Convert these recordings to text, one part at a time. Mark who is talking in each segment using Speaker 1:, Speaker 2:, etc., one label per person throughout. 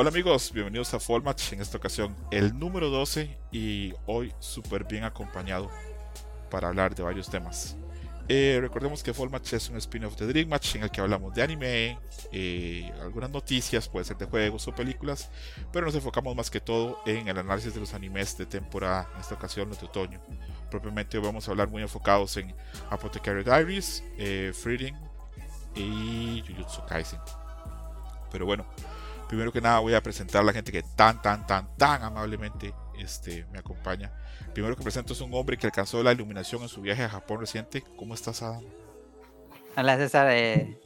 Speaker 1: Hola amigos, bienvenidos a Fall Match, en esta ocasión el número 12 y hoy súper bien acompañado para hablar de varios temas. Eh, recordemos que Fall Match es un spin-off de Dream Match en el que hablamos de anime, eh, algunas noticias, puede ser de juegos o películas, pero nos enfocamos más que todo en el análisis de los animes de temporada, en esta ocasión los de otoño. Propiamente hoy vamos a hablar muy enfocados en Apothecary Diaries, eh, Freeding, y Jujutsu Kaisen. Pero bueno, primero que nada voy a presentar a la gente que tan, tan, tan, tan amablemente este, me acompaña. Primero que presento es un hombre que alcanzó la iluminación en su viaje a Japón reciente. ¿Cómo estás, Adam?
Speaker 2: Hola, César. Eh,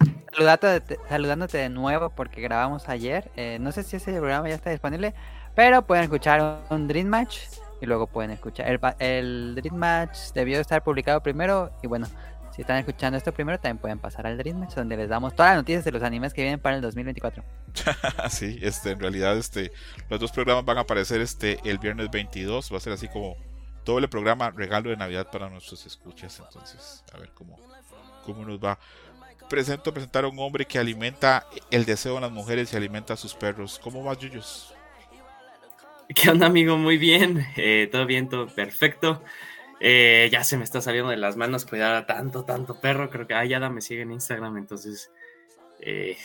Speaker 2: saludándote, de nuevo porque grabamos ayer. Eh, no sé si ese programa ya está disponible, pero pueden escuchar un, Dream Match y luego pueden escuchar. El, el Dream Match debió estar publicado primero y bueno, si están escuchando esto primero, también pueden pasar al Dream Match, donde les damos todas las noticias de los animes que vienen para el 2024.
Speaker 1: sí, este, en realidad, este, los dos programas van a aparecer este, el viernes 22. Va a ser así como doble programa, regalo de Navidad para nuestros escuchas. Entonces, a ver cómo, cómo nos va. Presento presentar a un hombre que alimenta el deseo en las mujeres y alimenta a sus perros. ¿Cómo va, Yuyos?
Speaker 3: ¿Qué onda, amigo? Muy bien. Eh, todo bien, todo perfecto. Eh, ya se me está saliendo de las manos cuidar a tanto, tanto perro. Creo que Ayada me sigue en Instagram, entonces. Eh,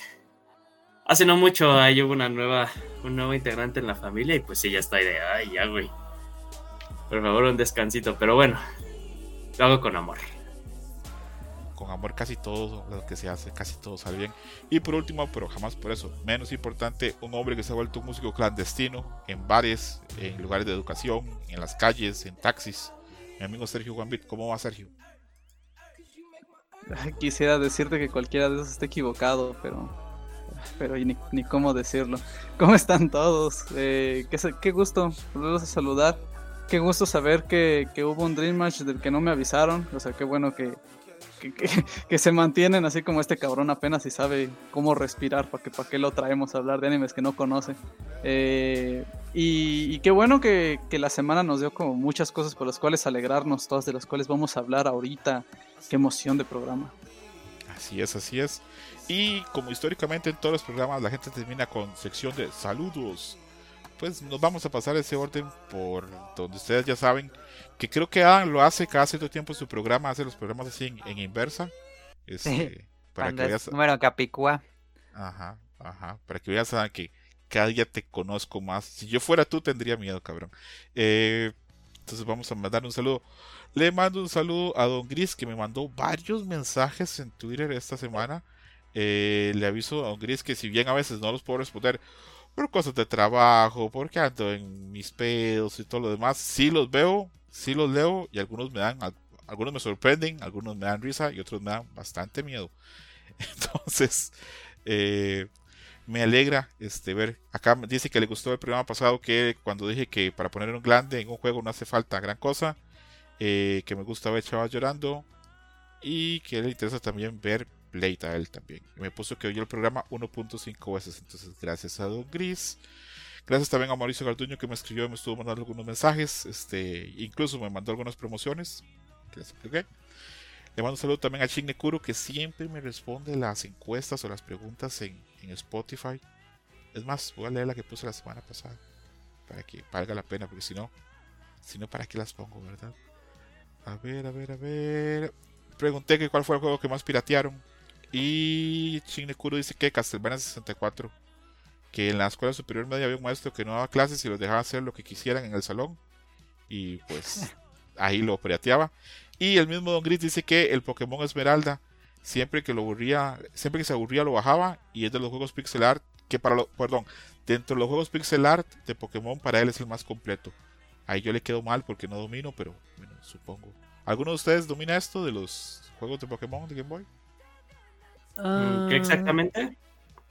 Speaker 3: hace no mucho hay hubo una nueva, un nuevo integrante en la familia y pues sí, ya está de, ay, ya, güey. Por favor, un descansito, pero bueno, lo hago con amor.
Speaker 1: Con amor casi todo lo que se hace, casi todo sale bien. Y por último, pero jamás por eso, menos importante, un hombre que se ha vuelto un músico clandestino en bares, en lugares de educación, en las calles, en taxis mi amigo Sergio Juanbit. ¿Cómo va Sergio?
Speaker 4: Quisiera decirte que cualquiera de esos esté equivocado, pero pero ni, ni cómo decirlo. ¿Cómo están todos? Eh, qué, qué, gusto volverlos a saludar. Qué gusto saber que, que, hubo un Dream Match del que no me avisaron. O sea, qué bueno que, que, se mantienen así como este cabrón apenas y sabe cómo respirar, para que para qué lo traemos a hablar de animes que no conoce. Eh, y, qué bueno que, la semana nos dio como muchas cosas por las cuales alegrarnos, todas de las cuales vamos a hablar ahorita. Qué emoción de programa.
Speaker 1: Así es, así es. Y como históricamente en todos los programas la gente termina con sección de saludos, pues nos vamos a pasar ese orden por donde ustedes ya saben que creo que Adam lo hace cada cierto tiempo en su programa, hace los programas así en, inversa.
Speaker 2: Este, para que veas... número Capicúa.
Speaker 1: Ajá, ajá, para que veas que cada día te conozco más. Si yo fuera tú tendría miedo, cabrón. Eh, entonces vamos a mandar un saludo. Le mando un saludo a Don Gris que me mandó varios mensajes en Twitter esta semana. Eh, le aviso a Don Gris que si bien a veces no los puedo responder por cosas de trabajo, porque ando en mis pedos y todo lo demás, sí los veo, sí los leo y algunos me dan, algunos me sorprenden, algunos me dan risa y otros me dan bastante miedo. Entonces, eh, me alegra este, ver. Acá dice que le gustó el programa pasado que cuando dije que para poner un glande en un juego no hace falta gran cosa. Eh, que me gusta ver llorando. Y que le interesa también ver Blade a él también. Me puso que oyó el programa 1.5 veces. Entonces, gracias a Don Gris. Gracias también a Mauricio Garduño que me escribió y me estuvo mandando algunos mensajes. Este, incluso me mandó algunas promociones. Que. Le mando un saludo también a Kuro que siempre me responde las encuestas o las preguntas en, Spotify. Es más, voy a leer la que puse la semana pasada. Para que valga la pena, porque si no, si no, ¿para qué las pongo, verdad? A ver, a ver, a ver. Pregunté que cuál fue el juego que más piratearon. Y Kuro dice que Castlevania 64. Que en la escuela superior media había un maestro que no daba clases y los dejaba hacer lo que quisieran en el salón. Y pues ahí lo pirateaba. Y el mismo Don Gris dice que el Pokémon Esmeralda, siempre que lo aburría, siempre que se aburría lo bajaba y es de los juegos pixel art que para lo, perdón, dentro de los juegos pixel art de Pokémon para él es el más completo. Ahí yo le quedo mal porque no domino, pero bueno, supongo. ¿Alguno de ustedes domina esto de los juegos de Pokémon de Game Boy?
Speaker 3: ¿Qué exactamente?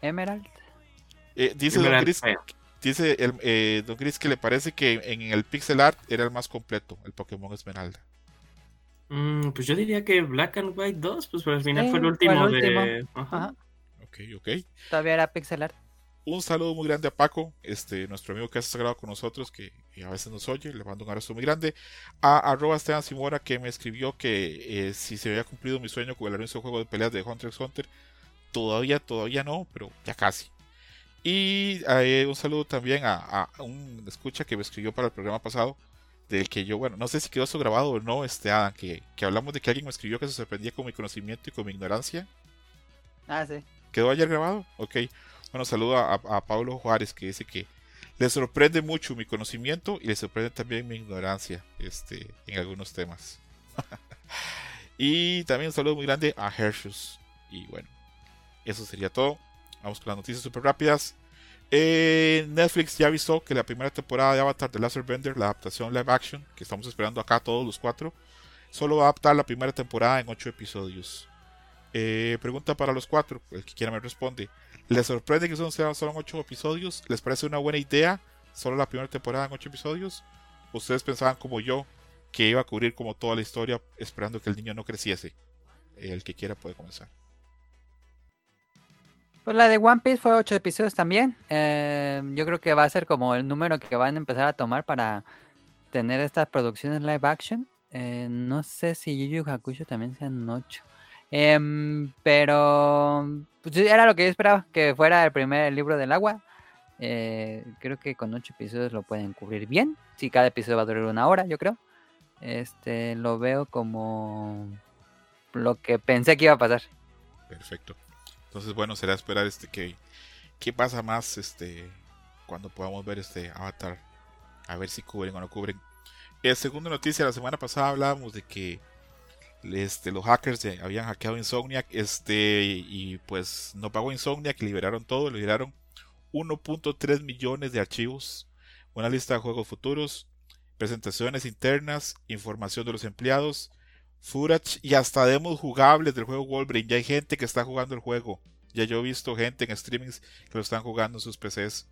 Speaker 2: Emerald.
Speaker 1: Eh, dice, Don Gris, Dice el, eh, Don Gris que le parece que en el pixel art era el más completo, el Pokémon Esmeralda.
Speaker 3: Mm, pues yo diría que Black and White 2, pues pero al final
Speaker 2: Sí,
Speaker 3: fue el
Speaker 2: fue
Speaker 3: último
Speaker 2: el último.
Speaker 3: de. Ajá.
Speaker 2: Ajá.
Speaker 1: Ok, ok.
Speaker 2: Todavía era pixel art.
Speaker 1: Un saludo muy grande a Paco, este, nuestro amigo que ha estado con nosotros, que, que a veces nos oye, le mando un abrazo muy grande. A arroba Esteban Simora, que me escribió que eh, si se había cumplido mi sueño con el anuncio de juego de peleas de Hunter x Hunter. Todavía, todavía no, pero ya casi. Y eh, un saludo también a, a un escucha que me escribió para el programa pasado, del que yo, bueno, no sé si quedó eso grabado o no, este Adam, que, que hablamos de que alguien me escribió que se sorprendía con mi conocimiento y con mi ignorancia.
Speaker 2: Ah, sí.
Speaker 1: ¿Quedó ayer grabado? Ok. Bueno, saludo a, Pablo Juárez que dice que le sorprende mucho mi conocimiento y le sorprende también mi ignorancia este, en algunos temas. y también un saludo muy grande a Hershus. Y bueno, eso sería todo. Vamos con las noticias súper rápidas. Eh, Netflix ya avisó que la primera temporada de Avatar The Last Airbender, la adaptación live action, que estamos esperando acá todos los cuatro, solo va a adaptar la primera temporada en ocho episodios. Eh, pregunta para los cuatro, el que quiera me responde. ¿Les sorprende que son solo 8 episodios? ¿Les parece una buena idea? Solo la primera temporada en 8 episodios. ¿Ustedes pensaban como yo que iba a cubrir como toda la historia esperando que el niño no creciese? El que quiera puede comenzar.
Speaker 2: Pues la de One Piece fue 8 episodios también. Eh, yo creo que va a ser como el número que van a empezar a tomar para tener estas producciones live action. Eh, no sé si Yu Yu Hakusho también sean 8. Eh, pero pues, era lo que yo esperaba, que fuera el primer libro del agua. Eh, creo que con ocho episodios lo pueden cubrir bien. Si cada episodio va a durar una hora, yo creo. Este, lo veo como lo que pensé que iba a pasar.
Speaker 1: Perfecto. Entonces, bueno, será esperar este que qué pasa más este cuando podamos ver este Avatar. A ver si cubren o no cubren. Eh, segunda noticia, la semana pasada hablábamos de que este, los hackers habían hackeado Insomniac este, y pues no pagó Insomniac, liberaron todo, liberaron 1.3 millones de archivos, una lista de juegos futuros, presentaciones internas, información de los empleados, footage y hasta demos jugables del juego Wolverine. Ya hay gente que está jugando el juego. Ya yo he visto gente en streamings que lo están jugando en sus PCs.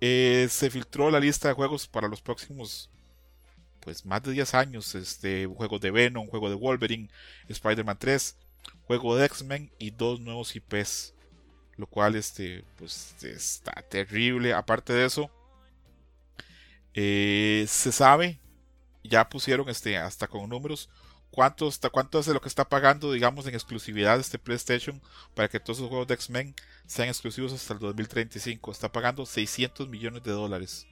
Speaker 1: Eh, se filtró la lista de juegos para los próximos pues más de 10 años, este, juegos de Venom, juego de Wolverine, Spider-Man 3, juego de X-Men y dos nuevos IPs, lo cual este, pues está terrible. Aparte de eso, eh, se sabe, ya pusieron este, hasta con números, cuánto, está, cuánto es lo que está pagando, digamos, en exclusividad este PlayStation para que todos los juegos de X-Men sean exclusivos hasta el 2035. Está pagando 600 millones de dólares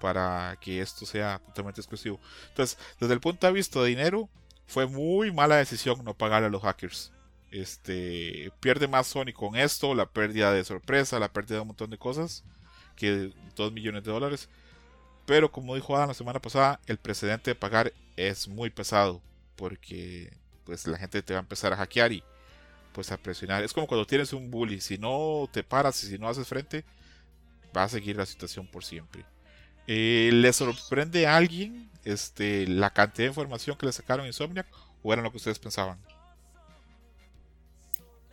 Speaker 1: para que esto sea totalmente exclusivo. Entonces, desde el punto de vista de dinero, fue muy mala decisión no pagarle a los hackers. Este pierde más Sony con esto, la pérdida de sorpresa, la pérdida de un montón de cosas, que 2 millones de dólares. Pero como dijo Adam la semana pasada, el precedente de pagar es muy pesado, porque pues la gente te va a empezar a hackear y pues a presionar. Es como cuando tienes un bully, si no te paras y si no haces frente, va a seguir la situación por siempre. Eh, ¿Le sorprende a alguien este, la cantidad de información que le sacaron Insomniac o era lo que ustedes pensaban?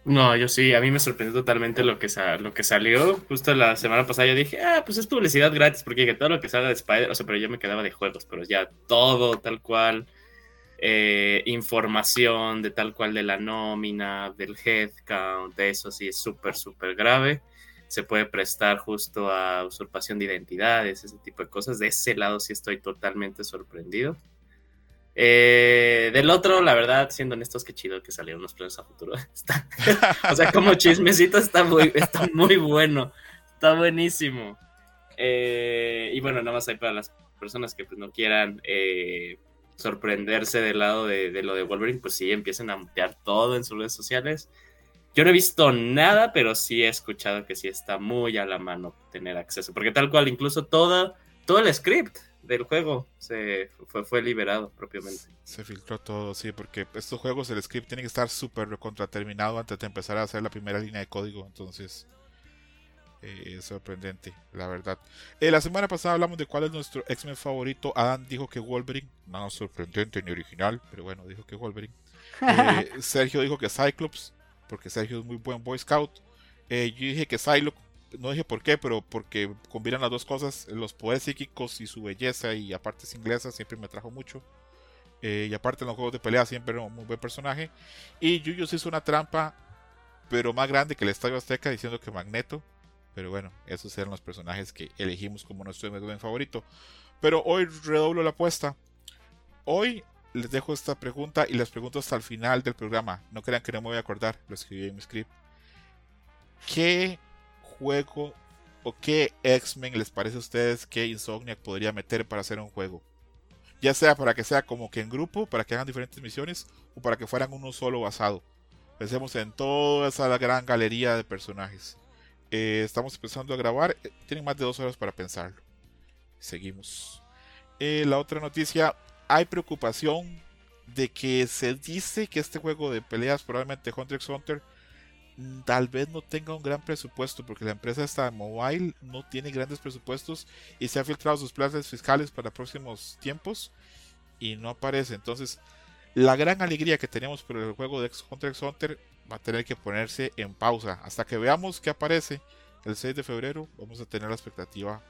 Speaker 3: No, yo sí, a mí me sorprendió totalmente lo que, salió. Justo la semana pasada yo dije, ah, pues es publicidad gratis, porque que todo lo que salga de Spider, o sea, pero yo me quedaba de juegos, pero ya todo tal cual, eh, información de tal cual de la nómina, del headcount, de eso sí es súper, súper grave. Se puede prestar justo a usurpación de identidades, ese tipo de cosas. De ese lado sí estoy totalmente sorprendido. Eh, del otro, la verdad, siendo honestos, qué chido que salieron los planes a futuro. Está- o sea, como chismecito está muy, está muy bueno. Está buenísimo. Eh, y bueno, nada más hay para las personas que pues, no quieran eh, sorprenderse del lado de, de lo de Wolverine, pues sí, empiecen a mutear todo en sus redes sociales. Yo no he visto nada, pero sí he escuchado que sí está muy a la mano tener acceso. Porque tal cual, incluso todo, todo el script del juego se fue, fue liberado propiamente.
Speaker 1: Se filtró todo, sí, porque estos juegos, el script tiene que estar súper recontraterminado antes de empezar a hacer la primera línea de código. Entonces, eh, es sorprendente, la verdad. Eh, la semana pasada hablamos de cuál es nuestro X-Men favorito. Adam dijo que Wolverine, no sorprendente ni original, pero bueno, dijo que Wolverine. Eh, Sergio dijo que Cyclops, porque Sergio es muy buen Boy Scout. Eh, yo dije que Psylocke, no dije por qué, pero porque combinan las dos cosas, los poderes psíquicos y su belleza y aparte es inglesa, siempre me atrajo mucho. Eh, y aparte en los juegos de pelea siempre era un muy buen personaje. Y Yuyos hizo una trampa, pero más grande que el Estadio Azteca, diciendo que Magneto. Pero bueno, esos eran los personajes que elegimos como nuestro MDM favorito. Pero hoy redoblo la apuesta. Hoy les dejo esta pregunta y les pregunto hasta el final del programa. No crean que no me voy a acordar, lo escribí en mi script. ¿Qué juego o qué X-Men les parece a ustedes que Insomniac podría meter para hacer un juego? Ya sea para que sea como que en grupo, para que hagan diferentes misiones, o para que fueran uno solo basado. Pensemos en toda esa gran galería de personajes. Eh, estamos empezando a grabar, eh, tienen más de dos horas para pensarlo. Seguimos. Eh, la otra noticia, hay preocupación de que se dice que este juego de peleas, probablemente Hunter x Hunter, Mm, tal vez no tenga un gran presupuesto porque la empresa está mobile, no tiene grandes presupuestos y se ha filtrado sus planes fiscales para próximos tiempos y no aparece. Entonces, la gran alegría que tenemos por el juego de Hunter x Hunter va a tener que ponerse en pausa hasta que veamos que aparece el 6 de febrero. Vamos a tener la expectativa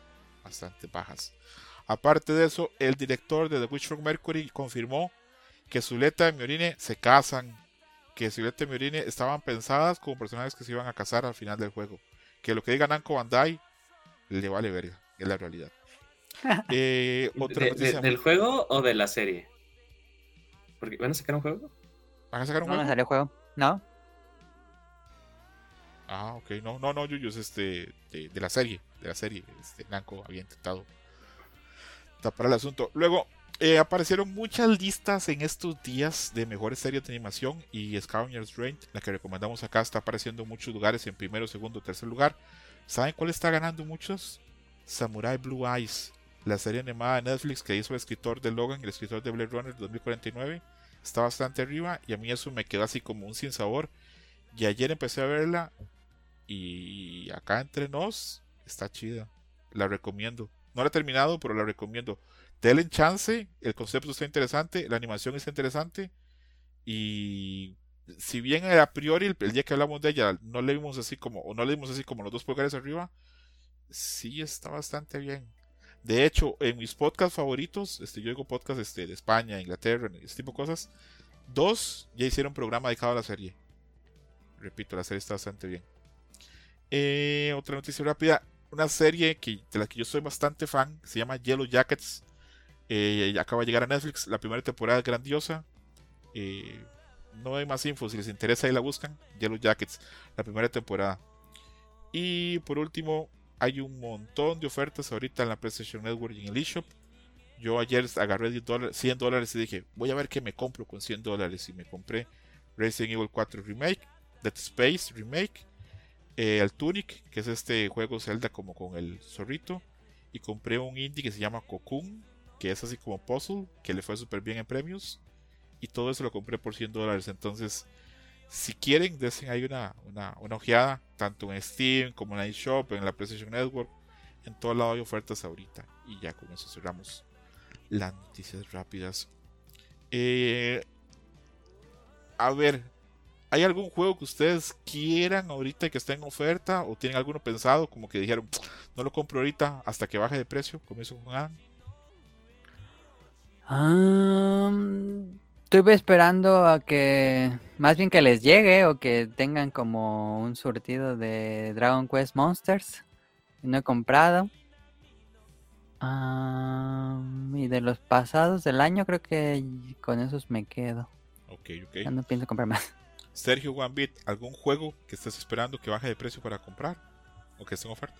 Speaker 1: bastante bajas. Aparte de eso, el director de The Witch from Mercury confirmó que Zuleta y Miorine se casan que Silvete y Miorine estaban pensadas como personajes que se iban a casar al final del juego. Que lo que diga Namco Bandai le vale verga, es la realidad.
Speaker 3: Eh, ¿Del juego o de la serie? Porque ¿Van a sacar un juego?
Speaker 1: ¿Van a sacar un
Speaker 2: no,
Speaker 1: juego?
Speaker 2: No, salió juego. No.
Speaker 1: Ah, ok. No, no, no, Yuyos, este, de, de, la serie. De la serie. Este, había intentado tapar el asunto. Luego, eh, aparecieron muchas listas en estos días de mejores series de animación y Scavenger's Reign, la que recomendamos acá, está apareciendo en muchos lugares en primero, segundo, tercer lugar. ¿Saben cuál está ganando muchos? Samurai Blue Eyes, la serie animada de Netflix que hizo el escritor de Logan y el escritor de Blade Runner 2049. Está bastante arriba y a mí eso me quedó así como un sin sabor. Y ayer empecé a verla y acá entre nos está chida. La recomiendo. No la he terminado, pero la recomiendo denle chance, el concepto está interesante, la animación está interesante y si bien a priori el, día que hablamos de ella no le vimos así como o no le vimos así como los dos pulgares arriba, sí está bastante bien. De hecho, en mis podcasts favoritos, este, yo digo podcasts este, de España, Inglaterra, este tipo de cosas, dos ya hicieron programa dedicado a la serie. Repito, la serie está bastante bien. Eh, otra noticia rápida, una serie que, de la que yo soy bastante fan, se llama Yellow Jackets. Eh, acaba de llegar a Netflix. La primera temporada es grandiosa. Eh, no hay más info. Si les interesa, ahí la buscan. Yellow Jackets, la primera temporada. Y por último, hay un montón de ofertas ahorita en la PlayStation Network y en el eShop. Yo ayer agarré 100 dólares y dije, voy a ver qué me compro con 100 dólares. Y me compré Resident Evil 4 Remake, Dead Space Remake, eh, el Tunic, que es este juego Zelda como con el zorrito. Y compré un indie que se llama Cocoon, que es así como puzzle, que le fue súper bien en premios. Y todo eso lo compré por 100 dólares. Entonces, si quieren, desen ahí una, una, una, ojeada, tanto en Steam como en iShop, en la PlayStation Network. En todo lado hay ofertas ahorita. Y ya con eso cerramos las noticias rápidas. Eh, a ver, ¿hay algún juego que ustedes quieran ahorita que esté en oferta? ¿O tienen alguno pensado? Como que dijeron, no lo compro ahorita hasta que baje de precio. Comienzo con Adam
Speaker 2: estuve esperando a que, más bien que les llegue o que tengan como un surtido de Dragon Quest Monsters. No he comprado. y de los pasados del año creo que con esos me quedo.
Speaker 1: Ok, ok.
Speaker 2: Ya no pienso comprar más.
Speaker 1: Sergio One ¿algún juego que estés esperando que baje de precio para comprar? ¿O que esté en oferta?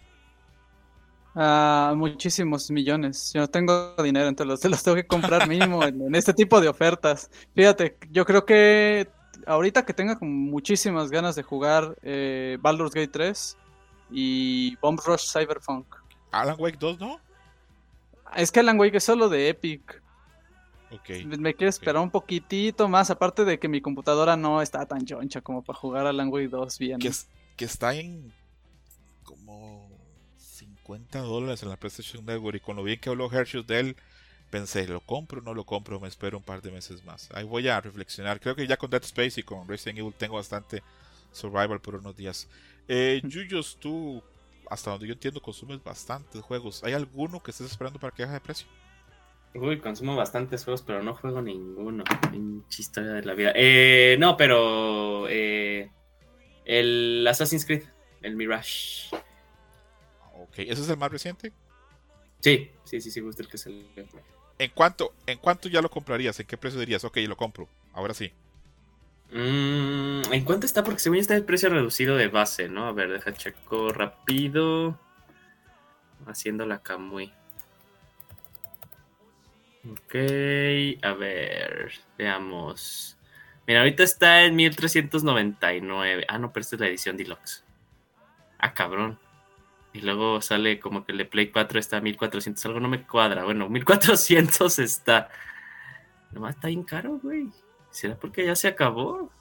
Speaker 4: Ah, muchísimos millones. Yo no tengo dinero, entonces los, tengo que comprar mínimo en, este tipo de ofertas. Fíjate, yo creo que ahorita que tenga muchísimas ganas de jugar eh, Baldur's Gate 3 y Bomb Rush Cyberpunk.
Speaker 1: Alan Wake 2, ¿no?
Speaker 4: Es que Alan Wake es solo de Epic.
Speaker 1: Okay,
Speaker 4: me quiero esperar un poquitito más, aparte de que mi computadora no está tan choncha como para jugar Alan Wake 2 bien.
Speaker 1: Que, que está en como 50 dólares en la PlayStation Network y con lo bien que habló Hershey de él, pensé, ¿lo compro o no lo compro? Me espero un par de meses más. Ahí voy a reflexionar. Creo que ya con Dead Space y con Resident Evil tengo bastante survival por unos días. Eh, Yuyos, tú, hasta donde yo entiendo, consumes bastantes juegos. ¿Hay alguno que estés esperando para que baje de precio?
Speaker 3: Uy, consumo bastantes juegos, pero no juego ninguno. Pinche historia de la vida. Eh, no, pero eh, el Assassin's Creed, el Mirage.
Speaker 1: Ok, ¿ese es el más reciente?
Speaker 3: Sí, sí, sí, sí, gusta el que es el.
Speaker 1: ¿En cuánto, ¿En cuánto ya lo comprarías? ¿En qué precio dirías? Ok, lo compro. Ahora sí.
Speaker 3: Mm, ¿En cuánto está? Porque según está el precio reducido de base, ¿no? A ver, deja checo rápido. Haciendo la Kamui. Ok, a ver, veamos. Mira, ahorita está en 1399. Ah, no, pero esta es la edición deluxe. Ah, cabrón. Y luego sale como que el de Play 4 está a 1400. Algo no me cuadra. Bueno, 1400 está. Nomás está bien caro, güey. ¿Será porque ya se acabó?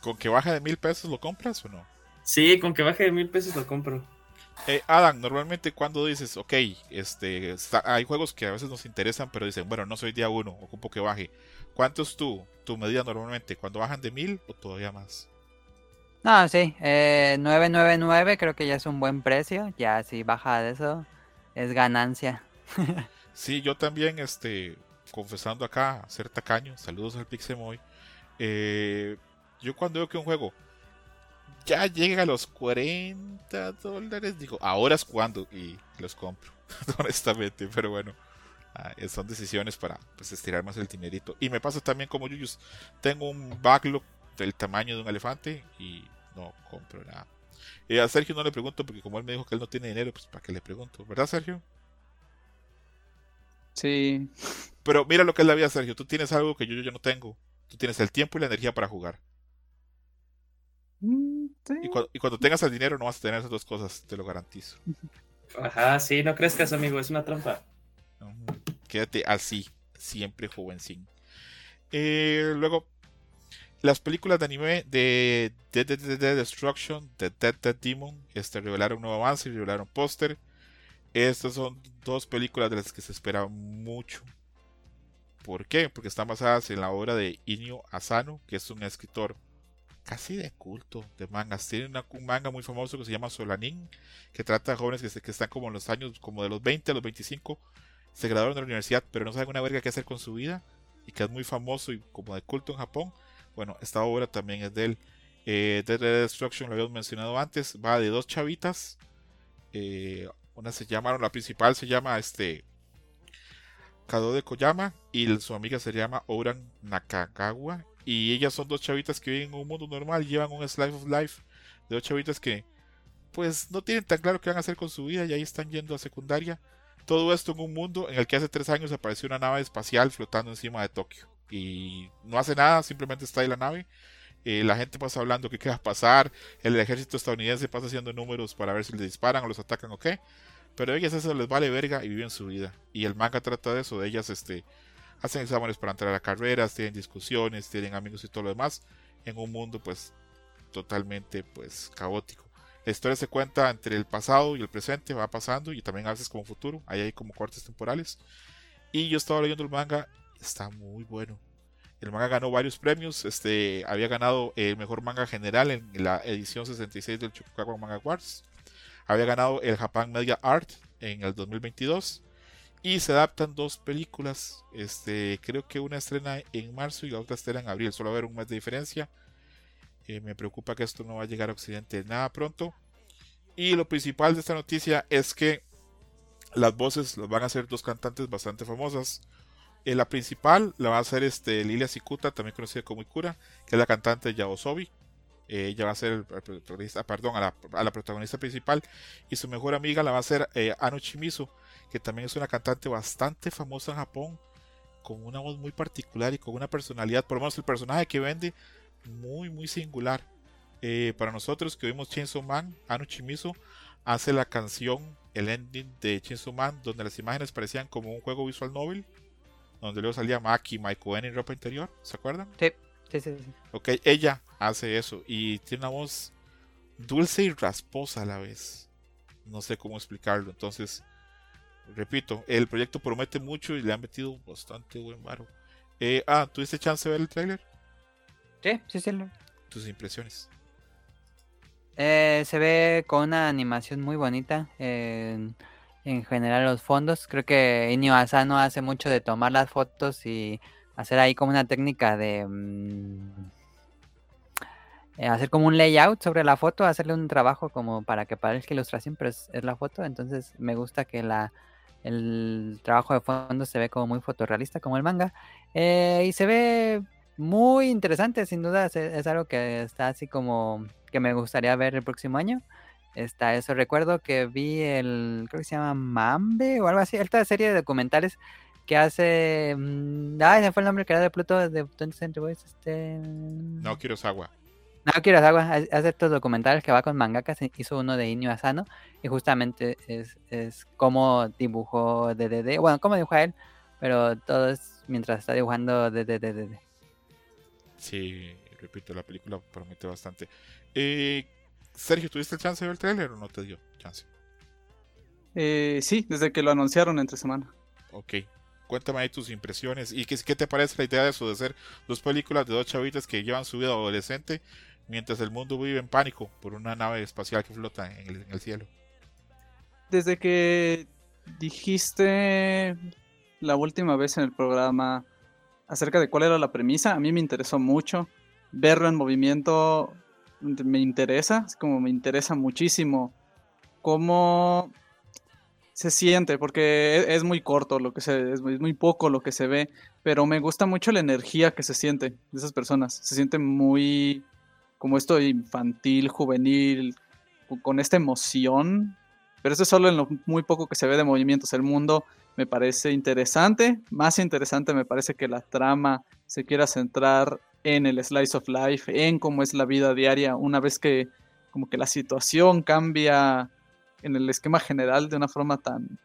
Speaker 1: ¿Con que baje de mil pesos lo compras o no?
Speaker 3: Sí, con que baje de mil pesos lo compro.
Speaker 1: Eh, Adam, normalmente cuando dices, ok, este, está- hay juegos que a veces nos interesan, pero dicen, bueno, no soy día uno, ocupo que baje. ¿Cuánto es tu, tu medida normalmente? ¿Cuando bajan de mil o todavía más?
Speaker 2: No, sí, eh, 999 creo que ya es un buen precio. Ya si baja de eso, es ganancia.
Speaker 1: Sí, yo también, este, confesando acá, ser tacaño, saludos al Pixemoy. Eh, yo cuando veo que un juego ya llega a los 40 dólares, digo, ahora es cuando, y los compro, honestamente, pero bueno, ah, son decisiones para pues, estirar más el dinerito. Y me pasa también como Yuyus, tengo un backlog del tamaño de un elefante y no compro nada. Y a Sergio no le pregunto porque como él me dijo que él no tiene dinero, pues para qué le pregunto, ¿verdad Sergio?
Speaker 4: Sí,
Speaker 1: Pero mira lo que es la vida, Sergio. Tú tienes algo que yo, yo no tengo. Tú tienes el tiempo y la energía para jugar.
Speaker 4: Sí.
Speaker 1: Y, cua- y cuando tengas el dinero no vas a tener esas dos cosas, te lo garantizo.
Speaker 3: Ajá, sí, no crezcas, amigo, es una trampa.
Speaker 1: Quédate así, siempre jovencín. Eh, luego, las películas de anime de Dead Dead Dead Dead Destruction, de Dead Dead Demon, este, revelaron un nuevo avance, revelaron póster. Estas son dos películas de las que se espera mucho. ¿Por qué? Porque están basadas en la obra de Inyo Asano, que es un escritor casi de culto de mangas. Tiene una- un manga muy famoso que se llama Solanin, que trata de jóvenes que, están como en los años, como de los 20 a los 25, se graduaron de la universidad, pero no saben una verga qué hacer con su vida, y que es muy famoso y como de culto en Japón. Bueno, esta obra también es de él. Eh, Dead Destruction lo habíamos mencionado antes, va de dos chavitas. eh, una se llama, la principal se llama este Kado de Koyama y su amiga se llama Ouran Nakagawa. Y ellas son dos chavitas que viven en un mundo normal, llevan un slice of life de dos chavitas que pues no tienen tan claro qué van a hacer con su vida y ahí están yendo a secundaria. Todo esto en un mundo en el que hace tres años apareció una nave espacial flotando encima de Tokio. Y no hace nada, simplemente está ahí la nave. Eh, la gente pasa hablando qué va pasar. El ejército estadounidense pasa haciendo números para ver si les disparan o los atacan o qué. Pero ellas eso les vale verga y viven su vida. Y el manga trata de eso, de ellas este, hacen exámenes para entrar a carreras, tienen discusiones, tienen amigos y todo lo demás. En un mundo pues totalmente pues caótico. La historia se cuenta entre el pasado y el presente, va pasando y también a veces como futuro. Ahí hay como cortes temporales. Y yo estaba leyendo el manga, está muy bueno. El manga ganó varios premios. Este había ganado el mejor manga general en la edición 66 del Chicago Manga Awards. Había ganado el Japan Media Art en el 2022. Y se adaptan dos películas. Este, creo que una estrena en marzo y la otra estrena en abril. Solo va a haber un mes de diferencia. Eh, me preocupa que esto no va a llegar a Occidente nada pronto. Y lo principal de esta noticia es que las voces las van a hacer dos cantantes bastante famosas. Eh, la principal la va a hacer este, Lilia Sikuta, también conocida como Ikura, que es la cantante de Yaosobi. Eh, ella va a ser protagonista, perdón, a la, protagonista principal. Y su mejor amiga la va a ser eh, Ano Chimizu, que también es una cantante bastante famosa en Japón, con una voz muy particular y con una personalidad, por lo menos el personaje que vende, muy, muy singular. Eh, para nosotros que vimos Chainsaw Man, Ano Chimizu hace la canción, el ending de Chainsaw Man, donde las imágenes parecían como un juego visual novel, donde luego salía Maki, Maiko en ropa interior, ¿se acuerdan?
Speaker 2: Sí, sí, sí. sí.
Speaker 1: Ok, ella hace eso y tiene una voz dulce y rasposa a la vez. No sé cómo explicarlo. Entonces, repito, el proyecto promete mucho y le han metido bastante buen varo. Eh, ah, ¿tuviste chance de ver el tráiler?
Speaker 2: Sí, sí, sí. lo-
Speaker 1: Tus impresiones.
Speaker 2: Eh, se ve con una animación muy bonita. En, en general los fondos. Creo que Inio Asano hace mucho de tomar las fotos y hacer ahí como una técnica de mm, eh, hacer como un layout sobre la foto, hacerle un trabajo como para que parezca ilustración, pero es, es la foto. Entonces me gusta que la el trabajo de fondo se ve como muy fotorrealista como el manga. Eh, y se ve muy interesante, sin duda. Es, es algo que está así como que me gustaría ver el próximo año. Está eso. Recuerdo que vi el, creo que se llama Mambe o algo así. Esta serie de documentales que hace. mm, Ay, se fue el nombre que era de Pluto de 20th Century Boys. Este.
Speaker 1: No quiero agua.
Speaker 2: No, Kurosawa ha- hace estos documentales que va con mangakas, e- hizo uno de Inyo Asano y justamente es, es cómo dibujó DDD, bueno, cómo dibuja él, pero todo es mientras está dibujando DDD.
Speaker 1: Sí, repito, la película promete bastante. Eh, Sergio, ¿tuviste el chance de ver el trailer o no te dio chance?
Speaker 4: Eh, sí, desde que lo anunciaron entre semana.
Speaker 1: Ok. Cuéntame ahí tus impresiones y qué, te parece la idea de eso de dos películas de dos chavitas que llevan su vida adolescente mientras el mundo vive en pánico por una nave espacial que flota en el, en el cielo.
Speaker 4: Desde que dijiste la última vez en el programa acerca de cuál era la premisa, a mí me interesó mucho. Verlo en movimiento me interesa, es como me interesa muchísimo cómo se siente, porque es, es muy corto lo que se, es muy, es muy poco lo que se ve, pero me gusta mucho la energía que se siente de esas personas. Se siente muy como esto infantil, juvenil, con- con esta emoción pero eso es solo en lo muy poco que se ve de movimientos. El mundo me parece interesante, más interesante me parece que la trama se quiera centrar en el slice of life, en cómo es la vida diaria, una vez que como que la situación cambia en el esquema general de una forma tan,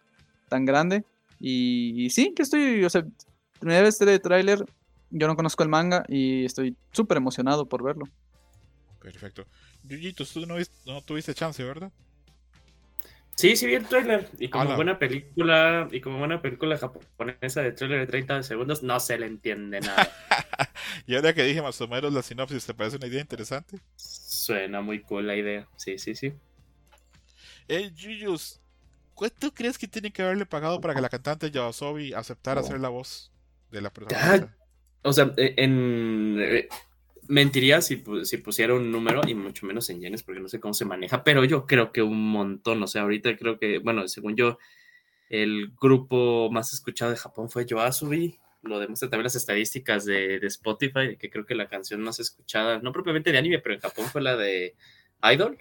Speaker 4: tan grande. Y, y sí, que estoy, o sea, primera vez de tráiler, yo no conozco el manga y estoy súper emocionado por verlo.
Speaker 1: Perfecto. Yuyitos, tú no, viste- no tuviste chance, ¿verdad?
Speaker 3: Sí, sí vi el trailer. Y como
Speaker 1: Ala.
Speaker 3: buena película, y como buena película japonesa de trailer de 30 segundos, no se le entiende nada.
Speaker 1: y ahora que dije más o menos la sinopsis, ¿te parece una idea interesante?
Speaker 3: Suena muy cool la idea. Sí, sí, sí.
Speaker 1: Eh, Yuyus, ¿cuánto crees que tiene que haberle pagado para que la cantante Yasobi aceptara hacer la voz de la protagonista?
Speaker 3: O sea, eh, en. eh, Mentiría si, pu- si pusiera un número, y mucho menos en yenes, porque no sé cómo se maneja, pero yo creo que un montón. O sea, ahorita creo que, bueno, según yo, el grupo más escuchado de Japón fue Yoasobi. Lo demuestran también las estadísticas de, de Spotify, que creo que la canción más escuchada, no propiamente de anime, pero en Japón fue la de Idol.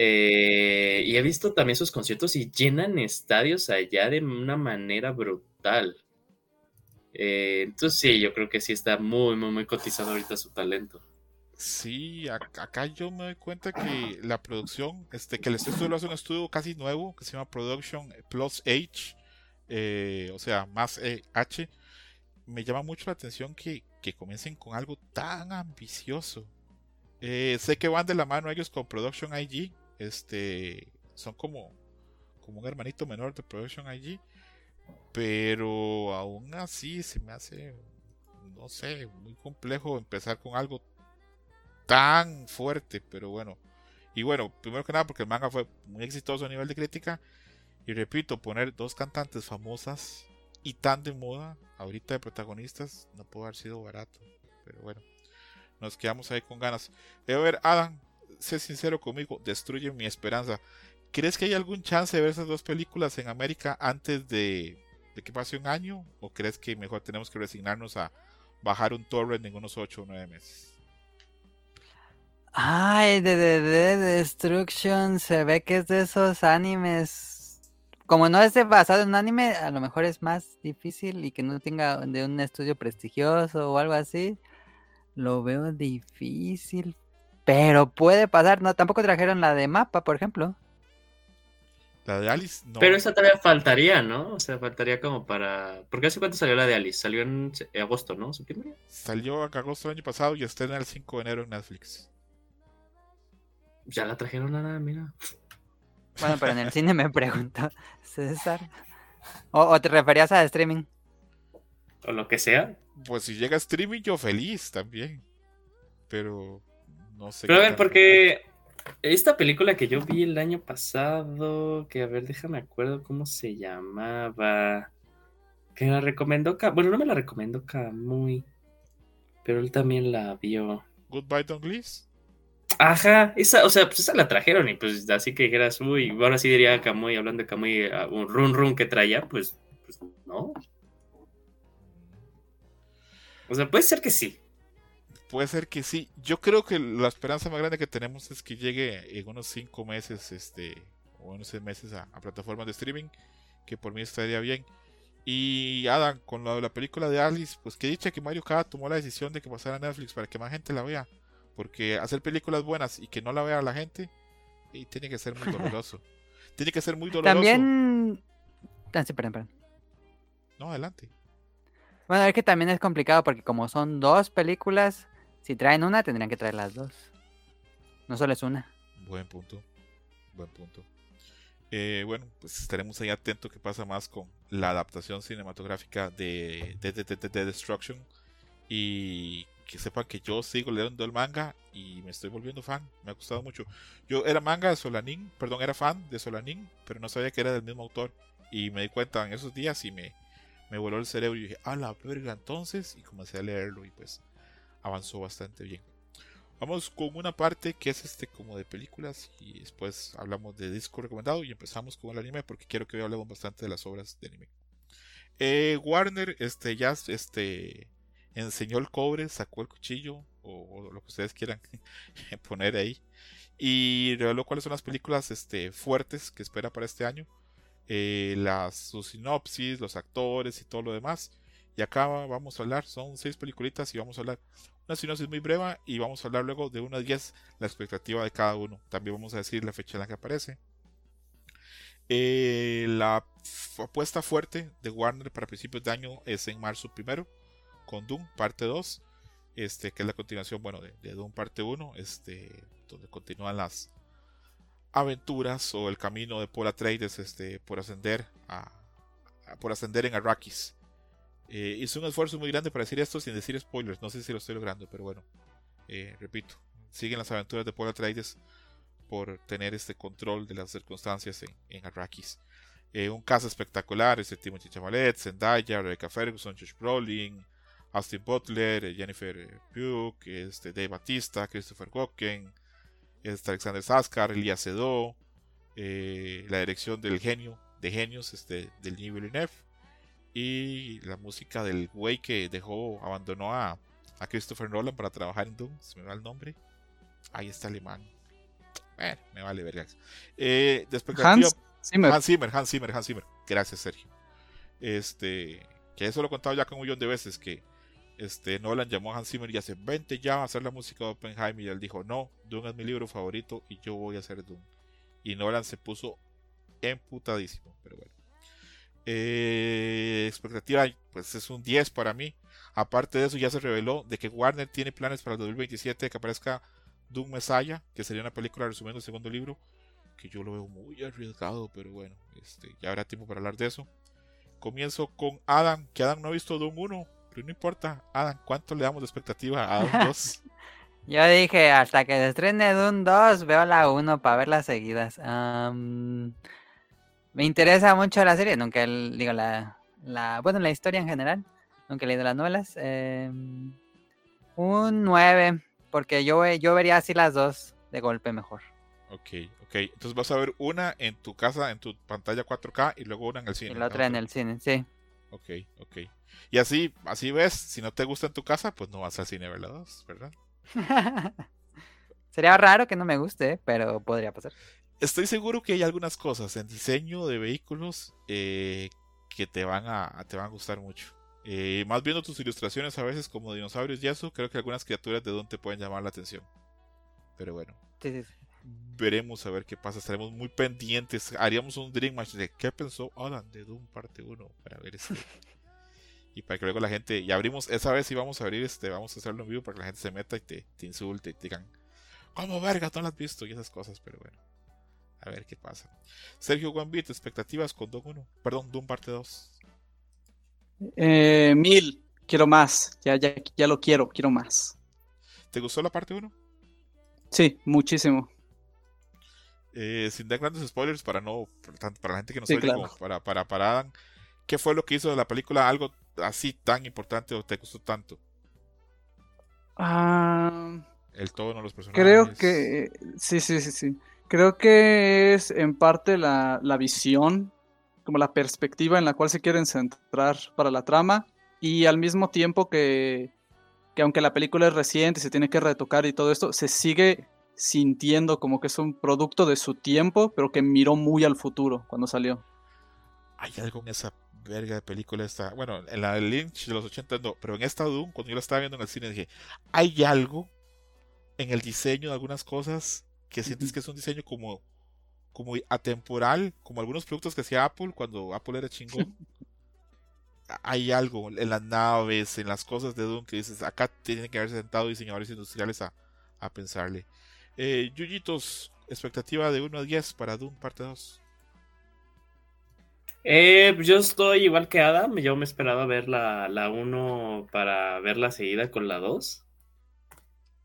Speaker 3: Eh, y he visto también sus conciertos y llenan estadios allá de una manera brutal. Eh, entonces sí, yo creo que sí está muy, muy, muy cotizado ahorita su talento.
Speaker 1: Sí, ac- acá yo me doy cuenta que la producción, este, que el estudio lo hace un estudio casi nuevo que se llama Production Plus H, eh, o sea, más eh, H. Me llama mucho la atención que, que comiencen con algo tan ambicioso. Sé que van de la mano ellos con Production IG, este, son como, como un hermanito menor de Production IG, pero aún así se me hace, no sé, muy complejo empezar con algo tan fuerte, pero bueno. Y bueno, primero que nada porque el manga fue muy exitoso a nivel de crítica. Y repito, poner dos cantantes famosas y tan de moda ahorita de protagonistas no puede haber sido barato. Pero bueno, nos quedamos ahí con ganas. A ver, Adam, sé sincero conmigo, destruye mi esperanza. ¿Crees que hay algún chance de ver esas dos películas en América antes de, de que pase un año? ¿O crees que mejor tenemos que resignarnos a bajar un torrent en unos 8 o 9 meses?
Speaker 2: Ay, de DDD Destruction se ve que es de esos animes. Como no es de- basado en un anime, a lo mejor es más difícil y que no tenga de un estudio prestigioso o algo así. Lo veo difícil. Pero puede pasar, no, tampoco trajeron la de mapa, por ejemplo.
Speaker 1: La de Alice, no.
Speaker 3: Pero esa todavía faltaría, ¿no? O sea, faltaría como para... Porque hace cuánto salió la de Alice? Salió en agosto, ¿no? ¿Septiembre?
Speaker 1: Salió en agosto del año pasado y estrena el 5 de enero en Netflix.
Speaker 3: Ya la trajeron a nada, mira.
Speaker 2: Bueno, pero en el cine me preguntó César. O, o te referías a streaming.
Speaker 3: O lo que sea.
Speaker 1: Pues si llega a streaming, yo feliz también. Pero no sé.
Speaker 3: Pero a ver, porque esta película que yo vi el año pasado, que a ver, déjame acuerdo cómo se llamaba. Que la recomendó, bueno, no me la recomendó Camuy, pero él también la vio.
Speaker 1: Goodbye, Don Glees.
Speaker 3: Ajá, esa, o sea, pues esa la trajeron y pues así que dijeras, uy, ahora sí diría Camuy, hablando de Camuy, un run run que traía, pues, pues no. O sea, puede ser que sí.
Speaker 1: Puede ser que sí. Yo creo que la esperanza más grande que tenemos es que llegue en unos 5 meses, este, o unos 6 meses a, plataformas de streaming, que por mí estaría bien. Y Adam, con lo de la película de Alice, pues que dicha que Mario Kada tomó la decisión de que pasara a Netflix para que más gente la vea. Porque hacer películas buenas y que no la vea la gente, y tiene que ser muy doloroso. tiene que ser muy doloroso.
Speaker 2: También. Ah, sí, perdón,
Speaker 1: No, adelante.
Speaker 2: Bueno, es que también es complicado porque como son dos películas, si traen una, tendrían que traer las dos. No solo es una.
Speaker 1: Buen punto. Buen punto. Eh, bueno, pues estaremos ahí atentos qué pasa más con la adaptación cinematográfica de, de, de, Destruction. Y que sepan que yo sigo leyendo el manga y me estoy volviendo fan. Me ha gustado mucho. Yo era manga de Solanin, perdón, era fan de Solanin, pero no sabía que era del mismo autor. Y me di cuenta en esos días y me, me voló el cerebro y dije, ah, la verga entonces. Y comencé a leerlo y pues avanzó bastante bien. Vamos con una parte que es este como de películas y después hablamos de disco recomendado y empezamos con el anime porque quiero que hoy hablemos bastante de las obras de anime. Eh, Warner este, ya este, enseñó el cobre, sacó el cuchillo o, lo que ustedes quieran poner ahí y reveló cuáles son las películas este, fuertes que espera para este año. Eh, las, su sinopsis, los actores y todo lo demás. Y acá vamos a hablar, son seis peliculitas y vamos a hablar una sinopsis muy breve y vamos a hablar luego de 1 a 10 la expectativa de cada uno. También vamos a decir la fecha en la que aparece. Eh, la apuesta fuerte de Warner para principios de año es en marzo primero con Doom parte 2, este, que es la continuación bueno, de, Doom parte 1, este, donde continúan las aventuras o el camino de Paul Atreides este, por ascender a, por ascender en Arrakis. Eh, hice un esfuerzo muy grande para decir esto sin decir spoilers. No sé si lo estoy logrando, pero bueno. Eh, repito, siguen las aventuras de Paul Atreides por tener este control de las circunstancias en, Arrakis. Eh, un caso espectacular, este Timothy Chamalet, Zendaya, Rebecca Ferguson, Josh Brolin, Austin Butler, Jennifer Pugh, este Dave Batista, Christopher Walken, este Alexander Saskar, Elia Sedó, la dirección del genio de genios este, del New Villeneuve y la música del güey que dejó, abandonó a, a Christopher Nolan para trabajar en Doom, se me va el nombre. Ahí está alemán. Bueno, me vale verga. Eh,
Speaker 4: Hans Zimmer.
Speaker 1: Hans Zimmer, Hans Zimmer, Hans Zimmer. Gracias, Sergio. Este, que eso lo he contado ya con un millón de veces, que este, Nolan llamó a Hans Zimmer y hace, vente ya a hacer la música de Oppenheimer. Y él dijo, no, Doom es mi libro favorito y yo voy a hacer Doom. Y Nolan se puso emputadísimo, pero bueno. Eh, expectativa, pues es un 10 para mí. Aparte de eso, ya se reveló de que Warner tiene planes para el 2027 que aparezca Doom Messiah, que sería una película resumiendo el segundo libro, que yo lo veo muy arriesgado, pero bueno, este, ya habrá tiempo para hablar de eso. Comienzo con Adam, que Adam no ha visto Doom 1, pero no importa. Adam, ¿cuánto le damos de expectativa a Doom 2?
Speaker 2: yo dije, hasta que se estrene Doom 2, veo la 1 para verlas seguidas. Me interesa mucho la serie, nunca digo la, la, bueno, la historia en general, nunca he leído las novelas. Em, un 9, porque yo, yo vería así las dos de golpe mejor.
Speaker 1: Ok, ok. Entonces vas a ver una en tu casa, en tu pantalla 4K y luego una en el cine.
Speaker 2: Y la otra en el cine, sí.
Speaker 1: Ok, ok. Y así, así ves, si no te gusta en tu casa, pues no vas al cine a ver dos, ¿verdad?
Speaker 2: Sería raro que no me guste, pero podría pasar
Speaker 1: estoy seguro que hay algunas cosas en diseño de vehículos eh, que te van a, te van a gustar mucho. Eh, más viendo tus ilustraciones a veces como dinosaurios y eso, creo que algunas criaturas de Doom te pueden llamar la atención. Pero bueno. Veremos a ver qué pasa. Estaremos muy pendientes. Haríamos un Dream Match de qué pensó Alan de Doom parte 1 para ver este. y para que luego la gente. Y abrimos, esa vez sí vamos a abrir este, vamos a hacerlo en vivo para que la gente se meta y te, te insulte y te digan, ¿cómo verga? No lo has visto? Y esas cosas, pero bueno. A ver qué pasa. Sergio Gambit, expectativas con Doom 1. Perdón, Doom parte 2.
Speaker 4: Eh, mil. Quiero más. Ya, ya, ya lo quiero. Quiero más.
Speaker 1: ¿Te gustó la parte 1?
Speaker 4: Sí, muchísimo.
Speaker 1: eh, sin dar grandes spoilers para no para la gente que no
Speaker 4: Sí,
Speaker 1: sabe
Speaker 4: claro.
Speaker 1: para, para, para Adam, ¿qué fue lo que hizo de la película algo así tan importante o te gustó tanto?
Speaker 4: Ah,
Speaker 1: El tono, los personajes.
Speaker 4: creo que sí, sí, sí, sí. Creo que es en parte la, la visión, como la perspectiva en la cual se quieren centrar para la trama y al mismo tiempo que, que aunque la película es reciente se tiene que retocar y todo esto, se sigue sintiendo como que es un producto de su tiempo, pero que miró muy al futuro cuando salió.
Speaker 1: Hay algo en esa verga de película esta. Bueno, en la de Lynch de los 80 no, pero en esta Doom, cuando yo la estaba viendo en el cine, dije, hay algo en el diseño de algunas cosas que sientes que es un diseño como, como atemporal, como algunos productos que hacía Apple cuando Apple era chingón. hay algo en las naves, en las cosas de Doom que dices, acá tienen que haber sentado diseñadores industriales a, a pensarle. Eh, Yuyitos, expectativa de 1 a 10 para Doom parte 2.
Speaker 3: Eh, yo estoy igual que Adam. Yo me esperaba ver la, la 1 para verla seguida con la 2.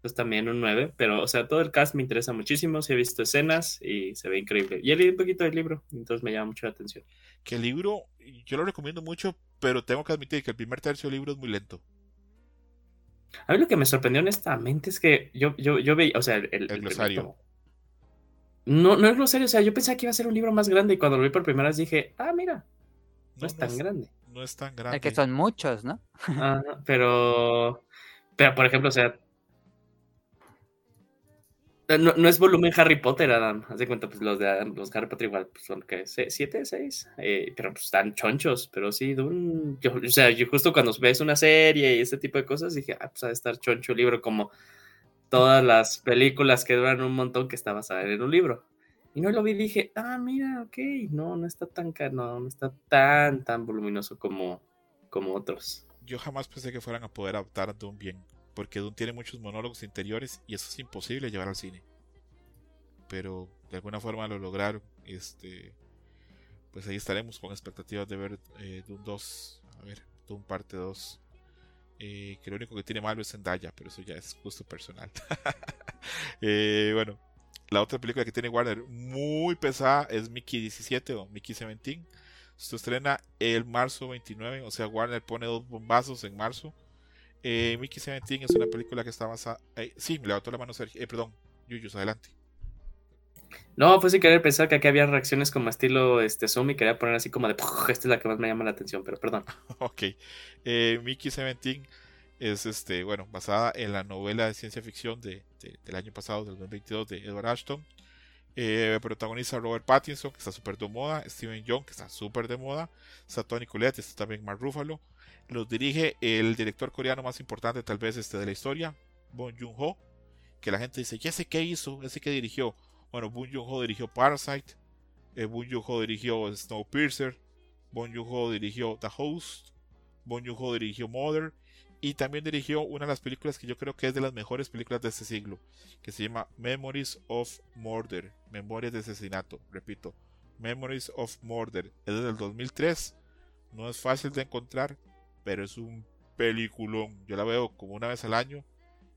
Speaker 3: Pues también un 9. Pero, o sea, todo el cast me interesa muchísimo. Sí he visto escenas y se ve increíble. Y he leído un poquito del libro, entonces me llama mucho la atención.
Speaker 1: Que el libro, yo lo recomiendo mucho, pero tengo que admitir que el primer tercio del libro es muy lento.
Speaker 3: A mí lo que me sorprendió honestamente es que yo, yo, yo veía, o sea, el, el- el
Speaker 1: glosario.
Speaker 3: tomo. No, no es glosario, o sea, yo pensaba que iba a ser un libro más grande y cuando lo vi por primera vez dije, ah, mira, no, es tan grande.
Speaker 1: No es tan grande.
Speaker 2: Es que son muchos, ¿no?
Speaker 3: Pero, pero por ejemplo, o sea, no, no es volumen Harry Potter, Adam. Haz de cuenta, pues los de Adam- los Harry Potter igual pues, son que siete, seis, Eh, pero pues están chonchos. Pero sí, un, yo, o sea, yo justo cuando ves una serie y este tipo de cosas dije, ah, pues ha de estar choncho el libro como todas las películas que duran un montón que está basada en un libro. Y no lo vi dije, ah, mira, ok, no, no está tan, no, no está tan, tan voluminoso como, como otros.
Speaker 1: Yo jamás pensé que fueran a poder adaptar Doom bien, porque Doom tiene muchos monólogos interiores y eso es imposible llevar al cine. Pero de alguna forma lo lograron. Este, pues ahí estaremos con expectativas de ver eh, Doom 2. A ver, Doom parte 2. Eh, que lo único que tiene malo es Zendaya, pero eso ya es gusto personal. Eh, bueno, la otra película que tiene Warner muy pesada es Mickey 17 o Mickey 17. Se estrena el marzo 29, o sea, Warner pone dos bombazos en marzo. Eh, Mickey 17 es una película que está basada. eh, sí, me levantó la mano Sergio. Eh, perdón, Yuyos, adelante.
Speaker 3: No, fue sin querer pensar que aquí había reacciones como estilo este Zoom y quería poner así como de esta es la que más me llama la atención, pero perdón.
Speaker 1: ok. Mickey 17 es este, bueno, basada en la novela de ciencia ficción de, de- del año pasado, del 2022, de Edward Ashton. Eh, protagoniza a Robert Pattinson, que está súper de moda, Steven Young, que está súper de moda, está Tony Collette, está también Mark Ruffalo. Los dirige el director coreano más importante, tal vez, este de la historia, Bong Joon-ho, que la gente dice, ¿y ese qué hizo? ¿Ese qué dirigió? Bueno, Bong Joon-ho dirigió Parasite, eh, Bong Joon-ho dirigió Snowpiercer, Bong Joon-ho dirigió The Host, Bong Joon-ho dirigió Mother y también dirigió una de las películas que yo creo que es de las mejores películas de este siglo, que se llama Memories of Murder, Memorias de Asesinato, repito, Memories of Murder, es del 2003, no es fácil de encontrar, pero es un peliculón, yo la veo como una vez al año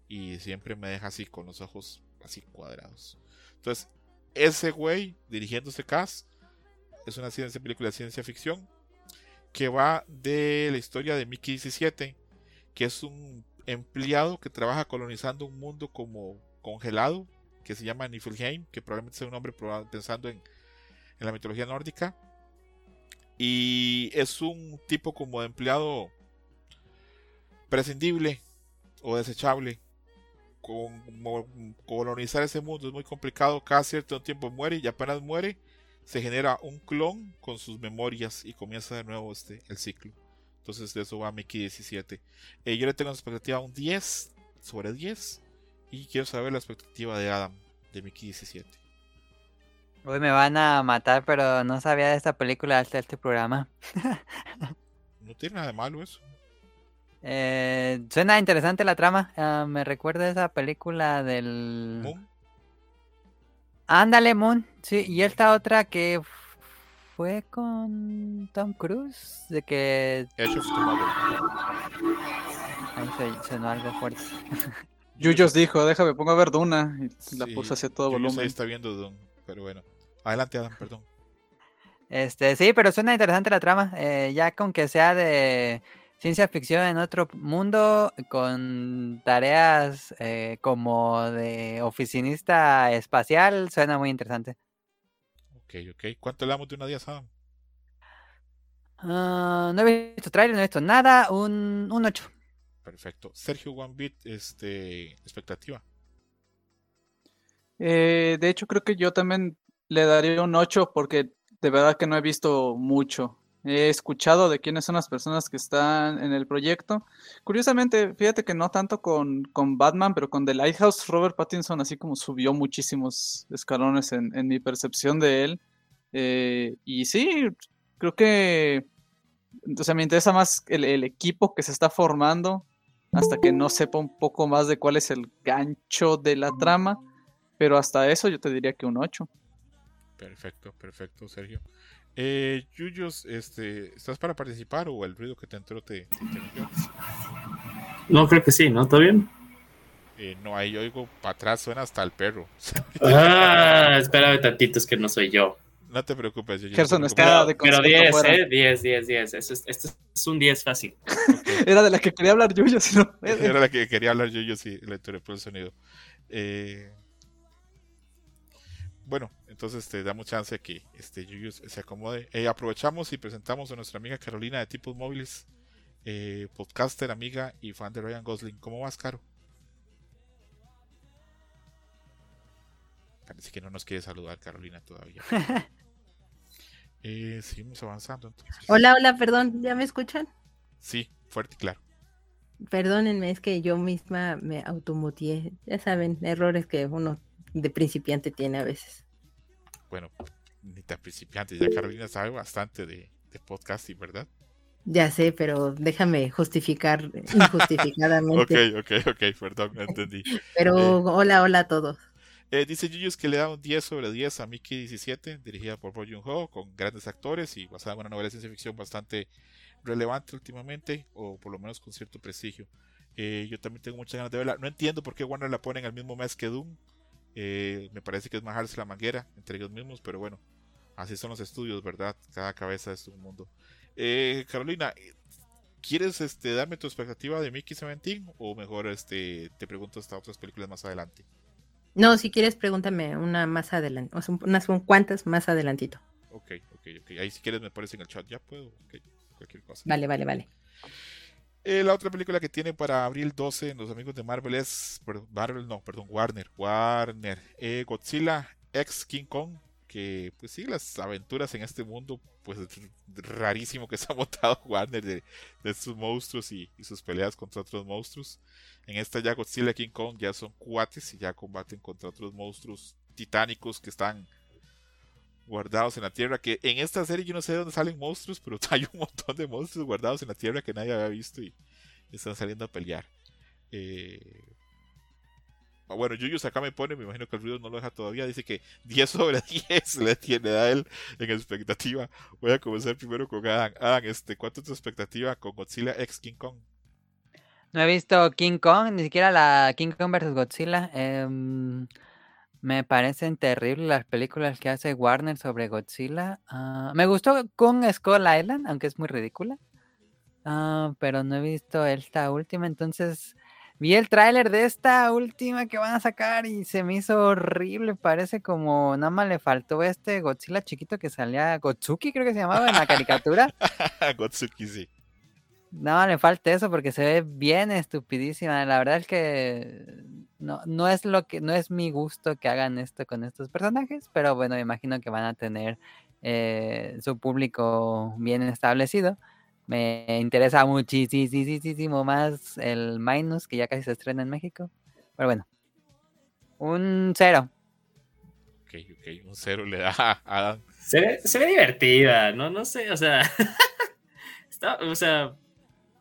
Speaker 1: y siempre me deja así con los ojos así cuadrados. Entonces, ese güey dirigiendo ese cast es una ciencia, película de ciencia ficción que va de la historia de Mickey 17, que es un empleado que trabaja colonizando un mundo como congelado, que se llama Niflheim, que probablemente sea un nombre pensando en, en la mitología nórdica. Y es un tipo como de empleado prescindible o desechable. Como colonizar ese mundo es muy complicado, cada cierto tiempo muere y apenas muere se genera un clon con sus memorias y comienza de nuevo este, el ciclo. Entonces de eso va Mickey 17. Eh, yo le tengo una expectativa un 10 sobre 10 y quiero saber la expectativa de Adam de Mickey 17.
Speaker 2: Uy, me van a matar, pero no sabía de esta película hasta este programa.
Speaker 1: No tiene nada de malo eso.
Speaker 2: Eh, suena interesante la trama. ah, me recuerda a esa película del...
Speaker 1: Moon,
Speaker 2: Ándale, Moon. Sí, y esta otra que fue con Tom Cruise, de que...
Speaker 1: Edge of Tomorrow.
Speaker 2: Ahí se sonó algo fuerte.
Speaker 4: Yuyos dijo, déjame, pongo a ver Duna. Y la
Speaker 1: Sí,
Speaker 4: puse hacia todo
Speaker 1: ahí
Speaker 4: volumen.
Speaker 1: está viendo Doom. Pero bueno, adelante Adam, perdón.
Speaker 2: Este, sí, pero suena interesante la trama. eh, ya con que sea de ciencia ficción en otro mundo, con tareas eh, como de oficinista espacial, suena muy interesante.
Speaker 1: Ok, ok. ¿Cuánto le damos de una 10, Adam?
Speaker 2: Ah, no he visto trailer, no he visto nada. Un, un 8.
Speaker 1: Perfecto. Sergio One Bit, este, expectativa.
Speaker 4: Eh, de hecho, creo que yo también le daría un 8 porque de verdad que no he visto mucho. He escuchado de quiénes son las personas que están en el proyecto. Curiosamente, fíjate que no tanto con, con Batman, pero con The Lighthouse, Robert Pattinson así como subió muchísimos escalones en, en mi percepción de él. Eh, y sí, creo que, o me interesa más el, el equipo que se está formando hasta que no sepa un poco más de cuál es el gancho de la trama. Pero hasta eso yo te diría que un 8.
Speaker 1: Perfecto, perfecto, Sergio. Eh, Yuyos, este, ¿estás para participar o el ruido que te entró te, te?
Speaker 3: No, creo que sí, ¿no? ¿Todo bien?
Speaker 1: Eh, no, ahí yo oigo para atrás, suena hasta el perro.
Speaker 3: Ah, espérame tantito, es que no soy yo.
Speaker 1: no te preocupes, Yuyos.
Speaker 4: Gerson
Speaker 1: no
Speaker 4: está de
Speaker 3: Pero
Speaker 4: concierto
Speaker 3: 10,
Speaker 4: fuera.
Speaker 3: ¿eh? 10, 10, 10. Esto es, esto es un 10 fácil.
Speaker 4: Era de la que quería hablar Yuyo, si no.
Speaker 1: Era la que quería hablar Yuyos y le interrumpió el sonido. Eh, bueno, entonces te damos chance que este Yuyos se acomode. Eh, aprovechamos y presentamos a nuestra amiga Carolina de Tipos Móviles, eh, podcaster, amiga y fan de Ryan Gosling. ¿Cómo vas, Caro? Parece que no nos quiere saludar Carolina todavía. Eh, seguimos avanzando entonces.
Speaker 5: Hola, hola, perdón, ¿ya me escuchan?
Speaker 1: Sí, fuerte y claro.
Speaker 5: Perdónenme, es que yo misma me automutié. Ya saben, errores que uno de principiante tiene a veces.
Speaker 1: Bueno, ni tan principiante, ya Carolina sabe bastante de, de podcasting, ¿verdad?
Speaker 5: Ya sé, pero déjame justificar injustificadamente.
Speaker 1: Ok, ok, ok, perdón, no entendí.
Speaker 5: Pero
Speaker 1: Eh.
Speaker 5: hola, hola a todos.
Speaker 1: Eh, dice Yuyos que le da un 10 sobre 10 a Mickey 17, dirigida por Bo Joon-ho, con grandes actores y basada en una novela de ciencia ficción bastante relevante últimamente, o por lo menos con cierto prestigio. Eh, yo también tengo muchas ganas de verla. No entiendo por qué Warner la ponen al mismo mes que Doom. Eh, me parece que es majarse la manguera entre ellos mismos, pero bueno, así son los estudios, ¿verdad? Cada cabeza es un mundo. Eh, Carolina, ¿quieres este, darme tu expectativa de Mickey 17 o mejor este, te pregunto hasta otras películas más adelante?
Speaker 5: No, si quieres, pregúntame una más adelante, o sea, unas cuantas más adelantito.
Speaker 1: Ok, ok, ok. Ahí si quieres me pones en el chat, ya puedo. Ok, cualquier cosa.
Speaker 5: Vale, vale, vale.
Speaker 1: Eh, la otra película que tiene para abril 12 los amigos de Marvel es. perdón, Marvel, no, perdón, Warner. Warner. Eh, Godzilla X King Kong. Que, pues sí, las aventuras en este mundo, pues es rarísimo que se ha montado Warner de, de sus monstruos y, y sus peleas contra otros monstruos. En esta ya Godzilla King Kong ya son cuates y ya combaten contra otros monstruos titánicos que están guardados en la tierra. Que en esta serie yo no sé de dónde salen monstruos, pero hay un montón de monstruos guardados en la tierra que nadie había visto y están saliendo a pelear. Eh... Bueno, Yuyus acá me pone, me imagino que el ruido no lo deja todavía. Dice que 10 sobre 10 le tiene a él en expectativa. Voy a comenzar primero con Adam. Adam, este, ¿cuánto es tu expectativa con Godzilla X King Kong?
Speaker 2: No he visto King Kong, ni siquiera la King Kong vs. Godzilla. em, me parecen terribles las películas que hace Warner sobre Godzilla. Ah, me gustó Kong Skull Island, aunque es muy ridícula. Ah, pero no he visto esta última, entonces vi el tráiler de esta última que van a sacar y se me hizo horrible. Parece como nada más le faltó este Godzilla chiquito que salía, Gotsuki creo que se llamaba en la caricatura.
Speaker 1: Gotsuki, sí.
Speaker 2: Nada más le falta eso porque se ve bien estupidísima. La verdad es que no, no es lo que, no es mi gusto que hagan esto con estos personajes, pero bueno, me imagino que van a tener eh, su público bien establecido. Me interesa muchísimo más el Minus, que ya casi se estrena en México. Pero bueno, un cero.
Speaker 1: Ok, ok, un cero le da a Adam.
Speaker 3: Se ve, se ve divertida, ¿no? No sé, o sea. está, o sea,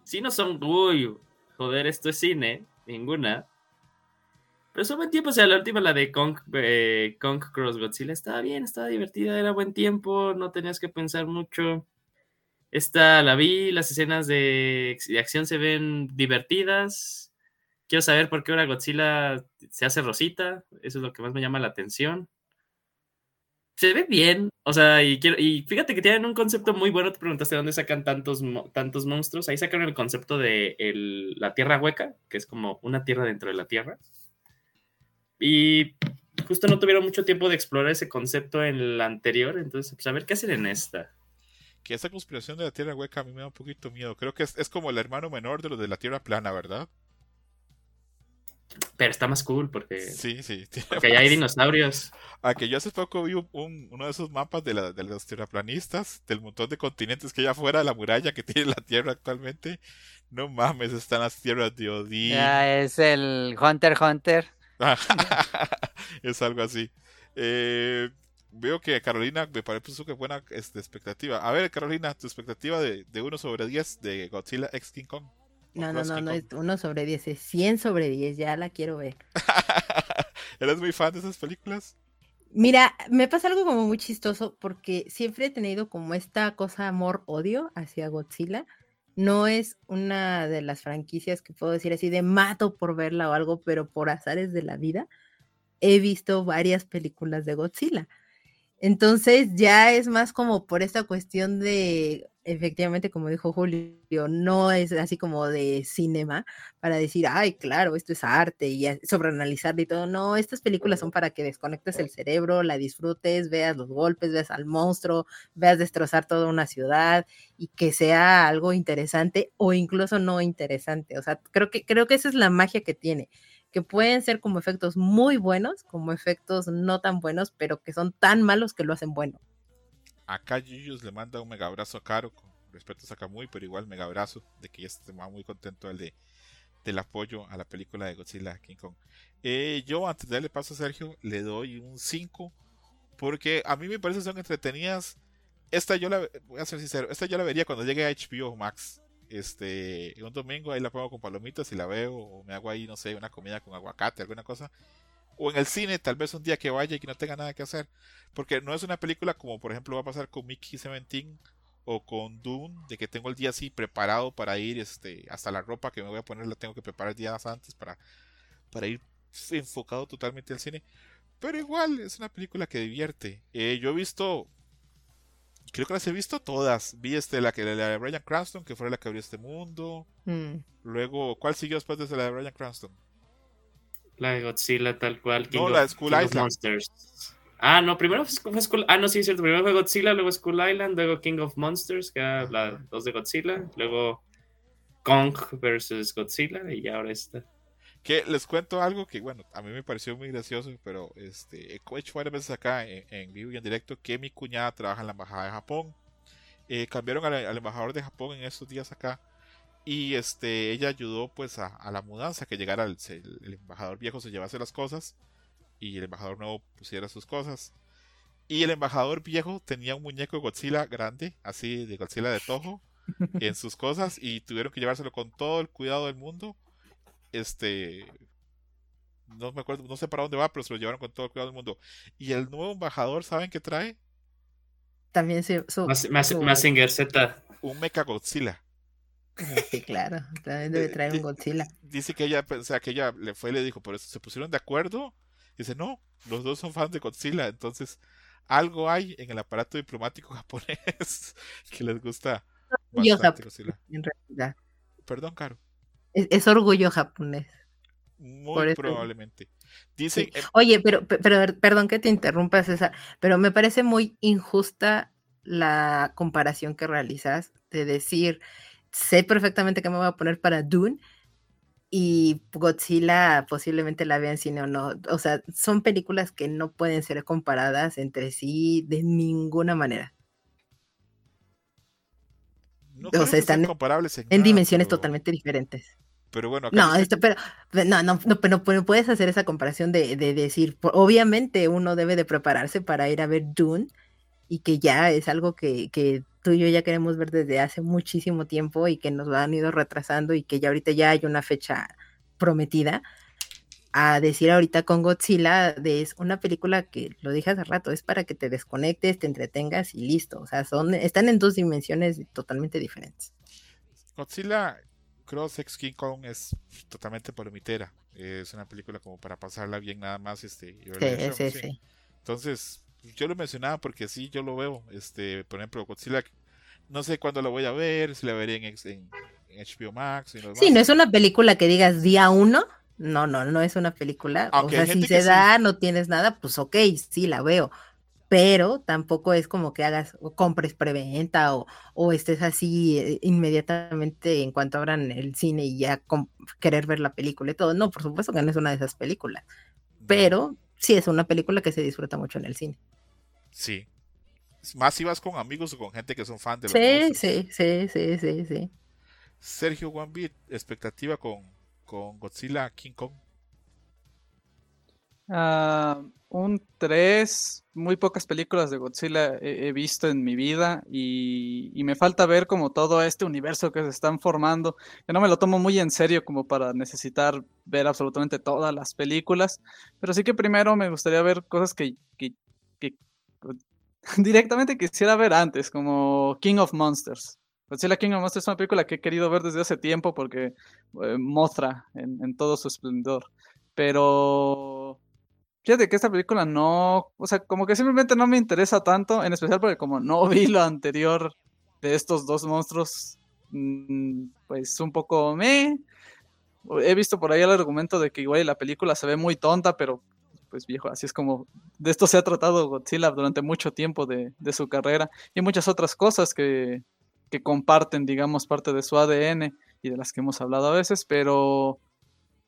Speaker 3: si no son, uy, joder, esto es cine, ninguna. Pero son buen tiempo, o sea, la última, la de Kong, eh, Kong Cross Godzilla, estaba bien, estaba divertida, era buen tiempo, no tenías que pensar mucho. Esta la vi, las escenas de, de acción se ven divertidas. Quiero saber por qué ahora Godzilla se hace rosita, eso es lo que más me llama la atención. se ve bien. O sea, y, quiero, y fíjate que tienen un concepto muy bueno. Te preguntaste dónde sacan tantos, tantos monstruos. Ahí sacan el concepto de la tierra hueca, que es como una tierra dentro de la tierra. Y justo no tuvieron mucho tiempo de explorar ese concepto en la anterior. Entonces, pues a ver qué hacen en esta.
Speaker 1: Que esa conspiración de la tierra hueca a mí me da un poquito miedo. Creo que es, es como el hermano menor de los de la tierra plana, ¿verdad?
Speaker 3: Pero está más cool porque.
Speaker 1: Sí, sí.
Speaker 3: Porque allá hay dinosaurios.
Speaker 1: A que yo hace poco vi un, uno de esos mapas de, la, de los tierraplanistas, del montón de continentes que hay afuera de la muralla que tiene la Tierra actualmente. No mames, están las tierras de Odín.
Speaker 2: Ya es el Hunter Hunter.
Speaker 1: es algo así. Eh, veo que Carolina me parece que buena este, expectativa. A ver, Carolina, tu expectativa de, de 1 sobre 10 de Godzilla X King Kong.
Speaker 5: No, no, no, no es 1 sobre 10, es 100 sobre 10, ya la quiero ver.
Speaker 1: ¿Eres muy fan de esas películas?
Speaker 5: Mira, me pasa algo como muy chistoso porque siempre he tenido como esta cosa amor-odio hacia Godzilla. No es una de las franquicias que puedo decir así de mato por verla o algo, pero por azares de la vida he visto varias películas de Godzilla. Entonces ya es más como por esta cuestión de efectivamente, como dijo Julio, no es así como de cinema para decir, ay, claro, esto es arte y sobreanalizarlo y todo. No, estas películas son para que desconectes el cerebro, la disfrutes, veas los golpes, veas al monstruo, veas destrozar toda una ciudad y que sea algo interesante o incluso no interesante. O sea, creo que, creo que esa es la magia que tiene que pueden ser como efectos muy buenos, como efectos no tan buenos, pero que son tan malos que lo hacen bueno.
Speaker 1: Acá Yuyus le manda un mega abrazo a Caro con respeto a muy pero igual mega abrazo de que ya esté muy contento el de, del apoyo a la película de Godzilla King Kong. Eh, yo antes de darle paso a Sergio le doy un 5 porque a mí me parece son entretenidas. Esta yo la voy a ser sincero, esta yo la vería cuando llegue a HBO Max. Este, un domingo ahí la pongo con palomitas y la veo o me hago ahí no sé, una comida con aguacate, alguna cosa o en el cine, tal vez un día que vaya y que no tenga nada que hacer. Porque no es una película como por ejemplo va a pasar con Mickey 17 o con Dune, de que tengo el día así preparado para ir, este, hasta la ropa que me voy a poner la tengo que preparar días antes para, para ir enfocado totalmente al cine. Pero igual es una película que divierte. Eh, yo he visto, creo que las he visto todas. Vi este, la, que, la de Brian Cranston, que fue la que abrió este mundo.
Speaker 5: Mm.
Speaker 1: Luego, ¿cuál siguió después de la de Brian Cranston?
Speaker 3: La de Godzilla tal cual.
Speaker 1: no, la de School Island.
Speaker 3: Monsters. Ah, no, primero fue School... Ah, no, sí, es cierto. Primero fue Godzilla, luego School Island, luego King of Monsters, que era la dos de Godzilla, luego Kong versus Godzilla y ahora esta.
Speaker 1: Que les cuento algo que, bueno, a mí me pareció muy gracioso, pero este, he hecho varias veces acá en, vivo y en directo que mi cuñada trabaja en la embajada de Japón. Eh, cambiaron al embajador de Japón en estos días acá y este, ella ayudó pues a, la mudanza, que llegara el, embajador viejo se llevase las cosas y el embajador nuevo pusiera sus cosas. Y el embajador viejo tenía un muñeco de Godzilla grande, así de Godzilla de Toho, en sus cosas y tuvieron que llevárselo con todo el cuidado del mundo. Este, no me acuerdo, no sé para dónde va, pero se lo llevaron con todo el cuidado del mundo. Y el nuevo embajador, ¿saben qué trae?
Speaker 5: También su, su,
Speaker 3: Z.
Speaker 1: Un Mecha Godzilla.
Speaker 5: Sí, claro, también debe traer un Godzilla.
Speaker 1: Dice que ella, o sea, que ella le fue y le dijo, por eso se pusieron de acuerdo. Dice, no, los dos son fans de Godzilla, entonces algo hay en el aparato diplomático japonés que les gusta bastante Godzilla.
Speaker 5: En realidad.
Speaker 1: Perdón, Caro.
Speaker 5: Es, orgullo japonés.
Speaker 1: Muy probablemente. Dicen,
Speaker 5: Oye, pero, pero perdón que te interrumpa, César, pero me parece muy injusta la comparación que realizas de decir sé perfectamente que me voy a poner para Dune y Godzilla posiblemente la vean cine o no. O sea, son películas que no pueden ser comparadas entre sí de ninguna manera.
Speaker 1: o sea, están comparables
Speaker 5: en, dimensiones totalmente diferentes.
Speaker 1: Pero bueno,
Speaker 5: no, esto, pero no, no, no, pero no puedes hacer esa comparación de, de, decir, obviamente uno debe de prepararse para ir a ver Dune y que ya es algo que, que tú y yo ya queremos ver desde hace muchísimo tiempo y que nos lo han ido retrasando y que ya ahorita ya hay una fecha prometida. A decir ahorita con Godzilla, de, es una película que lo dije hace rato, es para que te desconectes, te entretengas y listo. O sea, son, están en dos dimensiones totalmente diferentes.
Speaker 1: Godzilla Cross X King Kong es totalmente palomitera. Es una película como para pasarla bien nada más. Este,
Speaker 5: sí, sí, sí.
Speaker 1: Entonces, yo lo mencionaba porque sí, yo lo veo. Este, por ejemplo, Godzilla, no sé cuándo lo voy a ver, si la veré en, en- en HBO Max.
Speaker 5: Sí, no es una película que digas día uno. No, no, no es una película.
Speaker 1: Aunque
Speaker 5: o sea, si se
Speaker 1: sí.
Speaker 5: da, no tienes nada, pues ok, sí la veo. Pero tampoco es como que hagas o compres preventa o, o estés así eh, inmediatamente en cuanto abran el cine y ya querer ver la película y todo. No, por supuesto que no es una de esas películas. Pero sí es una película que se disfruta mucho en el cine.
Speaker 1: Sí. Más si vas con amigos o con gente que son fan de los
Speaker 5: Sí,
Speaker 1: monstruos.
Speaker 5: sí, sí, sí, sí, sí.
Speaker 1: Sergio One Beat, expectativa con, con Godzilla King Kong.
Speaker 4: Ah, un 3, muy pocas películas de Godzilla he, he visto en mi vida y, y me falta ver como todo este universo que se están formando. Yo no me lo tomo muy en serio como para necesitar ver absolutamente todas las películas, pero sí que primero me gustaría ver cosas que, que- que directamente quisiera ver antes, como King of Monsters. Godzilla King of Monsters es una película que he querido ver desde hace tiempo porque eh, Mothra en, en todo su esplendor. Pero fíjate que esta película no, o sea, como que simplemente no me interesa tanto, en especial porque como no vi lo anterior de estos dos monstruos, mm, pues un poco me. He visto por ahí el argumento de que igual la película se ve muy tonta, pero pues viejo, así es como de esto se ha tratado Godzilla durante mucho tiempo de, de su carrera y muchas otras cosas que, que comparten, digamos, parte de su ADN y de las que hemos hablado a veces, pero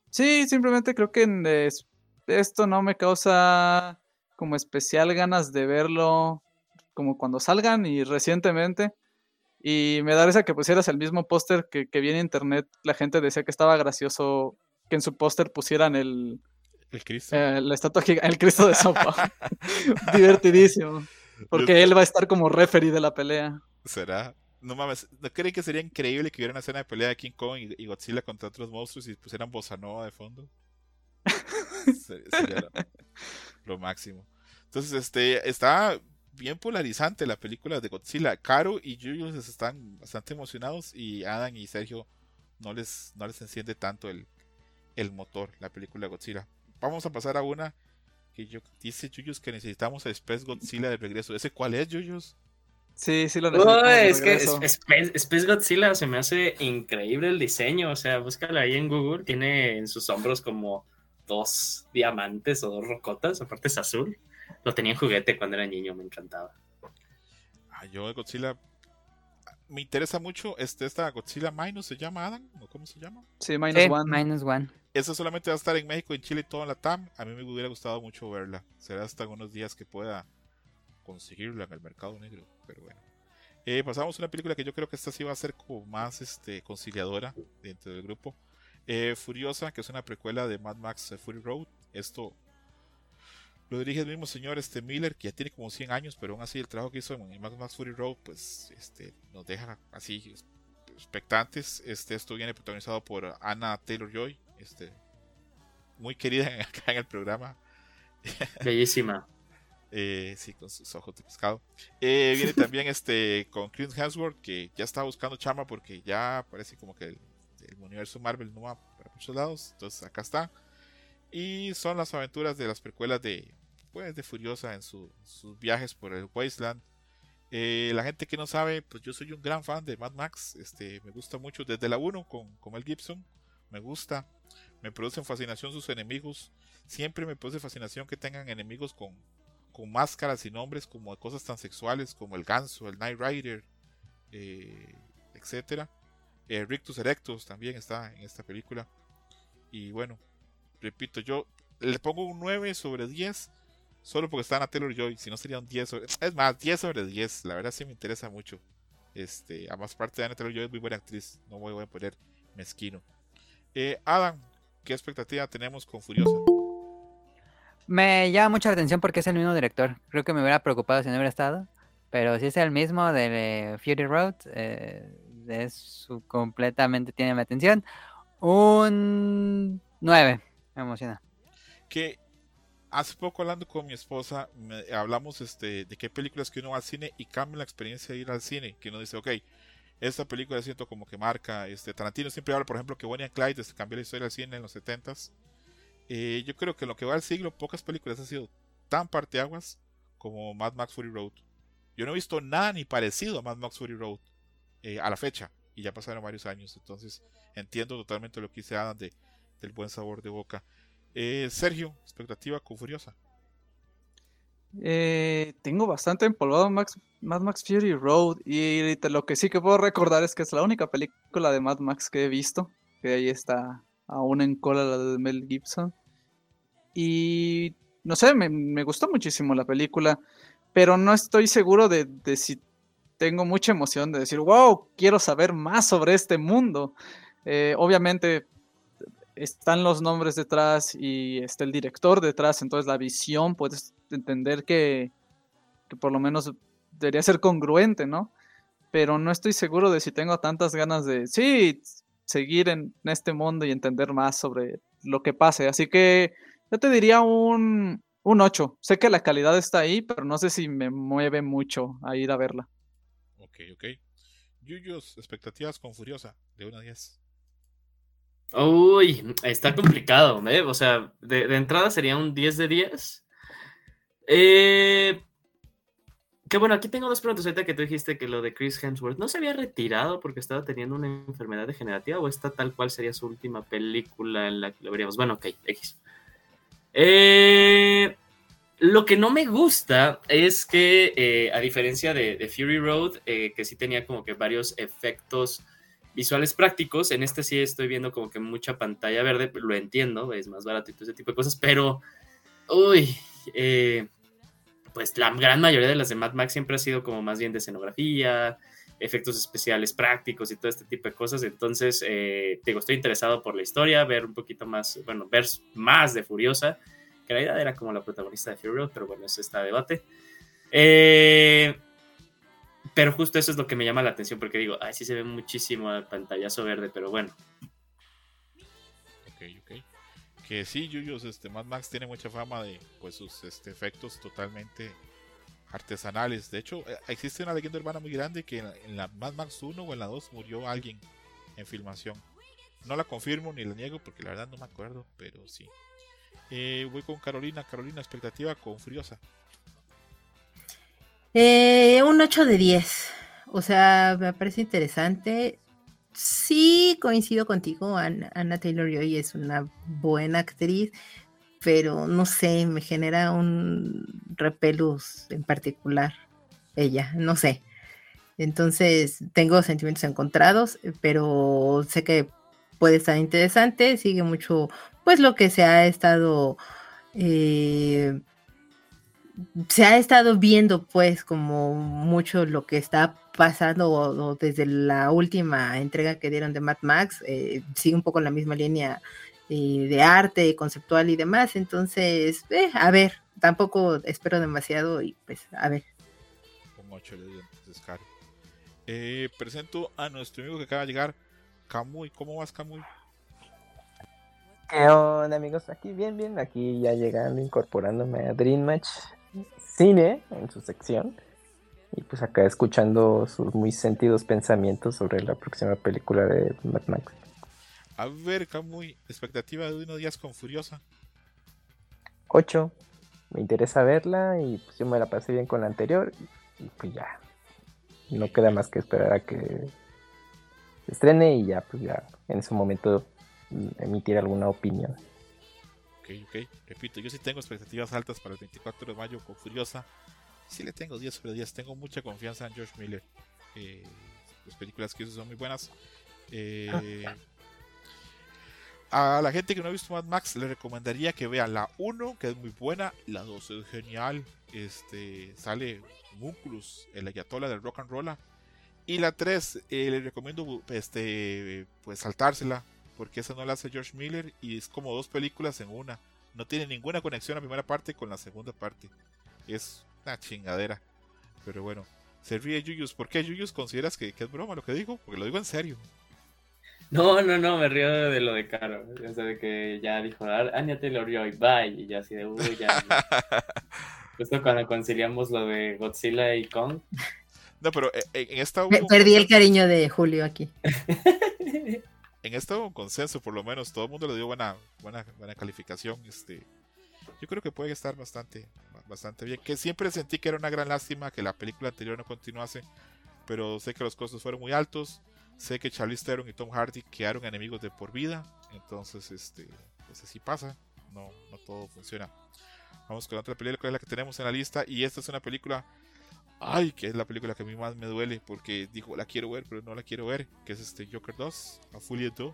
Speaker 4: sí, simplemente creo que es- esto no me causa como especial ganas de verlo como cuando salgan y recientemente. Y me da risa que pusieras el mismo póster que, que vi en internet. La gente decía que estaba gracioso que en su póster pusieran el,
Speaker 1: El Cristo.
Speaker 4: eh, la estatua giga- el Cristo de sopa. Divertidísimo. Porque él va a estar como referee de la pelea.
Speaker 1: ¿Será? No mames, ¿no creen que sería increíble que hubiera una escena de pelea de King Kong y, y Godzilla contra otros monstruos y pusieran bossa nova de fondo? Se- Sería lo, lo máximo. Entonces, este, está bien polarizante la película de Godzilla. Caro y Julius están bastante emocionados y Adam y Sergio no les, no les enciende tanto el, el motor, la película de Godzilla. Vamos a pasar a una que yo, dice Julius que necesitamos a Space Godzilla de regreso. ¿Ese cuál es, Julius?
Speaker 4: Sí, sí lo
Speaker 3: Uy,
Speaker 4: necesitamos de
Speaker 3: es que Space, Space Godzilla se me hace increíble el diseño. O sea, búscala ahí en Google. Tiene en sus hombros como dos diamantes o dos rocotas. Aparte es azul. Lo tenía en juguete cuando era niño, me encantaba.
Speaker 1: Ah, yo de Godzilla me interesa mucho este esta Godzilla Minus se llama Adam o cómo se llama.
Speaker 4: Sí, minus
Speaker 2: Sí,
Speaker 4: one.
Speaker 2: minus one.
Speaker 1: Esa solamente va a estar en México, en Chile y todo en la TAM. A mí me hubiera gustado mucho verla. Será hasta unos días que pueda conseguirla en el mercado negro, pero bueno. Eh, pasamos a una película que yo creo que esta sí va a ser como más este, conciliadora dentro del grupo. Eh, Furiosa, que es una precuela de Mad Max Fury Road. Esto lo dirige el mismo señor este Miller, que ya tiene como 100 años, pero aún así el trabajo que hizo en Mad Max Fury Road, pues este, nos deja así expectantes. Este, esto viene protagonizado por Anna Taylor Joy, este, muy querida acá en el programa.
Speaker 3: Bellísima.
Speaker 1: Eh, sí, con sus ojos de pescado. Eh, viene también este con Chris Hemsworth, que ya está buscando chama porque ya parece como que el, el universo Marvel no va para muchos lados. Entonces acá está. Y son las aventuras de las precuelas de, pues, de Furiosa en su- sus viajes por el Wasteland. Eh, la gente que no sabe, pues yo soy un gran fan de Mad Max. Este, me gusta mucho desde la 1 con, con Mel Gibson. Me gusta. Me producen fascinación sus enemigos. Siempre me produce fascinación que tengan enemigos con, con máscaras y nombres como de cosas tan sexuales como el ganso, el Night Rider, eh, etcétera. Eh, Rictus Erectus también está en esta película. Y bueno, repito, yo le pongo un 9 sobre 10 solo porque está en Taylor Joy. Si no sería un 10 sobre... Es más, 10 sobre 10. La verdad sí me interesa mucho. Este, además parte de Anna Taylor Joy es muy buena actriz. No me voy a poner mezquino. Eh, Adam, ¿qué expectativa tenemos con Furiosa?
Speaker 2: Me llama mucho la atención porque es el mismo director. Creo que me hubiera preocupado si no hubiera estado. Pero si es el mismo de eh, Fury Road, eh, es completamente tiene mi atención. Un 9. Me emociona.
Speaker 1: que hace poco hablando con mi esposa me- hablamos este de qué películas que uno va al cine y cambia la experiencia de ir al cine que uno dice ok esta película siento como que marca este Tarantino siempre habla por ejemplo que Bonnie and Clyde este, cambió la historia del cine en los 70s Eh, yo creo que en lo que va al siglo pocas películas han sido tan parteaguas como Mad Max Fury Road. Yo no he visto nada ni parecido a Mad Max Fury Road eh, a la fecha, y ya pasaron varios años, entonces entiendo totalmente lo que dice Adam de, del buen sabor de boca. Eh, Sergio, expectativa con Furiosa.
Speaker 4: Eh, tengo bastante empolvado Mad Max Fury Road y lo que sí que puedo recordar es que es la única película de Mad Max que he visto, que ahí está aún en cola la de Mel Gibson. Y no sé, me, gustó muchísimo la película, pero no estoy seguro de, de, si tengo mucha emoción de decir, wow, quiero saber más sobre este mundo. Eh, obviamente están los nombres detrás y está el director detrás, entonces la visión puedes entender que, por lo menos debería ser congruente, ¿no? Pero no estoy seguro de si tengo tantas ganas de, sí, seguir en, este mundo y entender más sobre lo que pase. Así que yo te diría un, un 8. Sé que la calidad está ahí, pero no sé si me mueve mucho a ir a verla.
Speaker 1: Ok, ok. Yuyos, expectativas con Furiosa, de 1 a 10.
Speaker 3: Uy, está complicado, ¿eh? O sea, de, entrada sería un 10 de 10. Eh, que bueno, aquí tengo dos preguntas. Ahorita que tú dijiste que lo de Chris Hemsworth no se había retirado porque estaba teniendo una enfermedad degenerativa o esta tal cual sería su última película en la que lo veríamos. Bueno, ok, X. Eh, lo que no me gusta es que, eh, a diferencia de, de Fury Road, que sí tenía como que varios efectos visuales prácticos. En este sí estoy viendo como que mucha pantalla verde, lo entiendo, es más barato y todo ese tipo de cosas, pero, uy, eh, pues la gran mayoría de las de Mad Max siempre ha sido como más bien de escenografía, efectos especiales prácticos y todo este tipo de cosas. Entonces, eh, digo, estoy interesado por la historia, ver un poquito más, bueno, ver más de Furiosa, que la idea era como la protagonista de Fury Road, pero bueno, eso está debate. Eh, pero justo eso es lo que me llama la atención, porque digo, ay, sí se ve muchísimo el pantallazo verde, pero bueno.
Speaker 1: Ok, ok. Que sí, Yuyos, este, Mad Max tiene mucha fama de pues sus este, efectos totalmente artesanales. De hecho, eh, existe una leyenda urbana muy grande que en la Mad Max 1 o en la 2 murió alguien en filmación. No la confirmo ni la niego porque la verdad no me acuerdo, pero sí. Eh, voy con Carolina. Carolina, expectativa con Furiosa.
Speaker 5: Eh, un 8 de 10. O sea, me parece interesante. Sí, coincido contigo. Anna, Taylor Joy es una buena actriz, pero no sé, me genera un repelus en particular. Ella, no sé. Entonces, tengo sentimientos encontrados, pero sé que puede estar interesante. Sigue mucho, pues, lo que se ha estado. Eh, se ha estado viendo pues como mucho lo que está pasando desde la última entrega que dieron de Mad Max, eh, sigue un poco en la misma línea eh, de arte conceptual y demás, entonces, eh, a ver, tampoco espero demasiado y pues a ver.
Speaker 1: Como presento a nuestro amigo que acaba de llegar, Camuy, ¿cómo vas Camuy?
Speaker 6: ¿Qué onda amigos? Aquí bien, bien, aquí ya llegando, incorporándome a Dream Match cine en su sección. Y pues acá escuchando sus muy sentidos pensamientos sobre la próxima película de Mad Max.
Speaker 1: A ver, Camuy, expectativa de unos días con Furiosa.
Speaker 6: 8. Me interesa verla y pues yo me la pasé bien con la anterior. Y pues ya. No queda más que esperar a que se estrene y ya, pues ya en ese momento mm, emitir alguna opinión
Speaker 1: ok, ok. Repito, yo sí tengo expectativas altas para el 24 de mayo con Furiosa. Sí le tengo 10 sobre 10. Tengo mucha confianza en George Miller. Eh, las películas que hizo son muy buenas. Eh, a la gente que no ha visto Mad Max le recomendaría que vea la 1, que es muy buena. La 2 es genial. Este sale Munculus, el ayatola del rock and roll. Y la 3 eh, le recomiendo este pues saltársela porque esa no la hace George Miller y es como dos películas en una. No tiene ninguna conexión la primera parte con la segunda parte. Es una chingadera. Pero bueno, se ríe Yuyus. ¿Por qué Yuyus consideras que, es broma lo que digo? Porque lo digo en serio.
Speaker 3: No, no, no, me río de lo de Caro. O sea, de que ya dijo, Anya Taylor y bye. Y ya así de, uy, ya. Justo cuando conciliamos lo de Godzilla y Kong.
Speaker 1: No, pero eh, en esta.
Speaker 5: Perdí el cariño de Julio aquí.
Speaker 1: en esto un consenso, por lo menos, todo el mundo le dio buena, buena, buena calificación. Este, yo creo que puede estar bastante, bastante bien. Que siempre sentí que era una gran lástima que la película anterior no continuase, pero sé que los costos fueron muy altos. Sé que Charlize Theron y Tom Hardy quedaron enemigos de por vida, entonces este, pues así pasa, no, no todo funciona. Vamos con otra película que es la que tenemos en la lista y esta es una película, ay, que es la película que a mí más me duele porque digo la quiero ver pero no la quiero ver, que es este Joker 2, A Fully 2.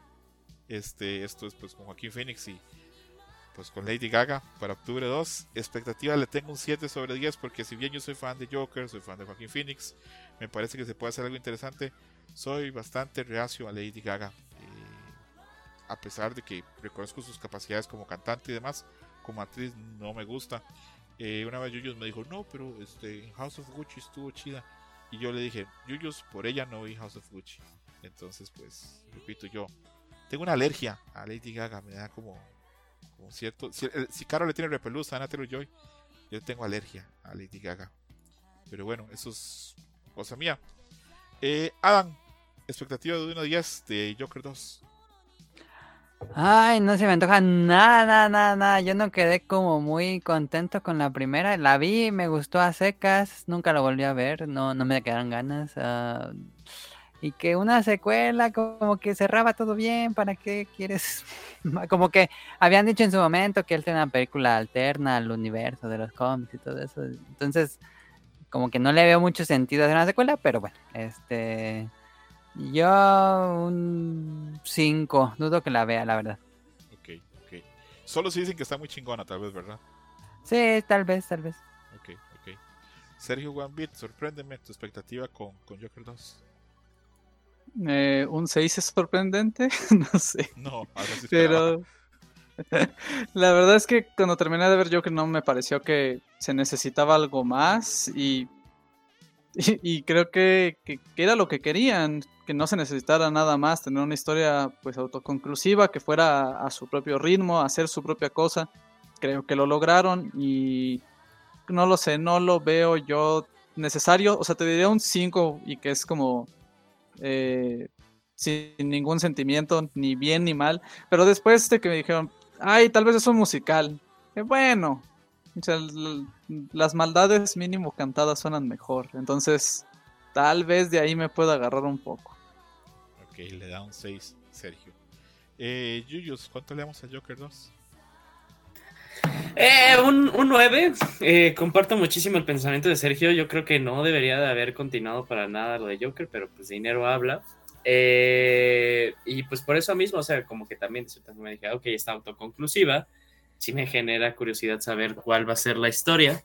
Speaker 1: Este, esto es pues con Joaquín Phoenix y pues con Lady Gaga para octubre 2. Expectativa le tengo un 7 sobre 10 porque si bien yo soy fan de Joker, soy fan de Joaquín Phoenix, me parece que se puede hacer algo interesante. Soy bastante reacio a Lady Gaga. eh, a pesar de que reconozco sus capacidades como cantante y demás, como actriz no me gusta. Eh, una vez Yuyos me dijo, no, pero este, House of Gucci estuvo chida. Y yo le dije, Yuyos, por ella no vi House of Gucci. Entonces, pues, repito yo, tengo una alergia a Lady Gaga, me da como, como cierto... Si, eh, si Caro le tiene repelús a Natalie Joy, yo tengo alergia a Lady Gaga. Pero bueno, eso es cosa mía. Eh, Adam, expectativa de 1 a 10 de Joker 2.
Speaker 2: Ay, no se me antoja nada, nada, nada. Yo no quedé como muy contento con la primera. La vi, me gustó a secas, nunca lo volví a ver, no, no me quedaron ganas. ah, y que una secuela como que cerraba todo bien, ¿para qué quieres? Como que habían dicho en su momento que él tenía una película alterna al universo de los cómics y todo eso. Entonces, como que no le veo mucho sentido hacer una secuela, pero bueno, este... Yo un 5, dudo que la vea, la verdad.
Speaker 1: Ok, ok. Solo si dicen que está muy chingona, tal vez, ¿verdad?
Speaker 2: Sí, tal vez, tal vez.
Speaker 1: Ok, ok. Sergio Gambit, sorpréndeme tu expectativa con, con Joker 2.
Speaker 4: Eh, un 6 es sorprendente, no sé.
Speaker 1: No, ahora sí.
Speaker 4: Pero la verdad es que cuando terminé de ver Joker no me pareció que se necesitaba algo más y, y, y creo que, que- que era lo que querían, que no se necesitara nada más, tener una historia pues autoconclusiva, que fuera a, a su propio ritmo, hacer su propia cosa. Creo que lo lograron y no lo sé, no lo veo yo necesario, o sea, te diría un 5 y que es como eh, sin ningún sentimiento, ni bien ni mal. Pero después de que me dijeron, ay, tal vez es un musical. Eh, bueno, las maldades mínimo cantadas suenan mejor. Entonces, tal vez de ahí me pueda agarrar un poco.
Speaker 1: Ok, le da un 6, Sergio. Eh, Yuyos, ¿cuánto le damos a Joker 2?
Speaker 3: Eh, un, un 9. Eh, comparto muchísimo el pensamiento de Sergio. Yo creo que no debería de haber continuado para nada lo de Joker, pero pues dinero habla. Eh, y pues por eso mismo, o sea, como que también forma dije, ok, está autoconclusiva. Sí me genera curiosidad saber cuál va a ser la historia.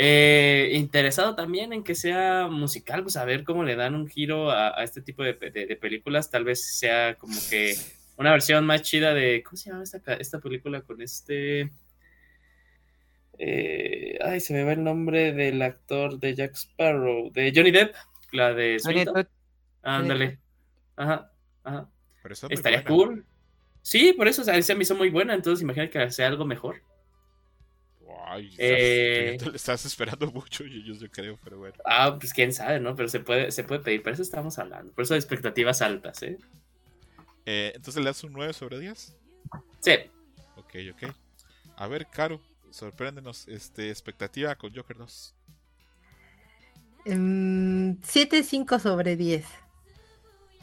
Speaker 3: Eh, interesado también en que sea musical, pues a ver cómo le dan un giro a, a este tipo de, de- de películas. Tal vez sea como que una versión más chida de. ¿Cómo se llama esta, película con este. Eh, ay, se me va el nombre del actor de Jack Sparrow, de Johnny Depp, la de Ándale. Ajá, ajá. Estaría
Speaker 1: buena.
Speaker 3: cool. Sí, por eso, o sea, esa me hizo muy buena, entonces imagina que sea algo mejor.
Speaker 1: Ay, estás,
Speaker 3: Eh.
Speaker 1: pidiendo- estás esperando mucho, Yuyos, yo creo, pero bueno.
Speaker 3: Ah, pues quién sabe, ¿no? Pero se puede, se puede pedir, por eso estamos hablando, por eso hay expectativas altas, ¿eh?
Speaker 1: Eh, Entonces le das un 9 sobre 10.
Speaker 3: Sí.
Speaker 1: Ok, ok. A ver, Caro, sorpréndenos. Este, expectativa con Joker 2.
Speaker 5: 7, 5 sobre 10.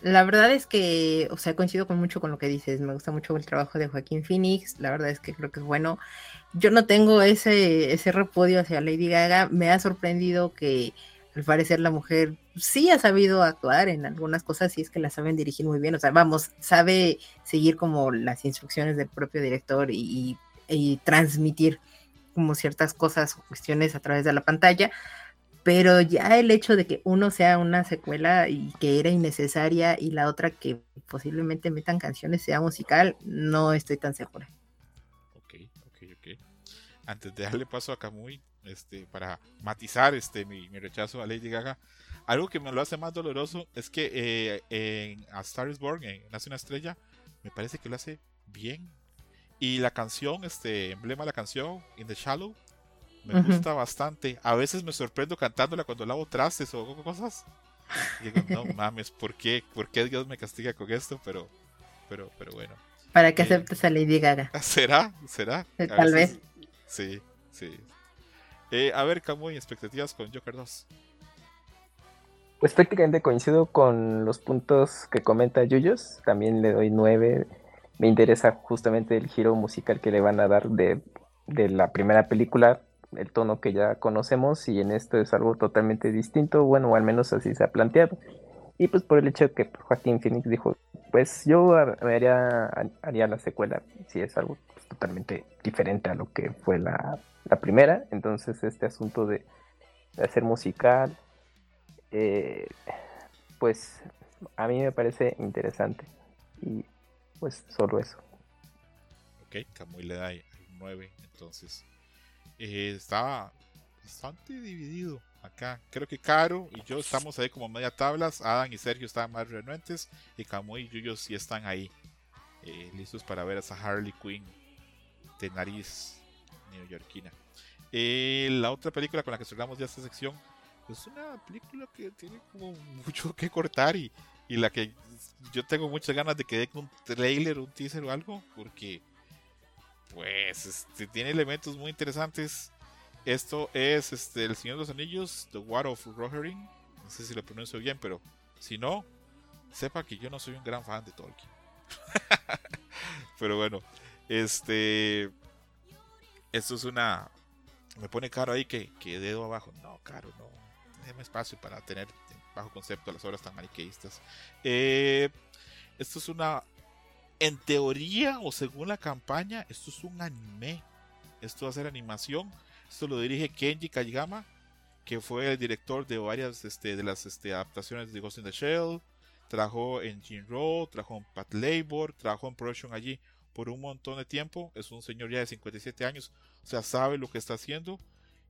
Speaker 5: La verdad es que, o sea, coincido con mucho con lo que dices. Me gusta mucho el trabajo de Joaquín Phoenix. La verdad es que creo que es bueno. Yo no tengo ese, ese repudio hacia Lady Gaga. Me ha sorprendido que al parecer la mujer sí ha sabido actuar en algunas cosas y es que la saben dirigir muy bien. O sea, vamos, sabe seguir como las instrucciones del propio director y, y- y transmitir como ciertas cosas o cuestiones a través de la pantalla pero ya el hecho de que uno sea una secuela y que era innecesaria y la otra que posiblemente metan canciones sea musical, no estoy tan segura.
Speaker 1: Ok, ok, ok. Antes de darle paso a Kamui, este, para matizar este, mi, mi rechazo a Lady Gaga, algo que me lo hace más doloroso es que eh, en A Star is Born, en Nace una estrella, me parece que lo hace bien. Y la canción, este, emblema de la canción, In the Shallow, me gusta bastante. A veces me sorprendo cantándola cuando lavo trastes o cosas. Y digo, no mames, ¿por qué? ¿Por qué Dios me castiga con esto? Pero, pero, pero bueno.
Speaker 5: Para que
Speaker 1: Eh,
Speaker 5: aceptes a Lady Gaga.
Speaker 1: ¿Será? ¿Será? A
Speaker 5: tal
Speaker 1: veces- Sí, sí. Eh, a ver, Camuy, expectativas con Joker 2.
Speaker 6: Pues prácticamente coincido con los puntos que comenta Yuyos. También le doy 9. Me interesa justamente el giro musical que le van a dar de, de la primera película, el tono que ya conocemos, y en esto es algo totalmente distinto. Bueno, o al menos así se ha planteado. Y pues por el hecho de que Joaquín Phoenix dijo, pues yo haría, haría la secuela, si es algo pues, totalmente diferente a lo que fue la, la primera. Entonces este asunto de, de hacer musical, eh, pues a mí me parece interesante. Y pues solo eso.
Speaker 1: Ok, Camuy le da 9, entonces eh, estaba bastante dividido acá. Creo que Caro y yo estamos ahí como media tablas. Adam y Sergio están más renuentes. Y Camuy y Yuyo sí están ahí. eh, listos para ver a esa Harley Quinn de nariz neoyorquina. Eh, la otra película con la que cerramos ya esta sección es una película que tiene como mucho que cortar y, y la que yo tengo muchas ganas de que dé un trailer, un teaser o algo, porque pues este, tiene elementos muy interesantes. Esto es este, El Señor de los Anillos, The War of Rohirrim. No sé si lo pronuncio bien, pero si no, sepa que yo no soy un gran fan de Tolkien. pero bueno, este. Esto es una. Me pone caro ahí que, que dedo abajo. No, caro, no. Déjeme espacio para tener bajo concepto las obras tan maniqueístas. Eh, esto es una. En teoría, o según la campaña, esto es un anime. Esto va a ser animación. Esto lo dirige Kenji Kageyama, que fue el director de varias este, de las este, adaptaciones de Ghost in the Shell. Trabajó en Jinro, trabajó en Pat Labor, trabajó en Production allí por un montón de tiempo. Es un señor ya de 57 años, o sea, sabe lo que está haciendo.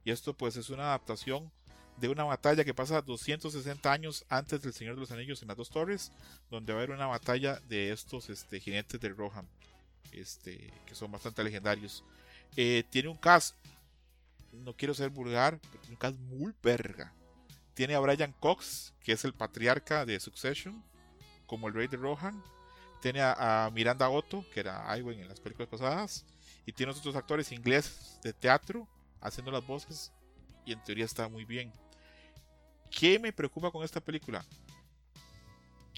Speaker 1: Y esto pues es una adaptación de una batalla que pasa 260 años antes del Señor de los Anillos en las dos torres, donde va a haber una batalla de estos este, jinetes de Rohan, este, que son bastante legendarios. Eh, tiene un cast, no quiero ser vulgar, pero un cast muy verga. Tiene a Brian Cox, que es el patriarca de Succession, como el rey de Rohan. Tiene a, Miranda Otto, que era Iwan en las películas pasadas. Y tiene otros actores ingleses de teatro haciendo las voces. Y en teoría está muy bien. ¿Qué me preocupa con esta película?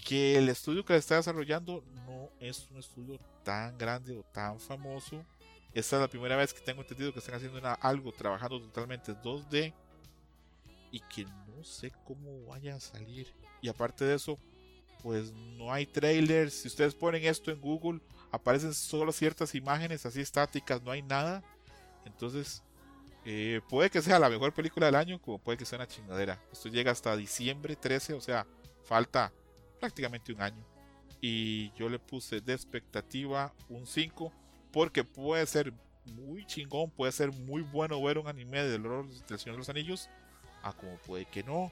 Speaker 1: Que el estudio que la está desarrollando no es un estudio tan grande o tan famoso. Esta es la primera vez que tengo entendido que están haciendo algo trabajando totalmente 2D y que no sé cómo vaya a salir. Y aparte de eso, pues no hay trailers. Si ustedes ponen esto en Google, aparecen solo ciertas imágenes así estáticas, no hay nada. Entonces, eh, puede que sea la mejor película del año, como puede que sea una chingadera. Esto llega hasta diciembre 13, o sea, falta prácticamente un año. Y yo le puse de expectativa un 5, porque puede ser muy chingón, puede ser muy bueno ver un anime del, del Señor de los Anillos, a como puede que no.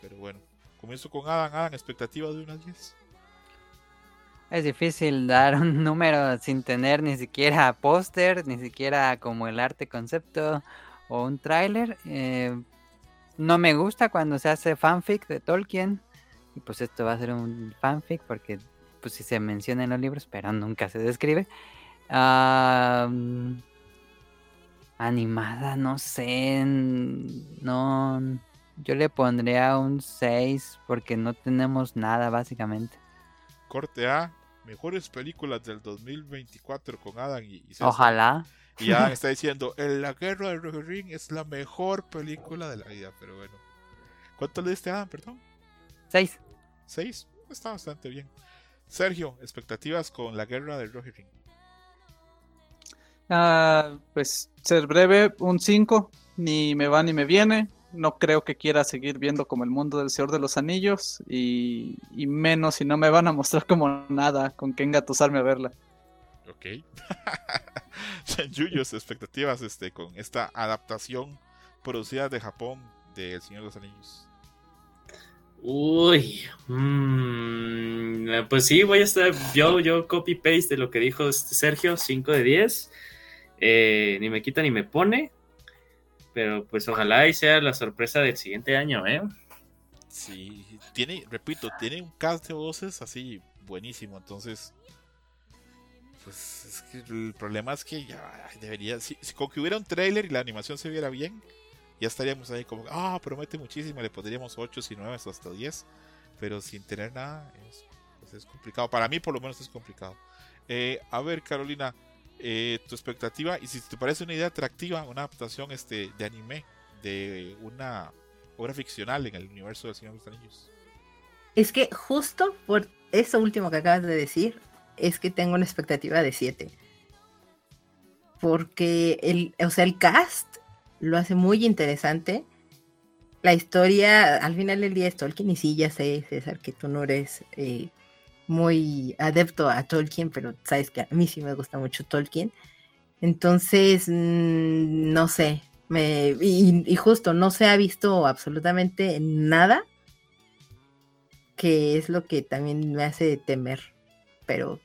Speaker 1: Pero bueno, comienzo con Adam. Adam, expectativa de unas 10.
Speaker 2: Es difícil dar un número sin tener ni siquiera póster, ni siquiera como el arte concepto o un tráiler. Eh, no me gusta cuando se hace fanfic de Tolkien. Y pues esto va a ser un fanfic porque pues sí se menciona en los libros, pero nunca se describe. Mm, animada, no sé. No. Yo le pondría un 6 porque no tenemos nada básicamente.
Speaker 1: Corte A, mejores películas del 2024 con Adam y, y César.
Speaker 2: Ojalá.
Speaker 1: Y Adam está diciendo, "El- La Guerra del Rohirrim es la mejor película de la vida, pero bueno. ¿Cuánto le diste a Adam, perdón?
Speaker 2: 6.
Speaker 1: ¿Seis? Está bastante bien. Sergio, expectativas con La Guerra del Rohirrim.
Speaker 4: Ah, pues ser breve, un 5, ni me va ni me viene. No creo que quiera seguir viendo como el mundo del Señor de los Anillos y, y menos si no me van a mostrar como nada con qué engatusarme a verla.
Speaker 1: Ok. Yuyos, expectativas este, con esta adaptación producida de Japón de El Señor de los Anillos.
Speaker 3: Uy, mm, pues sí, voy a estar, yo, yo copy paste de lo que dijo este Sergio, 5 de 10, Eh, ni me quita ni me pone, pero pues ojalá y sea la sorpresa del siguiente año, ¿eh?
Speaker 1: Sí, tiene, repito, tiene un cast de voces así buenísimo, entonces pues es que el problema es que ya debería, si, si con que hubiera un trailer y la animación se viera bien ya estaríamos ahí como, ah, promete muchísimo, le pondríamos 8 y 9 hasta 10, pero sin tener nada es, pues es complicado. Para mí por lo menos es complicado. Eh, a ver, Carolina, eh, tu expectativa y si te parece una idea atractiva, una adaptación este, de anime de una obra ficcional en el universo del Señor de los Anillos.
Speaker 5: Es que justo por eso último que acabas de decir, es que tengo una expectativa de 7. Porque el, o sea, el cast lo hace muy interesante. La historia, al final del día es Tolkien, y sí, ya sé, César, que tú no eres eh, muy adepto a Tolkien, pero sabes que a mí sí me gusta mucho Tolkien. Entonces, mm, no sé, me, y, justo no se ha visto absolutamente nada, que es lo que también me hace temer. Pero,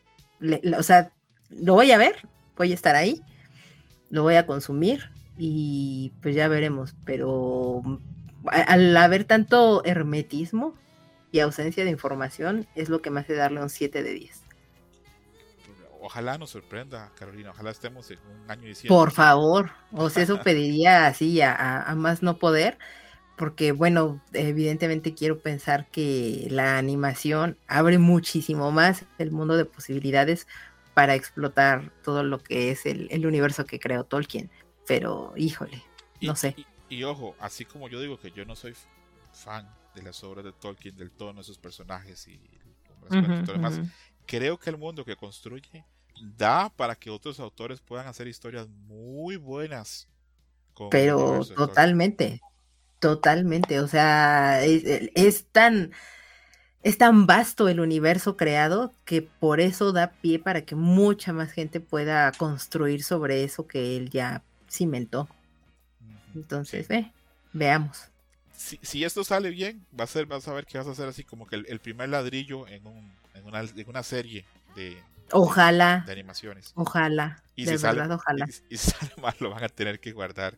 Speaker 5: o sea, lo voy a ver, voy a estar ahí, lo voy a consumir y pues ya veremos. Pero al haber tanto hermetismo, y ausencia de información es lo que me hace darle un 7 de 10.
Speaker 1: Ojalá nos sorprenda, Carolina. Ojalá estemos en un año diciendo.
Speaker 5: Por favor, o sea, eso pediría así a, más no poder, porque bueno, evidentemente quiero pensar que la animación abre muchísimo más el mundo de posibilidades para explotar todo lo que es el, universo que creó Tolkien. Pero, híjole, no sé.
Speaker 1: y, ojo, así como yo digo que yo no soy fan de las obras de Tolkien, del tono de sus personajes y todo demás. Creo que el mundo que construye da para que otros autores puedan hacer historias muy buenas.
Speaker 5: Pero totalmente, totalmente. O sea, es, tan es tan vasto el universo creado que por eso da pie para que mucha más gente pueda construir sobre eso que él ya cimentó. Entonces, ve, veamos
Speaker 1: si, esto sale bien, va a ser, vas a ver que vas a hacer así como que el, primer ladrillo en, un, en, una, en una serie de,
Speaker 5: ojalá,
Speaker 1: de animaciones.
Speaker 5: Ojalá,
Speaker 1: y de verdad, ojalá. Y, si sale mal, lo van a tener que guardar.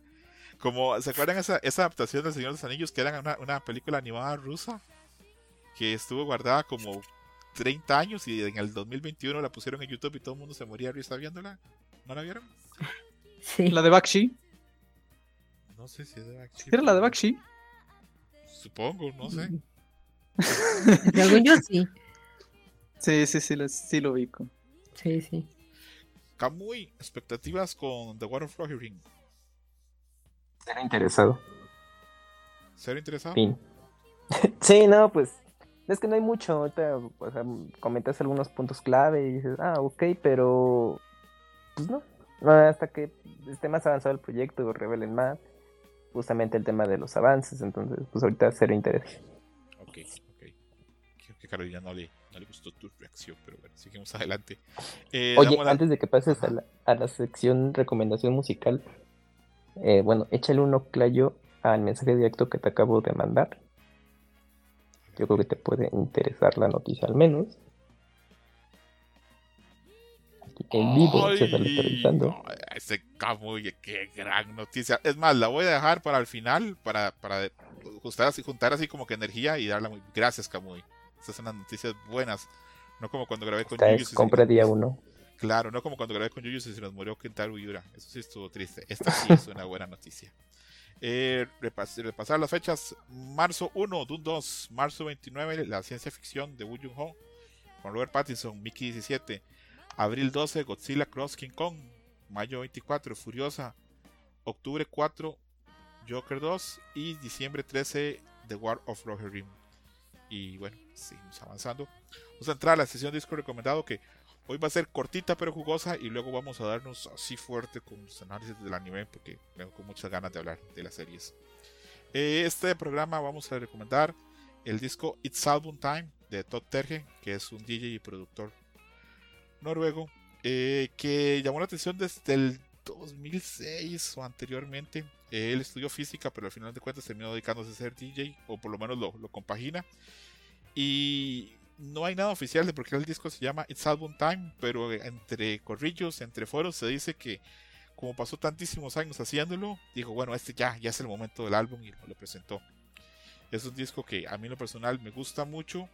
Speaker 1: Como, ¿se acuerdan esa, esa adaptación del Señor de los Anillos que era una, una película animada rusa? Que estuvo guardada como 30 años y en el 2021 la pusieron en YouTube y todo el mundo se moría risa viéndola. ¿No la vieron?
Speaker 4: Sí. ¿La de Bakshi?
Speaker 1: No sé si es de Bakshi.
Speaker 4: ¿Era la de Bakshi?
Speaker 1: Supongo, no sé.
Speaker 5: Según yo sí.
Speaker 4: Sí, sí, sí, sí lo ubico.
Speaker 5: Sí, sí.
Speaker 1: Kamui, expectativas con The War of Rohirrim.
Speaker 6: Ser interesado.
Speaker 1: ¿Ser interesado?
Speaker 6: sí, no, pues es que no hay mucho. Ahorita o sea, comentas algunos puntos clave y dices, ah, ok, pero pues no. Hasta que esté más avanzado el proyecto o revelen más justamente el tema de los avances, entonces pues ahorita cero interés.
Speaker 1: Ok, ok. Creo que Carolina no le, no le gustó tu reacción, pero bueno, seguimos adelante.
Speaker 6: Eh, Oye, antes de que pases a la, a la sección recomendación musical, eh, bueno, échale un oclayo al mensaje directo que te acabo de mandar. Yo creo que te puede interesar la noticia al menos en vivo se está realizando.
Speaker 1: ese Camuy, qué gran noticia. Es más, la voy a dejar para el final, para, para juntar, así, juntar así como que energía y darla muy. Gracias, Camuy. Estas son las noticias buenas. No como cuando grabé con
Speaker 6: Yuyus. Compra día uno.
Speaker 1: Claro, no como cuando grabé con Yuyus y se nos murió Kentaro Yura. Eso sí estuvo triste. Esta sí es una buena noticia. Eh, repasar las fechas: marzo 1, Dune 2, marzo 29, la ciencia ficción de Woo Jung Ho, con Robert Pattinson, Mickey 17. Abril 12, Godzilla Cross King Kong. Mayo 24, Furiosa. Octubre 4, Joker 2. Y diciembre 13, The War of Rohirrim. Y bueno, seguimos avanzando. Vamos a entrar a la sesión de disco recomendado que hoy va a ser cortita pero jugosa y luego vamos a darnos así fuerte con los análisis del anime porque tengo con muchas ganas de hablar de las series. Eh, este programa vamos a recomendar el disco It's Album Time de Todd Terje, que es un DJ y productor noruego, eh, que llamó la atención desde el 2006 o anteriormente. él estudió física, pero al final de cuentas terminó dedicándose a ser DJ, o por lo menos lo, compagina. Y no hay nada oficial de por qué el disco se llama It's Album Time, pero entre corrillos, entre foros, se dice que como pasó tantísimos años haciéndolo, dijo, bueno, este ya, ya es el momento del álbum y lo presentó. Es un disco que a mí en lo personal me gusta mucho.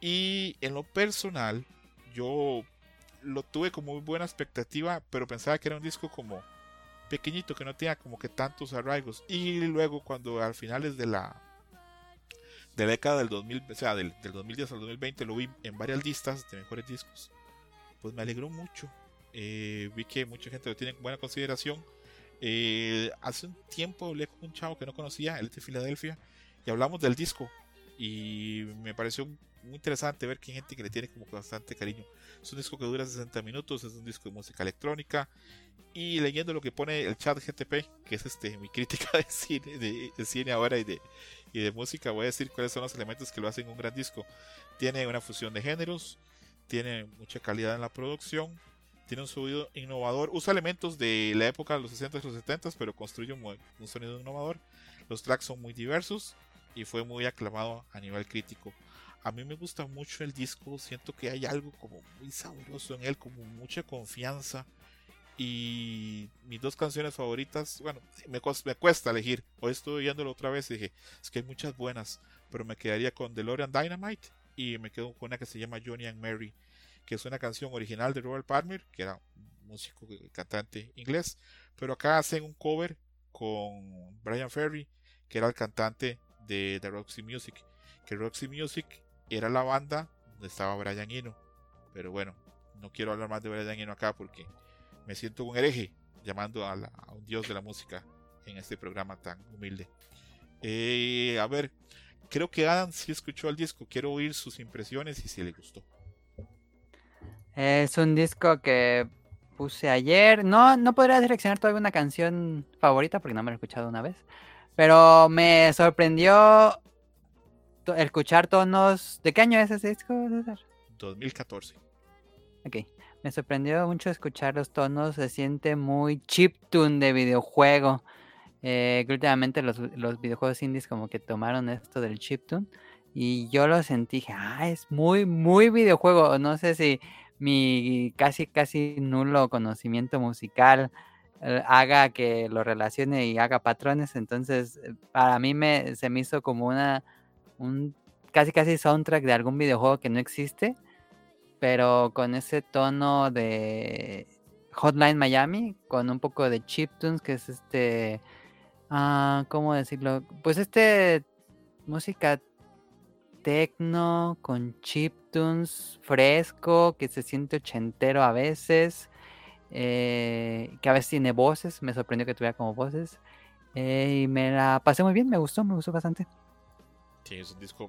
Speaker 1: Y en lo personal, yo lo tuve como muy buena expectativa, pero pensaba que era un disco como pequeñito que no tenga como que tantos arraigos. Y luego cuando al finales de la de la década del 2000, o sea, del, del 2010 al 2020 lo vi en varias listas de mejores discos, pues me alegró mucho. Eh, vi que mucha gente lo tiene en buena consideración. Eh, hace un tiempo hablé con un chavo que no conocía, él es de Filadelfia, y hablamos del disco. Y me pareció muy interesante ver que hay gente que le tiene como bastante cariño. Es un disco que dura 60 minutos, es un disco de música electrónica. Y leyendo lo que pone el chat GTP, que es este mi crítica de cine, de, cine ahora y de, y de música, voy a decir cuáles son los elementos que lo hacen un gran disco. Tiene una fusión de géneros, tiene mucha calidad en la producción, tiene un sonido innovador, usa elementos de la época de los 60 y los 70, pero construye un, un sonido innovador. Los tracks son muy diversos y fue muy aclamado a nivel crítico. A mí me gusta mucho el disco, siento que hay algo como muy sabroso en él, como mucha confianza. Y mis dos canciones favoritas, bueno, me, me cuesta elegir. Hoy estoy viéndolo otra vez y dije, es que hay muchas buenas, pero me quedaría con DeLorean Dynamite y me quedo con una que se llama Johnny and Mary, que es una canción original de Robert Palmer, que era un músico cantante inglés, pero acá hacen un cover con Brian Ferry, que era el cantante de, The Roxy Music, que Roxy Music era la banda donde estaba Brian Eno, pero bueno, no quiero hablar más de Brian Eno acá porque me siento un hereje llamando a, un dios de la música en este programa tan humilde. Eh, a ver, creo que Adam sí escuchó el disco. Quiero oír sus impresiones y si le gustó.
Speaker 2: Es un disco que puse ayer. No, no podría seleccionar todavía una canción favorita porque no me lo he escuchado una vez. Pero me sorprendió escuchar tonos. ¿De qué año es ese disco, César?
Speaker 1: 2014.
Speaker 2: Ok. Me sorprendió mucho escuchar los tonos, se siente muy chiptune de videojuego. Eh, últimamente los, videojuegos indies como que tomaron esto del chiptune. Y yo lo sentí, dije, ah, es muy, muy videojuego. No sé si mi casi, casi nulo conocimiento musical eh, haga que lo relacione y haga patrones. Entonces, eh, para mí me, se me hizo como una, un casi, casi soundtrack de algún videojuego que no existe pero con ese tono de Hotline Miami, con un poco de chiptunes, que es este, ah, ¿cómo decirlo? Pues este música techno con chiptunes fresco, que se siente ochentero a veces, eh, que a veces tiene voces, me sorprendió que tuviera como voces, eh, y me la pasé muy bien, me gustó, me gustó bastante.
Speaker 1: Sí, es un disco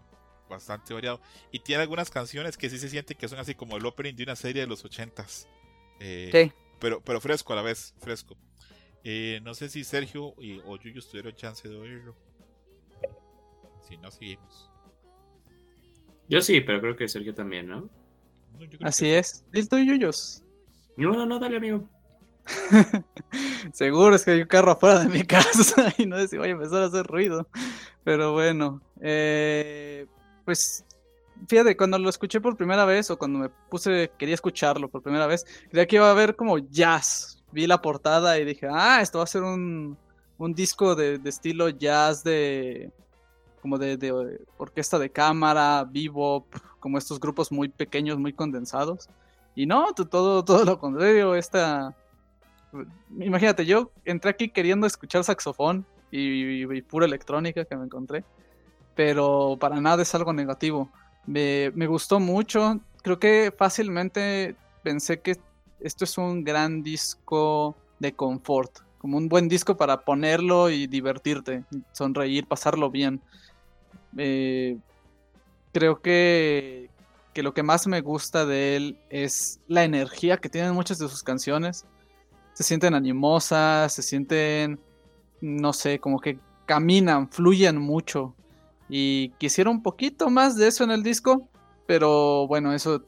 Speaker 1: bastante variado. Y tiene algunas canciones que sí se siente que son así como el opening de una serie de los ochentas. Eh, sí. Pero, pero fresco a la vez, fresco. Eh, no sé si Sergio y, o Yuyo tuvieron chance de oírlo. Si no, seguimos.
Speaker 3: Yo sí, pero creo que Sergio también, ¿no?
Speaker 4: Así es. ¿Listo, Yuyos?
Speaker 3: No, no, no, dale, amigo.
Speaker 4: Seguro es que hay un carro afuera de mi casa y no sé si voy a empezar a hacer ruido. Pero bueno, eh, pues fíjate, cuando lo escuché por primera vez o cuando me puse, quería escucharlo por primera vez, creía que iba a haber como jazz. Vi la portada y dije, ah, esto va a ser un, un disco de, estilo jazz de como de, de, orquesta de cámara, bebop, como estos grupos muy pequeños, muy condensados. Y no, todo, todo lo contrario, esta... Imagínate, yo entré aquí queriendo escuchar saxofón y pura electrónica que me encontré pero para nada es algo negativo. Me, gustó mucho, creo que fácilmente pensé que esto es un gran disco de confort, como un buen disco para ponerlo y divertirte, sonreír, pasarlo bien. Eh, creo que, que lo que más me gusta de él es la energía que tienen muchas de sus canciones. Se sienten animosas, se sienten, no sé, como que caminan, fluyen mucho. Y quisiera un poquito más de eso en el disco, pero bueno, eso,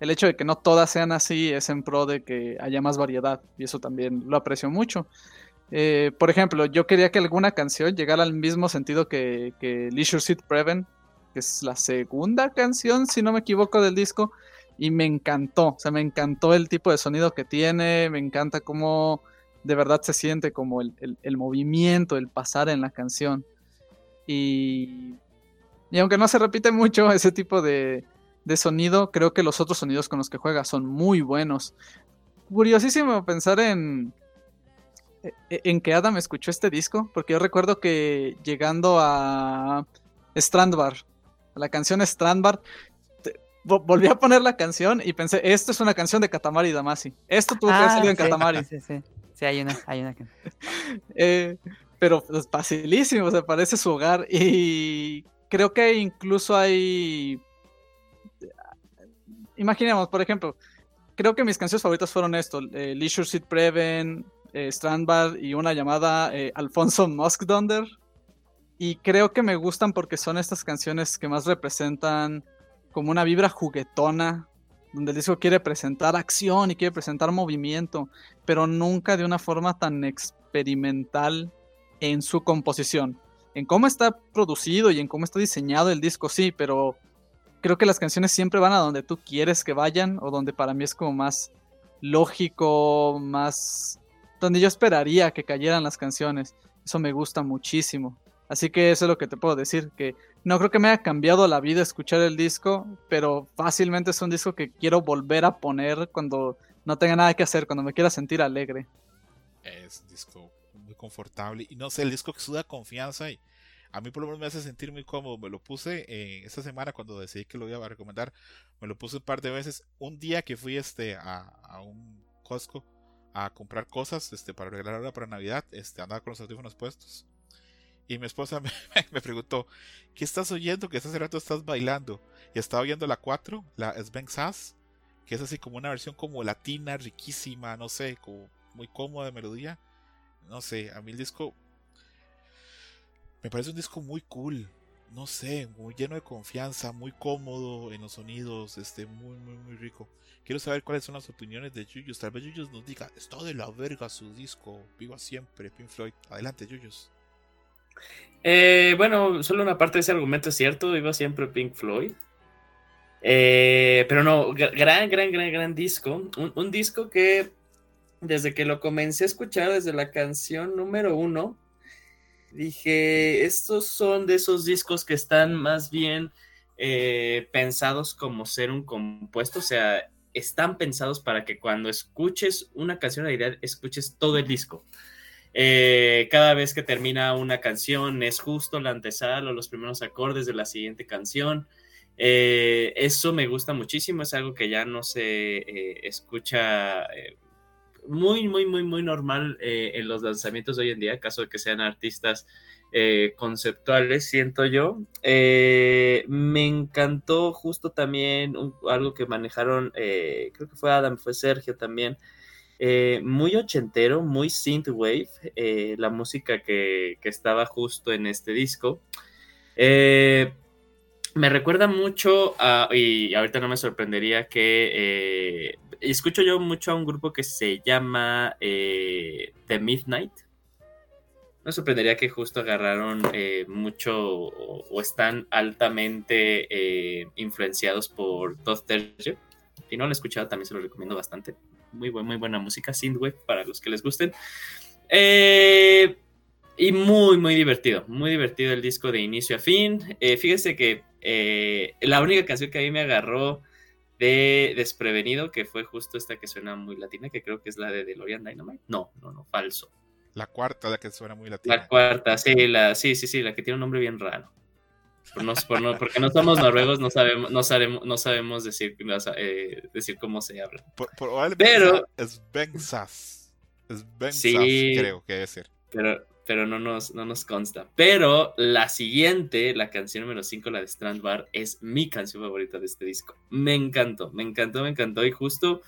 Speaker 4: el hecho de que no todas sean así es en pro de que haya más variedad y eso también lo aprecio mucho. Eh, por ejemplo, yo quería que alguna canción llegara al mismo sentido que, Leisure Suit Prevent, que es la segunda canción, si no me equivoco, del disco, y me encantó, o sea, me encantó el tipo de sonido que tiene, me encanta cómo de verdad se siente como el movimiento, el pasar en la canción. Y, y aunque no se repite mucho ese tipo de, de sonido, creo que los otros sonidos con los que juega son muy buenos. Curiosísimo pensar en, e- en que Adam escuchó este disco, porque yo recuerdo que llegando a Strandbar, a la canción Strandbar, te- volví a poner la canción y pensé, esto es una canción de Katamari Damacy. Esto tuvo que haber
Speaker 2: Ah,
Speaker 4: en
Speaker 2: sí,
Speaker 4: Katamari.
Speaker 2: Sí, sí. Sí, hay una, hay una.
Speaker 4: Eh, pero es facilísimo, o parece su hogar. Y creo que incluso hay. Imaginemos, por ejemplo, creo que mis canciones favoritas fueron esto: eh, Leisure Suit Preven, eh, Strandbad y una llamada eh, Alfonso Muskdunder. Y creo que me gustan porque son estas canciones que más representan como una vibra juguetona, donde el disco quiere presentar acción y quiere presentar movimiento, pero nunca de una forma tan experimental en su composición. En cómo está producido y en cómo está diseñado el disco, sí, pero creo que las canciones siempre van a donde tú quieres que vayan o donde para mí es como más lógico, más... donde yo esperaría que cayeran las canciones. Eso me gusta muchísimo. Así que eso es lo que te puedo decir, que no creo que me haya cambiado la vida escuchar el disco, pero fácilmente es un disco que quiero volver a poner cuando no tenga nada que hacer, cuando me quiera sentir alegre.
Speaker 1: Es disco muy confortable y no sé, el disco que suda confianza y a mí por lo menos me hace sentir muy cómodo. Me lo puse eh, esta semana cuando decidí que lo iba a recomendar, me lo puse un par de veces. Un día que fui este a, a un Costco a comprar cosas este para regalar ahora para Navidad, este andaba con los audífonos puestos. Y mi esposa me, me preguntó, ¿qué estás oyendo? Que hace rato estás bailando. Y estaba oyendo la 4, la Sven Sass, que es así como una versión como latina, riquísima, no sé, como muy cómoda de melodía. No sé, a mí el disco me parece un disco muy cool. No sé, muy lleno de confianza, muy cómodo en los sonidos, este, muy, muy, muy rico. Quiero saber cuáles son las opiniones de Yuyos. Tal vez Yuyos nos diga, está de la verga su disco, viva siempre, Pink Floyd. Adelante, Yuyos.
Speaker 3: Eh, bueno, solo una parte de ese argumento es cierto, iba siempre Pink Floyd. Eh, pero no, gra- gran, gran, gran, gran disco. Un disco que desde que lo comencé a escuchar, desde la canción número uno, dije, estos son de esos discos que están más bien eh, pensados como ser un compuesto, o sea, están pensados para que cuando escuches una canción, en realidad escuches todo el disco. Eh, cada vez que termina una canción es justo la antesala o los primeros acordes de la siguiente canción. Eh, eso me gusta muchísimo, es algo que ya no se escucha muy, muy, muy, muy normal eh, en los lanzamientos de hoy en día, caso de que sean artistas eh, conceptuales, siento yo. Eh, me encantó justo también algo que manejaron, creo que fue Adam, fue Sergio también, muy ochentero, muy synthwave, la música que, que estaba justo en este disco. Eh, me recuerda mucho y ahorita no me sorprendería que escucho yo mucho a un grupo que se llama eh, The Midnight. No sorprendería que justo agarraron eh, mucho o, están altamente eh, influenciados por Todd Terje. Si no lo he escuchado, también se lo recomiendo bastante. Muy, muy buena música, synthwave, para los que les gusten. Y muy, muy divertido. Muy divertido el disco de inicio a fin. Fíjese que la única canción que a mí me agarró de desprevenido, que fue justo esta que suena muy latina, que creo que es la de DeLorean Dynamite. No, no, no, falso.
Speaker 1: La cuarta, la que suena muy latina.
Speaker 3: La cuarta, sí, la, sí, sí, sí, la que tiene un nombre bien raro. Por no- por no- porque no somos noruegos, no sabemos, no sabemos, no sabemos decir, eh, decir cómo se habla.
Speaker 1: Por- probablemente
Speaker 3: Pero-
Speaker 1: sea Sven Sass. Sven
Speaker 3: Sí.
Speaker 1: Creo que ser.
Speaker 3: pero, pero no, nos, no nos consta. Pero la siguiente, la canción número 5, la de Strand Bar, es mi canción favorita de este disco. Me encantó, me encantó, me encantó. Y justo,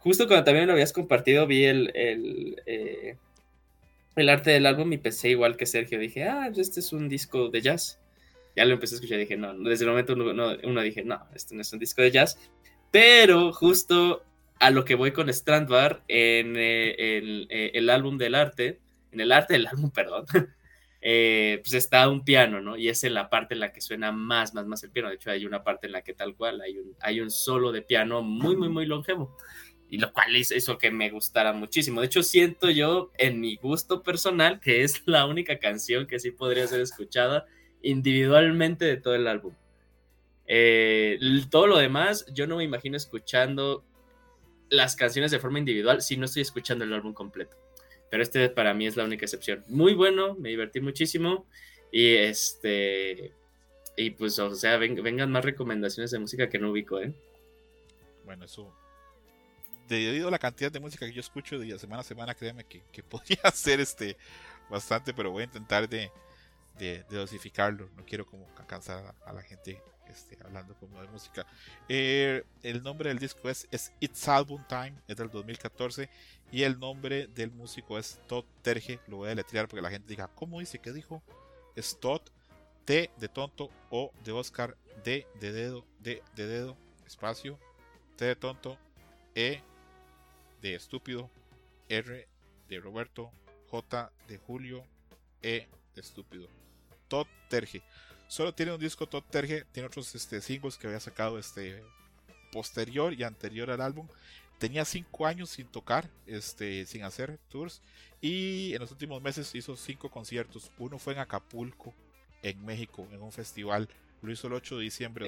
Speaker 3: justo cuando también lo habías compartido, vi el, el, eh, el arte del álbum y pensé igual que Sergio. Dije, ah, pues este es un disco de jazz. Ya lo empecé a escuchar y dije, no, desde el momento uno, no- uno dije, no, este no es un disco de jazz. Pero justo a lo que voy con Strandbar en eh, eh, el álbum del arte, en el arte del álbum, perdón, eh, pues está un piano, ¿no? Y es la parte en la que suena más, más, más el piano. De hecho, hay una parte en la que tal cual hay un, hay un solo de piano muy, muy, muy longevo. Y lo cual es eso que me gustara muchísimo. De hecho, siento yo, en mi gusto personal, que es la única canción que sí podría ser escuchada individualmente de todo el álbum. Eh, todo lo demás, yo no me imagino escuchando las canciones de forma individual si no estoy escuchando el álbum completo. Pero este para mí es la única excepción. Muy bueno, me divertí muchísimo y este y pues o sea, vengan más recomendaciones de música que no ubico, ¿eh?
Speaker 1: Bueno, eso debido a la cantidad de música que yo escucho de semana a semana, créeme que, que podría ser este bastante, pero voy a intentar de, de, dosificarlo. No quiero como cansar a, la gente este, hablando como de música. Eh, el nombre del disco es, es, It's Album Time, es del 2014. Y el nombre del músico es Todd Terge. Lo voy a deletrear porque la gente diga, ¿cómo dice? ¿Qué dijo? Es Todd, T de tonto, O de Oscar, D de dedo, D de dedo, espacio, T de tonto, E de estúpido, R de Roberto, J de Julio, E de estúpido. Todd Terge. Solo tiene un disco Todd Terge, tiene otros este, singles que había sacado este, posterior y anterior al álbum. Tenía cinco años sin tocar, este, sin hacer tours. Y en los últimos meses hizo cinco conciertos. Uno fue en Acapulco, en México, en un festival. Lo hizo el 8 de diciembre.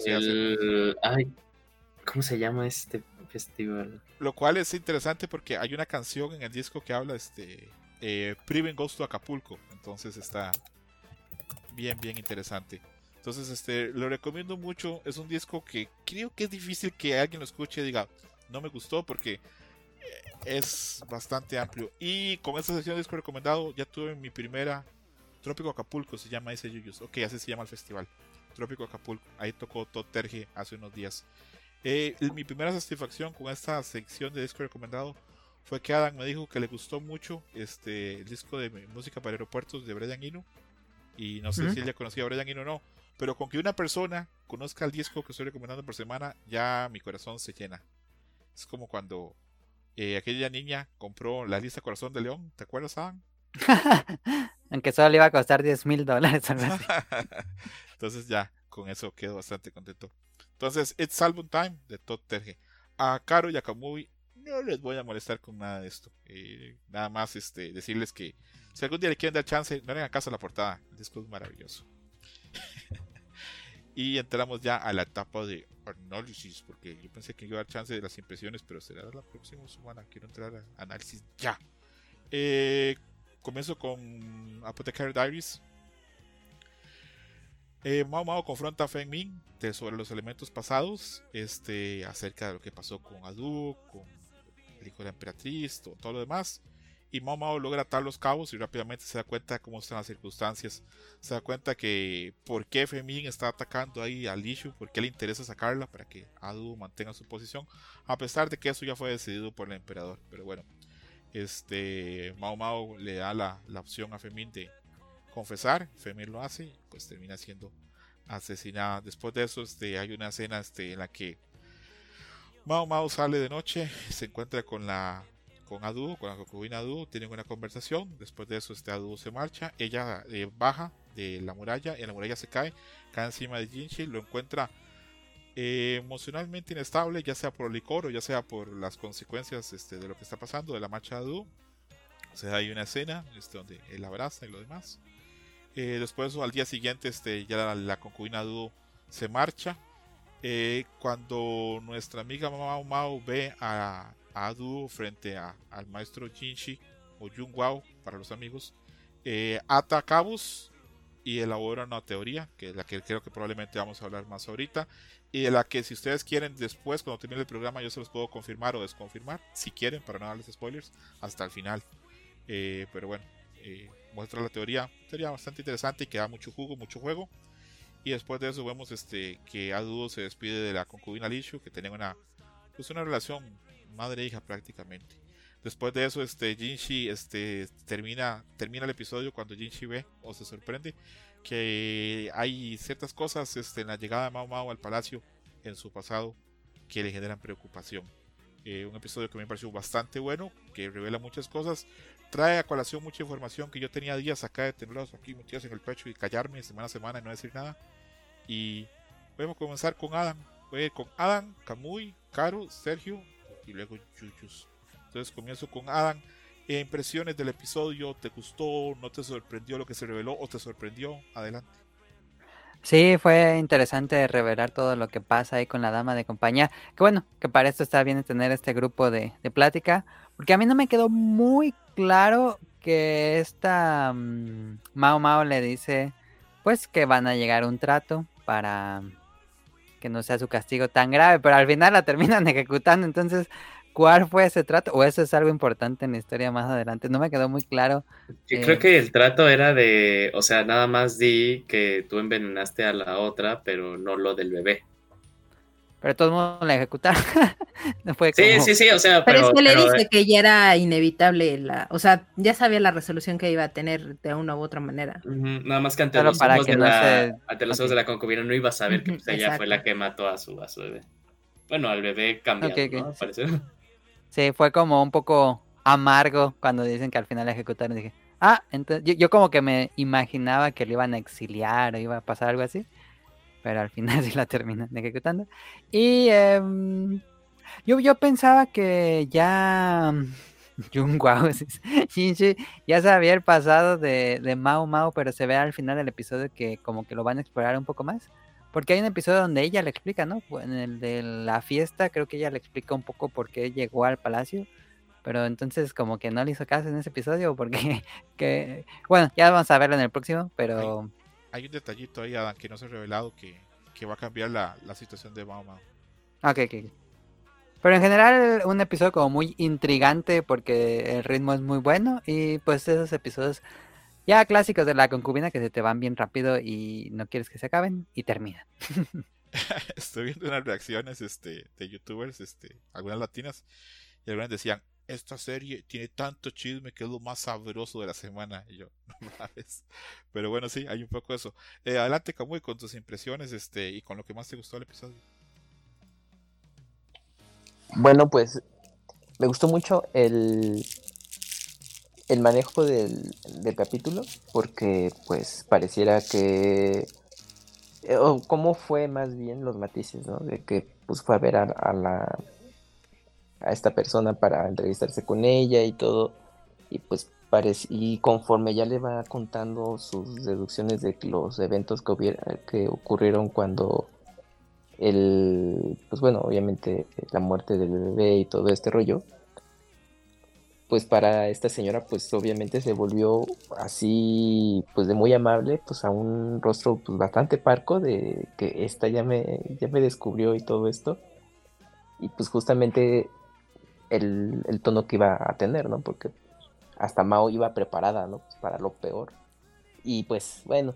Speaker 3: ¿Cómo se llama este festival?
Speaker 1: Lo cual es interesante porque hay una canción en el disco que habla este eh, Priven Goes to Acapulco. Entonces está bien, bien interesante. Entonces, este, lo recomiendo mucho. Es un disco que creo que es difícil que alguien lo escuche y diga, no me gustó porque eh, es bastante amplio. Y con esta sesión de disco recomendado, ya tuve mi primera Trópico Acapulco, se llama ese Yuyus. Ok, así se llama el festival. Trópico Acapulco. Ahí tocó Todd Terge hace unos días. Eh, mi primera satisfacción con esta sección de disco recomendado fue que Adam me dijo que le gustó mucho este el disco de música para aeropuertos de Brian Eno. Y no sé si ella conocía a Brian Eno o no. Pero con que una persona conozca el disco que estoy recomendando por semana, ya mi corazón se llena. Es como cuando eh, aquella niña compró la lista Corazón de León. ¿Te acuerdas, Adam?
Speaker 2: Aunque solo le iba a costar 10 mil dólares.
Speaker 1: Entonces ya, con eso quedo bastante contento. Entonces, It's Album Time de Todd Terge. A Caro y a Kamui no les voy a molestar con nada de esto. Eh, nada más este, decirles que si algún día le quieren dar chance, no hagan caso a la portada. El disco es maravilloso. Y entramos ya a la etapa de análisis, porque yo pensé que iba a dar chance de las impresiones, pero será la próxima semana. Quiero entrar a análisis ya. Eh, comienzo con Apothecary Diaries. Eh, Mao Mao confronta a Feng Min sobre los elementos pasados, este, acerca de lo que pasó con Adu, con el hijo de la emperatriz, todo, lo demás. Y Mao Mao logra atar los cabos y rápidamente se da cuenta de cómo están las circunstancias. Se da cuenta que por qué Min está atacando ahí a Lishu, por qué le interesa sacarla para que Adu mantenga su posición, a pesar de que eso ya fue decidido por el emperador. Pero bueno, este Mao Mao le da la, la opción a Femin de confesar, Femir lo hace, pues termina siendo asesinada. Después de eso, este, hay una escena este, en la que Mao Mao sale de noche, se encuentra con la con Adu, con la concubina Adu, tienen una conversación. Después de eso, este Adu se marcha, ella eh, baja de la muralla, y la muralla se cae, cae encima de Jinchi, lo encuentra eh, emocionalmente inestable, ya sea por el licor o ya sea por las consecuencias este, de lo que está pasando, de la marcha de Adu. O sea, hay una escena este, donde él abraza y lo demás. Eh, después, al día siguiente, este, ya la, concubina Du se marcha. Eh, cuando nuestra amiga Mao Mao ve a, a Du frente al maestro Jinshi o Jung Wao para los amigos, eh, ata cabos y elabora una teoría, que es la que creo que probablemente vamos a hablar más ahorita, y de la que si ustedes quieren después, cuando termine el programa, yo se los puedo confirmar o desconfirmar, si quieren, para no darles spoilers, hasta el final. pero bueno, muestra la teoría, teoría bastante interesante y que da mucho jugo, mucho juego. Y después de eso vemos este que Adudo se despide de la concubina Lishu, que tienen una pues una relación madre-hija prácticamente. Después de eso, este Jinshi este, termina, termina el episodio cuando Jinshi ve o se sorprende que hay ciertas cosas este, en la llegada de Mao Mao al palacio en su pasado que le generan preocupación. Eh, un episodio que me pareció bastante bueno, que revela muchas cosas, trae a colación mucha información que yo tenía días acá de tenerlos aquí metidos en el pecho y callarme semana a semana y no decir nada. Y podemos comenzar con Adam. Voy con Adam, Camuy, Caro, Sergio y luego Yuyus. Entonces comienzo con Adam. Eh, impresiones del episodio, ¿te gustó? ¿No te sorprendió lo que se reveló o te sorprendió? Adelante.
Speaker 2: Sí, fue interesante revelar todo lo que pasa ahí con la dama de compañía. Que bueno, que para esto está bien tener este grupo de, de plática, porque a mí no me quedó muy claro que esta mm, Mao Mao le dice pues que van a llegar un trato para que no sea su castigo tan grave, pero al final la terminan ejecutando, entonces ¿cuál fue ese trato? O eso es algo importante en la historia más adelante, no me quedó muy claro.
Speaker 3: Yo
Speaker 2: Eh,
Speaker 3: creo que el trato era de, o sea, nada más di que tú envenenaste a la otra, pero no lo del bebé.
Speaker 2: Pero de todos modos la ejecutaron. no fue
Speaker 3: Sí,
Speaker 2: como-
Speaker 3: sí, sí, o sea,
Speaker 5: Pero,
Speaker 3: pero,
Speaker 5: es que le dice
Speaker 3: eh,
Speaker 5: que ya era inevitable la, o sea, ya sabía la resolución que iba a tener de una u otra manera.
Speaker 3: nada más que ante los
Speaker 2: para
Speaker 3: ojos
Speaker 2: que
Speaker 3: de
Speaker 2: no
Speaker 3: la,
Speaker 2: se-
Speaker 3: ante los ojos de la concubina no iba a saber que pues, ella fue la que mató a su, a su bebé. Bueno, al bebé cambiado,
Speaker 2: Ok, ok,
Speaker 3: ¿no? Al
Speaker 2: sí. Sí, fue como un poco amargo cuando dicen que al final la ejecutaron. Dije, ah, entonces yo, yo como que me imaginaba que le iban a exiliar o iba a pasar algo así. Pero al final sí la terminan ejecutando. Y em, yo, yo pensaba que ya Jung Wao, Shinji, ya se había pasado de, de Mao Mao, pero se ve al final del episodio que como que lo van a explorar un poco más. Porque hay un episodio donde ella le explica, ¿no? En el de la fiesta, creo que ella le explica un poco por qué llegó al palacio. Pero entonces como que no le hizo caso en ese episodio porque que bueno, ya vamos a verlo en el próximo, pero
Speaker 1: Hay un detallito ahí, Adam, que no se ha revelado que, que va a cambiar la, la situación de Mao Mao.
Speaker 2: ok, ok. Pero en general un episodio como muy intrigante porque el ritmo es muy bueno y pues esos episodios ya clásicos de la concubina que se te van bien rápido y no quieres que se acaben y terminan.
Speaker 1: Estoy viendo unas reacciones este, de youtubers, este, algunas latinas, y algunas decían, esta serie tiene tanto chisme que es lo más sabroso de la semana. Yo, no mames. Pero bueno, sí, hay un poco de eso. Eh, adelante, Camuy, con tus impresiones este, y con lo que más te gustó del episodio.
Speaker 6: Bueno, pues me gustó mucho el, el manejo del, del capítulo, porque pues pareciera que... eh, o cómo fue más bien los matices, ¿no? De que pues fue a ver a la a esta persona para entrevistarse con ella y todo, y pues parece, y conforme ya le va contando sus deducciones de los eventos que, hubiera, que ocurrieron cuando el, pues bueno, obviamente la muerte del bebé y todo este rollo, pues para esta señora, pues obviamente se volvió así, pues de muy amable, pues a un rostro pues bastante parco de que esta ya me, ya me descubrió y todo esto, y pues justamente el, tono que iba a tener, ¿no? Porque hasta Mao iba preparada, ¿no? Para lo peor. Y pues bueno,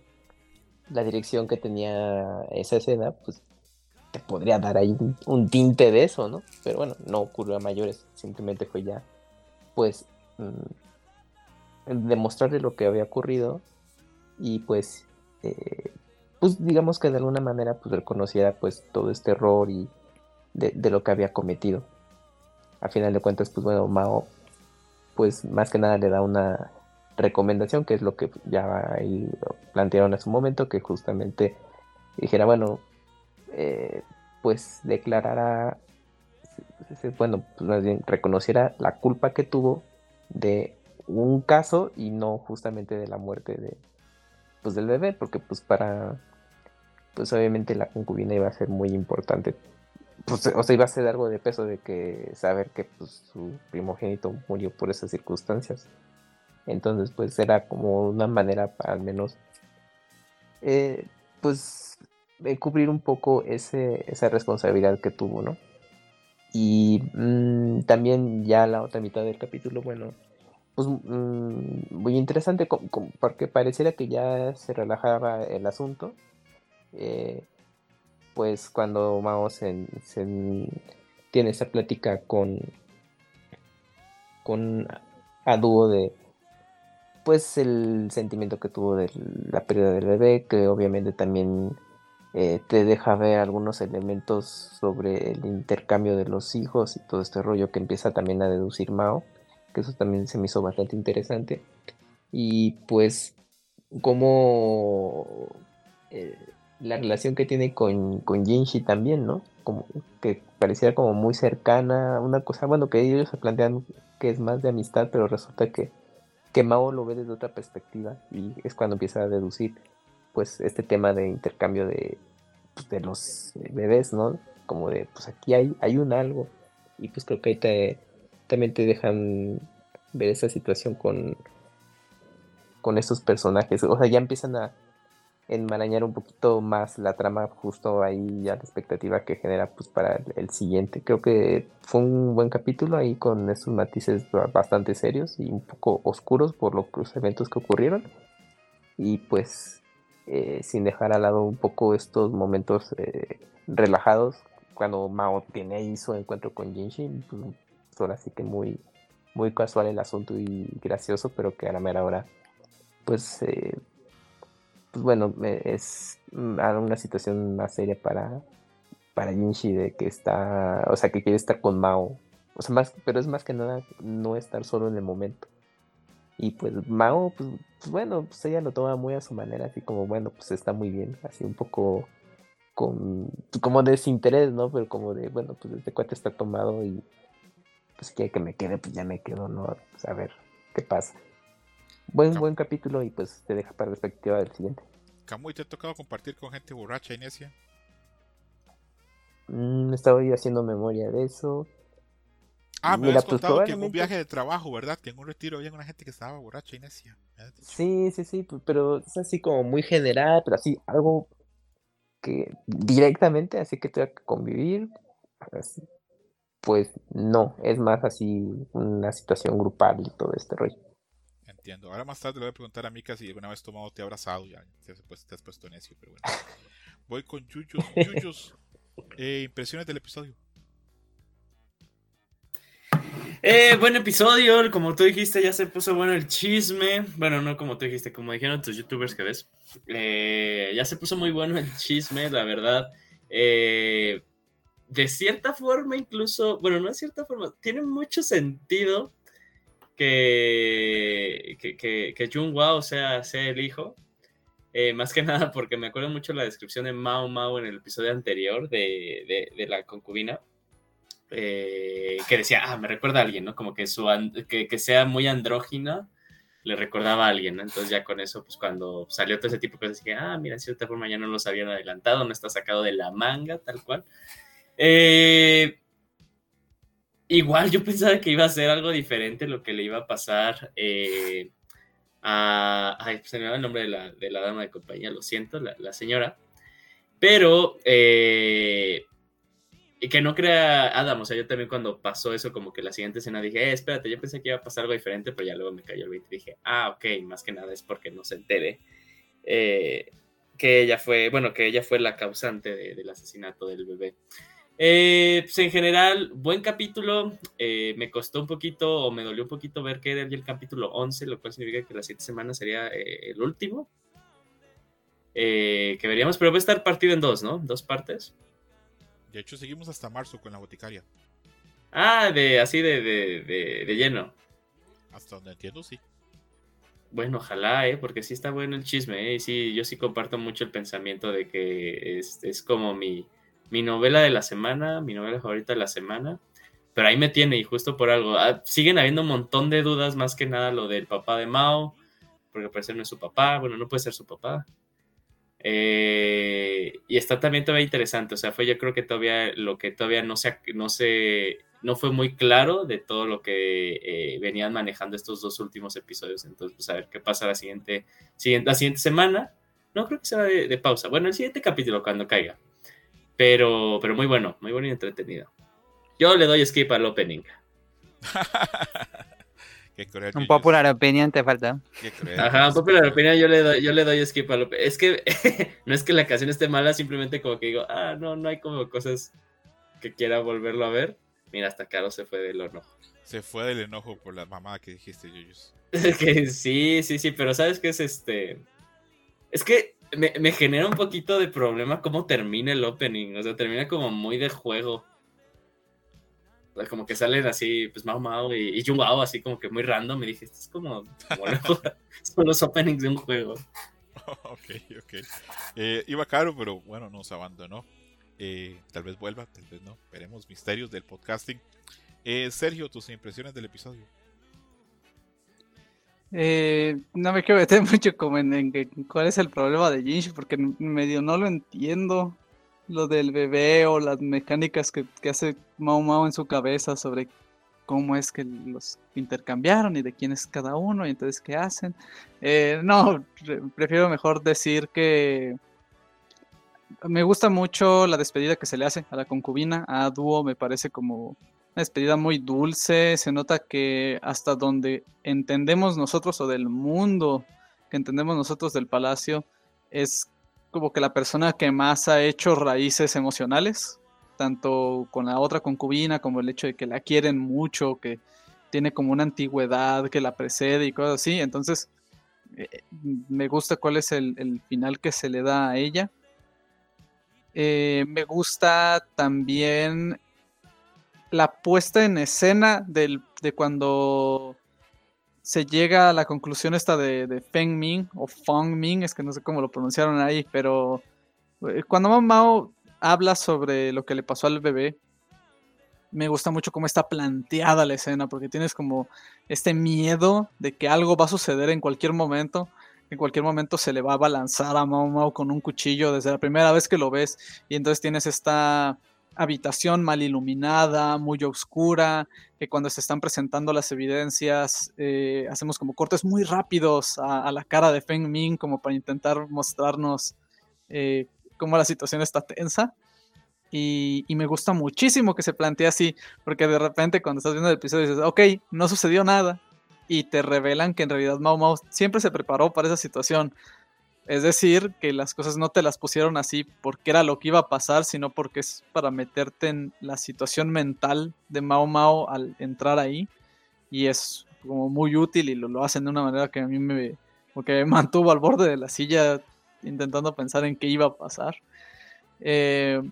Speaker 6: la dirección que tenía esa escena, pues te podría dar ahí un, tinte de eso, ¿no? Pero bueno, no ocurrió a mayores, simplemente fue ya, pues, mm, demostrarle lo que había ocurrido y pues, eh, pues digamos que de alguna manera pues reconociera pues todo este error y de lo que había cometido. A final de cuentas, pues bueno, Mao, pues más que nada le da una recomendación, que es lo que ya ahí plantearon en su momento, que justamente dijera, bueno, eh, pues declarara, bueno, pues más bien reconociera la culpa que tuvo de un caso y no justamente de la muerte de, pues del bebé, porque pues para, pues obviamente la concubina iba a ser muy importante, pues o sea, iba a ser algo de peso de que saber que pues su primogénito murió por esas circunstancias. Entonces, pues era como una manera para al menos, eh, pues, cubrir un poco ese, esa responsabilidad que tuvo, ¿no? Y mm, también ya la otra mitad del capítulo, bueno, pues mm, muy interesante porque pareciera que ya se relajaba el asunto. eh, pues cuando Mao se, tiene esa plática con, con a dúo de pues el sentimiento que tuvo de la pérdida del bebé, que obviamente también eh, te deja ver algunos elementos sobre el intercambio de los hijos y todo este rollo que empieza también a deducir Mao, que eso también se me hizo bastante interesante. Y pues como eh, la relación que tiene con, con también, ¿no? Como que pareciera como muy cercana, una cosa, bueno, que ellos se plantean que es más de amistad, pero resulta que que Mao lo ve desde otra perspectiva y es cuando empieza a deducir pues este tema de intercambio de, pues, de los eh, bebés, ¿no? Como de pues aquí hay, hay un algo y pues creo que ahí te, también te dejan ver esa situación con, con estos personajes. O sea, ya empiezan a enmarañar un poquito más la trama justo ahí ya la expectativa que genera pues para el, siguiente. Creo que fue un buen capítulo ahí con estos matices ba- bastante serios y un poco oscuros por lo- los eventos que ocurrieron. Y pues eh, sin dejar al lado un poco estos momentos eh, relajados cuando Mao tiene ahí su encuentro con Jinshin, pues, ahora sí que muy, muy casual el asunto y gracioso, pero que a la mera hora, pues, eh, pues bueno, es mm, una situación más seria para, para Jinshi de que está, o sea, que quiere estar con Mao, o sea, más, pero es más que nada no estar solo en el momento. Y pues Mao, pues, pues bueno, pues ella lo toma muy a su manera, así como, bueno, pues está muy bien, así un poco con, como desinterés, ¿no? Pero como de, bueno, pues este cuate está tomado y pues quiere que me quede, pues ya me quedo, ¿no? Pues a ver qué pasa. Buen,
Speaker 1: Cam-
Speaker 6: buen capítulo y pues te deja para perspectiva del siguiente.
Speaker 1: Camuy, ¿te ha tocado compartir con gente borracha y necia?
Speaker 6: Mm, estaba yo haciendo memoria de eso.
Speaker 1: Ah, me habías
Speaker 6: pues,
Speaker 1: contado que en un viaje de trabajo, ¿verdad? Que en un retiro había una gente que estaba borracha y necia.
Speaker 6: Sí, sí, sí, pues, pero es así como muy general, pero así algo que directamente, así que tenga que convivir, así, pues no, es más así una situación grupal y todo este rollo.
Speaker 1: Entiendo. Ahora más tarde le voy a preguntar a Mika si alguna vez tomado te ha abrazado ya. Te has, puesto, te has puesto necio, pero bueno. Voy con Yuyos. Yuyos, eh, impresiones del episodio.
Speaker 3: Eh, buen episodio, como tú dijiste, ya se puso bueno el chisme. Bueno, no como tú dijiste, como dijeron tus youtubers que ves. Eh, ya se puso muy bueno el chisme, la verdad. Eh, de cierta forma, incluso, bueno, no de cierta forma, tiene mucho sentido que, que, que, que Jun Wao sea, sea el hijo. Eh, más que nada porque me acuerdo mucho la descripción de Mao Mao en el episodio anterior de, de, de la concubina eh, que decía, ah, me recuerda a alguien, ¿no? Como que, su que, que sea muy andrógina le recordaba a alguien, ¿no? Entonces ya con eso, pues cuando salió todo ese tipo de cosas, dije, ah, mira, en cierta forma ya no los habían adelantado, no está sacado de la manga, tal cual. Eh, igual yo pensaba que iba a ser algo diferente lo que le iba a pasar eh, a... Ay, se me va el nombre de la, de la dama de compañía, lo siento, la, la señora. Pero... Eh, que no crea Adam, o sea, yo también cuando pasó eso, como que la siguiente escena dije, eh, espérate, yo pensé que iba a pasar algo diferente, pero ya luego me cayó el 20 y dije, ah, ok, más que nada es porque no se entere eh, que ella fue, bueno, que ella fue la causante de- del asesinato del bebé. Eh, pues en general, buen capítulo, eh, me costó un poquito, o me dolió un poquito ver que era el capítulo 11, lo cual significa que la siguiente semana sería eh, el último. eh, que veríamos, pero va a estar partido en dos, ¿no? Dos partes.
Speaker 1: De hecho, seguimos hasta marzo con la boticaria.
Speaker 3: Ah, de así de, de, de, de lleno.
Speaker 1: Hasta donde entiendo, sí.
Speaker 3: Bueno, ojalá, ¿eh? Porque sí está bueno el chisme, ¿eh? Y sí, yo sí comparto mucho el pensamiento de que es, es como mi, mi novela de la semana, mi novela favorita de la semana. Pero ahí me tiene, y justo por algo. Ah, siguen habiendo un montón de dudas, más que nada lo del papá de Mao, porque al parecer no es su papá, bueno, no puede ser su papá. Eh, y está también todavía interesante, o sea, fue yo creo que todavía lo que todavía no se, no no fue muy claro de todo lo que eh, venían manejando estos dos últimos episodios. Entonces, pues a ver qué pasa la siguiente, siguiente, la siguiente semana. No creo que sea de, de pausa. Bueno, el siguiente capítulo cuando caiga. Pero, pero muy bueno, muy bueno y entretenido. Yo le doy skip al opening.
Speaker 1: Qué cruel,
Speaker 2: Un popular opinion te falta.
Speaker 1: Qué cruel,
Speaker 3: Ajá,
Speaker 1: Yuyos.
Speaker 3: popular opinión, yo le doy, yo le doy skip al opening. Es que no es que la canción esté mala, simplemente como que digo, ah, no, no hay como cosas que quiera volverlo a ver. Mira, hasta Caro se fue del horno.
Speaker 1: Se fue del enojo por la mamá que dijiste, Yuyos.
Speaker 3: que sí, sí, sí, pero ¿sabes qué es este? Es que me, me genera un poquito de problema cómo termina el opening. O sea, termina como muy de juego. O sea, como que salen así, pues Mao Mao y, y así como que muy random. Y dije, esto es como, son los openings de un juego.
Speaker 1: ok, ok. Eh, iba caro, pero bueno, nos abandonó. Eh, tal vez vuelva, tal vez no. Veremos misterios del podcasting. Eh, Sergio, tus impresiones del episodio.
Speaker 4: Eh, no me quiero meter mucho como en, en cuál es el problema de Jinx, porque medio no lo entiendo. Lo del bebé o las mecánicas que, que hace Mao Mao en su cabeza sobre cómo es que los intercambiaron y de quién es cada uno y entonces qué hacen. Eh, no, re- prefiero mejor decir que me gusta mucho la despedida que se le hace a la concubina, a Dúo me parece como una despedida muy dulce, se nota que hasta donde entendemos nosotros o del mundo que entendemos nosotros del palacio es como que la persona que más ha hecho raíces emocionales, tanto con la otra concubina como el hecho de que la quieren mucho, que tiene como una antigüedad que la precede y cosas así, entonces eh, me gusta cuál es el, el final que se le da a ella. Eh, me gusta también la puesta en escena del, de cuando se llega a la conclusión esta de, Feng Ming o Feng Ming, es que no sé cómo lo pronunciaron ahí, pero eh, cuando Mao habla sobre lo que le pasó al bebé, me gusta mucho cómo está planteada la escena, porque tienes como este miedo de que algo va a suceder en cualquier momento. En cualquier momento se le va a balanzar a Mao Mao con un cuchillo desde la primera vez que lo ves. Y entonces tienes esta habitación mal iluminada, muy oscura, que cuando se están presentando las evidencias, eh, hacemos como cortes muy rápidos a, la cara de Feng Ming, como para intentar mostrarnos eh, cómo la situación está tensa. Y, y, me gusta muchísimo que se plantee así, porque de repente cuando estás viendo el episodio dices, ok, no sucedió nada, y te revelan que en realidad Mao Mao siempre se preparó para esa situación. Es decir, que las cosas no te las pusieron así porque era lo que iba a pasar, sino porque es para meterte en la situación mental de Mao Mao al entrar ahí. Y es como muy útil y lo, lo hacen de una manera que a mí me, porque me mantuvo al borde de la silla intentando pensar en qué iba a pasar. Eh,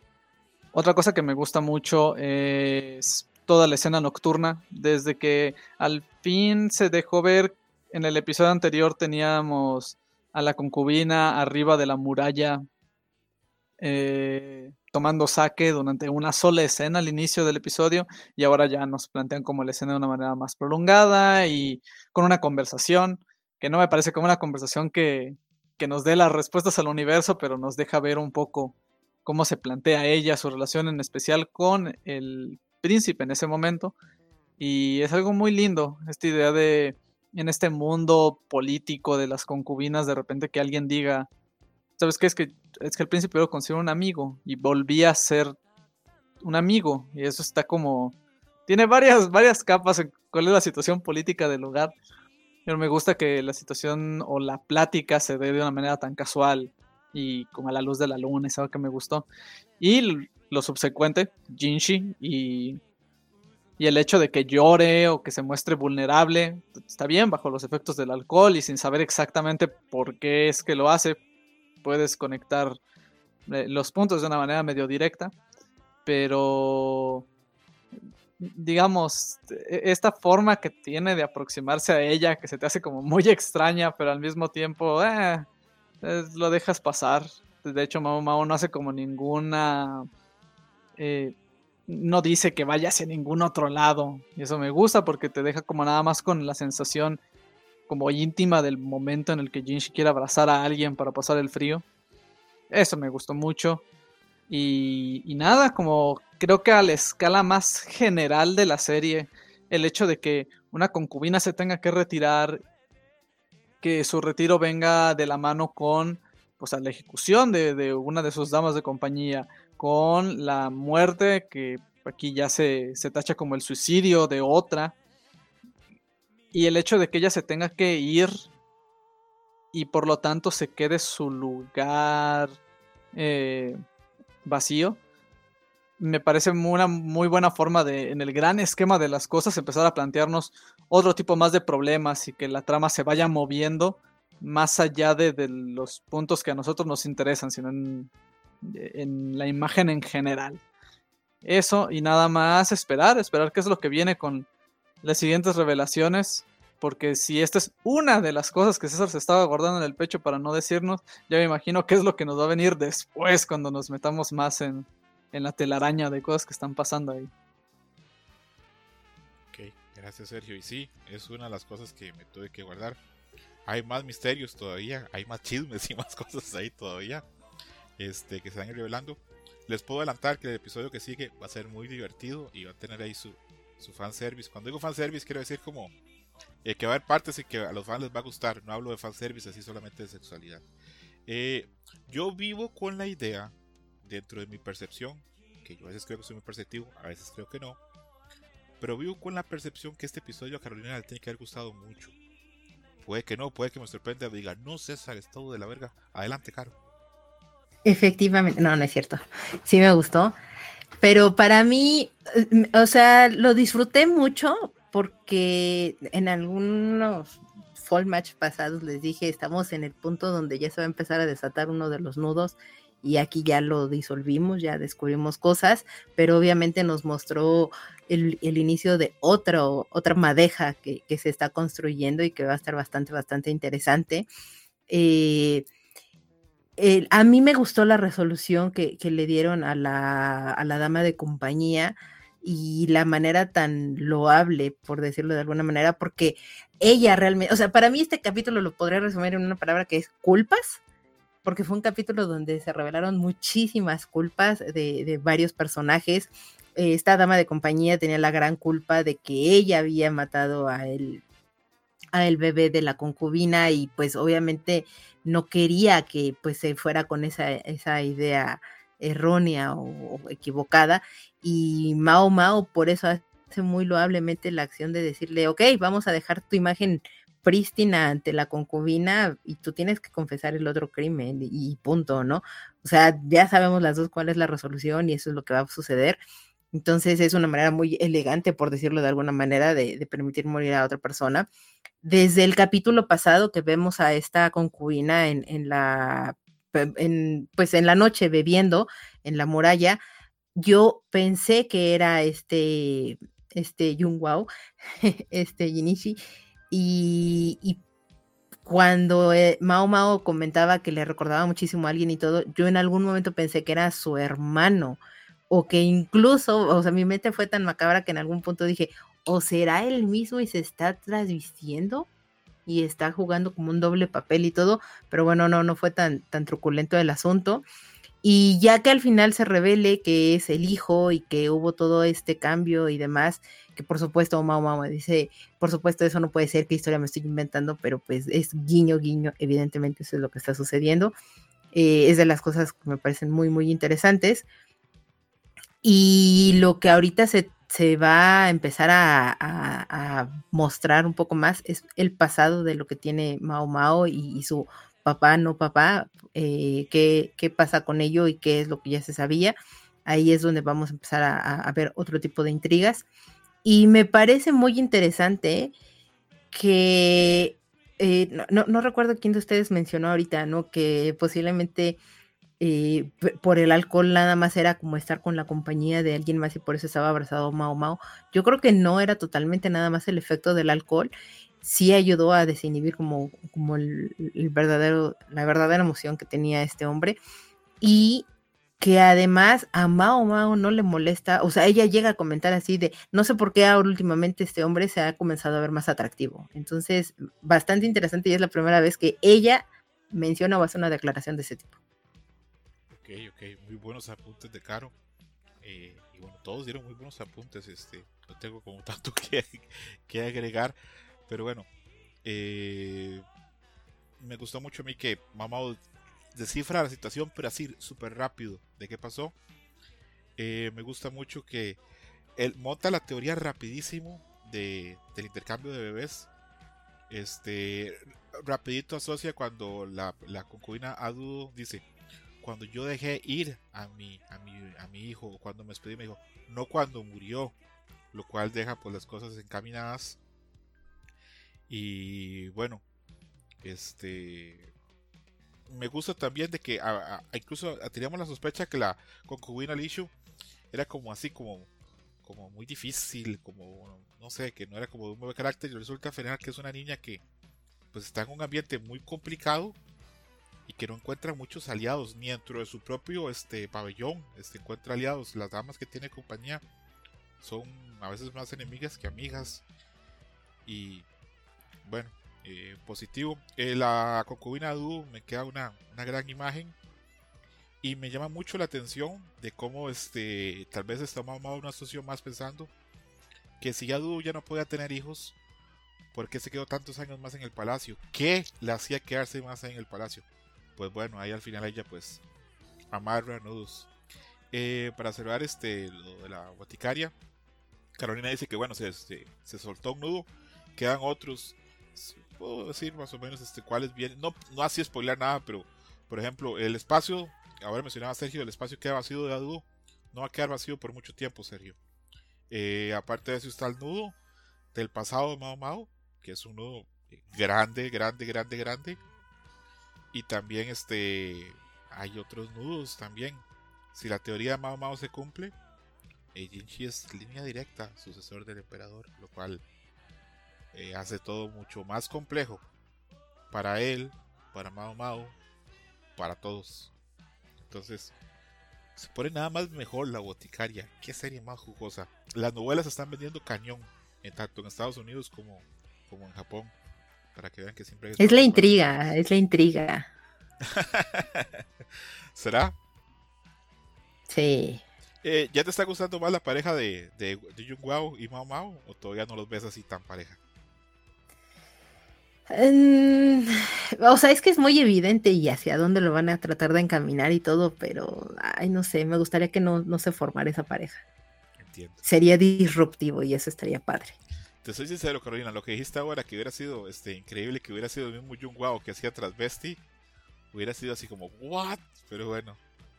Speaker 4: otra cosa que me gusta mucho es toda la escena nocturna. Desde que al fin se dejó ver, en el episodio anterior teníamos a la concubina arriba de la muralla eh, tomando saque durante una sola escena al inicio del episodio y ahora ya nos plantean como la escena de una manera más prolongada y con una conversación que no me parece como una conversación que, que nos dé las respuestas al universo, pero nos deja ver un poco cómo se plantea ella, su relación en especial con el príncipe en ese momento. Y es algo muy lindo, esta idea de en este mundo político de las concubinas, de repente que alguien diga, ¿sabes qué? Es que, es que el príncipe lo considera un amigo y volvía a ser un amigo. Y eso está como... Tiene varias, varias capas en cuál es la situación política del lugar. Pero me gusta que la situación o la plática se dé de una manera tan casual y como a la luz de la luna, es algo que me gustó. Y lo subsecuente, Jinshi y, y el hecho de que llore o que se muestre vulnerable, está bien, bajo los efectos del alcohol y sin saber exactamente por qué es que lo hace, puedes conectar eh, los puntos de una manera medio directa, pero digamos, esta forma que tiene de aproximarse a ella, que se te hace como muy extraña, pero al mismo tiempo eh, lo dejas pasar. De hecho, Mao Mao no hace como ninguna... Eh, no dice que vaya hacia ningún otro lado. Y eso me gusta porque te deja como nada más con la sensación como íntima del momento en el que Jinshi quiere abrazar a alguien para pasar el frío. Eso me gustó mucho. Y, nada, como creo que a la escala más general de la serie, el hecho de que una concubina se tenga que retirar, que su retiro venga de la mano con pues, la ejecución de, de una de sus damas de compañía, con la muerte, que aquí ya se, se tacha como el suicidio de otra, y el hecho de que ella se tenga que ir y por lo tanto se quede su lugar eh, vacío, me parece una muy buena forma de, en el gran esquema de las cosas, empezar a plantearnos otro tipo más de problemas y que la trama se vaya moviendo más allá de, de los puntos que a nosotros nos interesan, sino en, en la imagen en general. Eso y nada más esperar, esperar qué es lo que viene con las siguientes revelaciones. Porque si esta es una de las cosas que César se estaba guardando en el pecho para no decirnos, ya me imagino qué es lo que nos va a venir después cuando nos metamos más en, en la telaraña de cosas que están pasando ahí.
Speaker 1: Ok, gracias Sergio. Y sí, es una de las cosas que me tuve que guardar. Hay más misterios todavía, hay más chismes y más cosas ahí todavía este, que se van revelando. Les puedo adelantar que el episodio que sigue va a ser muy divertido y va a tener ahí su, su fanservice. Cuando digo fanservice quiero decir como eh, que va a haber partes y que a los fans les va a gustar. No hablo de fanservice así solamente de sexualidad. Eh, yo vivo con la idea, dentro de mi percepción, que yo a veces creo que soy muy perceptivo, a veces creo que no, pero vivo con la percepción que este episodio a Carolina le tiene que haber gustado mucho. Puede que no, puede que me sorprenda diga, no César, es todo de la verga. Adelante, Caro.
Speaker 5: Efectivamente, no, no es cierto. Sí me gustó. Pero para mí, o sea, lo disfruté mucho porque en algunos fall match pasados les dije, estamos en el punto donde ya se va a empezar a desatar uno de los nudos y aquí ya lo disolvimos, ya descubrimos cosas, pero obviamente nos mostró el, inicio de otra madeja que, se está construyendo y que va a estar bastante, bastante interesante. Eh, a mí me gustó la resolución que, le dieron a la, a la, dama de compañía y la manera tan loable, por decirlo de alguna manera, porque ella realmente, o sea, para mí este capítulo lo podría resumir en una palabra que es culpas, porque fue un capítulo donde se revelaron muchísimas culpas de, de varios personajes. Esta dama de compañía tenía la gran culpa de que ella había matado a el, a el bebé de la concubina y pues obviamente no quería que pues se fuera con esa, esa idea errónea o, equivocada y Mao Mao por eso hace muy loablemente la acción de decirle, ok, vamos a dejar tu imagen prístina ante la concubina y tú tienes que confesar el otro crimen y punto, ¿no? O sea, ya sabemos las dos cuál es la resolución y eso es lo que va a suceder. Entonces es una manera muy elegante, por decirlo de alguna manera, de, permitir morir a otra persona. Desde el capítulo pasado que vemos a esta concubina en, la, pues en la noche bebiendo en la muralla, yo pensé que era este, este Jung Wao, este Jinichi, y, cuando eh, Mao Mao comentaba que le recordaba muchísimo a alguien y todo, yo en algún momento pensé que era su hermano o que incluso, o sea, mi mente fue tan macabra que en algún punto dije, o será él mismo y se está transvistiendo y está jugando como un doble papel y todo, pero bueno, no, no fue tan, tan truculento el asunto. Y ya que al final se revele que es el hijo y que hubo todo este cambio y demás, que por supuesto mamá mamá dice, por supuesto eso no puede ser, qué historia me estoy inventando, pero pues es guiño, guiño, evidentemente eso es lo que está sucediendo. Eh, es de las cosas que me parecen muy, muy interesantes. Y lo que ahorita se, va a empezar a, mostrar un poco más es el pasado de lo que tiene Mao Mao y, su papá, no papá, eh, qué, pasa con ello y qué es lo que ya se sabía. Ahí es donde vamos a empezar a, ver otro tipo de intrigas. Y me parece muy interesante que, eh, no, no, recuerdo quién de ustedes mencionó ahorita, ¿no? Que posiblemente eh, por el alcohol nada más era como estar con la compañía de alguien más y por eso estaba abrazado Mao Mao. Yo creo que no era totalmente nada más el efecto del alcohol, sí ayudó a desinhibir como, como el, verdadero, la verdadera emoción que tenía este hombre y que además a Mao Mao no le molesta, o sea, ella llega a comentar así de, no sé por qué ahora últimamente este hombre se ha comenzado a ver más atractivo. Entonces, bastante interesante y es la primera vez que ella menciona o hace una declaración de ese tipo.
Speaker 1: Ok, ok, muy buenos apuntes de Caro. Eh, y bueno, todos dieron muy buenos apuntes. Este, no tengo como tanto que, que agregar. Pero bueno, eh, me gustó mucho a mí que Mamá descifra la situación, pero así súper rápido de qué pasó. Eh, me gusta mucho que él monta la teoría rapidísimo de, del intercambio de bebés. Este rapidito asocia cuando la, la concubina Adu dice cuando yo dejé ir a mi, a mi, a mi hijo, cuando me despedí, me dijo, no cuando murió, lo cual deja pues las cosas encaminadas. Y bueno, este me gusta también de que incluso teníamos la sospecha que la concubina Lishu era como así como como muy difícil, como no sé, que no era como de un buen carácter y resulta final que es una niña que pues está en un ambiente muy complicado y que no encuentra muchos aliados, ni dentro de su propio este, pabellón este, encuentra aliados. Las damas que tiene compañía son a veces más enemigas que amigas. Y bueno, eh, positivo. Eh, la concubina Du me queda una, una, gran imagen. Y me llama mucho la atención de cómo este tal vez está mamado una asociación más pensando que si ya Dudu ya no podía tener hijos, ¿por qué se quedó tantos años más en el palacio? ¿Qué le hacía quedarse más en el palacio? Pues bueno, ahí al final ella pues amarra nudos. Eh, para cerrar este, lo de la boticaria, Carolina dice que bueno, se, se, se soltó un nudo, quedan otros, puedo decir más o menos este, cuáles vienen, no, no así spoiler nada, pero por ejemplo, el espacio, ahora mencionaba Sergio, el espacio queda vacío de Adudo, no va a quedar vacío por mucho tiempo, Sergio. Eh, aparte de eso está el nudo del pasado de Mao Mao, que es un nudo grande, grande, grande, grande. Y también este hay otros nudos también. Si la teoría de Mao Mao se cumple, Jinchi es línea directa, sucesor del emperador, lo cual eh, hace todo mucho más complejo para él, para Mao Mao, para todos. Entonces, se pone nada más mejor la boticaria. Qué serie más jugosa. Las novelas están vendiendo cañón, en tanto en Estados Unidos como, como en Japón. Para que vean que siempre hay
Speaker 5: Es la intriga, es la intriga.
Speaker 1: ¿Será?
Speaker 5: Sí.
Speaker 1: Eh, ¿Ya te está gustando más la pareja de, de, de Jung Wao y Mao Mao? ¿O todavía no los ves así tan pareja?
Speaker 5: Mm, o sea, es que es muy evidente y hacia dónde lo van a tratar de encaminar y todo, pero, ay, no sé, me gustaría que no, no se formara esa pareja.
Speaker 1: Entiendo.
Speaker 5: Sería disruptivo y eso estaría padre.
Speaker 1: Te soy sincero, Carolina, lo que dijiste ahora que hubiera sido este, increíble que hubiera sido el mismo Jung Wao que hacía Transvesti, hubiera sido así como, ¿what? Pero bueno,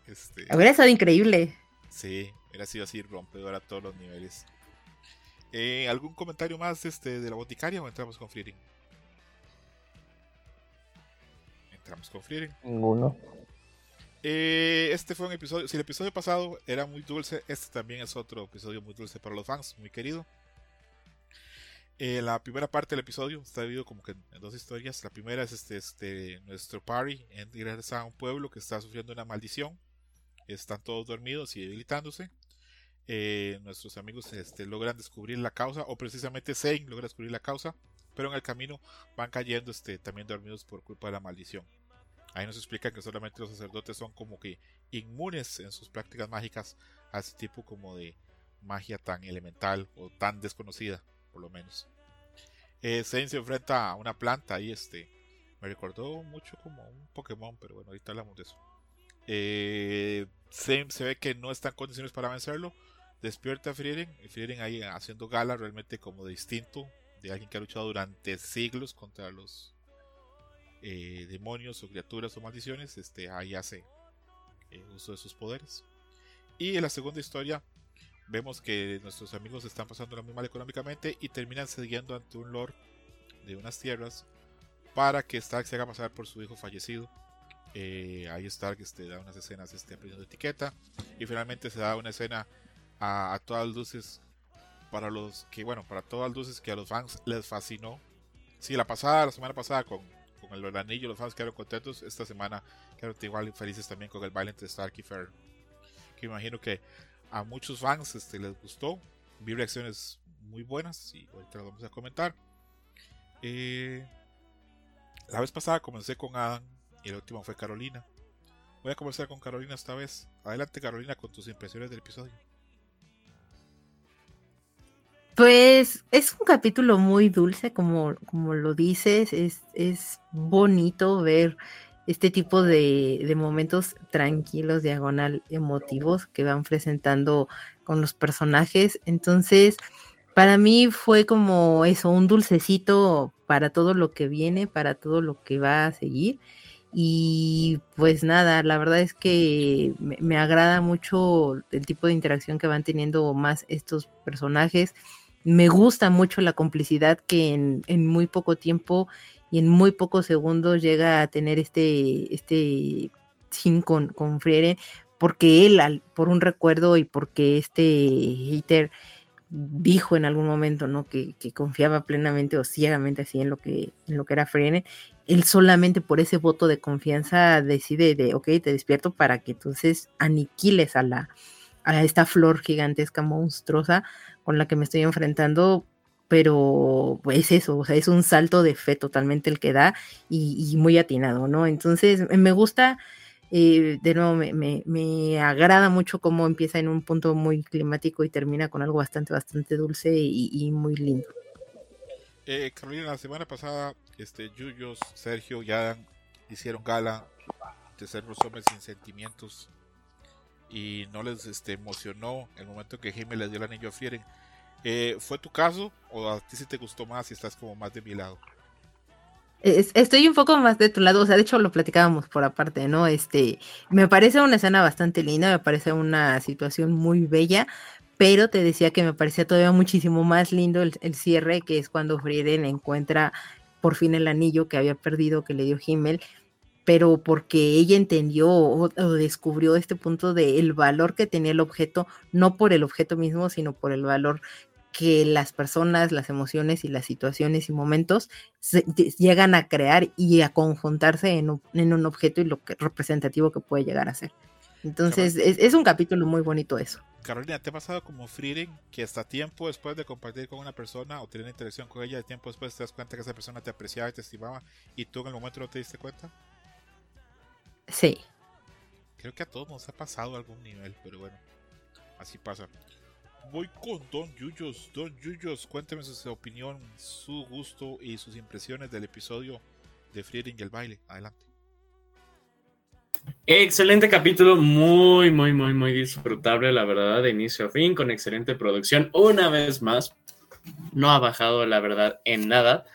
Speaker 1: este,
Speaker 5: Hubiera estado increíble.
Speaker 1: sí, hubiera sido así rompedor a todos los niveles. Eh, ¿Algún comentario más este, de la boticaria o entramos con Friering? Entramos con Friering.
Speaker 6: Ninguno.
Speaker 1: Eh, este fue un episodio. Si el episodio pasado era muy dulce, este también es otro episodio muy dulce para los fans, muy querido. Eh, la primera parte del episodio está dividido como que en dos historias. La primera es este, este nuestro party en regresa a un pueblo que está sufriendo una maldición. Están todos dormidos y debilitándose. Eh, nuestros amigos este, logran descubrir la causa, o precisamente Zane logra descubrir la causa, pero en el camino van cayendo este, también dormidos por culpa de la maldición. Ahí nos explican que solamente los sacerdotes son como que inmunes en sus prácticas mágicas a ese tipo como de magia tan elemental o tan desconocida, por lo menos. Eh, se enfrenta a una planta y este me recordó mucho como un Pokémon, pero bueno, ahorita hablamos de eso. Eh, se ve que no está en condiciones para vencerlo. Despierta a Frieren y Frieren ahí haciendo gala realmente como de instinto de alguien que ha luchado durante siglos contra los eh, demonios o criaturas o maldiciones, este, ahí hace eh, uso de sus poderes. Y en la segunda historia vemos que nuestros amigos están pasando muy mal económicamente y terminan cediendo ante un lord de unas tierras para que Stark se haga pasar por su hijo fallecido. Eh, ahí Stark este, da unas escenas este, aprendiendo etiqueta y finalmente se da una escena a, a todas luces para los que bueno para todas luces que a los fans les fascinó. Sí, la pasada, la semana pasada con con el anillo, los fans quedaron contentos. Esta semana quedaron igual felices también con el baile entre Stark y Fair. Que imagino que a muchos fans este, les gustó. Vi reacciones muy buenas y ahorita las vamos a comentar. Eh, la vez pasada comencé con Adam y la última fue Carolina. Voy a comenzar con Carolina esta vez. Adelante Carolina con tus impresiones del episodio.
Speaker 5: Pues es un capítulo muy dulce, como, como lo dices, es, es bonito ver este tipo de, de momentos tranquilos, diagonal, emotivos que van presentando con los personajes. Entonces, para mí fue como eso, un dulcecito para todo lo que viene, para todo lo que va a seguir. Y pues nada, la verdad es que me, agrada mucho el tipo de interacción que van teniendo más estos personajes me gusta mucho la complicidad que en, muy poco tiempo y en muy pocos segundos llega a tener este, este sin con, con Friere, porque él, al, por un recuerdo y porque este hater dijo en algún momento, ¿no? Que, que, confiaba plenamente o ciegamente así en lo que, en lo que era Friere, él solamente por ese voto de confianza decide de, ok, te despierto para que entonces aniquiles a la, a esta flor gigantesca monstruosa con la que me estoy enfrentando, pero es eso, o sea, es un salto de fe totalmente el que da y, muy atinado, ¿no? Entonces, me gusta Eh, de nuevo, me, agrada mucho cómo empieza en un punto muy climático y termina con algo bastante, bastante dulce y, y muy lindo.
Speaker 1: Eh, Carolina, la semana pasada, este, Yuyos, Sergio y Adam hicieron gala de ser los hombres sin sentimientos y no les este, emocionó el momento que Jaime les dio el anillo a Fieren. Eh, ¿Fue tu caso o a ti sí te gustó más y estás como más de mi lado?
Speaker 5: estoy un poco más de tu lado, o sea, de hecho lo platicábamos por aparte, ¿no? Este, me parece una escena bastante linda, me parece una situación muy bella, pero te decía que me parecía todavía muchísimo más lindo el, cierre, que es cuando Frieden encuentra por fin el anillo que había perdido que le dio Himmel, pero porque ella entendió o, o descubrió este punto el valor que tenía el objeto, no por el objeto mismo, sino por el valor que las personas, las emociones y las situaciones y momentos llegan a crear y a conjuntarse en un, objeto y lo que, representativo que puede llegar a ser. Entonces, es, un capítulo muy bonito eso.
Speaker 1: Carolina, ¿te ha pasado como Frieden que hasta tiempo después de compartir con una persona o tener interacción con ella, de tiempo después te das cuenta que esa persona te apreciaba y te estimaba y tú en el momento no te diste cuenta?
Speaker 5: Sí.
Speaker 1: Creo que a todos nos ha pasado algún nivel, pero bueno, así pasa voy con Don Yuyos. Don Yuyos, cuénteme su opinión, su gusto y sus impresiones del episodio de Frieden y el baile. Adelante.
Speaker 3: Excelente capítulo, muy, muy, muy, muy disfrutable, la verdad, de inicio a fin, con excelente producción. Una vez más, no ha bajado, la verdad, en nada.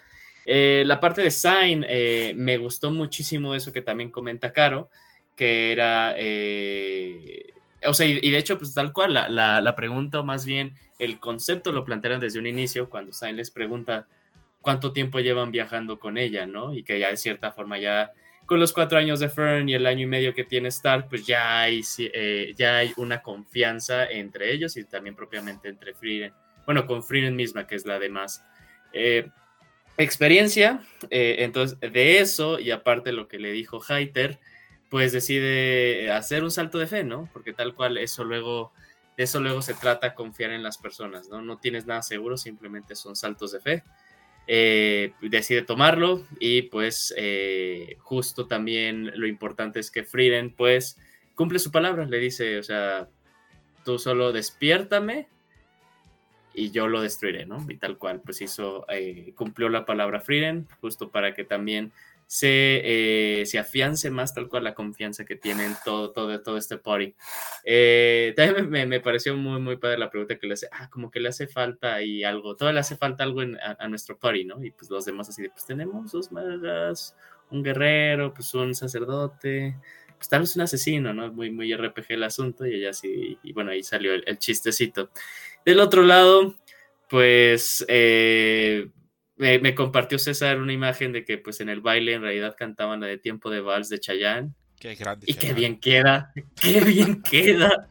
Speaker 3: Eh, la parte de Sign, eh, me gustó muchísimo eso que también comenta Caro, que era eh, o sea, y, de hecho, pues tal cual, la, la, pregunta, o más bien el concepto lo plantearon desde un inicio, cuando Sain les pregunta cuánto tiempo llevan viajando con ella, ¿no? Y que ya de cierta forma ya con los cuatro años de Fern y el año y medio que tiene Stark, pues ya hay, eh, ya hay una confianza entre ellos y también propiamente entre Frieden. Bueno, con Frieden misma, que es la de más eh, experiencia. Eh, entonces, de eso, y aparte lo que le dijo Heiter, pues decide hacer un salto de fe, ¿no? Porque tal cual eso luego, eso luego se trata confiar en las personas, ¿no? No tienes nada seguro, simplemente son saltos de fe. Eh, decide tomarlo y pues eh, justo también lo importante es que Frieden pues cumple su palabra, le dice, o sea, tú solo despiértame y yo lo destruiré, ¿no? Y tal cual, pues hizo, eh, cumplió la palabra Frieden, justo para que también se, eh, se afiance más tal cual la confianza que tienen todo, todo, todo este party. Eh, también me, me, pareció muy, muy padre la pregunta que le hace, ah, como que le hace falta y algo, todo le hace falta algo a, nuestro party, ¿no? Y pues los demás así de, pues tenemos dos magas, un guerrero, pues un sacerdote, pues tal vez un asesino, ¿no? Muy, muy RPG el asunto y ella sí, y bueno, ahí salió el, el chistecito. Del otro lado, pues... Eh, me, compartió César una imagen de que pues en el baile en realidad cantaban la de Tiempo de Vals de Chayanne.
Speaker 1: Qué grande.
Speaker 3: Y qué bien queda, qué bien queda.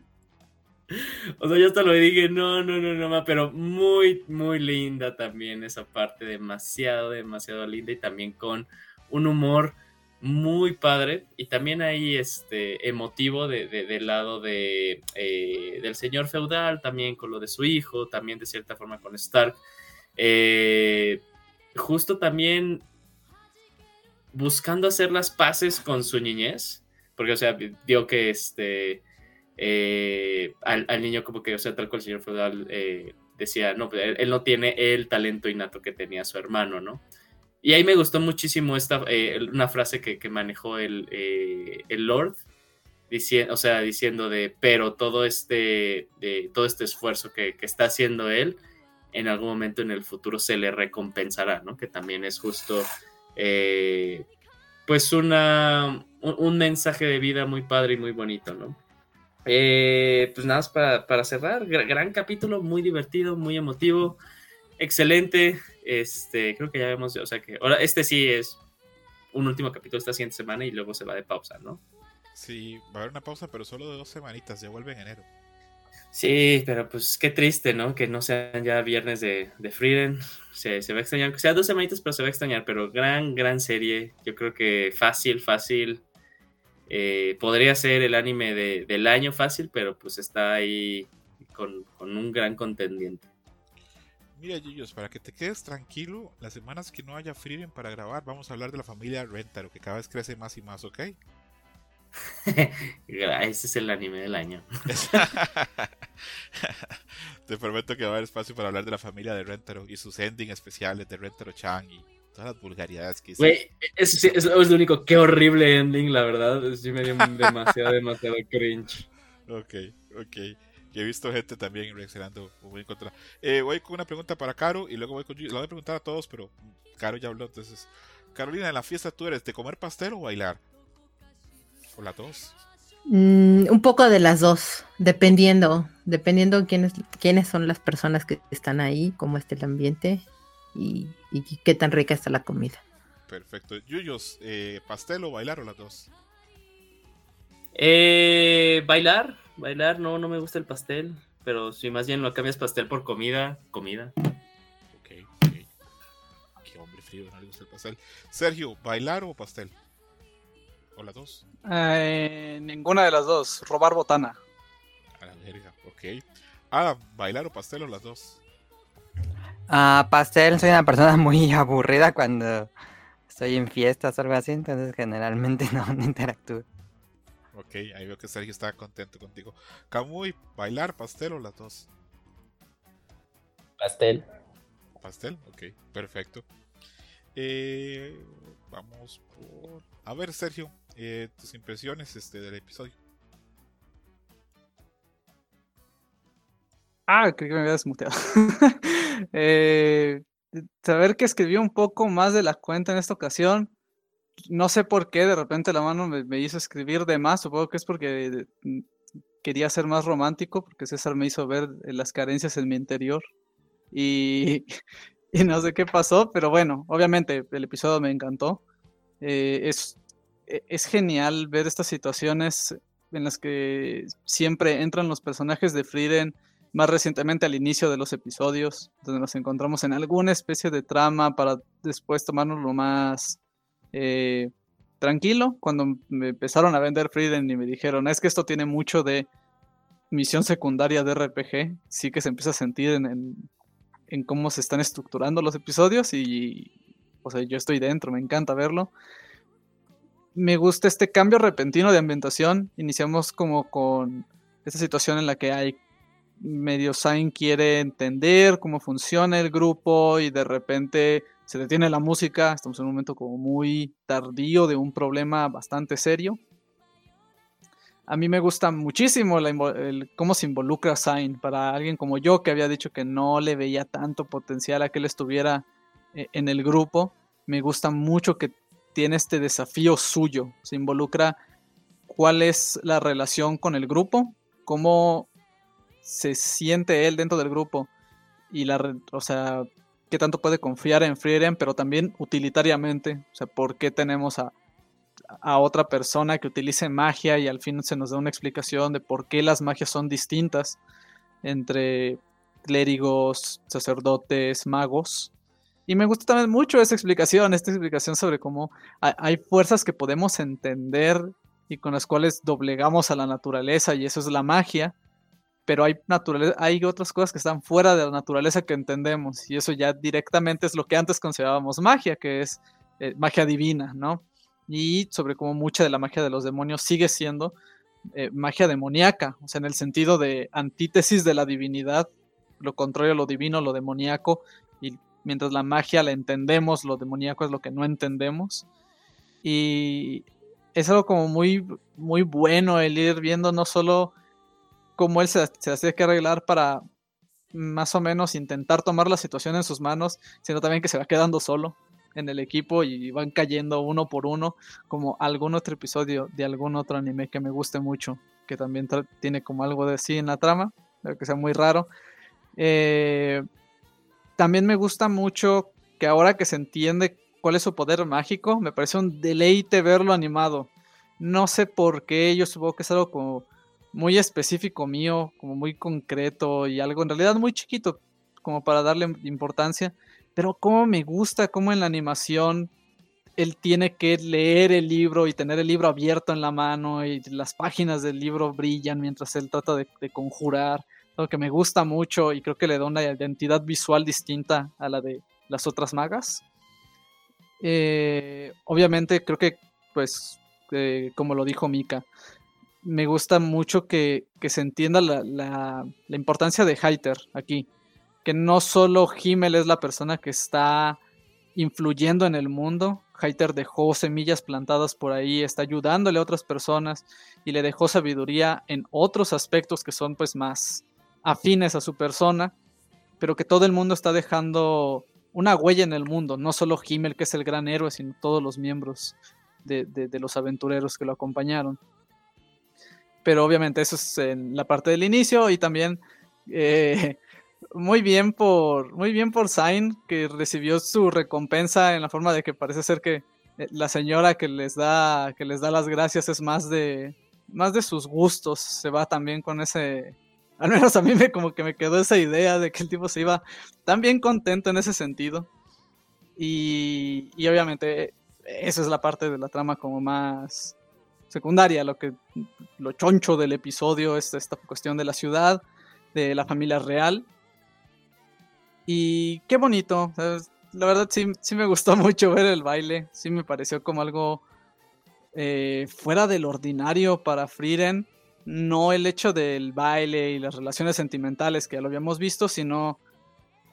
Speaker 3: O sea, yo hasta lo dije, no, no, no, no, pero muy, muy linda también esa parte, demasiado, demasiado linda y también con un humor muy padre y también ahí este emotivo de, del lado de, eh, del señor feudal, también con lo de su hijo, también de cierta forma con Stark. Eh, justo también buscando hacer las paces con su niñez, porque, o sea, dio que este, eh, al, niño como que, o sea, tal cual el señor feudal eh, decía, no, pues, él, no tiene el talento innato que tenía su hermano, ¿no? Y ahí me gustó muchísimo esta, eh, una frase que, manejó el, el Lord, diciendo, o sea, diciendo de, pero todo este, de, todo este esfuerzo que, que está haciendo él, en algún momento en el futuro se le recompensará, ¿no? Que también es justo, eh, pues, una, un, mensaje de vida muy padre y muy bonito, ¿no? Eh, pues nada más para, cerrar, gran, capítulo, muy divertido, muy emotivo, excelente, este, creo que ya vemos, o sea que, ahora este sí es un último capítulo esta siguiente semana y luego se va de pausa, ¿no?
Speaker 1: Sí, va a haber una pausa, pero solo de dos semanitas, ya vuelve en enero.
Speaker 3: Sí, pero pues qué triste, ¿no? Que no sean ya viernes de, de Freedom. Se, va a extrañar, que sea dos semanitas, pero se va a extrañar. Pero gran, gran serie. Yo creo que fácil, fácil. Eh, podría ser el anime del año fácil, pero pues está ahí con, un gran contendiente.
Speaker 1: Mira, Yuyos, para que te quedes tranquilo, las semanas que no haya Freedom para grabar, vamos a hablar de la familia Rentaro, que cada vez crece más y más, ¿ok?
Speaker 3: Ese es el anime del año.
Speaker 1: Te prometo que va a haber espacio para hablar de la familia de Rentaro y sus ending especiales de Rentaro Chan y todas las vulgaridades que hice.
Speaker 3: Güey, es, lo único. Qué horrible ending, la verdad. Sí me dio demasiado, demasiado cringe.
Speaker 1: Ok, ok. He visto gente también reaccionando muy en contra. Eh, voy con una pregunta para Caro y luego voy con. La voy a preguntar a todos, pero Caro ya habló. Entonces, Carolina, en la fiesta tú eres de comer pastel o bailar? ¿O las dos?
Speaker 5: Mm, un poco de las dos, dependiendo, dependiendo quiénes, quiénes son las personas que están ahí, cómo está el ambiente y, y qué tan rica está la comida.
Speaker 1: Perfecto. Yuyos, eh, ¿pastel o bailar o las dos?
Speaker 3: Eh, bailar, bailar, no, no me gusta el pastel, pero si más bien lo cambias pastel por comida, comida.
Speaker 1: Ok, ok. Qué hombre frío, no le gusta el pastel. Sergio, ¿bailar o pastel? ¿O las dos?
Speaker 4: Eh, ninguna de las dos, robar botana.
Speaker 1: A la verga, ok. Adam, ¿bailar o pastel o las dos?
Speaker 2: Ah, pastel, soy una persona muy aburrida cuando estoy en fiestas o algo así, entonces generalmente no, no interactúo.
Speaker 1: Ok, ahí veo que Sergio está contento contigo. Camuy, ¿bailar, pastel o las dos?
Speaker 6: Pastel.
Speaker 1: Pastel, ok, perfecto. Eh, vamos por. A ver, Sergio, eh, tus impresiones este, del episodio.
Speaker 4: Ah, creí que me había desmuteado. eh, saber que escribí un poco más de la cuenta en esta ocasión no sé por qué de repente la mano me, hizo escribir de más, supongo que es porque mm, quería ser más romántico, porque César me hizo ver eh, las carencias en mi interior y, y no sé qué pasó, pero bueno, obviamente el episodio me encantó. Eh, es, es genial ver estas situaciones en las que siempre entran los personajes de Frieden, más recientemente al inicio de los episodios, donde nos encontramos en alguna especie de trama para después tomarnos lo más eh, tranquilo cuando me empezaron a vender Frieden y me dijeron, es que esto tiene mucho de misión secundaria de RPG, sí que se empieza a sentir en, en, cómo se están estructurando los episodios y, o sea, yo estoy dentro, me encanta verlo. Me gusta este cambio repentino de ambientación. Iniciamos como con esta situación en la que hay medio Sain quiere entender cómo funciona el grupo y de repente se detiene la música, estamos en un momento como muy tardío de un problema bastante serio. A mí me gusta muchísimo cómo se involucra Sain para alguien como yo que había dicho que no le veía tanto potencial a que él estuviera eh, en el grupo. Me gusta mucho que tiene este desafío suyo, se involucra cuál es la relación con el grupo, cómo se siente él dentro del grupo y la, o sea, qué tanto puede confiar en Frieren, pero también utilitariamente, o sea, por qué tenemos a, a otra persona que utilice magia y al fin se nos da una explicación de por qué las magias son distintas entre clérigos, sacerdotes, magos. Y me gusta también mucho esa explicación, esta explicación sobre cómo hay fuerzas que podemos entender y con las cuales doblegamos a la naturaleza y eso es la magia, pero hay, hay otras cosas que están fuera de la naturaleza que entendemos, y eso ya directamente es lo que antes considerábamos magia, que es eh, magia divina, ¿no? Y sobre cómo mucha de la magia de los demonios sigue siendo eh, magia demoníaca, o sea, en el sentido de antítesis de la divinidad, lo contrario a lo divino, lo demoníaco, mientras la magia la entendemos, lo demoníaco es lo que no entendemos. Y es algo como muy, muy bueno el ir viendo no solo cómo él se, se hacía que arreglar para más o menos intentar tomar la situación en sus manos, sino también que se va quedando solo en el equipo y van cayendo uno por uno, como algún otro episodio de algún otro anime que me guste mucho, que también tiene como algo de sí en la trama, que sea muy raro. Eh, también me gusta mucho que ahora que se entiende cuál es su poder mágico, me parece un deleite verlo animado. No sé por qué, yo supongo que es algo como muy específico mío, como muy concreto y algo en realidad muy chiquito, como para darle importancia. Pero como me gusta cómo en la animación él tiene que leer el libro y tener el libro abierto en la mano y las páginas del libro brillan mientras él trata de, conjurar. Lo que me gusta mucho y creo que le da una identidad visual distinta a la de las otras magas. Eh, obviamente creo que pues eh, como lo dijo Mika. Me gusta mucho que, se entienda la importancia de Haiter aquí. Que no solo Himmel es la persona que está influyendo en el mundo. Haiter dejó semillas plantadas por ahí, está ayudándole a otras personas y le dejó sabiduría en otros aspectos que son pues más afines a su persona, pero que todo el mundo está dejando una huella en el mundo, no solo Himmel que es el gran héroe, sino todos los miembros de, los aventureros que lo acompañaron. Pero obviamente eso es en la parte del inicio y también eh, muy bien por muy bien por Zayn que recibió su recompensa en la forma de que parece ser que eh, la señora que les da que les da las gracias es más de más de sus gustos se va también con ese al menos a mí me como que me quedó esa idea de que el tipo se iba tan bien contento en ese sentido y, y obviamente esa es la parte de la trama como más secundaria lo que lo choncho del episodio es esta cuestión de la ciudad de la familia real y qué bonito. La verdad sí, sí me gustó mucho ver el baile. Sí me pareció como algo eh, fuera del ordinario para Frieren. No el hecho del baile y las relaciones sentimentales que ya lo habíamos visto, sino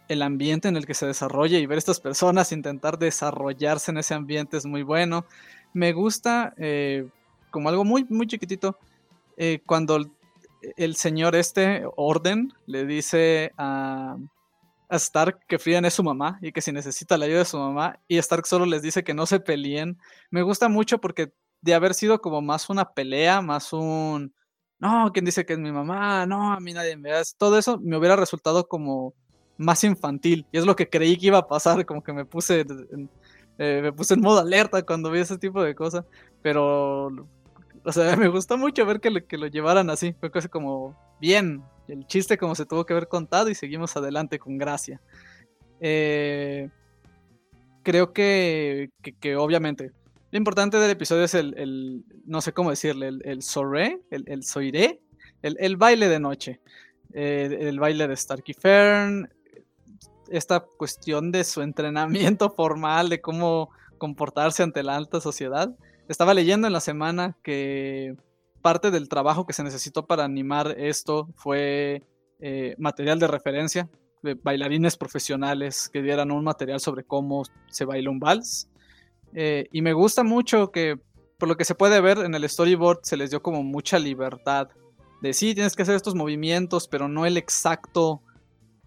Speaker 4: el ambiente en el que se desarrolla y ver estas personas intentar desarrollarse en ese ambiente es muy bueno. Me gusta eh, como algo muy, muy chiquitito eh, cuando el, señor este, Orden, le dice a, Stark que Friedan es su mamá y que si necesita la ayuda de su mamá y Stark solo les dice que no se peleen. Me gusta mucho porque de haber sido como más una pelea, más un no, ¿quién dice que es mi mamá? No, a mí nadie me da. Todo eso me hubiera resultado como más infantil y es lo que creí que iba a pasar, como que me puse en, eh, me puse en modo alerta cuando vi ese tipo de cosas, pero o sea, me gustó mucho ver que lo, que lo llevaran así, fue casi como bien, el chiste como se tuvo que haber contado y seguimos adelante con gracia. Eh, creo que, que, que, obviamente lo importante del episodio es el, no sé cómo decirle, el, el soré, el, el soiré, el, baile de noche, eh, el baile de Starky Fern, esta cuestión de su entrenamiento formal, de cómo comportarse ante la alta sociedad. Estaba leyendo en la semana que parte del trabajo que se necesitó para animar esto fue eh, material de referencia, bailarines profesionales que dieran un material sobre cómo se baila un vals. Eh, y me gusta mucho que, por lo que se puede ver en el storyboard, se les dio como mucha libertad de sí, tienes que hacer estos movimientos, pero no el exacto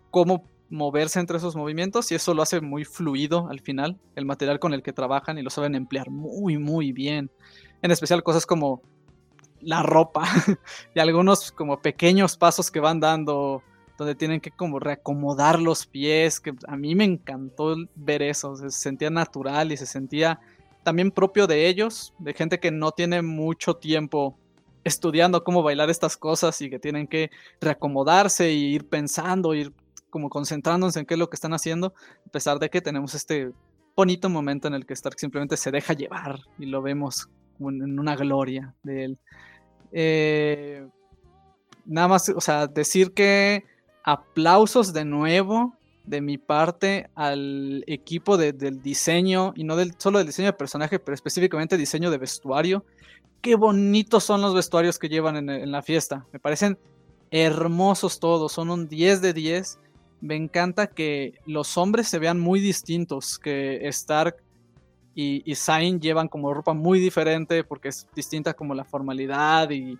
Speaker 4: cómo moverse entre esos movimientos y eso lo hace muy fluido al final, el material con el que trabajan y lo saben emplear muy, muy bien. En especial cosas como la ropa y algunos como pequeños pasos que van dando donde tienen que como reacomodar los pies, que a mí me encantó ver eso, se sentía natural y se sentía también propio de ellos, de gente que no tiene mucho tiempo estudiando cómo bailar estas cosas y que tienen que reacomodarse y ir pensando, ir como concentrándose en qué es lo que están haciendo, a pesar de que tenemos este bonito momento en el que Stark simplemente se deja llevar y lo vemos en una gloria de él. Eh, nada más, o sea, decir que aplausos de nuevo de mi parte al equipo de, del diseño, y no del, solo del diseño de personaje, pero específicamente diseño de vestuario. Qué bonitos son los vestuarios que llevan en, en la fiesta. Me parecen hermosos todos, son un 10 de 10. Me encanta que los hombres se vean muy distintos, que Stark y, y Zayn llevan como ropa muy diferente porque es distinta como la formalidad y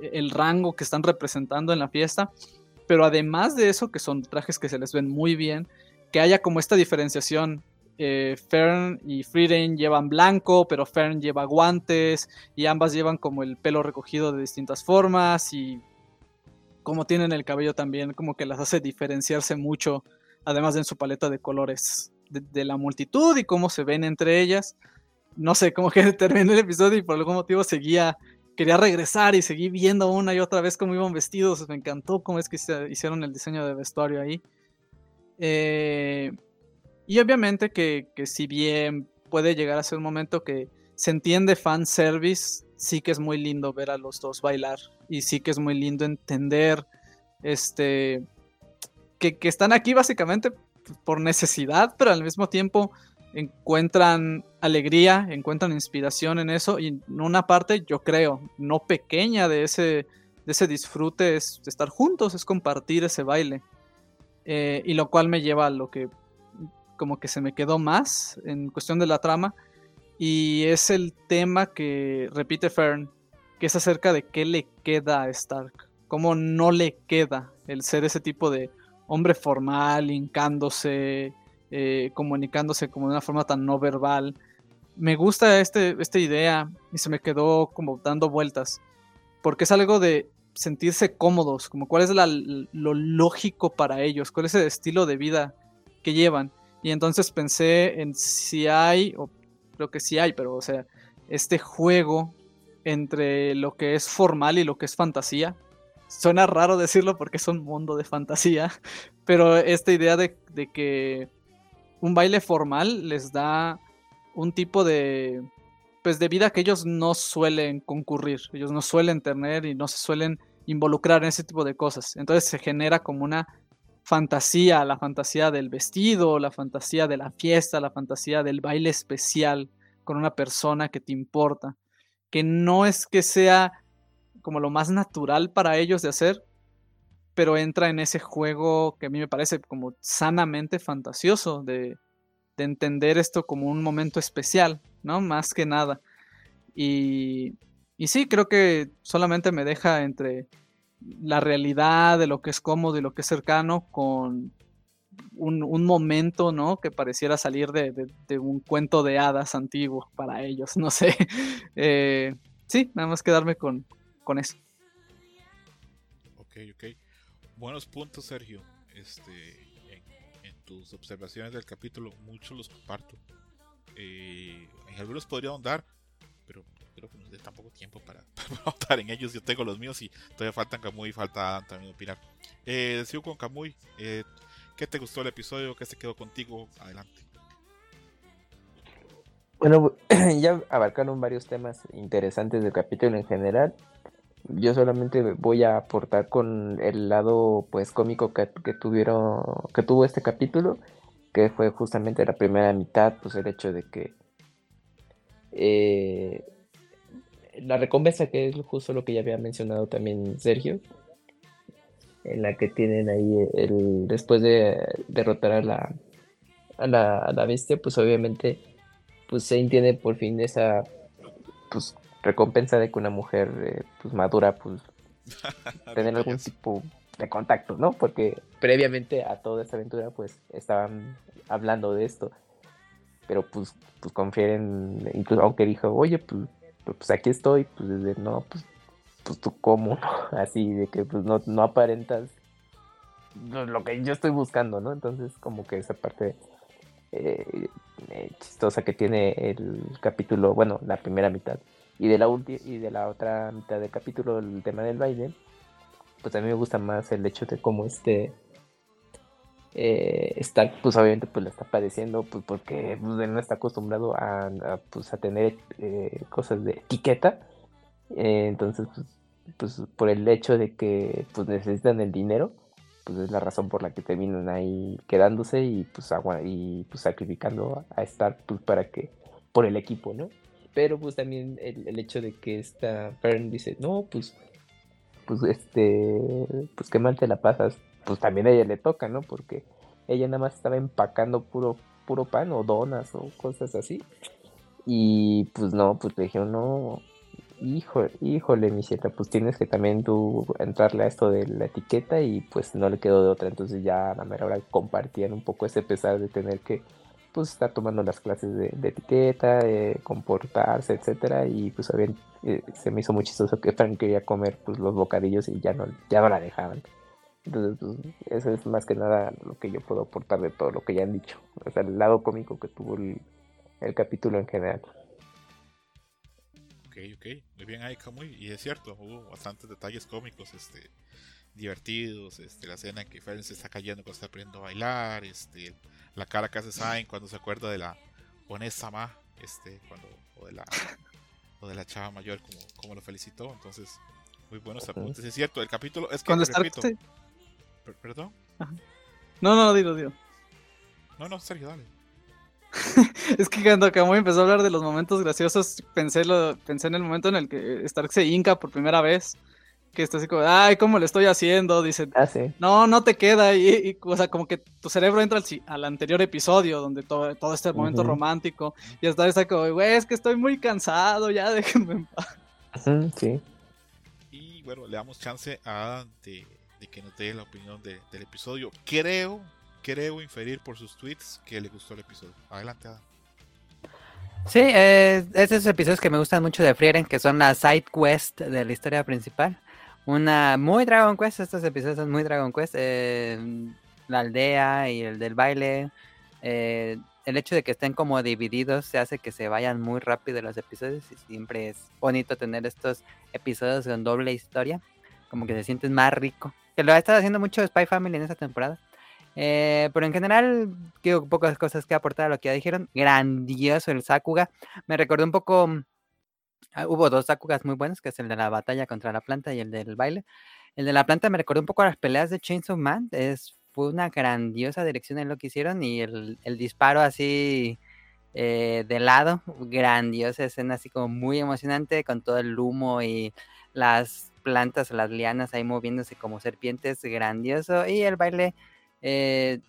Speaker 4: el rango que están representando en la fiesta. Pero además de eso, que son trajes que se les ven muy bien, que haya como esta diferenciación. Eh, Fern y Frieden llevan blanco, pero Fern lleva guantes y ambas llevan como el pelo recogido de distintas formas y como tienen el cabello también, como que las hace diferenciarse mucho, además de en su paleta de colores de, la multitud y cómo se ven entre ellas. No sé, como que terminé el episodio y por algún motivo seguía, quería regresar y seguí viendo una y otra vez cómo iban vestidos. Me encantó cómo es que hicieron el diseño de vestuario ahí. Eh, y obviamente que, que, si bien puede llegar a ser un momento que se entiende fan service, sí que es muy lindo ver a los dos bailar y sí que es muy lindo entender este que, que están aquí básicamente por necesidad, pero al mismo tiempo encuentran alegría, encuentran inspiración en eso y en una parte yo creo, no pequeña de ese, de ese disfrute es estar juntos, es compartir ese baile. Eh, y lo cual me lleva a lo que como que se me quedó más en cuestión de la trama y es el tema que repite Fern, que es acerca de qué le queda a Stark, cómo no le queda el ser ese tipo de hombre formal, hincándose, eh, comunicándose como de una forma tan no verbal. Me gusta este, esta idea y se me quedó como dando vueltas, porque es algo de sentirse cómodos, como cuál es lo lógico para ellos, cuál es el estilo de vida que llevan. Y entonces pensé en si hay, o creo que sí hay, pero o sea, este juego entre lo que es formal y lo que es fantasía. Suena raro decirlo porque es un mundo de fantasía, pero esta idea de, de que un baile formal les da un tipo de pues de vida que ellos no suelen concurrir, ellos no suelen tener y no se suelen involucrar en ese tipo de cosas. Entonces se genera como una fantasía, la fantasía del vestido, la fantasía de la fiesta, la fantasía del baile especial con una persona que te importa, que no es que sea como lo más natural para ellos de hacer, pero entra en ese juego que a mí me parece como sanamente fantasioso de, entender esto como un momento especial, ¿no? Más que nada. Y, y sí, creo que solamente me deja entre la realidad de lo que es cómodo y lo que es cercano con un, momento, ¿no? Que pareciera salir de, un cuento de hadas antiguo para ellos, no sé. Eh, sí, nada más quedarme con, con eso.
Speaker 1: Ok, ok buenos puntos, Sergio. Este, en, tus observaciones del capítulo, muchos los comparto. Eh, en algunos podría ahondar, pero creo que no dé tampoco tiempo para, ahondar en ellos. Yo tengo los míos y todavía faltan Camuy y falta también opinar. Eh, sigo con Camuy. Eh, ¿Qué te gustó el episodio? ¿Qué se quedó contigo? Adelante.
Speaker 6: Bueno, ya abarcaron varios temas interesantes del capítulo en general yo solamente voy a aportar con el lado pues cómico que, tuvieron que tuvo este capítulo que fue justamente la primera mitad pues el hecho de que eh, la recompensa que es justo lo que ya había mencionado también Sergio en la que tienen ahí el después de derrotar a la a la, a la bestia pues obviamente pues se entiende por fin esa pues recompensa de que una mujer eh, pues madura pues tener algún tipo de contacto, ¿no? Porque previamente a toda esta aventura pues estaban hablando de esto, pero pues pues confieren, incluso aunque dijo, oye pues, pues aquí estoy, pues desde no, pues, pues tú cómo, ¿no? Así de que pues no, no aparentas lo que yo estoy buscando, ¿no? Entonces como que esa parte eh, eh, chistosa que tiene el capítulo, bueno, la primera mitad y de la y de la otra mitad del capítulo, el tema del baile, pues a mí me gusta más el hecho de cómo este eh, está, pues obviamente pues lo está padeciendo, pues porque pues, no está acostumbrado a, pues, a tener eh, cosas de etiqueta. Eh, entonces, pues, pues, por el hecho de que pues necesitan el dinero, pues es la razón por la que terminan ahí quedándose y pues agua y pues sacrificando a estar pues para que por el equipo, ¿no? Pero pues también el, hecho de que esta Fern dice, no, pues, pues este, pues qué mal te la pasas, pues también a ella le toca, ¿no? Porque ella nada más estaba empacando puro, puro pan o donas o cosas así. Y pues no, pues le dijeron, no, híjole, híjole, mi pues tienes que también tú entrarle a esto de la etiqueta y pues no le quedó de otra. Entonces ya a la mera hora compartían un poco ese pesar de tener que pues está tomando las clases de, etiqueta, de comportarse, etcétera, y pues eh, se me hizo muy chistoso que Frank quería comer pues los bocadillos y ya no, ya no la dejaban. Entonces, pues, eso es más que nada lo que yo puedo aportar de todo lo que ya han dicho. O sea, el lado cómico que tuvo el, capítulo en general.
Speaker 1: Ok, ok, muy bien ahí, Camuy. Y es cierto, hubo bastantes detalles cómicos, este, divertidos, este, la escena en que Fern se está cayendo cuando está aprendiendo a bailar, este, la cara que hace Sain cuando se acuerda de la honesta ma, este, cuando, o de la o de la chava mayor como, como lo felicitó, entonces muy buenos apuntes, es cierto, el capítulo es que
Speaker 4: cuando
Speaker 1: repito, ¿Perdón?
Speaker 4: No, no, digo, digo.
Speaker 1: No, no, Sergio, dale.
Speaker 4: es que cuando Kamui empezó a hablar de los momentos graciosos, pensé, lo, pensé en el momento en el que Stark se hinca por primera vez. Que está así como, ay, ¿cómo le estoy haciendo? Dice,
Speaker 6: Ah, sí.
Speaker 4: no, no te queda. Y, y, o sea, como que tu cerebro entra al, al anterior episodio, donde todo, todo este momento romántico. Y hasta está como, güey, es que estoy muy cansado, ya déjenme en paz.
Speaker 6: Sí.
Speaker 1: Y bueno, le damos chance a Adam de, de que nos dé la opinión de- del episodio. Creo, creo inferir por sus tweets que le gustó el episodio. Adelante, Adam.
Speaker 2: Sí, eh, es de esos episodios que me gustan mucho de Frieren, que son la side quest de la historia principal. Una muy Dragon Quest, estos episodios son muy Dragon Quest. eh, la aldea y el del baile. eh, el hecho de que estén como divididos se hace que se vayan muy rápido los episodios y siempre es bonito tener estos episodios con doble historia. Como que se sienten más rico. Que lo ha estado haciendo mucho Spy Family en esta temporada. Eh, pero en general, quiero pocas cosas que aportar a lo que ya dijeron. Grandioso el Sakuga. Me recordó un poco. Ah, hubo dos Sakugas muy buenos, que es el de la batalla contra la planta y el del baile. El de la planta me recordó un poco a las peleas de Chainsaw Man. Es, fue una grandiosa dirección en lo que hicieron. Y el, disparo así eh, de lado. Grandiosa escena, así como muy emocionante, con todo el humo y las plantas las lianas ahí moviéndose como serpientes. Grandioso. Y el baile eh,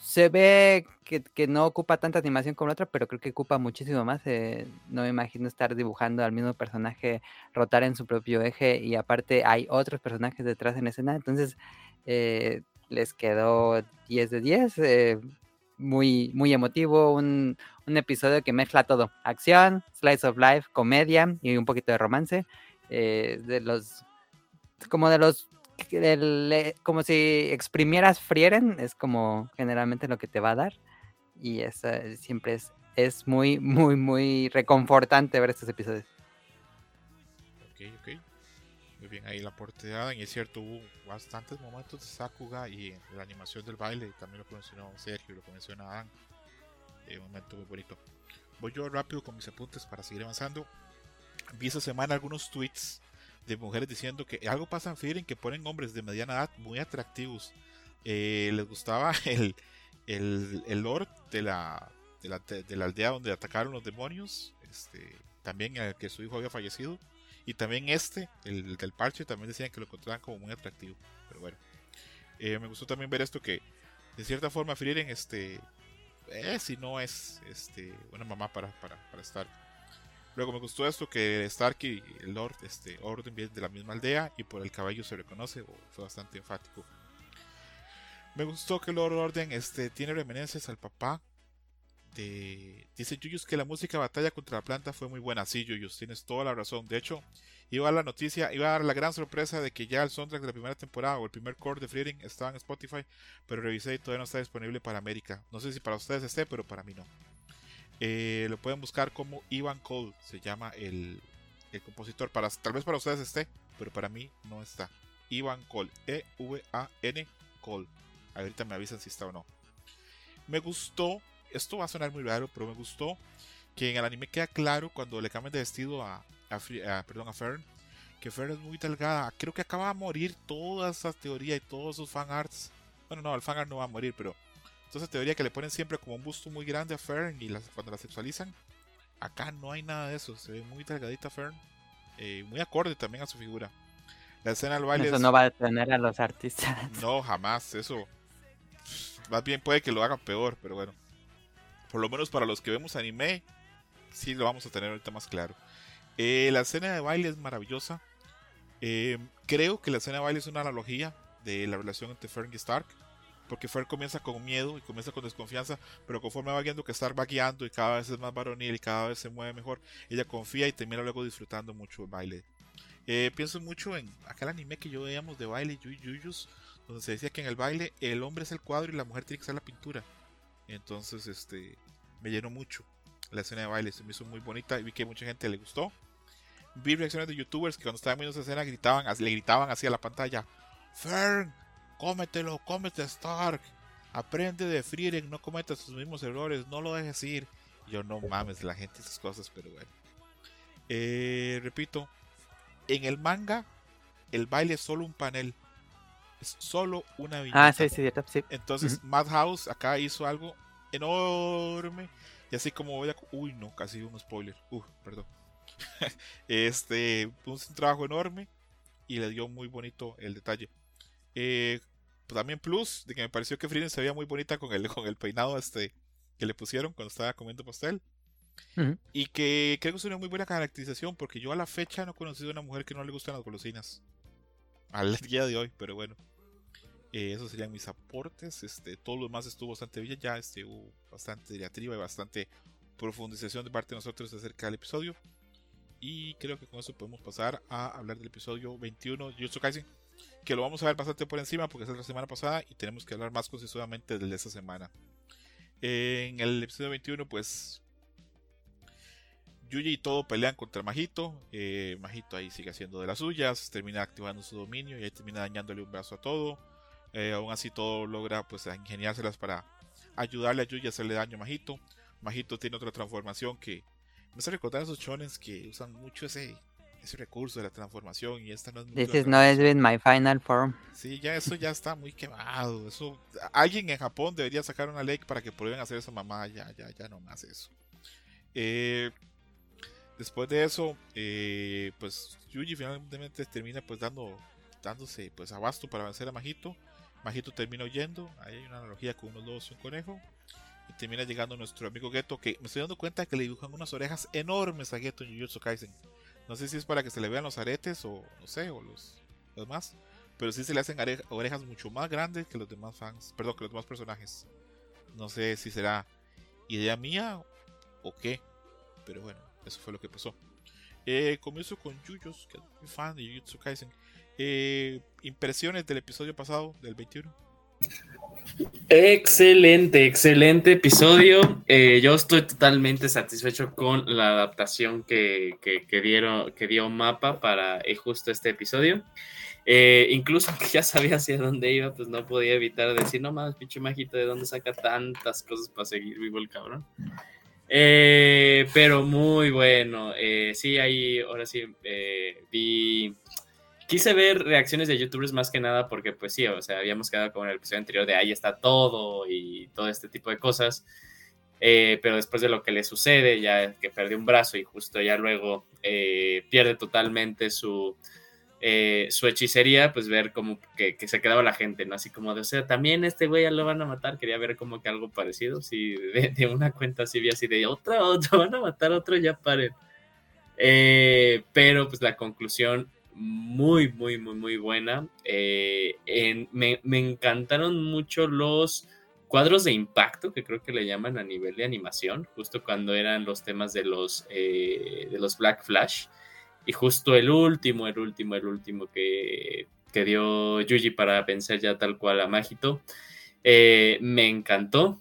Speaker 2: se ve que, que no ocupa tanta animación como la otra, pero creo que ocupa muchísimo más. eh, no me imagino estar dibujando al mismo personaje rotar en su propio eje y aparte hay otros personajes detrás en escena, entonces eh, les quedó 10 de 10. eh, muy, muy emotivo, un, un episodio que mezcla todo, acción, slice of life, comedia y un poquito de romance, eh, de los, como de los el, eh, como si exprimieras Frieren, es como generalmente lo que te va a dar. Y eso siempre es, es muy, muy, muy reconfortante ver estos episodios.
Speaker 1: Ok, ok. Muy bien, ahí de Adam. Y es cierto, hubo bastantes momentos de Sakuga y la animación del baile. También lo mencionó Sergio, lo menciona Adam. Eh, un momento muy bonito. Voy yo rápido con mis apuntes para seguir avanzando. Vi esta semana algunos tweets de mujeres diciendo que algo pasa en Frieren que ponen hombres de mediana edad muy atractivos. Eh, les gustaba el, el, el lord de la, de la, de la aldea donde atacaron los demonios. Este, también el que su hijo había fallecido. Y también este, el del parche, también decían que lo encontraban como muy atractivo. Pero bueno. Eh, me gustó también ver esto que de cierta forma Frieren este eh, si no es este una mamá para, para, para Stark. Luego me gustó esto que Stark y el Lord este, Orden vienen de la misma aldea y por el cabello se reconoce, fue bastante enfático. Me gustó que Lord Orden este, tiene reminiscencias al papá de... Dice Yuyus que la música batalla contra la planta fue muy buena. Sí, Yuyus, tienes toda la razón. De hecho, iba a dar la noticia, iba a dar la gran sorpresa de que ya el soundtrack de la primera temporada o el primer core de Frieren estaba en Spotify, pero revisé y todavía no está disponible para América. No sé si para ustedes esté, pero para mí no. Eh, lo pueden buscar como Ivan Cole, se llama el, el compositor. Para, tal vez para ustedes esté, pero para mí no está. Ivan Cole, E-V-A-N Cole. Ahorita me avisan si está o no. Me gustó, esto va a sonar muy raro, pero me gustó que en el anime queda claro cuando le cambian de vestido a, perdón, a Fern, que Fern es muy delgada. Creo que acaba de morir toda esa teoría y todos sus fan arts. Bueno, no, el fan art no va a morir, pero esa teoría que le ponen siempre como un busto muy grande a Fern y las- cuando la sexualizan. Acá no hay nada de eso, se ve muy delgadita Fern, eh, muy acorde también a su figura. La escena del baile
Speaker 2: Eso
Speaker 1: es-
Speaker 2: no va a detener a los artistas.
Speaker 1: no, jamás, eso. Más bien puede que lo hagan peor, pero bueno. Por lo menos para los que vemos anime, sí lo vamos a tener ahorita más claro. Eh, la escena de baile es maravillosa. Eh, creo que la escena de baile es una analogía de la relación entre Fern y Stark. Porque Fern comienza con miedo y comienza con desconfianza, pero conforme va viendo que Stark va guiando y cada vez es más varonil y cada vez se mueve mejor, ella confía y termina luego disfrutando mucho el baile. Eh, pienso mucho en aquel anime que yo veíamos de baile, Yu Yuyus, donde se decía que en el baile el hombre es el cuadro y la mujer tiene que ser la pintura. Entonces, este, me llenó mucho la escena de baile, se me hizo muy bonita y vi que mucha gente le gustó. Vi reacciones de youtubers que cuando estaban viendo esa escena gritaban, le gritaban así a la pantalla, Fern, cómetelo, cómete Stark, aprende de Frieren, no cometas sus mismos errores, no lo dejes ir. Yo no mames, la gente esas cosas, pero bueno. Eh, repito, en el manga el baile es solo un panel, es solo una viñeta.
Speaker 2: Ah, sí, sí, sí.
Speaker 1: Entonces, Madhouse acá hizo algo enorme. Y así como voy a... Uy, no, casi un spoiler. Uh, perdón. este, un trabajo enorme y le dio muy bonito el detalle. Eh, también plus de que me pareció que Frieden se veía muy bonita con el, con el peinado este que le pusieron cuando estaba comiendo pastel. Y que creo que es una muy buena caracterización porque yo a la fecha no he conocido a una mujer que no le gustan las golosinas. Al día de hoy, pero bueno. Eh, esos serían mis aportes. Este, todo lo demás estuvo bastante bien. Ya este, hubo bastante diatriba y bastante profundización de parte de nosotros acerca del episodio. Y creo que con eso podemos pasar a hablar del episodio 21 de Jujutsu Kaisen. Que lo vamos a ver bastante por encima porque es la semana pasada y tenemos que hablar más concisamente de esta semana. En el episodio 21, pues Yuji y todo pelean contra Majito. Eh, Majito ahí sigue haciendo de las suyas. Termina activando su dominio y ahí termina dañándole un brazo a todo. Eh, aún así todo logra pues ingeniárselas para ayudarle a Yuji a hacerle daño a Majito. Majito tiene otra transformación que me hace recordar a esos shonens que usan mucho ese, ese recurso de la transformación y esta no es
Speaker 2: This is not been my final form.
Speaker 1: Sí, ya eso ya está muy quemado. Eso, alguien en Japón debería sacar una ley para que prohíben hacer esa mamá. Ya, ya, ya no más eso. Eh, después de eso, eh, pues Yuji finalmente termina pues dando, dándose pues abasto para vencer a Majito. Majito termina huyendo. Ahí hay una analogía con unos lobos y un conejo. Y termina llegando nuestro amigo Geto, que me estoy dando cuenta que le dibujan unas orejas enormes a Geto en Jujutsu Kaisen. No sé si es para que se le vean los aretes o no sé, o los, demás. Pero sí se le hacen orejas mucho más grandes que los demás fans, perdón, que los demás personajes. No sé si será idea mía o qué. Pero bueno, eso fue lo que pasó. Eh, comienzo con Yuyos, que es muy fan de Jujutsu Kaisen. Eh, impresiones del episodio pasado, del 21.
Speaker 3: Excelente, excelente episodio. Eh, yo estoy totalmente satisfecho con la adaptación que, que- que dieron, que dio Mapa para eh, justo este episodio. Eh, incluso aunque ya sabía hacia dónde iba, pues no podía evitar decir, no más, pinche majito, ¿de dónde saca tantas cosas para seguir vivo el cabrón? Pero muy bueno. Sí, ahí ahora sí vi quise ver reacciones de youtubers más que nada porque pues sí, o sea, habíamos quedado con el episodio anterior de ahí está todo y todo este tipo de cosas. Eh, pero después de lo que le sucede, ya que perdió un brazo y justo ya luego eh, pierde totalmente su, eh, su hechicería, pues ver como que, que se quedaba la gente, ¿no? Así como de, o sea, también este güey ya lo van a matar, quería ver como que algo parecido, sí, de, de una cuenta así, así de, otra, otra, van a matar otro, ya paren. Eh, pero pues la conclusión muy, muy, muy, muy buena. Eh, me, me encantaron mucho los cuadros de impacto, que creo que le llaman a nivel de animación, justo cuando eran los temas de los, eh, de los Black Flash. Y justo el último, el último, el último que, que dio Yuji para vencer ya tal cual a Magito. eh, me encantó.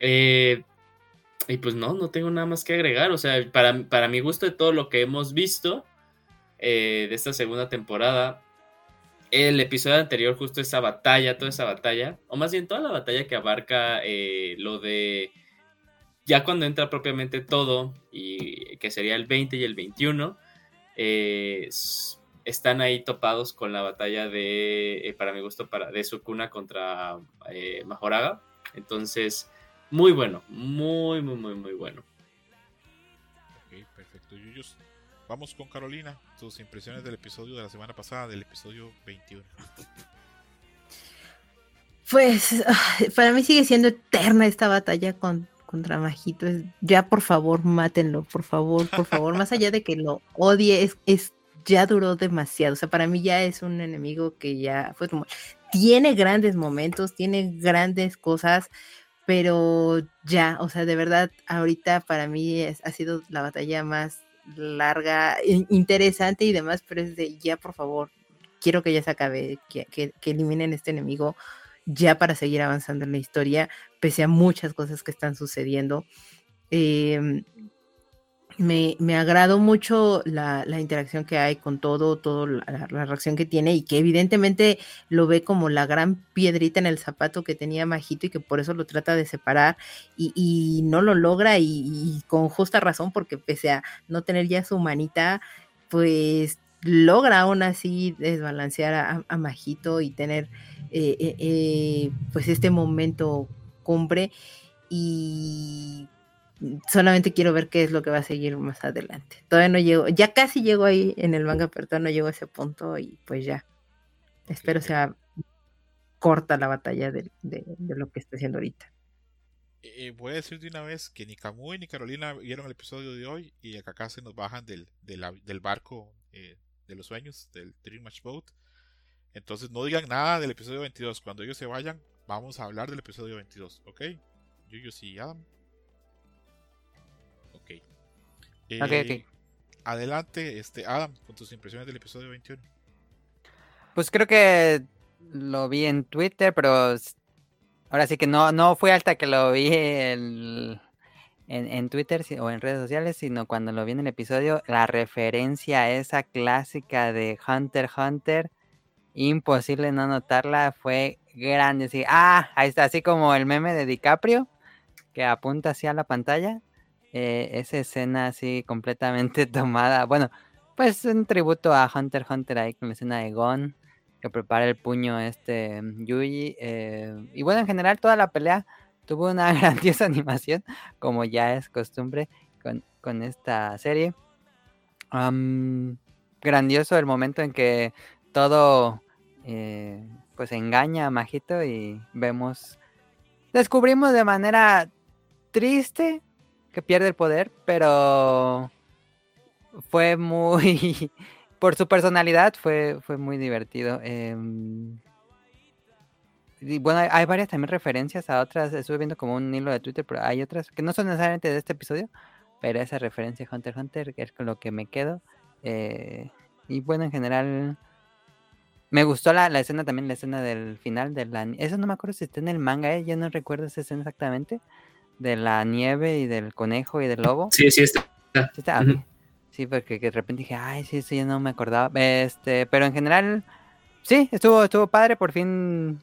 Speaker 3: Y pues no, no tengo nada más que agregar. O sea, para, para mi gusto de todo lo que hemos visto, eh, de esta segunda temporada. El episodio anterior, justo esa batalla, toda esa batalla, o más bien toda la batalla que abarca eh, lo de ya cuando entra propiamente todo, y que sería el 20 y el 21, eh, están ahí topados con la batalla de, para mi gusto, para, de Sukuna contra Majoraga. Entonces, muy bueno, muy, muy, muy, muy bueno.
Speaker 1: Ok, perfecto, Yuyos. Vamos con Carolina, tus impresiones del episodio de la semana pasada, del episodio 21.
Speaker 5: Pues para mí sigue siendo eterna esta batalla con, contra Majito. Ya por favor, mátenlo, por favor, por favor. Más allá de que lo odie, es, es ya duró demasiado. O sea, para mí ya es un enemigo que ya fue como. Tiene grandes momentos, tiene grandes cosas, pero ya, o sea, de verdad, ahorita para mí ha sido la batalla más larga, in- interesante y demás, pero es de ya, por favor, quiero que ya se acabe, que, que, que eliminen este enemigo ya para seguir avanzando en la historia, pese a muchas cosas que están sucediendo. Em, me, me agradó mucho la, la interacción que hay con todo, todo la, reacción que tiene y que evidentemente lo ve como la gran piedrita en el zapato que tenía Majito y que por eso lo trata de separar y, y no lo logra y, con justa razón porque pese a no tener ya su manita, pues logra aún así desbalancear a, a Majito y tener eh, eh, eh, pues este momento cumbre y solamente quiero ver qué es lo que va a seguir más adelante. Todavía no llego, ya casi llego ahí en el manga, pero todavía no llego a ese punto y pues ya. Espero sea corta la batalla de, de, de lo que está haciendo ahorita.
Speaker 1: Eh, voy a decir de una vez que ni Kamui ni Carolina vieron el episodio de hoy y acá se nos bajan del, del, del barco eh, de los sueños, del Dream Match Boat. Entonces no digan nada del episodio 22. Cuando ellos se vayan, vamos a hablar del episodio 22, ¿ok? Yuyu y Adam. Eh, adelante, este, Adam, con tus impresiones del episodio 21.
Speaker 2: Pues creo que lo vi en Twitter, pero ahora sí que no, no fue hasta que lo vi en, en, Twitter o en redes sociales, sino cuando lo vi en el episodio, la referencia a esa clásica de Hunter Hunter, imposible no notarla, fue grande. Así, ah, ahí está, así como el meme de DiCaprio, que apunta hacia la pantalla. Eh, esa escena así completamente tomada. Bueno, pues un tributo a Hunter Hunter ahí con la escena de Gon que prepara el puño este mm, Yuji. Eh, y bueno, en general toda la pelea tuvo una grandiosa animación, como ya es costumbre con, con esta serie. grandioso el momento en que todo eh, pues engaña a Majito y vemos, descubrimos de manera triste que pierde el poder, pero fue muy por su personalidad fue, fue muy divertido. Em, y bueno, hay, varias también referencias a otras. Estuve viendo como un hilo de Twitter, pero hay otras que no son necesariamente de este episodio, pero esa referencia a Hunter Hunter es con lo que me quedo. Eh, y bueno, en general, me gustó la, escena también, la escena del final de la... Eso no me acuerdo si está en el manga, ¿eh? yo no recuerdo esa escena exactamente. De la nieve y del conejo y del lobo.
Speaker 3: Sí, sí está.
Speaker 2: Sí está. Sí, porque de repente dije, ay, sí, sí, no me acordaba. Este, pero en general, sí, estuvo, estuvo padre, por fin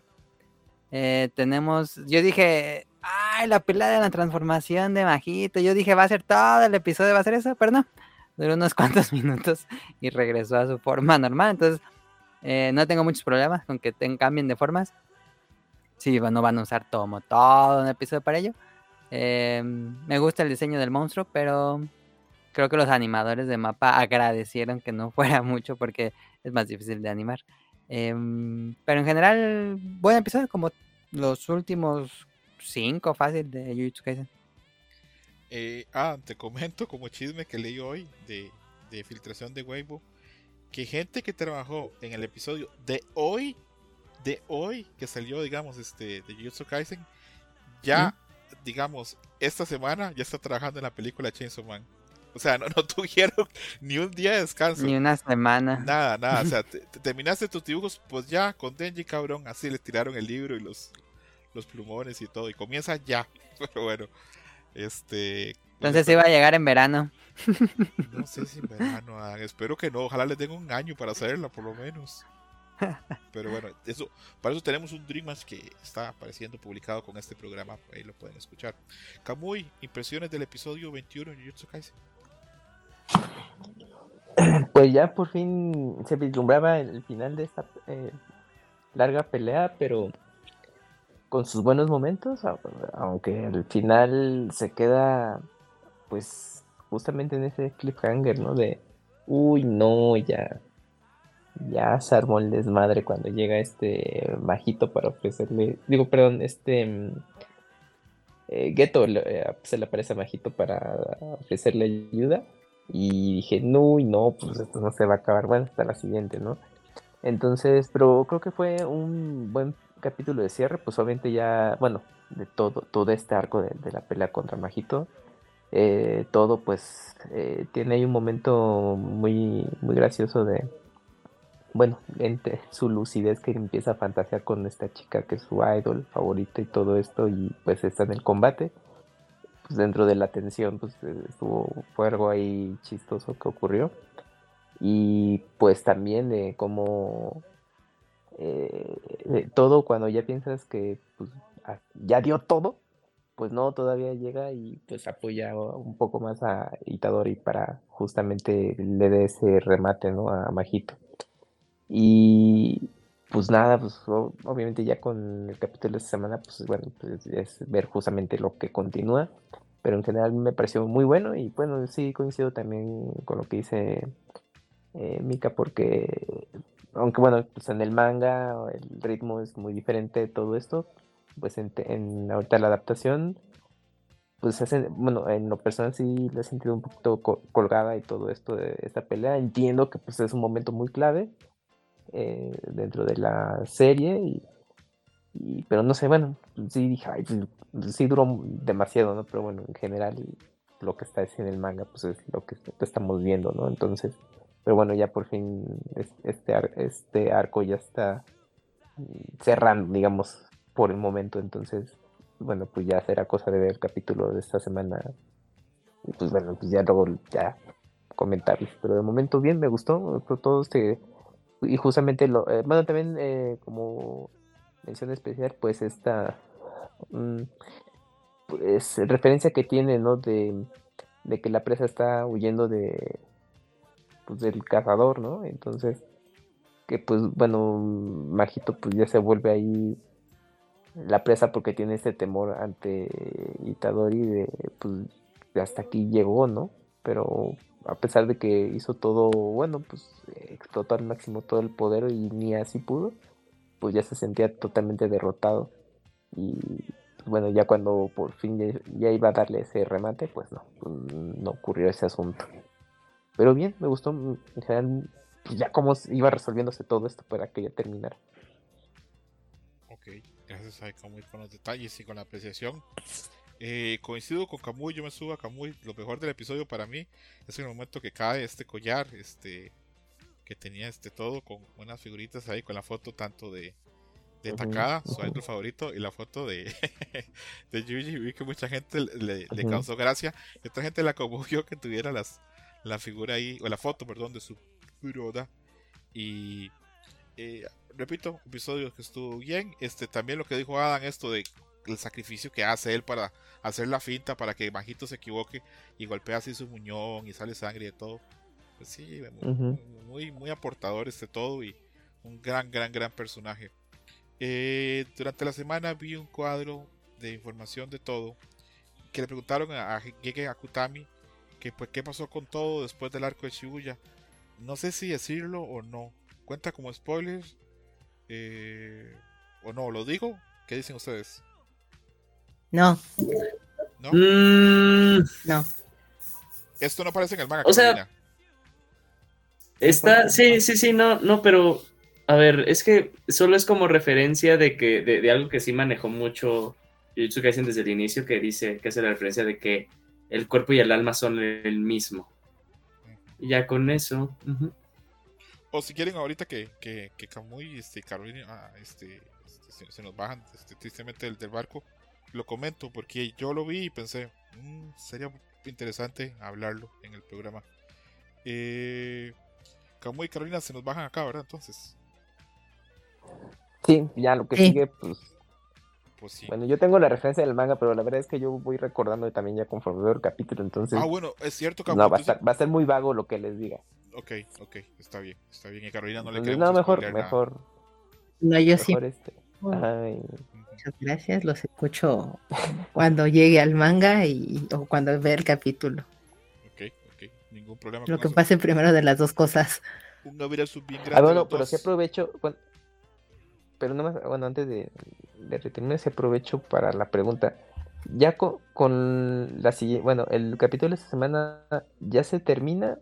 Speaker 2: eh, tenemos, yo dije, ay, la pila de la transformación de Majito, yo dije, va a ser todo el episodio, va a ser eso, pero no, duró unos cuantos minutos y regresó a su forma normal, entonces eh, no tengo muchos problemas con que ten, cambien de formas. Sí, no van a usar todo, todo un episodio para ello. Eh, me gusta el diseño del monstruo, pero creo que los animadores de mapa agradecieron que no fuera mucho porque es más difícil de animar. Em, pero en general, buen episodio, como los últimos cinco fácil de Jujutsu Kaisen.
Speaker 1: Eh, ah, te comento como chisme que leí hoy de, de filtración de Weibo que gente que trabajó en el episodio de hoy, de hoy, que salió, digamos, este, de Jujutsu Kaisen, ya, digamos, esta semana ya está trabajando en la película Chainsaw Man. O sea, no, no tuvieron ni un día de descanso.
Speaker 2: Ni una semana.
Speaker 1: Nada, nada. O sea, terminaste tus dibujos, pues ya, con Denji, cabrón. Así le tiraron el libro y los, los plumones y todo. Y comienza ya. Pero bueno, este.
Speaker 2: Pues Entonces iba a llegar en verano.
Speaker 1: No sé si en verano. Ah, espero que no. Ojalá le den un año para hacerla, por lo menos. Pero bueno, eso, para eso tenemos un Dreamers que está apareciendo publicado con este programa, ahí lo pueden escuchar. Kamui, impresiones del episodio 21 de Jujutsu Kaisen.
Speaker 6: Pues ya por fin se vislumbraba el final de esta eh, larga pelea, pero con sus buenos momentos, aunque al final se queda pues justamente en ese cliffhanger, ¿no? De, uy, no, ya, ya se armó el desmadre cuando llega este majito para ofrecerle, digo, perdón, este mm, eh, Geto eh, se le aparece a majito para ofrecerle ayuda y dije, no, no, pues esto no se va a acabar. Bueno, hasta la siguiente, ¿no? Entonces, pero creo que fue un buen capítulo de cierre. Pues obviamente ya, bueno, de todo, todo este arco de, la pelea contra Majito. Eh, todo pues eh, tiene ahí un momento muy, muy gracioso de, bueno, entre su lucidez que empieza a fantasear con esta chica que es su idol favorita y todo esto y pues está en el combate pues dentro de la tensión, pues estuvo, fue algo ahí chistoso que ocurrió. Y pues también de cómo eh, todo cuando ya piensas que pues, ya dio todo, pues no, todavía llega y pues apoya un poco más a Itadori para justamente le dé ese remate, ¿no? A Majito. Y pues nada, pues obviamente ya con el capítulo de esta semana, pues bueno, pues es ver justamente lo que continúa. Pero en general me pareció muy bueno y bueno, sí coincido también con lo que dice eh, Mika porque aunque bueno, pues en el manga el ritmo es muy diferente de todo esto, pues en, en ahorita la adaptación, pues hacen, bueno, en lo personal sí la he sentido un poquito co- colgada y todo esto de esta pelea. Entiendo que pues es un momento muy clave eh, dentro de la serie y, pero no sé, bueno, sí dije, pues, sí duró demasiado, ¿no? Pero bueno, en general lo que está en el manga pues es lo que estamos viendo, ¿no? Entonces, pero bueno, ya por fin es- este, este arco ya está mm, cerrando, digamos, por el momento, entonces, bueno, pues ya será cosa de ver el capítulo de esta semana y pues bueno, pues ya luego ya comentarles, pero de momento bien, me gustó todo este y justamente lo, eh, bueno, también eh, como mención especial, pues esta mm, pues referencia que tiene, ¿no? De, de que la presa está huyendo de pues del cazador, ¿no? Entonces, que pues bueno, Majito pues ya se vuelve ahí la presa porque tiene este temor ante Itadori de pues hasta aquí llegó, ¿no? Pero a pesar de que hizo todo, bueno, pues explotó al máximo todo el poder y ni así pudo, pues ya se sentía totalmente derrotado. Y pues, bueno, ya cuando por fin ya, iba a darle ese remate, pues no, pues, no ocurrió ese asunto. Pero bien, me gustó en general pues, ya cómo iba resolviéndose todo esto para que ya terminara.
Speaker 1: Ok, gracias a Kamui con los detalles y con la apreciación. Eh, coincido con Kamui, yo me subo a Kamui. Lo mejor del episodio para mí es el momento que cae este collar, este que tenía este todo con unas figuritas ahí con la foto tanto de, de Takada, su idol favorito, y la foto de, de Yuji. Vi que mucha gente le, causó gracia y otra gente la conmovió que tuviera las, la figura ahí, o la foto, perdón, de su Kuroda. Y eh, repito, episodio que estuvo bien. Este también lo que dijo Adam, esto de el sacrificio que hace él para hacer la finta para que Majito se equivoque y golpea así su muñón y sale sangre y todo. Pues sí, muy, muy, muy aportador este todo y un gran, gran, gran personaje. Eh, durante la semana vi un cuadro de información de todo que le preguntaron a, a Gege Akutami que pues qué pasó con todo después del arco de Shibuya. No sé si decirlo o no. Cuenta como spoilers eh, o no. ¿Lo digo? ¿Qué dicen ustedes?
Speaker 5: No,
Speaker 1: ¿No?
Speaker 3: Mm,
Speaker 5: no.
Speaker 1: Esto no aparece en el manga.
Speaker 3: O sea,
Speaker 1: Carolina.
Speaker 3: Está, sí, sí, sí, no, no, pero a ver, es que solo es como referencia de que, de, de algo que sí manejó mucho Jujutsu Kaisen desde el inicio, que dice, que hace la referencia de que el cuerpo y el alma son el mismo. Y ya con eso.
Speaker 1: O si quieren ahorita que, que, que Kamui este, y Carolina ah, este, este, se, se nos bajan este, tristemente del, del barco, lo comento porque yo lo vi y pensé, "Mm, sería interesante hablarlo en el programa. Eh, Kamui y Carolina se nos bajan acá, ¿verdad? Entonces,
Speaker 6: Sí, ya lo que
Speaker 5: Sí.
Speaker 6: sigue, pues
Speaker 1: pues sí.
Speaker 6: bueno, yo tengo la referencia del manga, pero la verdad es que yo voy recordando también ya conforme veo el capítulo, entonces
Speaker 1: Ah, bueno, es cierto, Kamui.
Speaker 6: no, va a, estar, va a ser muy vago lo que les diga.
Speaker 1: Ok, ok, está bien, está bien. Y Carolina no le
Speaker 6: Entonces,
Speaker 1: queremos
Speaker 6: no, mejor,
Speaker 1: spoilear nada.
Speaker 6: mejor,
Speaker 5: No, yo sí.
Speaker 6: mejor este. Ajá, y-
Speaker 5: Muchas gracias. Los escucho cuando llegue al manga y, o cuando vea el capítulo.
Speaker 1: Ok, ok, ningún problema.
Speaker 5: Lo
Speaker 1: con
Speaker 5: que
Speaker 1: eso.
Speaker 5: pase primero de las dos cosas.
Speaker 1: Un abrazo bien grande.
Speaker 6: Ah, bueno, pero sí aprovecho, bueno, pero no más, bueno, antes de, de retirarme, sí aprovecho para la pregunta. Ya con, con la siguiente, bueno, el capítulo de esta semana ya se termina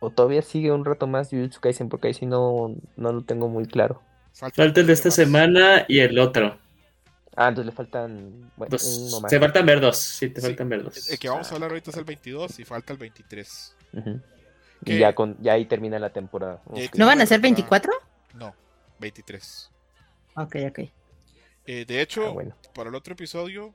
Speaker 6: o todavía sigue un rato más Jujutsu Kaisen porque ahí sí no, no lo tengo muy claro.
Speaker 1: Falta
Speaker 3: Falta el de esta
Speaker 1: más.
Speaker 3: semana y el otro.
Speaker 6: Ah, entonces le faltan, bueno,
Speaker 3: Dos.
Speaker 6: uno más.
Speaker 3: Te faltan ver dos, sí, te
Speaker 1: Sí,
Speaker 3: faltan ver dos.
Speaker 1: El que vamos a hablar ahorita es el 22 y falta el 23.
Speaker 6: Ujú.
Speaker 1: ¿Qué?
Speaker 6: Y ya con, ya ahí termina la temporada. Ok.
Speaker 5: ¿No van a ser
Speaker 1: Temporada.
Speaker 5: 24?
Speaker 1: No, 23.
Speaker 5: Ok, ok.
Speaker 1: Eh, de hecho,
Speaker 6: Ah, bueno.
Speaker 1: para el otro episodio,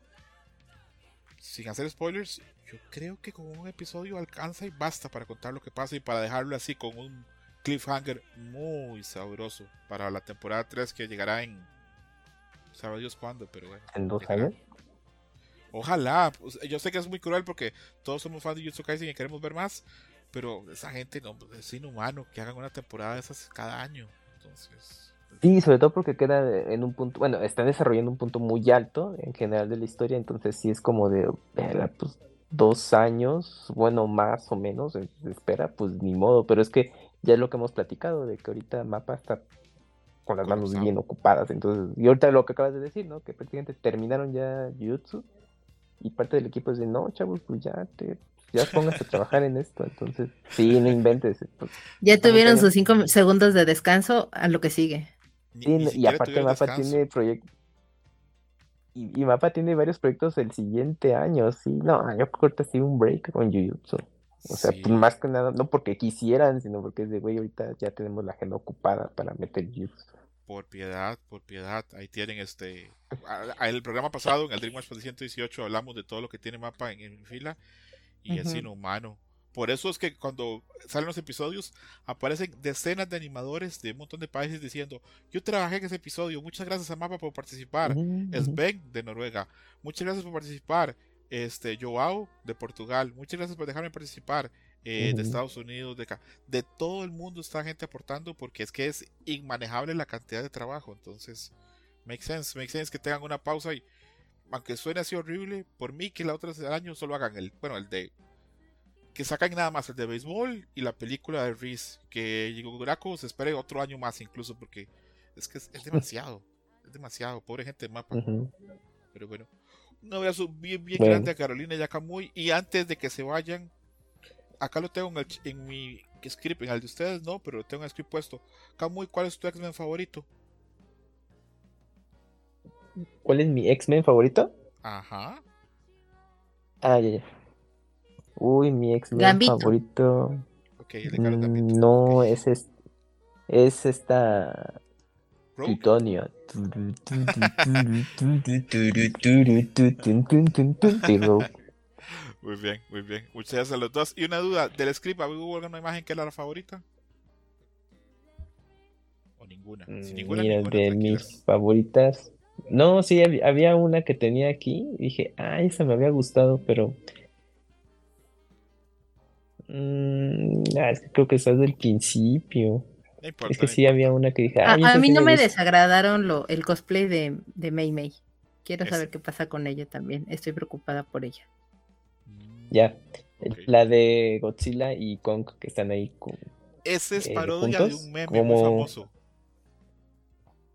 Speaker 1: sin hacer spoilers, yo creo que con un episodio alcanza y basta para contar lo que pasa y para dejarlo así con un cliffhanger muy sabroso para la temporada 3 que llegará en... Sabe Dios cuándo, pero bueno.
Speaker 6: ¿En dos años?
Speaker 1: Ojalá, pues, yo sé que es muy cruel porque todos somos fans de Jujutsu Kaisen y queremos ver más, pero esa gente no, es inhumano que hagan una temporada de esas cada año. Entonces,
Speaker 6: Sí, sobre todo porque queda en un punto, bueno, están desarrollando un punto muy alto en general de la historia, entonces sí es como de, pues dos años, bueno, más o menos, espera, pues ni modo, pero es que ya es lo que hemos platicado, de que ahorita Mapa está con las manos bien ocupadas, entonces, y ahorita lo que acabas de decir, ¿no? Que prácticamente terminaron ya Jujutsu y parte del equipo es de, no, chavos, pues ya te, ya pónganse a trabajar en esto, entonces, sí, no inventes, pues,
Speaker 5: Ya tuvieron sus cinco segundos de descanso a lo que sigue.
Speaker 1: Ni-
Speaker 6: Sí,
Speaker 1: ni
Speaker 6: y aparte Mapa
Speaker 1: descanso.
Speaker 6: tiene proyectos. Y, y Mapa tiene varios proyectos el siguiente año, sí. No, yo creo que ahorita sí un break con Jujutsu. O sea,
Speaker 1: Sí.
Speaker 6: pues más que nada, no porque quisieran, sino porque es de, güey, ahorita ya tenemos la agenda ocupada para meter Jujutsu.
Speaker 1: Por piedad, por piedad. Ahí tienen este. a- a- El programa pasado, en el Dream Watch 118, hablamos de todo lo que tiene mapa en, en fila. Y es
Speaker 6: Ujú.
Speaker 1: inhumano. Por eso es que cuando salen los episodios, aparecen decenas de animadores de un montón de países diciendo: Yo trabajé en ese episodio, muchas gracias a Mapa por participar. Sven de Noruega, muchas gracias por participar. Este, Joao de Portugal, muchas gracias por dejarme participar. eh, de. Estados Unidos, de, acá. de todo el mundo está gente aportando porque es que es inmanejable la cantidad de trabajo. Entonces, make sense, make sense que tengan una pausa y, aunque suene así horrible, por mí que la otra el año solo hagan el, bueno, el de, que sacan nada más el de béisbol y la película de Reese, que Yigoguraku se espere otro año más incluso porque es que es, es demasiado, es demasiado, pobre gente de mapa. Pero bueno, un abrazo bien, bien
Speaker 6: Bueno.
Speaker 1: grande a Carolina y a Camuy. Y antes de que se vayan, acá lo tengo en, el en mi script, en el de ustedes no, pero lo tengo en el script puesto. Camuy, ¿cuál es tu X-Men favorito?
Speaker 6: ¿Cuál es mi X-Men favorito?
Speaker 1: Ajá.
Speaker 6: Ah, ya, ya. Uy, mi X-Men favorito.
Speaker 1: Ok, el de Carlos
Speaker 6: Mm,
Speaker 1: Gambito.
Speaker 6: no,
Speaker 1: Ok.
Speaker 6: es, es, es esta.
Speaker 1: Rogue. Muy bien, muy bien. Muchas gracias a los dos. Y una duda, del script, ¿hubo alguna imagen que era la favorita? O ninguna. Si ninguna,
Speaker 6: Mm, Mira,
Speaker 1: ninguna,
Speaker 6: de
Speaker 1: tranquilas.
Speaker 6: mis favoritas. No, sí, hab- había una que tenía aquí. Dije, ah, esa me había gustado, pero. Mm, ah, es que creo que estás del principio.
Speaker 1: No importa,
Speaker 6: Es que sí había una que dije,
Speaker 5: A,
Speaker 6: ah,
Speaker 5: mí no
Speaker 6: me
Speaker 5: desagradaron lo, el cosplay de, de Mei Mei. Quiero saber qué pasa con ella también. Estoy preocupada por ella.
Speaker 6: Ya, la de Godzilla y Kong que están ahí con.
Speaker 1: Ese es
Speaker 6: eh,
Speaker 1: parodia de un meme muy
Speaker 6: como-
Speaker 1: famoso.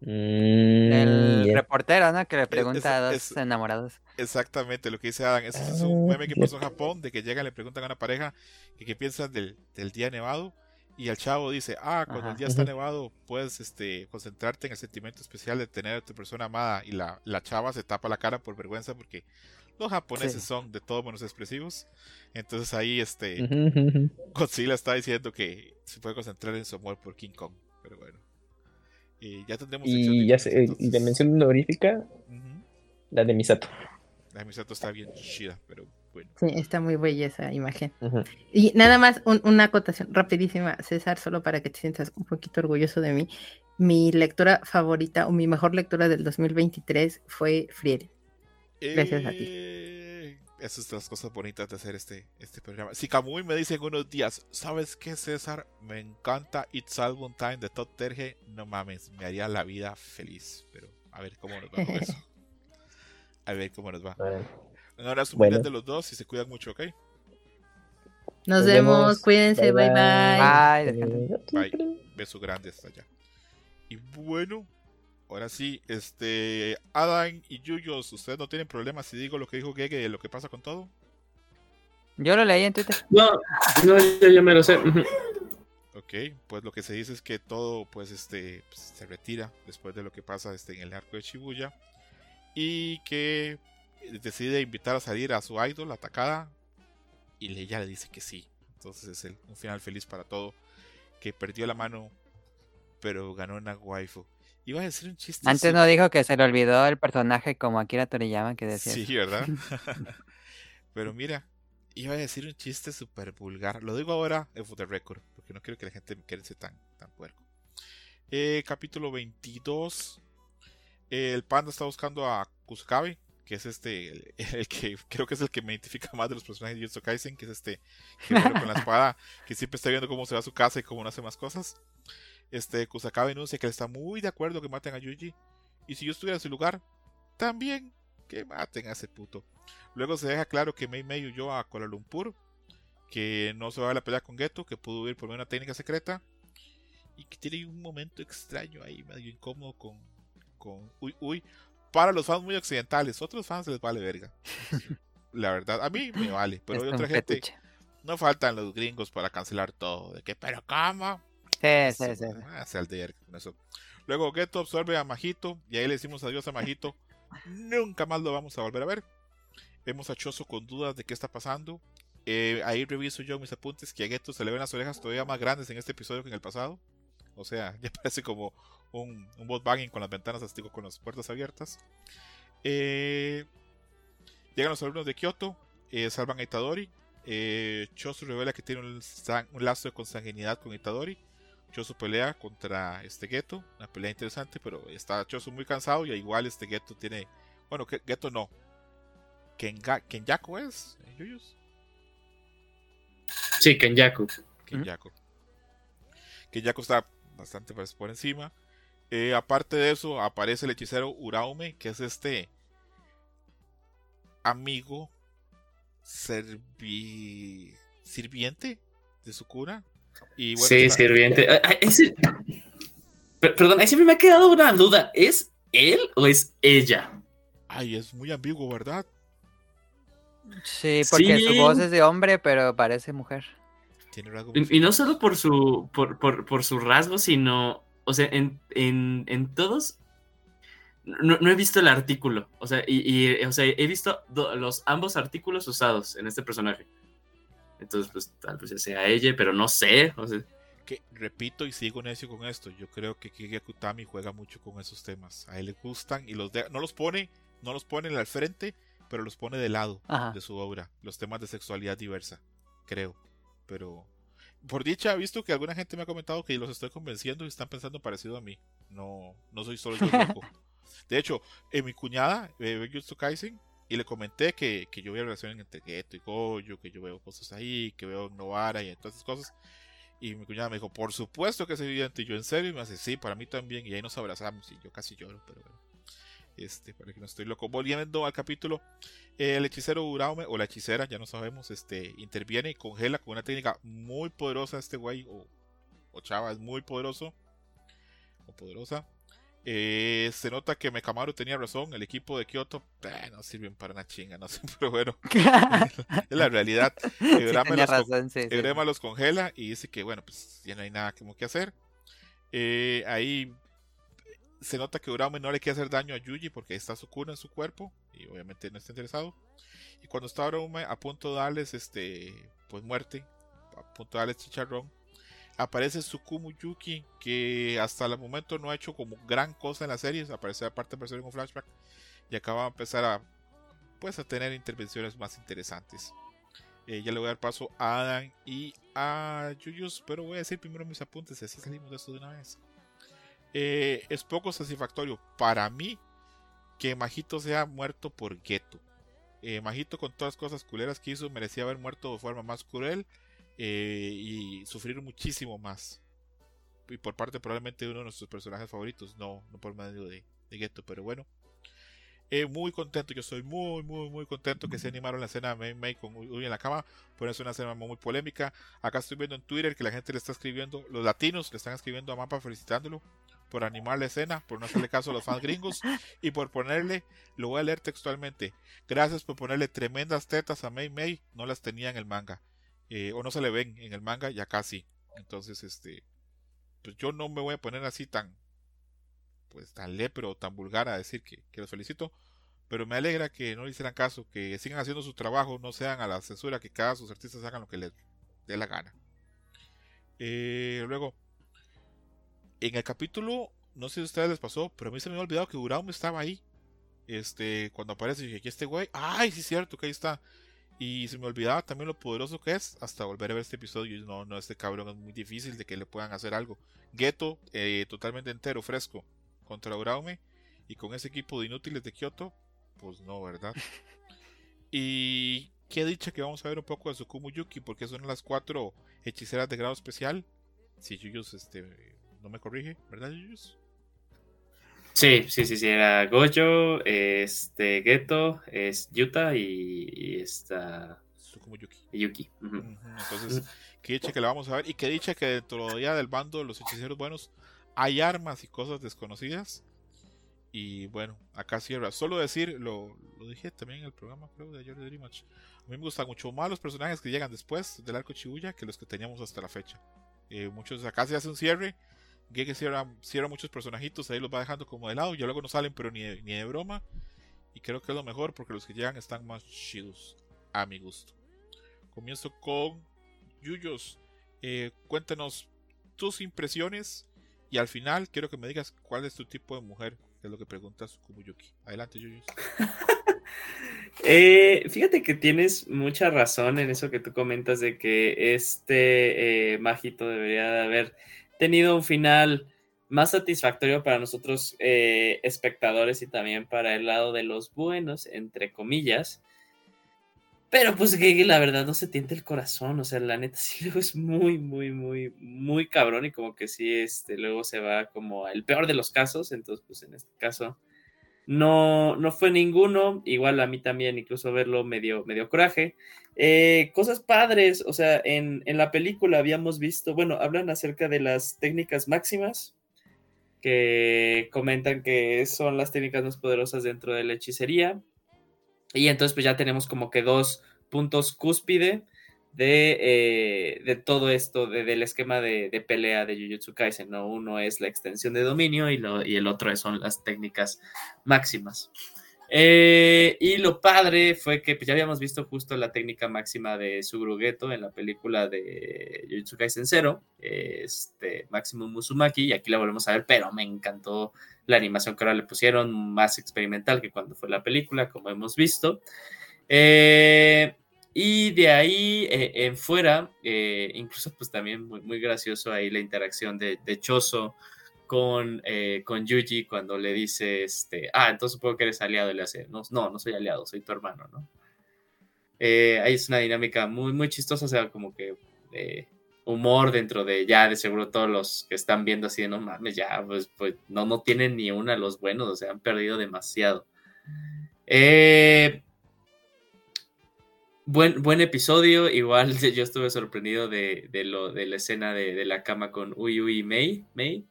Speaker 6: Mm,
Speaker 2: El reportero, ¿no? Que le pregunta
Speaker 1: es-
Speaker 2: a dos
Speaker 1: es-
Speaker 2: enamorados.
Speaker 1: Exactamente lo que dice Adam. Ese es un
Speaker 6: Ah,
Speaker 1: meme que pasó en. Japón, de que llegan, le preguntan a una pareja que qué piensan del, del día nevado. Y el chavo dice, ah, cuando
Speaker 2: Ajá.
Speaker 1: el día está nevado, puedes este, concentrarte en el sentimiento especial de tener a tu persona amada. Y la, la chava se tapa la cara por vergüenza porque los japoneses
Speaker 2: Sí.
Speaker 1: son de todo menos expresivos. Entonces ahí este. Godzilla está diciendo que se puede concentrar en su amor por King Kong. Pero bueno. Y ya tendremos
Speaker 6: Y
Speaker 1: de
Speaker 6: ya y de mención honorífica, la de Misato.
Speaker 1: La Misato está bien chida, pero bueno.
Speaker 5: Sí, está muy bella esa imagen.
Speaker 6: Ujú.
Speaker 5: Y nada más un- una acotación rapidísima, César, solo para que te sientas un poquito orgulloso de mí. Mi lectura favorita o mi mejor lectura del 2023 fue Frieren. Gracias a ti.
Speaker 1: Eh, Esas son las cosas bonitas de hacer este, este programa. Si Kamui me dice en unos días, ¿sabes qué, César? Me encanta It's Album Time de Todd Terje. No mames, me haría la vida feliz. Pero a ver cómo nos va con eso. A ver cómo nos va.
Speaker 6: Bueno,
Speaker 1: Un abrazo
Speaker 6: Bueno.
Speaker 1: grande a los dos y se cuidan mucho, ¿ok?
Speaker 5: Nos
Speaker 6: Nos
Speaker 5: vemos,
Speaker 6: vemos.
Speaker 5: cuídense, bye
Speaker 6: Bye,
Speaker 5: bye.
Speaker 2: Bye.
Speaker 1: Bye. Beso grande hasta allá. Y bueno, ahora sí, este. Adam y Yuyos, ¿ustedes no tienen problemas si digo lo que dijo Gege de lo que pasa con todo?
Speaker 2: Yo lo leí en Twitter.
Speaker 3: No, no, yo ya me lo sé.
Speaker 1: Ok, pues lo que se dice es que todo pues este pues, se retira después de lo que pasa este, en el arco de Shibuya y que decide invitar a salir a su idol, atacada, y ella le dice que sí. Entonces es el- un final feliz para todo, que perdió la mano, pero ganó una waifu. Iba a decir un chiste.
Speaker 2: Antes no dijo que se le olvidó el personaje como Akira Toriyama que decía.
Speaker 1: Sí. ¿verdad? Pero mira, iba a decir un chiste súper vulgar. Lo digo ahora en the record, porque no quiero que la gente me quede tan, tan puerco. Eh, capítulo 22. Eh, el panda está buscando a Kusukabe, que es este, el, el que creo que es el que me identifica más de los personajes de Jujutsu Kaisen, que es este guerrero con la espada, que siempre está viendo cómo se va a su casa y cómo no hace más cosas. Este, Kusakawa denuncia que él está muy de acuerdo que maten a Yuji. Y si yo estuviera en su lugar, también que maten a ese puto. Luego se deja claro que Mei Mei huyó a Kuala Lumpur, que no se va a la pelea con Geto, que pudo huir por una técnica secreta. Y que tiene un momento extraño ahí, medio incómodo con, con Uy Uy. Para los fans muy occidentales, otros fans les vale verga. La verdad, a mí me vale, pero hay otra gente. No faltan los gringos para cancelar todo. De que, pero ¿cómo?
Speaker 2: Sí, sí, sí.
Speaker 1: Ah, verga con eso. Luego Geto absorbe a Majito y ahí le decimos adiós a Majito. Nunca más lo vamos a volver a ver. Vemos a Choso con dudas de qué está pasando. Eh, ahí reviso yo mis apuntes que a Geto se le ven las orejas todavía más grandes en este episodio que en el pasado. O sea, ya parece como un, un bagging con las ventanas, así con las puertas abiertas. Eh, llegan los alumnos de Kyoto, eh, salvan a Itadori. Eh, Choso revela que tiene un, san- un lazo de consanguinidad con Itadori. Choso pelea contra este Geto, una pelea interesante, pero está Choso muy cansado y igual este Geto tiene, bueno, Geto no, Kenga, Kenyaku es, ¿Eh, Yuyus?
Speaker 3: Sí, Kenyaku.
Speaker 1: Kenyaku. Kenyaku está bastante por encima. Eh, aparte de eso, aparece el hechicero Uraume, que es este amigo servi- sirviente de su cura. Y bueno,
Speaker 3: sí,
Speaker 1: está-
Speaker 3: sirviente. Ah, ah, Perdón, ahí siempre me ha quedado una duda. ¿Es él o es ella?
Speaker 1: Ay, es muy ambiguo, ¿verdad?
Speaker 2: Sí, porque su voz es de hombre, pero parece mujer.
Speaker 1: Tiene
Speaker 3: Y, y no solo por su, por, por, por su rasgo, sino, o sea, en, en, en todos, no, no he visto el artículo, o sea, y, y, o sea, he visto do- los ambos artículos usados en este personaje. Entonces, pues, tal vez sea ella, pero no sé, o sea,
Speaker 1: que repito y sigo necio con esto. Yo creo que Kige Kutami juega mucho con esos temas. A él le gustan y los de- no los pone, no los pone al frente, pero los pone de lado
Speaker 2: Ajá.
Speaker 1: de su obra. Los temas de sexualidad diversa, creo. Pero por dicha he visto que alguna gente me ha comentado que los estoy convenciendo y están pensando parecido a mí. No, no soy solo yo loco. De hecho, en mi cuñada eh, ve Jujutsu Kaisen y le comenté que, que yo veo relaciones entre Geto y Goyo, que yo veo cosas ahí, que veo Novara y todas esas cosas. Y mi cuñada me dijo, por supuesto que es evidente. Y yo, ¿en serio? Y me hace, sí, para mí también. Y ahí nos abrazamos. Y yo casi lloro, pero bueno. Este, para que no estoy loco. Volviendo al capítulo, eh, el hechicero Uraume, o la hechicera, ya no sabemos, este, interviene y congela con una técnica muy poderosa. Este güey, o, o chava, es muy poderoso. O poderosa. Eh, se nota que Mekamaru tenía razón. El equipo de Kyoto eh, no sirven para una chinga, no sé, pero bueno, es la realidad.
Speaker 2: Sí,
Speaker 1: los
Speaker 2: razón, sí,
Speaker 1: los congela y dice que, bueno, pues ya no hay nada como que hacer. Eh, ahí se nota que Uraume no le quiere hacer daño a Yuji porque está su cura en su cuerpo y obviamente no está interesado. Y cuando está Uraume a punto de darles este, pues muerte, a punto de darles chicharrón, aparece Tsukumu Yuki que hasta el momento no ha hecho como gran cosa en la serie, aparece aparte de en un flashback y acaba de empezar a pues a tener intervenciones más interesantes. Eh, ya le voy a dar paso a Adam y a Yuyus, pero voy a decir primero mis apuntes, así salimos de esto de una vez. Eh, es poco satisfactorio para mí que Majito sea muerto por Geto. Eh, Majito con todas las cosas culeras que hizo merecía haber muerto de forma más cruel eh, y sufrir muchísimo más. Y por parte probablemente de uno de nuestros personajes favoritos, no, no por medio de, de Geto, pero bueno. Eh, muy contento, yo soy muy, muy, muy contento que se animaron la escena de Mei Mei con Uy en la cama. Por eso es una escena muy polémica. Acá estoy viendo en Twitter que la gente le está escribiendo, los latinos le están escribiendo a Mapa felicitándolo por animar la escena, por no hacerle caso a los fans gringos y por ponerle, lo voy a leer textualmente, gracias por ponerle tremendas tetas a Mei Mei, no las tenía en el manga, eh, o no se le ven en el manga, ya casi. Entonces, este, pues yo no me voy a poner así tan, pues tan lepro tan vulgar a decir que, que los felicito, pero me alegra que no le hicieran caso, que sigan haciendo su trabajo, no sean a la censura, que cada sus artistas hagan lo que les dé la gana. Eh, luego, en el capítulo, no sé si a ustedes les pasó, pero a mí se me había olvidado que Uraume estaba ahí. Este, cuando aparece, dije, aquí este güey, ay, sí es cierto que ahí está. Y se me olvidaba también lo poderoso que es hasta volver a ver este episodio. Y no, no, este cabrón es muy difícil de que le puedan hacer algo. Geto, eh, totalmente entero, fresco, contra Uraume. Y con ese equipo de inútiles de Kyoto, pues no, ¿verdad? y qué dicha que vamos a ver un poco de Tsukumu Yuki, porque son las cuatro hechiceras de grado especial. Si Yuyos este, no me corrige, ¿verdad, Yuyus?
Speaker 3: Sí, sí, sí, sí, era Gojo, este, Geto, es Yuta y, y esta
Speaker 1: Yuki.
Speaker 3: Yuki. ujú.
Speaker 1: Ujú, Entonces, qué dicha que la vamos a ver. Y qué dicha que dentro ya del bando de los hechiceros buenos hay armas y cosas desconocidas. Y bueno, acá cierra. Solo decir, lo, lo dije también en el programa, creo, de ayer de Dream Match. A mí me gustan mucho más los personajes que llegan después del arco Chibuya que los que teníamos hasta la fecha. Eh, muchos acá se hace un cierre. Gege cierra, cierra muchos personajitos, ahí los va dejando como de lado. Ya luego no salen, pero ni ni de broma. Y creo que es lo mejor porque los que llegan están más chidos, a mi gusto. Comienzo con Yuyos. Eh, cuéntanos tus impresiones y al final quiero que me digas cuál es tu tipo de mujer, que es lo que pregunta Tsukumuyoki. Adelante, Yuyos.
Speaker 3: Eh, fíjate que tienes mucha razón en eso que tú comentas de que este eh, Majito debería de haber tenido un final más satisfactorio para nosotros eh, espectadores y también para el lado de los buenos, entre comillas. Pero pues que la verdad no se tiente el corazón, o sea, la neta sí luego es muy, muy, muy, muy cabrón y como que sí, este, luego se va como al peor de los casos, entonces pues en este caso no, no fue ninguno, igual a mí también incluso verlo medio, medio coraje. Eh, cosas padres, o sea, en, en la película habíamos visto, bueno, hablan acerca de las técnicas máximas, que comentan que son las técnicas más poderosas dentro de la hechicería. Y entonces pues ya tenemos como que dos puntos cúspide de, eh, de todo esto, de- del esquema de, de pelea de Jujutsu Kaisen, ¿no? Uno es la extensión de dominio y, lo- y el otro son las técnicas máximas. Eh, y lo padre fue que pues, ya habíamos visto justo la técnica máxima de Suguru Geto en la película de Jujutsu Kaisen Zero, este, Maximum Musumaki, y aquí la volvemos a ver, pero me encantó la animación que ahora le pusieron, más experimental que cuando fue la película, como hemos visto. Eh, y de ahí eh, en fuera, eh, incluso pues también muy, muy gracioso ahí la interacción de, de Choso con, eh, con Yuji cuando le dice, este, ah, entonces supongo que eres aliado, y le hace, no, no, no soy aliado, soy tu hermano, ¿no? Eh, ahí es una dinámica muy, muy chistosa, o sea, como que humor dentro de ya, de seguro todos los que están viendo así de no mames, ya, pues, pues no, no tienen ni una los buenos, o sea, han perdido demasiado. Eh, buen, buen episodio, igual yo estuve sorprendido de, de lo, de la escena de, de la cama con Uy Uy May, May.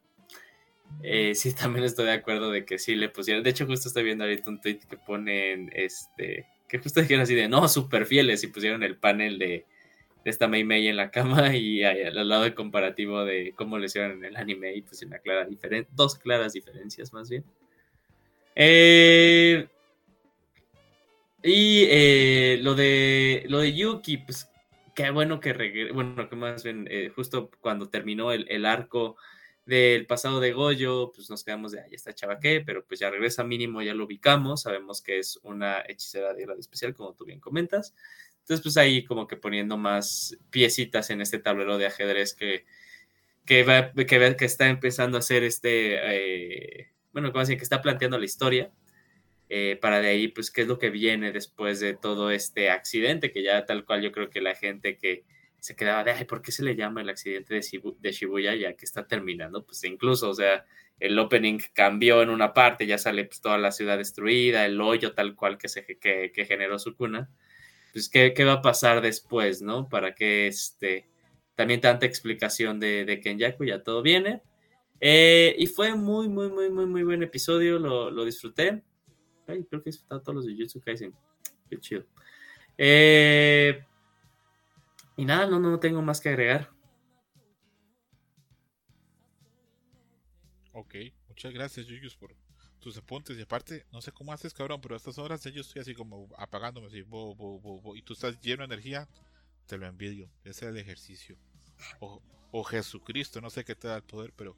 Speaker 3: Eh, sí, también estoy de acuerdo de que sí le pusieron. De hecho, justo estoy viendo ahorita un tweet que ponen este. Que justo dijeron así de no, súper fieles y pusieron el panel de, de esta Mei Mei en la cama y al lado el comparativo de cómo lo hicieron en el anime y pues dos claras diferencias más bien. Eh, y eh, lo de lo de Yuki, pues qué bueno que regre- bueno, que más bien eh, justo cuando terminó el, el arco del pasado de Goyo, pues nos quedamos de, ahí está chava qué, pero pues ya regresa mínimo, ya lo ubicamos, sabemos que es una hechicera de grado especial, como tú bien comentas. Entonces, pues ahí como que poniendo más piecitas en este tablero de ajedrez que, que, va, que, que está empezando a hacer este, eh, bueno, como decir, que está planteando la historia. Eh, para de ahí, pues, qué es lo que viene después de todo este accidente, que ya tal cual yo creo que la gente que, se quedaba de, ay, ¿por qué se le llama el accidente de, Shibu- de Shibuya ya que está terminando? Pues incluso, o sea, el opening cambió en una parte, ya sale pues, toda la ciudad destruida, el hoyo tal cual que, se, que, que generó su cuna. Pues, ¿qué, ¿qué va a pasar después, no? Para que este, también tanta explicación de, de Kenyaku, ya todo viene. Eh, y fue muy, muy, muy, muy, muy buen episodio, lo, lo disfruté. Creo que he disfrutado todos los de Jujutsu Kaisen. Qué chido. Eh, y nada, no, no tengo más que agregar.
Speaker 1: Ok, muchas gracias, Yuyus, por tus apuntes. Y aparte, no sé cómo haces, cabrón, pero a estas horas yo estoy así como apagándome, así, bo, bo, bo, y tú estás lleno de energía. Te lo envidio. Ese es el ejercicio. O, o Jesucristo, no sé qué te da el poder, pero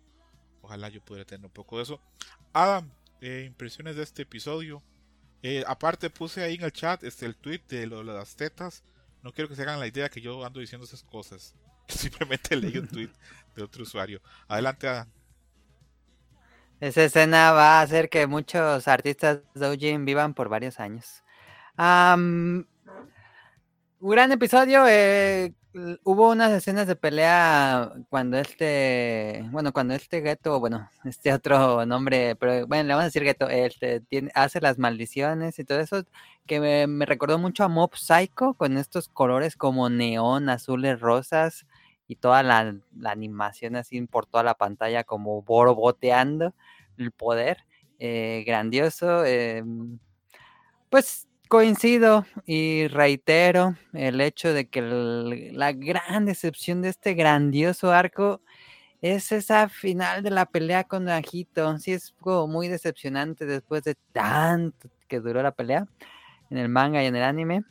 Speaker 1: ojalá yo pudiera tener un poco de eso. Adam, impresiones de este episodio. Eh, aparte, puse ahí en el chat este, el tweet de lo de las tetas. No quiero que se hagan la idea que yo ando diciendo esas cosas. Simplemente leí un tweet de otro usuario. Adelante, Adam.
Speaker 2: Esa escena va a hacer que muchos artistas doujin vivan por varios años. Gran episodio. eh, hubo unas escenas de pelea cuando este, bueno, cuando este Geto, bueno, este otro nombre, pero bueno, le vamos a decir Geto, este tiene, hace las maldiciones y todo eso, que me, recordó mucho a Mob Psycho con estos colores como neón, azules, rosas y toda la, animación así por toda la pantalla como borboteando el poder, eh, grandioso. em, pues coincido y reitero el hecho de que la gran decepción de este grandioso arco es esa final de la pelea con Ajito. Sí, es como muy decepcionante después de tanto que duró la pelea en el manga y en el anime.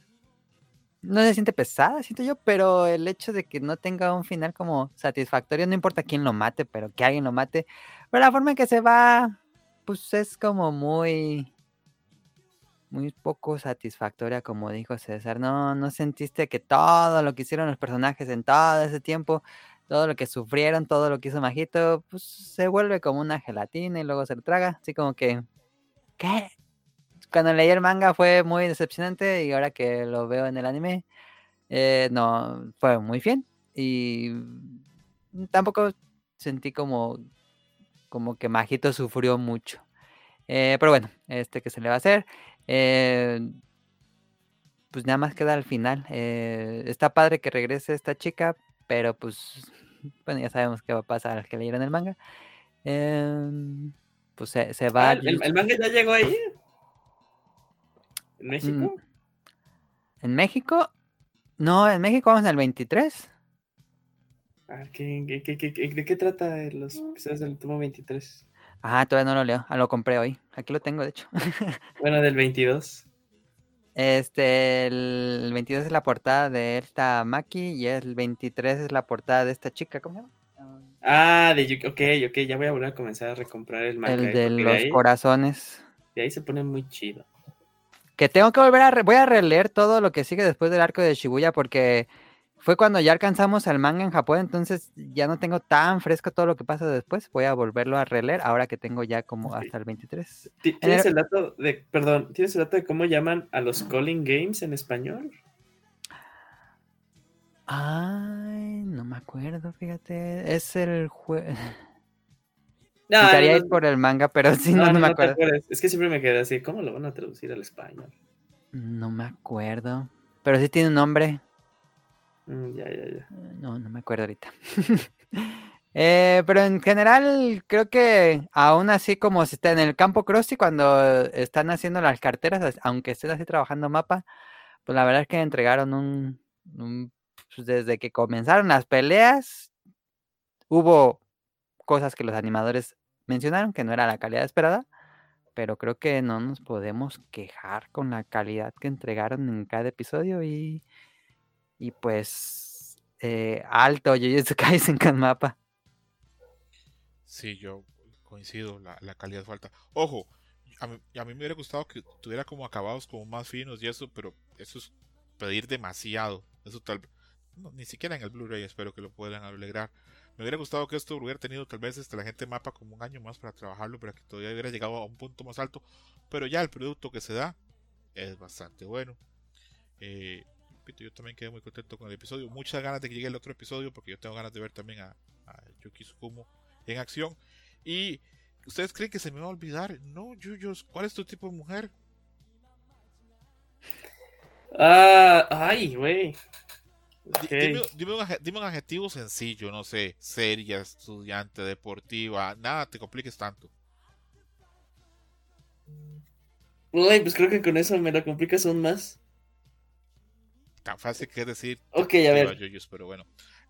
Speaker 2: No se siente pesada, siento yo, pero el hecho de que no tenga un final como satisfactorio, no importa quién lo mate, pero que alguien lo mate, pero la forma en que se va, pues es como muy muy poco satisfactoria, como dijo César. No, no sentiste que todo lo que hicieron los personajes en todo ese tiempo, todo lo que sufrieron, todo lo que hizo Majito, pues se vuelve como una gelatina y luego se lo traga. Así como que, ¿qué? Cuando leí el manga fue muy decepcionante y ahora que lo veo en el anime, eh, no, fue muy bien. Y tampoco sentí como, como que Majito sufrió mucho. Eh, pero bueno, este que se le va a hacer. Eh, pues nada más queda al final. Eh, está padre que regrese esta chica, pero pues bueno, ya sabemos qué va a pasar al que leyeron el manga. Em, pues se, se va.
Speaker 3: Ah, ¿el, el- el manga ya llegó ahí? ¿En México?
Speaker 2: Mm, En México, no, en México vamos al 23.
Speaker 3: Ah, ¿qué- qué- qué- qué- qué- ¿De qué trata los episodios del tomo 23?
Speaker 2: Ah, todavía no lo leo. Ah, lo compré hoy. Aquí lo tengo, de hecho.
Speaker 3: Bueno, del 22.
Speaker 2: Este, el 22 es la portada de esta Maki y el 23 es la portada de esta chica, ¿cómo se llama? Ah,
Speaker 3: de Yuki. Ok, ok, ya voy a volver a comenzar a recomprar el manga.
Speaker 2: el
Speaker 3: eh,
Speaker 2: de los
Speaker 3: ahí,
Speaker 2: corazones.
Speaker 3: de ahí se pone muy chido.
Speaker 2: Que tengo que volver a... re- voy a releer todo lo que sigue después del arco de Shibuya porque fue cuando ya alcanzamos el manga en Japón, entonces ya no tengo tan fresco todo lo que pasa después. Voy a volverlo a releer ahora que tengo ya como hasta el 23.
Speaker 3: Ti- ¿Tienes
Speaker 2: el-
Speaker 3: dato de, perdón, ¿tienes el dato de cómo llaman a los calling games en español?
Speaker 2: Ay, no me acuerdo, fíjate. Es el juego...
Speaker 3: No,
Speaker 2: Intentaría
Speaker 3: no,
Speaker 2: ir por el manga, pero sí, no, no me acuerdo.
Speaker 3: Es que siempre me quedé así, ¿cómo lo van a traducir al español?
Speaker 2: No me acuerdo. Pero sí tiene un nombre.
Speaker 3: Mm, ya, ya, ya.
Speaker 2: Eh, No, no me acuerdo ahorita. Eh, pero en general, creo que aún así como si está en el campo Crossy cuando están haciendo las carteras, as- aunque estén así trabajando mapa, pues la verdad es que entregaron un, un- pues, desde que comenzaron las peleas, hubo cosas que los animadores mencionaron que no era la calidad esperada, pero creo que no nos podemos quejar con la calidad que entregaron en cada episodio y, y pues eh, alto Jujutsu Kaisen con mapa.
Speaker 1: Sí, yo coincido, la, la calidad falta. Ojo, a mí, a mí me hubiera gustado que tuviera como acabados como más finos y eso, pero eso es pedir demasiado. Eso tal no, ni siquiera en el Blu-ray espero que lo puedan alegrar. Me hubiera gustado que esto hubiera tenido tal vez este, la gente mapa como un año más para trabajarlo, para que todavía hubiera llegado a un punto más alto. Pero ya el producto que se da es bastante bueno. Eh, repito, yo también quedé muy contento con el episodio. Muchas ganas de que llegue el otro episodio, porque yo tengo ganas de ver también a, a Yuki Tsukumo en acción. Y ustedes creen que se me va a olvidar. No, Yuyos, ¿cuál es tu tipo de mujer?
Speaker 3: Ah, ay, güey.
Speaker 1: Di-
Speaker 3: Ok.
Speaker 1: Dime, dime un, dime un adjetivo sencillo, no sé, seria, estudiante, deportiva, nada te compliques tanto.
Speaker 3: Uy, pues creo que con eso me lo complicas aún más.
Speaker 1: Tan fácil que es decir.
Speaker 3: Ok, a ver.
Speaker 1: Pero bueno.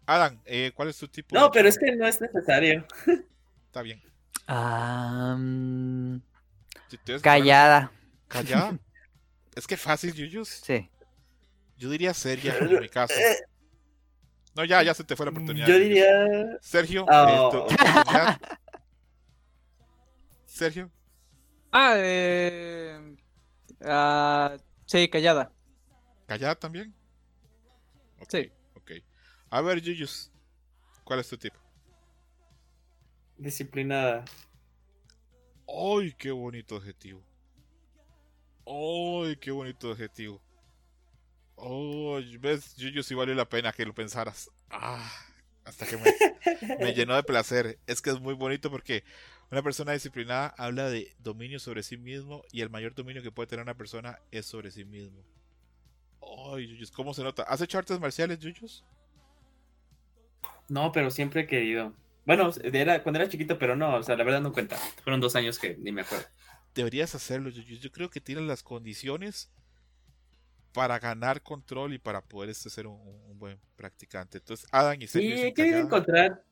Speaker 1: Adam, eh, ¿cuál es tu tipo
Speaker 3: No,
Speaker 1: de
Speaker 3: pero es que no es necesario.
Speaker 1: Está bien.
Speaker 2: Ah,
Speaker 1: Si poner-
Speaker 2: callada,
Speaker 1: Callada. es que fácil, Yuyos.
Speaker 2: sí.
Speaker 1: Yo diría seria en mi caso. No, ya, ya se te fue la oportunidad.
Speaker 3: Yo diría.
Speaker 1: Sergio,
Speaker 3: Oh.
Speaker 1: eh, tu. Sergio,
Speaker 4: Ah, eh... ah, sí, callada.
Speaker 1: ¿callada también? Ok,
Speaker 4: Sí.
Speaker 1: Ok. A ver, Yuyus, ¿cuál es tu tipo?
Speaker 3: Disciplinada.
Speaker 1: ¡Ay, qué bonito adjetivo! ¡Ay, qué bonito adjetivo! Oh, ves, Yuyu sí valió la pena que lo pensaras. Ah, hasta que me, me llenó de placer. Es que es muy bonito porque una persona disciplinada habla de dominio sobre sí mismo y el mayor dominio que puede tener una persona es sobre sí mismo. Ay, Yuyus, ¿cómo se nota? ¿Has hecho artes marciales, Yuyus?
Speaker 3: No, pero siempre he querido. Bueno, era, cuando era chiquito, pero no, o sea, la verdad no cuenta. Fueron dos años que ni me acuerdo.
Speaker 1: Deberías hacerlo, Yuyus. Yo creo que tienes las condiciones para ganar control y para poder este, ser un, un buen practicante. Entonces, Adam y
Speaker 3: Sí,
Speaker 1: Sergio
Speaker 3: he
Speaker 1: sin
Speaker 3: querido encontrar.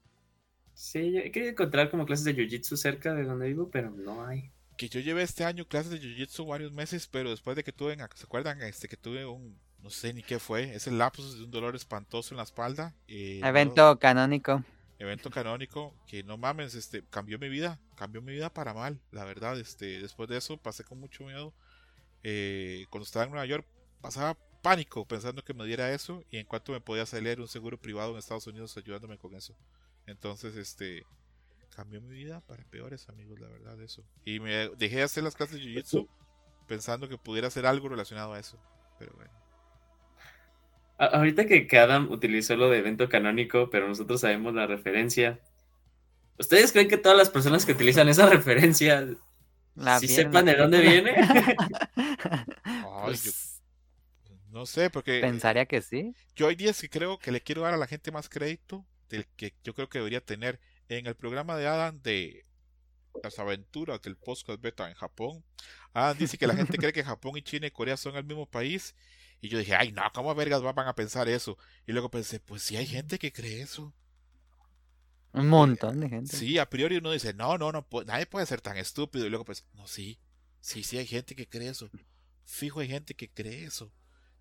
Speaker 3: Sí, he querido encontrar como clases de jiu-jitsu cerca de donde vivo, pero no hay.
Speaker 1: Que yo llevé este año clases de jiu-jitsu varios meses, pero después de que tuve, ¿se acuerdan? Este, que tuve un, no sé ni qué fue, ese lapsus de un dolor espantoso en la espalda. eh, no-
Speaker 2: Evento canónico.
Speaker 1: evento canónico, que no mames, este, cambió mi vida, cambió mi vida para mal, la verdad, este, después de eso pasé con mucho miedo. Eh, cuando estaba en Nueva York, pasaba pánico pensando que me diera eso, y en cuanto me podía salir un seguro privado en Estados Unidos ayudándome con eso. Entonces, este, cambió mi vida para peores, amigos, la verdad, eso. Y me dejé de hacer las clases de Jiu-Jitsu pensando que pudiera hacer algo relacionado a eso. Pero bueno.
Speaker 3: A- ahorita que, Adam utilizó lo de evento canónico, pero nosotros sabemos la referencia. ¿Ustedes creen que todas las personas que utilizan esa referencia
Speaker 2: La
Speaker 3: sí
Speaker 2: vieron
Speaker 3: sepan de dónde viene?
Speaker 1: Ay, yo
Speaker 2: Pues,
Speaker 1: no sé, porque
Speaker 2: pensaría que sí.
Speaker 1: yo hay días que creo que le quiero dar a la gente más crédito del que yo creo que debería tener. En el programa de Adam de las aventuras del podcast beta en Japón, Adam dice que la gente cree que Japón y China y Corea son el mismo país. Y yo dije, ay, no, ¿cómo vergas van a pensar eso? Y luego pensé, pues sí hay gente que cree eso.
Speaker 2: Un montón de gente.
Speaker 1: Sí, a priori uno dice, no, no, no, nadie puede ser tan estúpido. Y luego pues, no, sí, sí, sí hay gente que cree eso. Fijo hay gente que cree eso.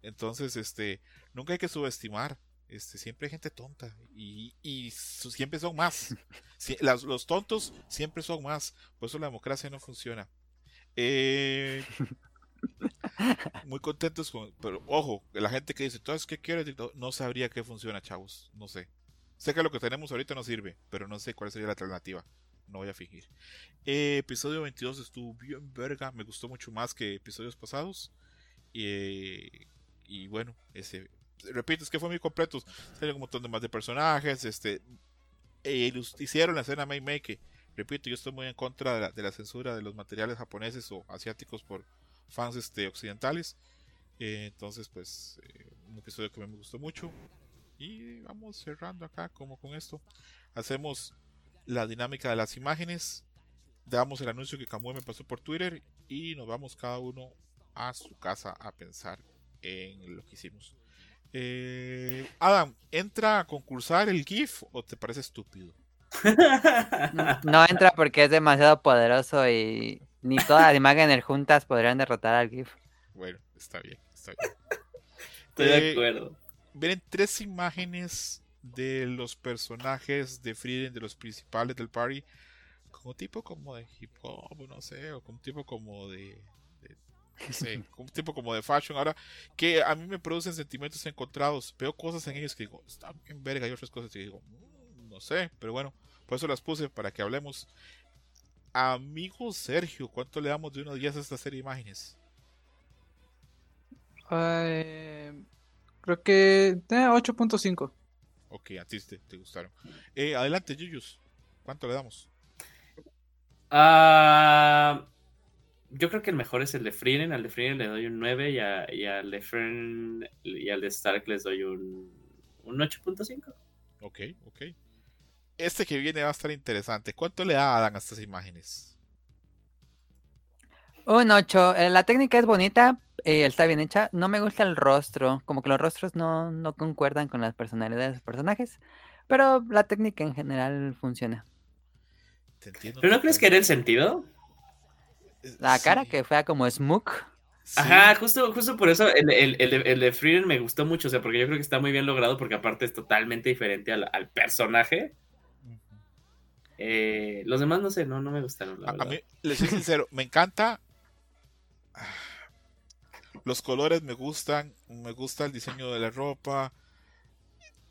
Speaker 1: Entonces, este, nunca hay que subestimar. Este, siempre hay gente tonta. Y, y siempre son más. Las- los tontos siempre son más. Por eso la democracia no funciona. Eh, muy contentos con, pero ojo, la gente que dice, entonces, ¿qué quieres? No, no sabría qué funciona, chavos. No sé. Sé que lo que tenemos ahorita no sirve, pero no sé cuál sería la alternativa. No voy a fingir. Eh, episodio 22 estuvo bien verga. Me gustó mucho más que episodios pasados. Y, y bueno, ese, repito, es que fue muy completo. Salieron un montón de más de personajes. Este, e ilus- hicieron la escena May May que, repito, yo estoy muy en contra de la, de la censura de los materiales japoneses o asiáticos por fans este, occidentales. Eh, entonces, pues, eh, un episodio que me gustó mucho. Y vamos cerrando acá como con esto. Hacemos la dinámica de las imágenes. Damos el anuncio que Kamui me pasó por Twitter. Y nos vamos cada uno a su casa a pensar en lo que hicimos. Eh, Adam, ¿entra a concursar el GIF o te parece estúpido?
Speaker 2: No entra porque es demasiado poderoso y ni todas las imágenes juntas podrían derrotar al GIF.
Speaker 1: Bueno, está bien, está bien.
Speaker 3: Estoy de
Speaker 1: Eh,
Speaker 3: acuerdo.
Speaker 1: Vienen tres imágenes de los personajes de Frieden, de los principales del party, como tipo como de hip hop, no sé, o como tipo como de, sé, como tipo como de fashion. Ahora, que a mí me producen sentimientos encontrados. Veo cosas en ellos que digo, están bien verga, y otras cosas que digo, "Mm, no sé, pero bueno, por eso las puse para que hablemos. Amigo Sergio, ¿cuánto le damos de 1 a 10 a esta serie de imágenes?
Speaker 4: Eh, creo que eh, 8.5.
Speaker 1: Ok, a ti te, te gustaron. Eh, adelante, Yuyus. ¿Cuánto le damos?
Speaker 3: Ah, yo creo que el mejor es el de Frieden. Al de Frieden le doy un 9 y, a- y al de y al de Stark les doy un, un 8.5.
Speaker 1: Ok, ok. Este que viene va a estar interesante. ¿Cuánto le da Adam a estas imágenes?
Speaker 2: Un 8. eh, la técnica es bonita, eh, está bien hecha. No me gusta el rostro, como que los rostros no, no concuerdan con las personalidades de los personajes. Pero la técnica en general funciona.
Speaker 1: Te entiendo.
Speaker 3: ¿Pero no crees que era el sentido?
Speaker 2: La cara
Speaker 1: sí,
Speaker 2: que fea como Smook.
Speaker 1: sí.
Speaker 3: Ajá, justo, justo por eso el, el, el, de, el de Frieden me gustó mucho, o sea, porque yo creo que está muy bien logrado porque aparte es totalmente diferente al, al personaje. Eh, los demás no sé, no, no me gustaron, la
Speaker 1: A, mí, les soy sincero, me encanta. Los colores me gustan, me gusta el diseño de la ropa.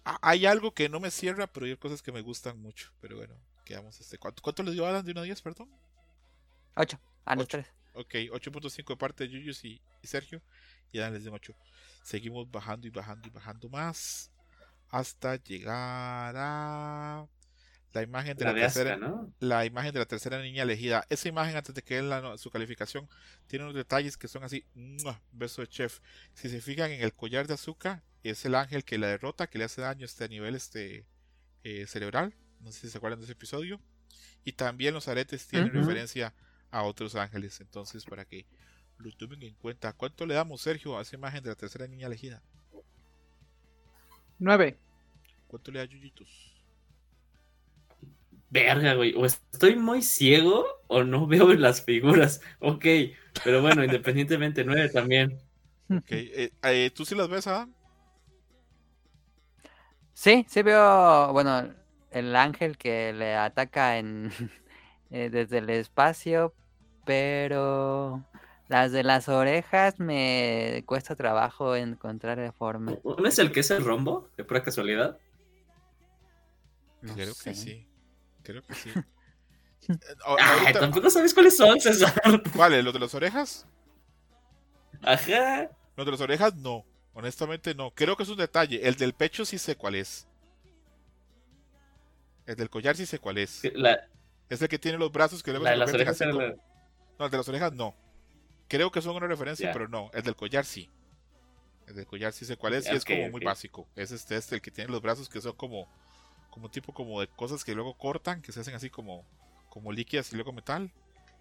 Speaker 1: Hay algo que no me cierra, pero hay cosas que me gustan mucho. Pero bueno, quedamos este. ¿Cuánto, cuánto le dio Adam de 1 a 10, perdón?
Speaker 2: 8. A los
Speaker 1: Ocho.
Speaker 2: 3.
Speaker 1: Ok, 8.5 de parte de Yuyus y, y Sergio. y Adam les un 8. Seguimos bajando y bajando y bajando más hasta llegar a la imagen de la,
Speaker 3: La de
Speaker 1: tercera
Speaker 3: Asuka, ¿no?
Speaker 1: la imagen de la tercera niña elegida. Esa imagen, antes de que den la su calificación, tiene unos detalles que son así, ¡mua! beso de chef. Si se fijan en el collar de azúcar, es el ángel que la derrota, que le hace daño este, a nivel este, eh, cerebral. No sé si se acuerdan de ese episodio. Y también los aretes tienen referencia a otros ángeles. Entonces, para que lo tomen en cuenta. ¿Cuánto le damos, Sergio, a esa imagen de la tercera niña elegida?
Speaker 4: 9.
Speaker 1: ¿Cuánto le da Yuyitos?
Speaker 3: Verga, güey. O estoy muy ciego o no veo las figuras. Ok, pero bueno, independientemente, nueve también.
Speaker 1: Ok, eh, eh, ¿Tú sí las ves, Adam?
Speaker 2: Sí, sí veo, bueno, el ángel que le ataca en eh, desde el espacio, pero las de las orejas me cuesta trabajo encontrar la forma.
Speaker 3: ¿Uno es el que es el rombo? De pura casualidad.
Speaker 2: No
Speaker 1: Creo
Speaker 2: sé.
Speaker 1: que sí. Creo que sí. Eh,
Speaker 3: Ay, tampoco sabes cuáles son, César.
Speaker 1: ¿Cuáles? ¿Los de las orejas?
Speaker 3: Ajá.
Speaker 1: Los de las orejas no. Honestamente no. Creo que es un detalle. El del pecho sí sé cuál es. El del collar sí sé cuál es.
Speaker 3: La,
Speaker 1: Es el que tiene los brazos que luego
Speaker 3: la
Speaker 1: se
Speaker 3: de las orejas
Speaker 1: así
Speaker 3: era
Speaker 1: como-
Speaker 3: la-
Speaker 1: No, el de las orejas no. Creo que son una referencia, pero no. El del collar sí. El del collar sí sé cuál es y
Speaker 3: Ya,
Speaker 1: es como muy básico. Es este, este, el que tiene los brazos que son como, como tipo como de cosas que luego cortan, que se hacen así como, como líquidas y luego metal.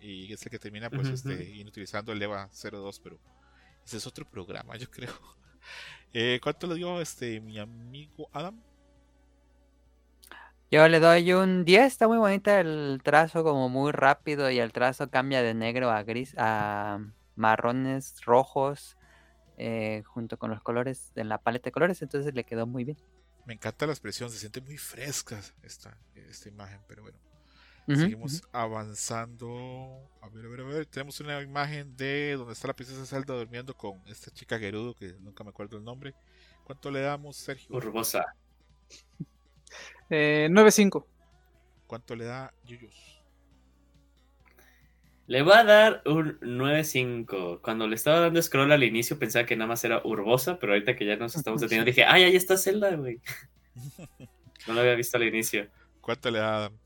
Speaker 1: Y es el que termina pues este, inutilizando el EVA 02, pero ese es otro programa, yo creo. Eh, ¿Cuánto le dio este mi amigo Adam?
Speaker 2: Yo le doy un 10, está muy bonita el trazo, como muy rápido y el trazo cambia de negro a gris, a marrones, rojos, eh, junto con los colores de la paleta de colores, entonces le quedó muy bien.
Speaker 1: Me encanta la expresión, se siente muy fresca esta, esta imagen, pero bueno. Seguimos avanzando. A ver, a ver, a ver. Tenemos una imagen de donde está la princesa Zelda durmiendo con esta chica Gerudo, que nunca me acuerdo el nombre. ¿Cuánto le damos, Sergio?
Speaker 3: Urbosa.
Speaker 4: Eh, 9.5.
Speaker 1: ¿Cuánto le da Yuyos?
Speaker 3: Le voy a dar un 9.5. Cuando le estaba dando scroll al inicio pensaba que nada más era Urbosa, pero ahorita que ya nos estamos deteniendo dije, ay, ahí está Zelda, güey. No lo había visto al inicio.
Speaker 1: ¿Cuánto le da Adam?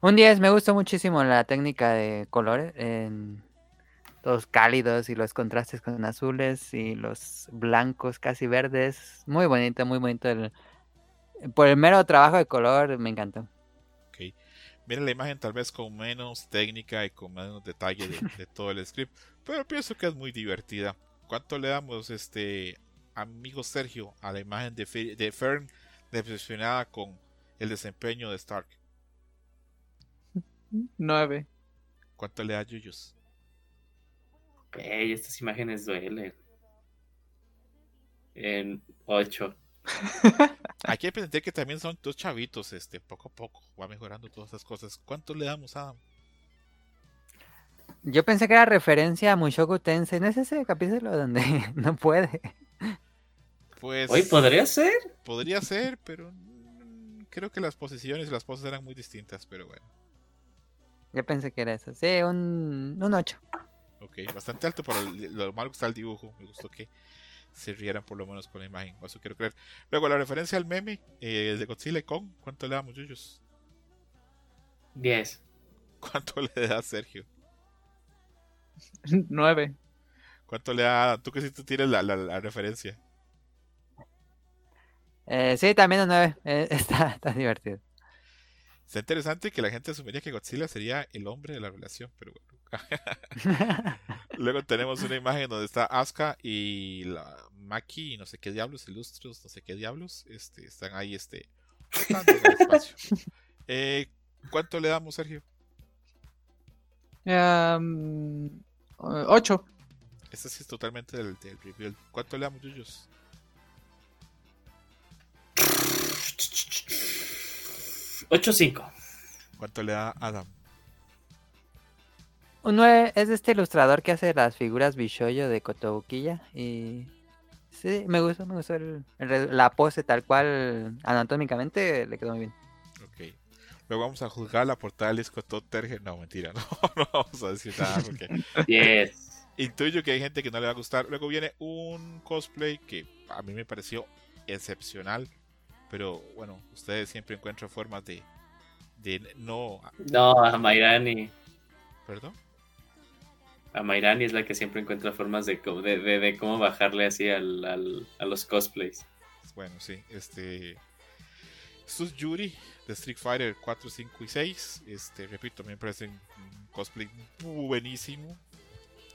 Speaker 2: Un 10, me gustó muchísimo la técnica de colores, en los cálidos y los contrastes con azules y los blancos casi verdes. Muy bonito, muy bonito. el- por el mero trabajo de color me encantó.
Speaker 1: Ok. Miren la imagen tal vez con menos técnica y con menos detalle de, de todo el script, pero pienso que es muy divertida. ¿Cuánto le damos, este amigo Sergio, a la imagen de, Fe- de Fern decepcionada con el desempeño de Stark?
Speaker 4: 9.
Speaker 1: ¿Cuánto le da Yuyos?
Speaker 3: Ey, estas imágenes duelen. En 8.
Speaker 1: Hay que entender que también son dos chavitos, este, poco a poco va mejorando todas esas cosas. ¿Cuánto le damos a Adam?
Speaker 2: Yo pensé que era referencia a Mushoku Tensei. ¿No es ese capítulo donde no puede?
Speaker 1: Pues
Speaker 3: Hoy podría ser.
Speaker 1: podría ser, pero creo que las posiciones y las poses eran muy distintas, pero bueno.
Speaker 2: Yo pensé que era eso. Sí, un, un 8.
Speaker 1: Ok, bastante alto para lo malo que está el dibujo. Me gustó que se rieran por lo menos con la imagen. o Eso quiero creer. Luego, la referencia al meme eh, de Godzilla y Kong. ¿Cuánto le damos, Yuyos?
Speaker 3: 10.
Speaker 1: ¿Cuánto le da Sergio?
Speaker 4: 9.
Speaker 1: ¿Cuánto le da? Tú que si tú tienes la, la- la referencia.
Speaker 2: Eh, sí, también un 9. Eh, está, está divertido.
Speaker 1: Está interesante que la gente asumiría que Godzilla sería el hombre de la relación, pero bueno. Luego tenemos una imagen donde está Asuka y la Maki y no sé qué diablos, ilustros, no sé qué diablos, este, están ahí este, flotando en el espacio. Eh, ¿Cuánto le damos, Sergio?
Speaker 4: 8.
Speaker 1: Este sí es totalmente del, del reveal. ¿Cuánto le damos, Yuyos?
Speaker 3: 8-5.
Speaker 1: ¿Cuánto le da Adam?
Speaker 2: Un 9 es este ilustrador que hace las figuras Bishoyo de Kotobukiya. Y sí, me gustó, me gustó el- la pose tal cual anatómicamente le quedó muy bien.
Speaker 1: Ok. Luego vamos a juzgar la portada del disco Todd. No, mentira, no, no vamos a decir nada porque
Speaker 3: 10.
Speaker 1: intuyo que hay gente que no le va a gustar. Luego viene un cosplay que a mí me pareció excepcional. Pero bueno, ustedes siempre encuentran formas de, de no.
Speaker 3: No, a Mairani.
Speaker 1: ¿Perdón?
Speaker 3: A Mairani es la que siempre encuentra formas de, de, de- de cómo bajarle así al, a los cosplays.
Speaker 1: Bueno, sí, este. Es Yuri de Street Fighter 4, 5 y 6. Este, repito, me parece un cosplay buenísimo.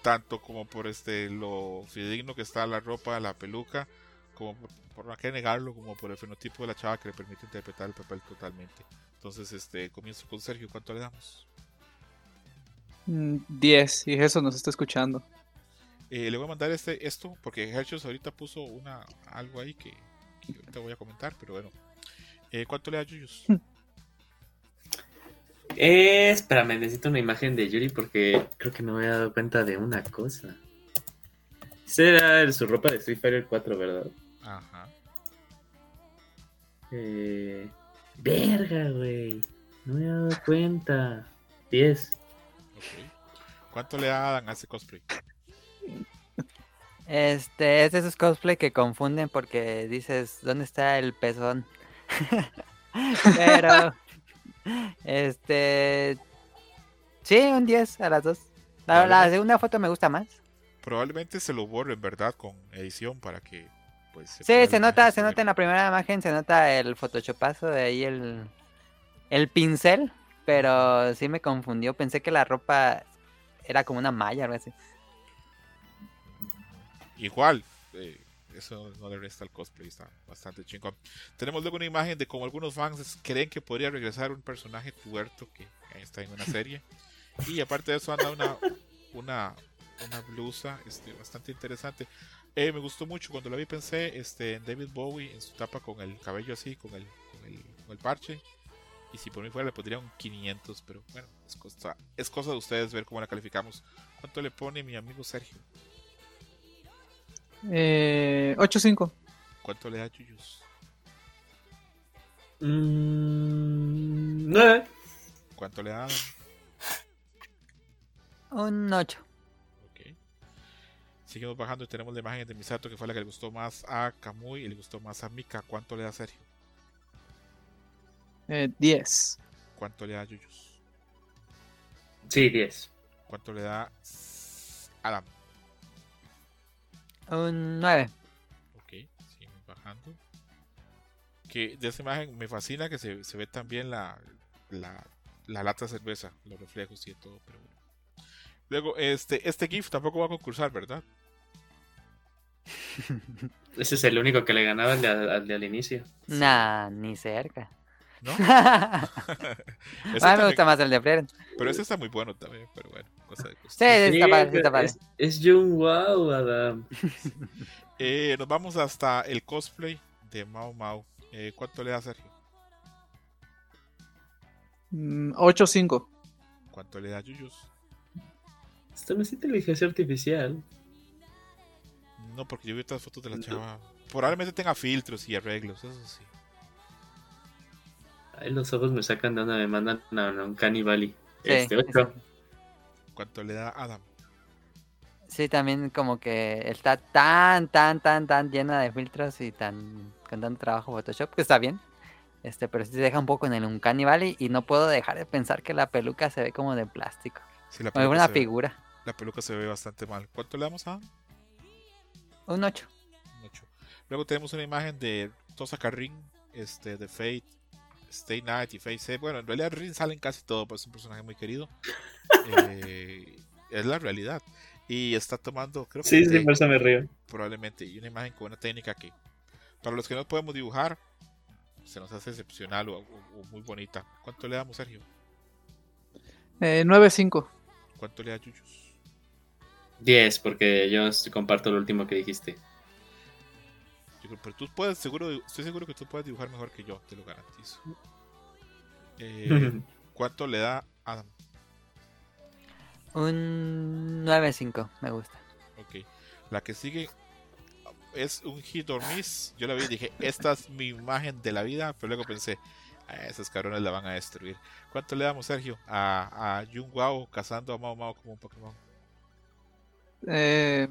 Speaker 1: Tanto como por este lo fidedigno que está la ropa, la peluca, como por, no querer negarlo, como por el fenotipo de la chava que le permite interpretar el papel totalmente. Entonces, este, comienzo con Sergio, ¿cuánto le damos?
Speaker 4: Mm, 10, y eso nos está escuchando.
Speaker 1: Eh, le voy a mandar este esto porque Hershey's ahorita puso una algo ahí que, que ahorita voy a comentar, pero bueno. Eh, ¿Cuánto le da Yuyus?
Speaker 3: Eh, espérame, necesito una imagen de Yuri porque creo que no me he dado cuenta de una cosa. Será su ropa de Street Fighter 4, ¿verdad?
Speaker 1: Ajá.
Speaker 3: Eh... Verga, güey. No me he dado cuenta. 10.
Speaker 1: ¿Cuánto le da Adam a ese cosplay?
Speaker 2: Este, es de esos cosplay que confunden porque dices, ¿dónde está el pezón? Pero, este, sí, un 10 a las dos. La, segunda foto me gusta más.
Speaker 1: Probablemente se lo borren, ¿verdad? Con edición para que pues
Speaker 2: Sí,
Speaker 1: pueda
Speaker 2: se nota, se nota en la primera imagen, se nota el photoshopazo de ahí, el, el pincel, pero sí me confundió, pensé que la ropa era como una malla o algo así.
Speaker 1: Igual, eh, eso no le resta al cosplay, está bastante chingón. Tenemos luego una imagen de cómo algunos fans creen que podría regresar un personaje tuerto que está en una serie. Y aparte de eso anda una, una, una blusa este, bastante interesante. Eh, me gustó mucho cuando la vi pensé este, en David Bowie en su tapa con el cabello así, con el, con el, con el parche. Y si por mí fuera le pondría un 500, pero bueno, es cosa, es cosa de ustedes ver cómo la calificamos. ¿Cuánto le pone mi amigo Sergio?
Speaker 4: Eh, 8-5.
Speaker 1: ¿Cuánto le da Yuyus?
Speaker 3: Mm, 9.
Speaker 1: ¿Cuánto le da?
Speaker 2: Un 8.
Speaker 1: Ok. Seguimos bajando y tenemos la imagen de Misato que fue la que le gustó más a Kamui y le gustó más a Mika. ¿Cuánto le da Sergio?
Speaker 4: Eh, 10.
Speaker 1: ¿Cuánto le da Yuyus?
Speaker 3: Sí, 10.
Speaker 1: ¿Cuánto le da Adam?
Speaker 2: Un 9.
Speaker 1: Ok, seguimos bajando. Que de esa imagen me fascina que se, se ve también la, la, la lata de cerveza, los reflejos y todo, pero bueno. Luego, este, este GIF tampoco va a concursar, ¿verdad?
Speaker 3: Ese es el único que le ganaba al de, al de al inicio.
Speaker 2: Nah, ni cerca.
Speaker 1: ¿No?
Speaker 2: a
Speaker 1: Ese
Speaker 2: mí me gusta más el de Frieren.
Speaker 1: pero ese está muy bueno también, pero bueno, cosa de.
Speaker 2: Sí, está padre, está padre.
Speaker 3: Es, es Jung Wow, Adam.
Speaker 1: Eh, nos vamos hasta el cosplay de Mao Mao. Eh, ¿Cuánto le da Sergio?
Speaker 4: Mm, 8-5.
Speaker 1: ¿Cuánto le da Yuyus?
Speaker 3: Esto no es inteligencia artificial.
Speaker 1: No, porque yo vi otras fotos de la chava. Probablemente tenga filtros y arreglos, eso sí.
Speaker 3: Ay, los ojos me sacan de onda, me mandan a, un Cannibali.
Speaker 2: Sí,
Speaker 3: Este, 8.
Speaker 1: ¿Cuánto le da Adam?
Speaker 2: Sí, también como que está tan, tan, tan, tan llena de filtros y tan con tanto trabajo Photoshop, que está bien. Este, pero sí se deja un poco en el Uncanny Valley y no puedo dejar de pensar que la peluca se ve como de plástico.
Speaker 1: Sí, la
Speaker 2: Como una
Speaker 1: se ve,
Speaker 2: figura.
Speaker 1: la peluca se ve bastante mal. ¿Cuánto le damos a Adam?
Speaker 2: Un 8.
Speaker 1: Un ocho. Luego tenemos una imagen de Tosaka Rin, este, de Fate, Stay Night y Save. Bueno, en realidad Rin sale en casi todo, pues es un personaje muy querido. Eh, es la realidad. Y está tomando, creo que
Speaker 3: Sí, sí,
Speaker 1: de-
Speaker 3: por eso me río.
Speaker 1: probablemente, y una imagen con una técnica que, para los que no podemos dibujar, se nos hace excepcional o, o- o muy bonita. ¿Cuánto le damos, Sergio?
Speaker 4: Eh, 9-5.
Speaker 1: ¿Cuánto le da Yuyus?
Speaker 3: 10, porque yo comparto lo último que dijiste.
Speaker 1: Pero tú puedes, seguro, estoy seguro que tú puedes dibujar mejor que yo, te lo garantizo. Eh, ¿Cuánto le da Adam?
Speaker 2: Un 9.5, me gusta.
Speaker 1: Ok. La que sigue es un hit or miss. Yo la vi y dije, esta es mi imagen de la vida, pero luego pensé, "Ah, esos cabrones la van a destruir. ¿Cuánto le damos, Sergio, a, a Jung Wao cazando a Mao Mao como un Pokémon?
Speaker 4: Eh,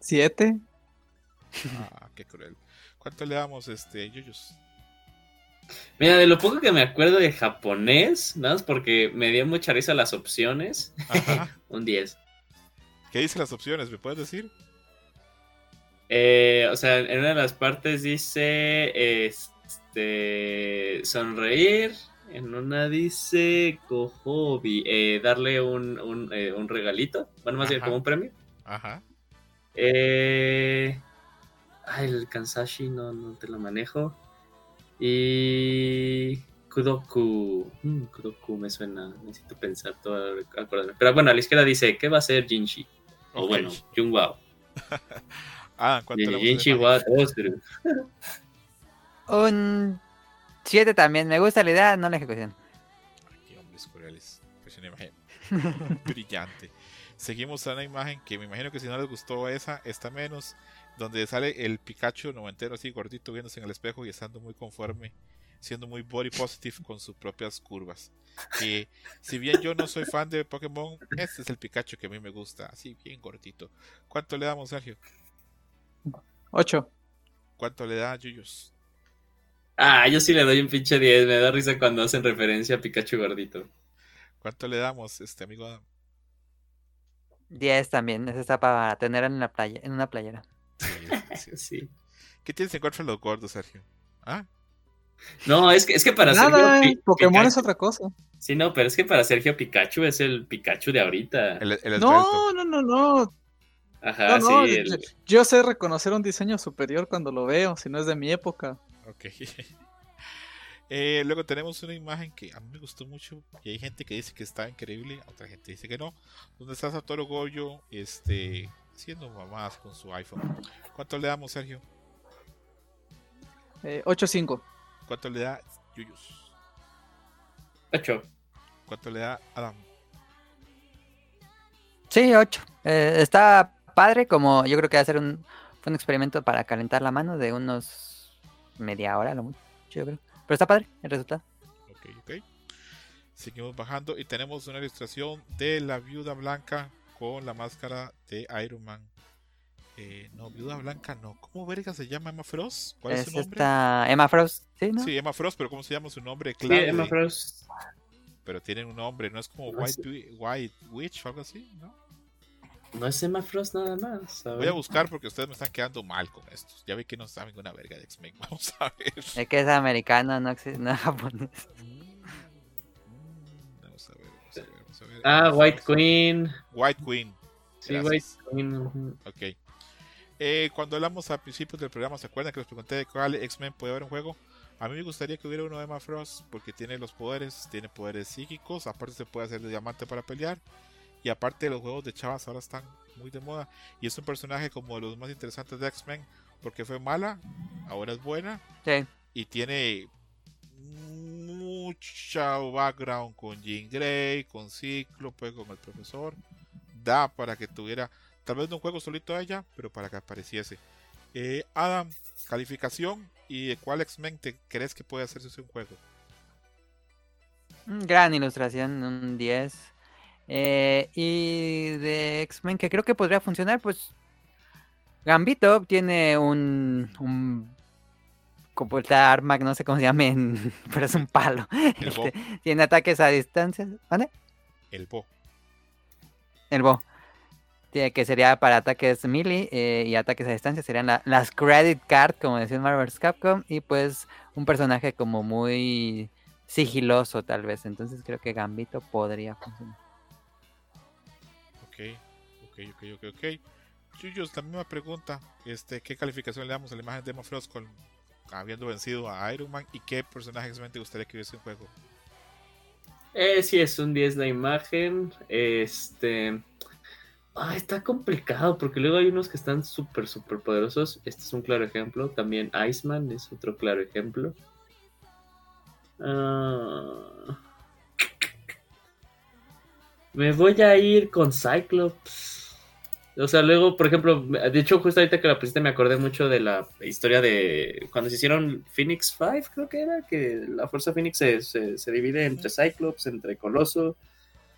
Speaker 4: siete.
Speaker 1: Ah, qué cruel. ¿Cuánto le damos, este, Yuyos?
Speaker 3: Mira, de lo poco que me acuerdo de japonés, nada más porque me dio mucha risa las opciones,
Speaker 1: Ajá.
Speaker 3: un 10.
Speaker 1: ¿Qué dicen las opciones? ¿Me puedes decir?
Speaker 3: Eh, o sea, en una de las partes dice este sonreír, en una dice cojobi, eh, darle un, un, eh, un regalito, bueno, más bien
Speaker 1: Ajá.
Speaker 3: como un premio.
Speaker 1: Ajá.
Speaker 3: Eh, ay, el Kansashi no, no te lo manejo. Y Kudoku, mm, Kudoku me suena, necesito pensar todo, acordarme. Pero bueno, a la izquierda dice, ¿qué va a ser Jinshi? O bueno, Jungwao.
Speaker 1: Ah, ¿cuánto le
Speaker 3: Jinshi wa.
Speaker 2: Un 7 también. Me gusta la idea, no la ejecución.
Speaker 1: Qué hombres crueles. Pues una imagen brillante. Seguimos a una imagen que me imagino que si no les gustó esa, está menos. Donde sale el Pikachu noventero así gordito viéndose en el espejo y estando muy conforme, siendo muy body positive con sus propias curvas. Que si bien yo no soy fan de Pokémon, este es el Pikachu que a mí me gusta, así bien gordito. ¿Cuánto le damos, Sergio?
Speaker 4: Ocho.
Speaker 1: ¿Cuánto le da Yuyos?
Speaker 3: Ah, yo sí le doy un pinche 10, me da risa cuando hacen referencia a Pikachu gordito.
Speaker 1: ¿Cuánto le damos, este amigo Adam?
Speaker 2: 10 también. Esa está para tener en, la playa, en una playera.
Speaker 1: Sí, sí. ¿Qué tienes en contra de los gordos, Sergio? ¿Ah?
Speaker 3: No, es que, es que para
Speaker 4: Nada,
Speaker 3: Sergio Pi-
Speaker 4: Pokémon
Speaker 3: Pikachu-
Speaker 4: es otra cosa.
Speaker 3: Sí, no, pero es que para Sergio Pikachu es el Pikachu de ahorita.
Speaker 1: El, el esbelto.
Speaker 4: No, no, no, no.
Speaker 3: Ajá,
Speaker 4: No, no,
Speaker 3: sí.
Speaker 4: yo- Yo sé reconocer un diseño superior cuando lo veo, si no es de mi época.
Speaker 1: Ok. Eh, luego tenemos una imagen que a mí me gustó mucho y hay gente que dice que está increíble, otra gente dice que no. Donde está Satoru Goyo este, haciendo mamás con su iPhone. ¿Cuánto le damos, Sergio?
Speaker 4: Eh, 8-5.
Speaker 1: ¿Cuánto le da Yuyus?
Speaker 3: Ocho.
Speaker 1: ¿Cuánto le da Adam?
Speaker 2: Sí, 8. está padre, como yo creo que va a ser un, fue un experimento para calentar la mano de unos media hora, lo mucho, yo creo. Pero está padre el resultado.
Speaker 1: Ok, ok. Seguimos bajando y tenemos una ilustración de la viuda blanca con la máscara de Iron Man. Eh, no, viuda blanca no. ¿Cómo verga se llama Emma Frost? ¿Cuál es,
Speaker 2: Es
Speaker 1: su nombre?
Speaker 2: esta Emma Frost, ¿sí, no?
Speaker 1: Sí, Emma Frost, pero ¿cómo se llama su nombre?
Speaker 3: Sí,
Speaker 1: clave?
Speaker 3: Emma Frost.
Speaker 1: pero tienen un nombre, no es como
Speaker 3: No
Speaker 1: White, White Witch o algo así, ¿no?
Speaker 3: No es Emma Frost nada más.
Speaker 1: Voy a buscar porque ustedes me están quedando mal con estos. Ya vi que no saben una verga de X-Men. Vamos a ver.
Speaker 2: Es que es americano, no, exi- no es japonés.
Speaker 1: Vamos a ver, vamos a ver, vamos a ver.
Speaker 3: Ah, White. Queen.
Speaker 1: White Queen.
Speaker 3: Sí,
Speaker 1: Gracias.
Speaker 3: White Queen.
Speaker 1: Ok. Eh, cuando hablamos a principios del programa, ¿se acuerdan que les pregunté de cuál X-Men puede haber un juego? A mí me gustaría que hubiera uno de Emma Frost porque tiene los poderes, tiene poderes psíquicos, aparte se puede hacer de diamante para pelear y aparte los juegos de chavas ahora están muy de moda y es un personaje como de los más interesantes de X-Men porque fue mala, ahora es buena
Speaker 2: Sí.
Speaker 1: y tiene mucha background con Jean Grey, con Cíclope, con el profesor. Da para que tuviera, tal vez no un juego solito a ella, pero para que apareciese. Eh, Adam, calificación y de cuál X-Men te crees que puede hacerse un juego.
Speaker 2: Mm, Gran ilustración, un 10. Eh, y de X-Men que creo que podría funcionar, pues Gambito tiene un, un como esta arma no sé cómo se llame, pero es un palo.
Speaker 1: El Bo,
Speaker 2: Este, tiene ataques a distancia. ¿Vale?
Speaker 1: el Bo.
Speaker 2: El Bo. Que sería para ataques melee eh, y ataques a distancia. Serían la- las credit card, como decía Marvel's Capcom. Y pues un personaje como muy sigiloso, tal vez. Entonces creo que Gambito podría funcionar.
Speaker 1: Ok, ok, ok, ok. Chuyos, la misma pregunta. Este, ¿Qué calificación le damos a la imagen de Emma Frost con, habiendo vencido a Iron Man? ¿Y qué personaje X-Men te gustaría que hubiese en juego?
Speaker 3: Eh, sí, es un 10 la imagen. Este. Ah, está complicado porque luego hay unos que están súper, súper poderosos. Este es un claro ejemplo. También Iceman es otro claro ejemplo. Ah. me voy a ir con Cyclops. O sea, luego, por ejemplo, de hecho, justo ahorita que la pusiste me acordé mucho de la historia de cuando se hicieron Phoenix 5, creo que era, que la Fuerza Phoenix se, se- se divide entre Cyclops, entre Coloso.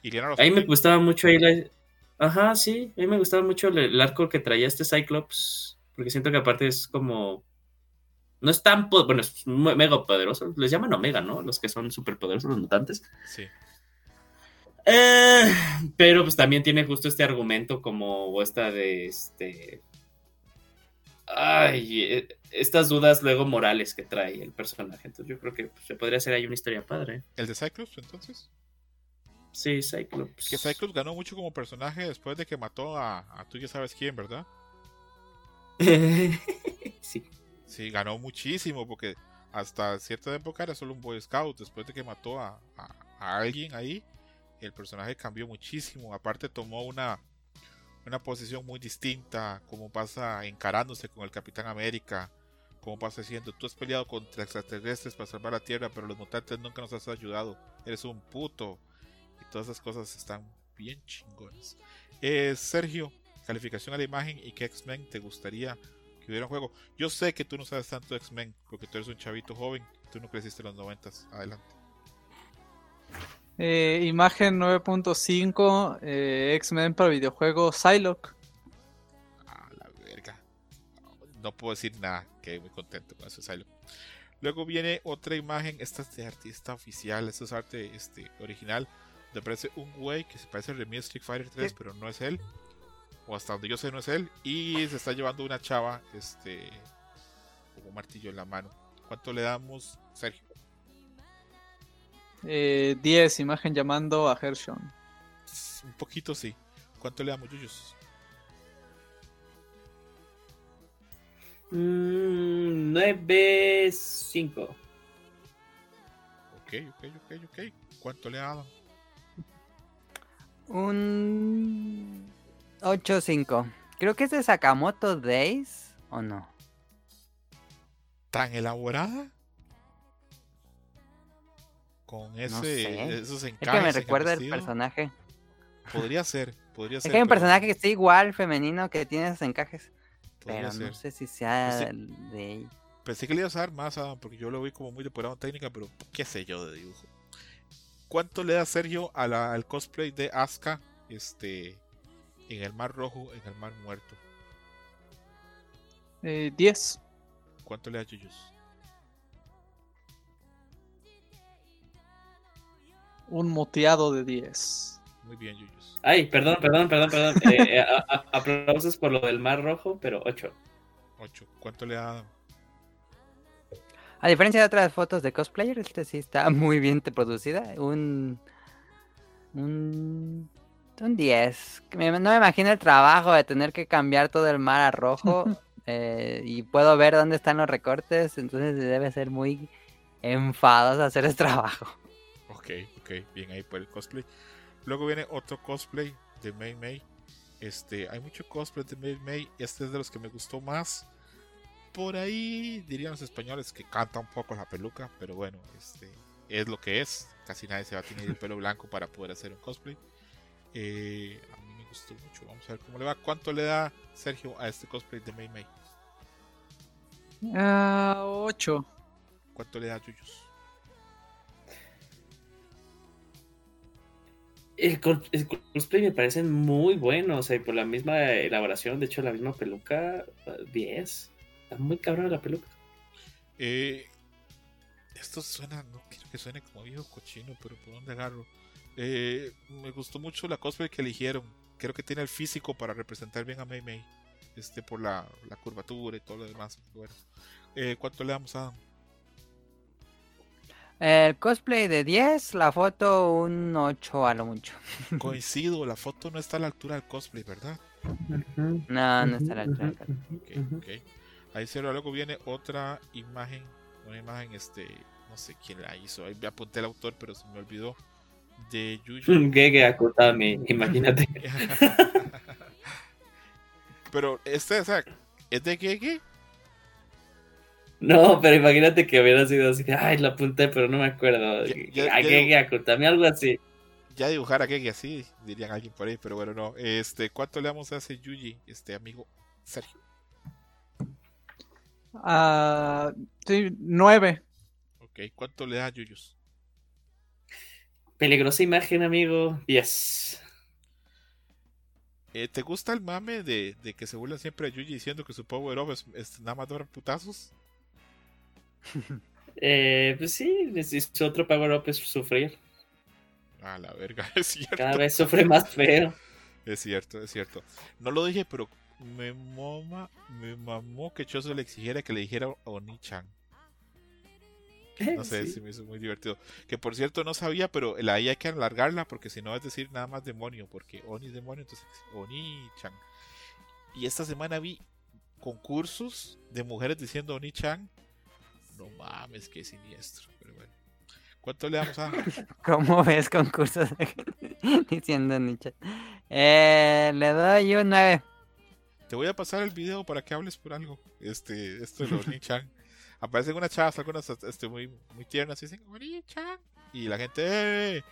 Speaker 1: Y
Speaker 3: Ahí me gustaba mucho ahí la... Ajá, sí, a mí me gustaba mucho el, el arco que traía este Cyclops, porque siento que aparte es como... No es tan... Bueno, es mega poderoso. Les llaman Omega, ¿no? Los que son súper poderosos, los mutantes.
Speaker 1: Sí.
Speaker 3: Eh, pero pues también tiene justo este argumento como esta de este... Ay, eh, estas dudas luego morales que trae el personaje. Entonces yo creo que pues, se podría hacer ahí una historia padre.
Speaker 1: ¿El de Cyclops, entonces?
Speaker 3: Sí, Cyclops.
Speaker 1: Que Cyclops ganó mucho como personaje después de que mató a, a tú ya sabes quién, ¿verdad?
Speaker 3: sí.
Speaker 1: Sí, ganó muchísimo porque hasta cierta época era solo un Boy Scout. Después de que mató a, a- a alguien ahí, el personaje cambió muchísimo. Aparte tomó una, una posición muy distinta, como pasa encarándose con el Capitán América, como pasa diciendo, tú has peleado contra extraterrestres para salvar la Tierra, pero los mutantes nunca nos has ayudado. Eres un puto. Y todas esas cosas están bien chingonas. Eh, Sergio, calificación a la imagen y qué X-Men te gustaría que hubiera un juego. Yo sé que tú no sabes tanto de X-Men porque tú eres un chavito joven, tú no creciste en los noventas. Adelante.
Speaker 4: Eh, imagen 9.5, eh, X-Men para videojuego Psylocke.
Speaker 1: A la verga. No puedo decir nada, quedé muy contento con eso, Silo. Luego viene otra imagen, esta es de artista oficial, esto es arte este, original. Donde aparece un güey que se parece a Remy Street Fighter 3, pero no es él. O hasta donde yo sé no es él. Y se está llevando una chava, este, con un martillo en la mano. ¿Cuánto le damos, Sergio?
Speaker 4: Eh, 10, imagen llamando a Hershon.
Speaker 1: Un poquito sí. ¿Cuánto le damos, Yuyos?
Speaker 3: Mm, 9-5.
Speaker 1: Ok, ok, ok, ok. ¿Cuánto le damos?
Speaker 2: Un 8-5. Creo que es de Sakamoto Days, ¿o no?
Speaker 1: ¿Tan elaborada? Con ese,
Speaker 2: sé.
Speaker 1: esos
Speaker 2: Es
Speaker 1: encajes.
Speaker 2: que me recuerda el personaje.
Speaker 1: Podría ser, podría
Speaker 2: Es
Speaker 1: ser.
Speaker 2: que hay un
Speaker 1: pero
Speaker 2: personaje que está igual, femenino, que tiene esos encajes.
Speaker 1: podría
Speaker 2: Pero no sé si sea el de ella.
Speaker 1: Pensé que le ibas a dar más, Adam, porque yo lo vi como muy depurado en técnica, pero qué sé yo de dibujo. ¿Cuánto le da Sergio a la- al cosplay de Asuka este, en el Mar Rojo, en el Mar Muerto?
Speaker 4: Eh, 10.
Speaker 1: ¿Cuánto le da Yuyos?
Speaker 4: Un moteado de 10.
Speaker 1: Muy bien, Yuyos.
Speaker 3: Ay, perdón, perdón, perdón, perdón. Eh, eh, a- a- aplausos por lo del Mar Rojo, pero 8.
Speaker 1: 8. ¿Cuánto le da Adam?
Speaker 2: A diferencia de otras fotos de cosplayer, este sí está muy bien producida. Un. Un. Un 10. Que me- No me imagino el trabajo de tener que cambiar todo el mar a rojo. eh, y puedo ver dónde están los recortes. Entonces debe ser muy enfadoso hacer ese trabajo.
Speaker 1: Ok, ok, bien ahí por el cosplay. Luego viene otro cosplay de May May. Este, hay mucho cosplay de May May. Este es de los que me gustó más. Por ahí dirían los españoles que canta un poco la peluca, pero bueno, este es lo que es. Casi nadie se va a tener el pelo blanco para poder hacer un cosplay. Eh, a mí me gustó mucho. Vamos a ver cómo le va. ¿Cuánto le da Sergio a este cosplay de May?
Speaker 4: Ah, 8.
Speaker 1: ¿Cuánto le da Yuyos?
Speaker 3: El, cos- el cosplay me parece muy bueno, o sea, por la misma elaboración, de hecho, la misma peluca, eh, 10. Está muy cabrón la peluca.
Speaker 1: Eh, esto suena, no quiero que suene como viejo cochino, pero ¿por dónde agarro? Eh, me gustó mucho la cosplay que eligieron. Creo que tiene el físico para representar bien a Mei Mei. Este, por la, la curvatura y todo lo demás. Bueno, eh, ¿cuánto le damos a?
Speaker 2: El cosplay de 10, la foto un 8 a lo mucho.
Speaker 1: Coincido, la foto no está a la altura del cosplay, ¿verdad?
Speaker 2: No, no está a la altura del
Speaker 1: Ok, ok. Ahí cero, luego viene otra imagen, una imagen, este, no sé quién la hizo. Ahí me apunté el autor, pero se me olvidó. De Yuyu.
Speaker 3: Gege Akutami, imagínate.
Speaker 1: Pero este, o sea, ¿es de Gege?
Speaker 3: No, pero imagínate que hubiera sido así ay, lo apunté, pero no me acuerdo.
Speaker 1: Ya- ya-
Speaker 3: A Gege Akutami, algo así.
Speaker 1: Ya dibujar a Gege así, dirían alguien por ahí, pero bueno, no. Este, ¿cuánto le damos a ese Yuji, este amigo Sergio?
Speaker 4: Ah, sí, 9.
Speaker 1: Ok, ¿cuánto le da a Yuyus?
Speaker 3: Peligrosa imagen, amigo. 10.
Speaker 1: Eh, ¿Te gusta el mame de, de que se burlan siempre a Yuji diciendo que su power up es, es nada más dar putazos?
Speaker 3: Eh, pues sí, es- otro power up es sufrir.
Speaker 1: A la verga, es cierto.
Speaker 3: Cada vez sufre más feo.
Speaker 1: Es cierto, es cierto. No lo dije, pero me mama, me mamó que Choso le exigiera que le dijera Oni-chan. No sé,
Speaker 3: Sí.
Speaker 1: se me hizo muy divertido. Que por cierto no sabía, pero la I hay que alargarla porque si no es decir nada más demonio, porque Oni es demonio, entonces Oni-chan. Y esta semana vi concursos de mujeres diciendo Oni-chan. No mames, qué siniestro. Pero bueno. ¿Cuánto le damos a?
Speaker 2: ¿Cómo ves concursos diciendo Nietzsche? Eh, le doy un 9.
Speaker 1: Te voy a pasar el video para que hables por algo. Este, esto de Oni-chan. Aparecen unas chavas, algunas este, muy, muy tiernas, y dicen Oni-chan. Y la gente, ¡eh!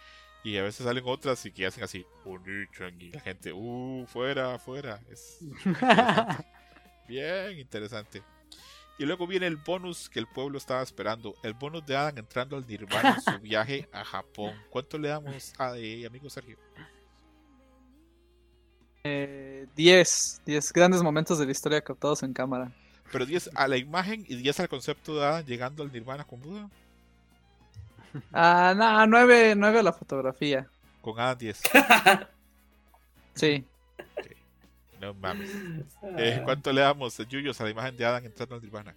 Speaker 1: Y a veces salen otras y que hacen así, Oni-chan. Y la gente, ¡uh! Fuera, fuera. Es interesante. bien interesante. Y luego viene el bonus que el pueblo estaba esperando. El bonus de Adam entrando al Nirvana en su viaje a Japón. ¿Cuánto le damos a eh, amigo Sergio?
Speaker 4: Eh, 10, 10 grandes momentos de la historia captados en cámara.
Speaker 1: Pero 10 a la imagen y 10 al concepto de Adam llegando al Nirvana con Buda.
Speaker 4: Ah, no, 9, 9 a la fotografía.
Speaker 1: Con Adam 10.
Speaker 4: Sí.
Speaker 1: No mames. Eh, ¿Cuánto le damos, Yuyos, a la imagen de Adam entrando al Nirvana?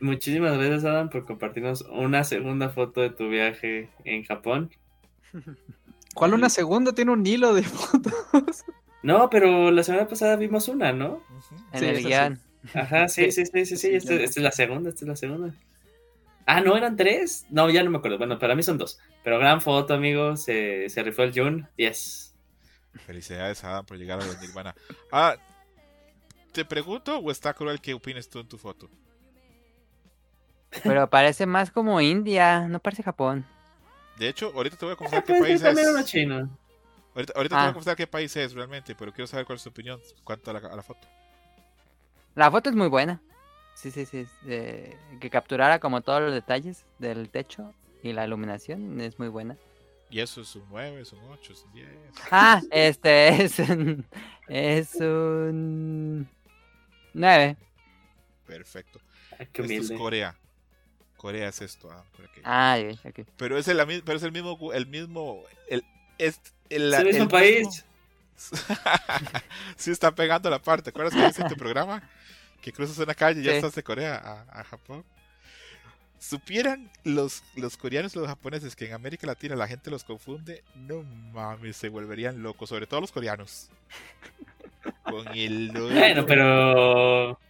Speaker 3: Muchísimas gracias, Adam, por compartirnos una segunda foto de tu viaje en Japón.
Speaker 4: ¿Cuál una segunda? Tiene un hilo de fotos.
Speaker 3: No, pero la semana pasada vimos una, ¿no?
Speaker 2: En
Speaker 4: Sí,
Speaker 2: el
Speaker 4: sí.
Speaker 2: guion.
Speaker 3: Ajá, sí, sí, sí, sí, sí.
Speaker 4: Sí,
Speaker 3: Esta, es la segunda, esta es la segunda. Ah, ¿no eran tres? No, ya no me acuerdo. Bueno, para mí son dos. Pero gran foto, amigos. Se, se rifó el Jun. 10.
Speaker 1: Felicidades, Adam, por llegar al Nirvana. Ah, ¿te pregunto o está cruel qué opines tú en tu foto?
Speaker 2: Pero parece más como India, no parece Japón.
Speaker 1: De hecho, ahorita te voy a confesar
Speaker 3: Ah,
Speaker 1: qué
Speaker 3: pues
Speaker 1: país es. Ahorita, ahorita te voy
Speaker 2: Ah.
Speaker 1: a confesar qué país es realmente, pero quiero saber cuál es tu opinión cuanto a la, a la foto.
Speaker 2: La foto es muy buena. Sí, sí, sí. eh, que capturara como todos los detalles del techo y la iluminación es muy buena.
Speaker 1: Y eso es un 9, es un 8, es un 10.
Speaker 2: Ah, este es un. Es un. 9.
Speaker 1: Perfecto.
Speaker 3: Ah,
Speaker 1: Esto es. Corea. Corea es esto, Adam. por aquí.
Speaker 2: Ah, ok, ok.
Speaker 1: Pero es el, pero es el mismo, el mismo, el, es el,
Speaker 3: el mismo país.
Speaker 1: sí está pegando la parte. ¿Te acuerdas que dice en tu programa? Que cruzas una calle y ya
Speaker 2: Sí.
Speaker 1: estás de Corea a, a Japón. Supieran los, los coreanos y los japoneses que en América Latina la gente los confunde, no mames, se volverían locos, sobre todo los coreanos. Con el
Speaker 3: Bueno, pero.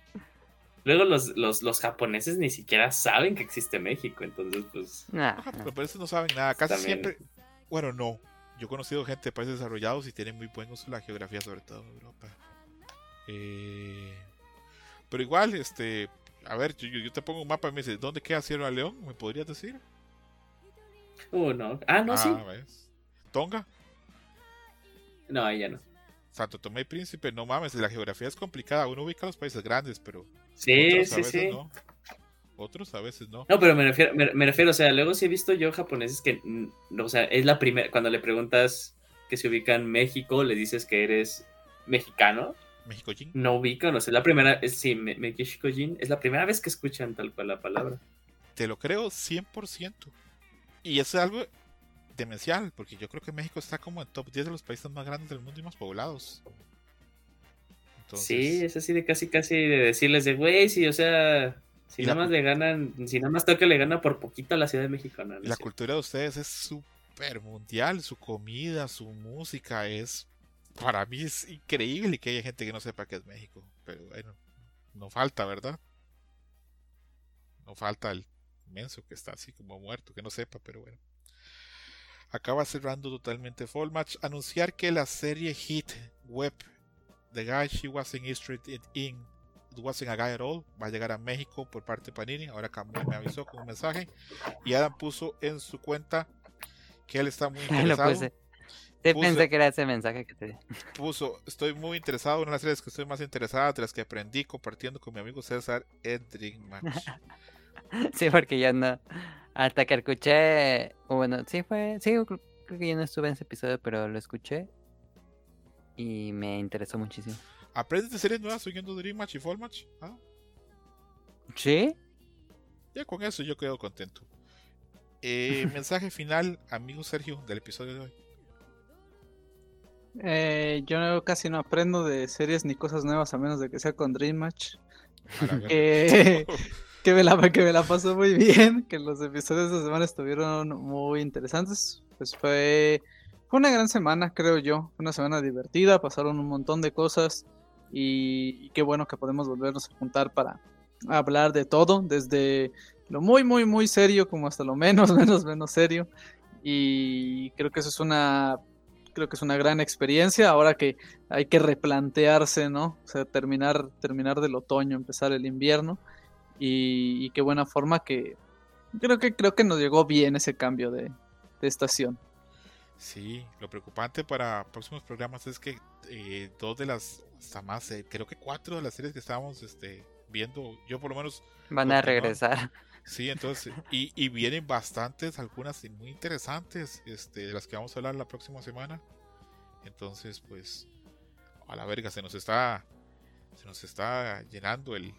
Speaker 3: Luego los, los, los japoneses ni siquiera saben que existe México. Entonces, pues.
Speaker 2: Nah,
Speaker 1: Ajá, pero por eso no saben nada. Casi
Speaker 3: También.
Speaker 1: siempre. Bueno, no. Yo he conocido gente de países desarrollados y tienen muy buen uso de la geografía, sobre todo en Europa. Eh, Pero igual, este. A ver, yo, te pongo un mapa y me dices, ¿dónde queda Sierra León? ¿Me podrías decir?
Speaker 3: Uh, no. Ah, no,
Speaker 1: ah,
Speaker 3: sí.
Speaker 1: ¿ves? Tonga,
Speaker 3: No, ahí ya no.
Speaker 1: Santo Tomé y Príncipe, no mames, la geografía es complicada. Uno ubica los países grandes, pero
Speaker 3: Sí,
Speaker 1: otros a
Speaker 3: sí,
Speaker 1: veces
Speaker 3: sí.
Speaker 1: no. Otros a veces no.
Speaker 3: No, pero me refiero, me, me refiero, o sea, luego sí he visto yo japoneses que, mm, o sea, es la primera, cuando le preguntas que se ubica en México, le dices que eres mexicano,
Speaker 1: México Jin.
Speaker 3: no ubican, o sea, la primera, es, sí, me, Mexicojin, es la primera vez que escuchan tal cual la palabra.
Speaker 1: Te lo creo 100%. Y eso es algo demencial, porque yo creo que México está como en top 10 de los países más grandes del mundo y más poblados. Entonces,
Speaker 3: Sí, es así de casi, casi de decirles de, güey, sí, o sea, si nada
Speaker 1: la
Speaker 3: más le ganan, si nada más toca le gana por poquito a la Ciudad de México, no, no
Speaker 1: la cultura de ustedes es súper mundial, su comida, su música es, para mí es increíble que haya gente que no sepa qué es México, pero bueno, no falta, ¿verdad? No falta el menso que está así como muerto, que no sepa, pero bueno. Acaba cerrando totalmente Fall Match. Anunciar que la serie Hit Web The Guy She Wasn't Interested In It Wasn't a Guy at All va a llegar a México por parte de Panini. Ahora Camuy me avisó con un mensaje. Y Adam puso en su cuenta que él está muy interesado.
Speaker 2: Sí,
Speaker 1: Puse-
Speaker 2: pensé que era ese mensaje que te di.
Speaker 1: Puso, estoy muy interesado. Una de las series que estoy más interesada, de las que aprendí compartiendo con mi amigo César Dream Match.
Speaker 2: Sí, porque yo no. Hasta que escuché. Bueno, sí fue. Sí, creo creo que yo no estuve en ese episodio, pero lo escuché. y me interesó muchísimo.
Speaker 1: ¿Aprendes de series nuevas oyendo Dream Match y Fall Match? ¿Ah?
Speaker 2: ¿Sí?
Speaker 1: Ya con eso yo quedo contento. Eh, mensaje final, amigo Sergio, del episodio de hoy.
Speaker 4: Eh, yo casi no aprendo de series ni cosas nuevas a menos de que sea con Dream Match. Que, que, me la, que me la pasó muy bien, que los episodios de esta semana estuvieron muy interesantes. Pues fue, fue una gran semana, creo yo. Fue una semana divertida, pasaron un montón de cosas y, y qué bueno que podemos volvernos a juntar para hablar de todo, desde lo muy, muy, muy serio como hasta lo menos, menos, menos serio. Y creo que eso es una creo que es una gran experiencia ahora que hay que replantearse, ¿no? O sea, terminar, terminar del otoño, empezar el invierno y, y qué buena forma que creo que creo que nos llegó bien ese cambio de, de estación.
Speaker 1: Sí, lo preocupante para próximos programas es que eh, dos de las, hasta más, eh, creo que cuatro de las series que estábamos este, viendo, yo por lo menos...
Speaker 2: Van a regresar.
Speaker 1: Sí, entonces, y, y vienen bastantes, algunas muy interesantes, este, de las que vamos a hablar la próxima semana. Entonces, pues, a la verga, se nos está, se nos está llenando el,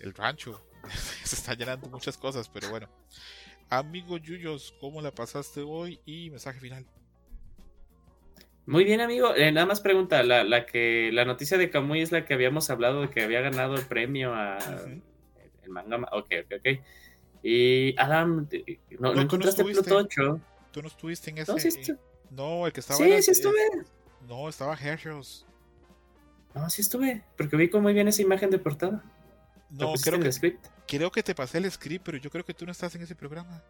Speaker 1: el rancho. se está llenando muchas cosas, pero bueno. Amigo Yuyos, ¿cómo la pasaste hoy? Y mensaje final.
Speaker 3: Muy bien, amigo. Eh, nada más pregunta, la, la que la noticia de Kamui es la que habíamos hablado de que había ganado el premio a el manga. ma- Ok, ok, ok. Y Adam, te- ¿no,
Speaker 1: No,
Speaker 3: ¿no
Speaker 1: tú no
Speaker 3: encontraste
Speaker 1: estuviste.
Speaker 3: Pluto 8?
Speaker 1: ¿Tú no estuviste en ese?
Speaker 3: No, sí, estu-
Speaker 1: No, el que estaba.
Speaker 3: sí,
Speaker 1: era-
Speaker 3: sí estuve.
Speaker 1: No, estaba Hershey's.
Speaker 3: No, sí estuve. Porque vi muy bien esa imagen de portada. ¿Lo
Speaker 1: No, creo que,
Speaker 3: el script?
Speaker 1: creo que te pasé el script, pero yo creo que tú no estás en ese programa.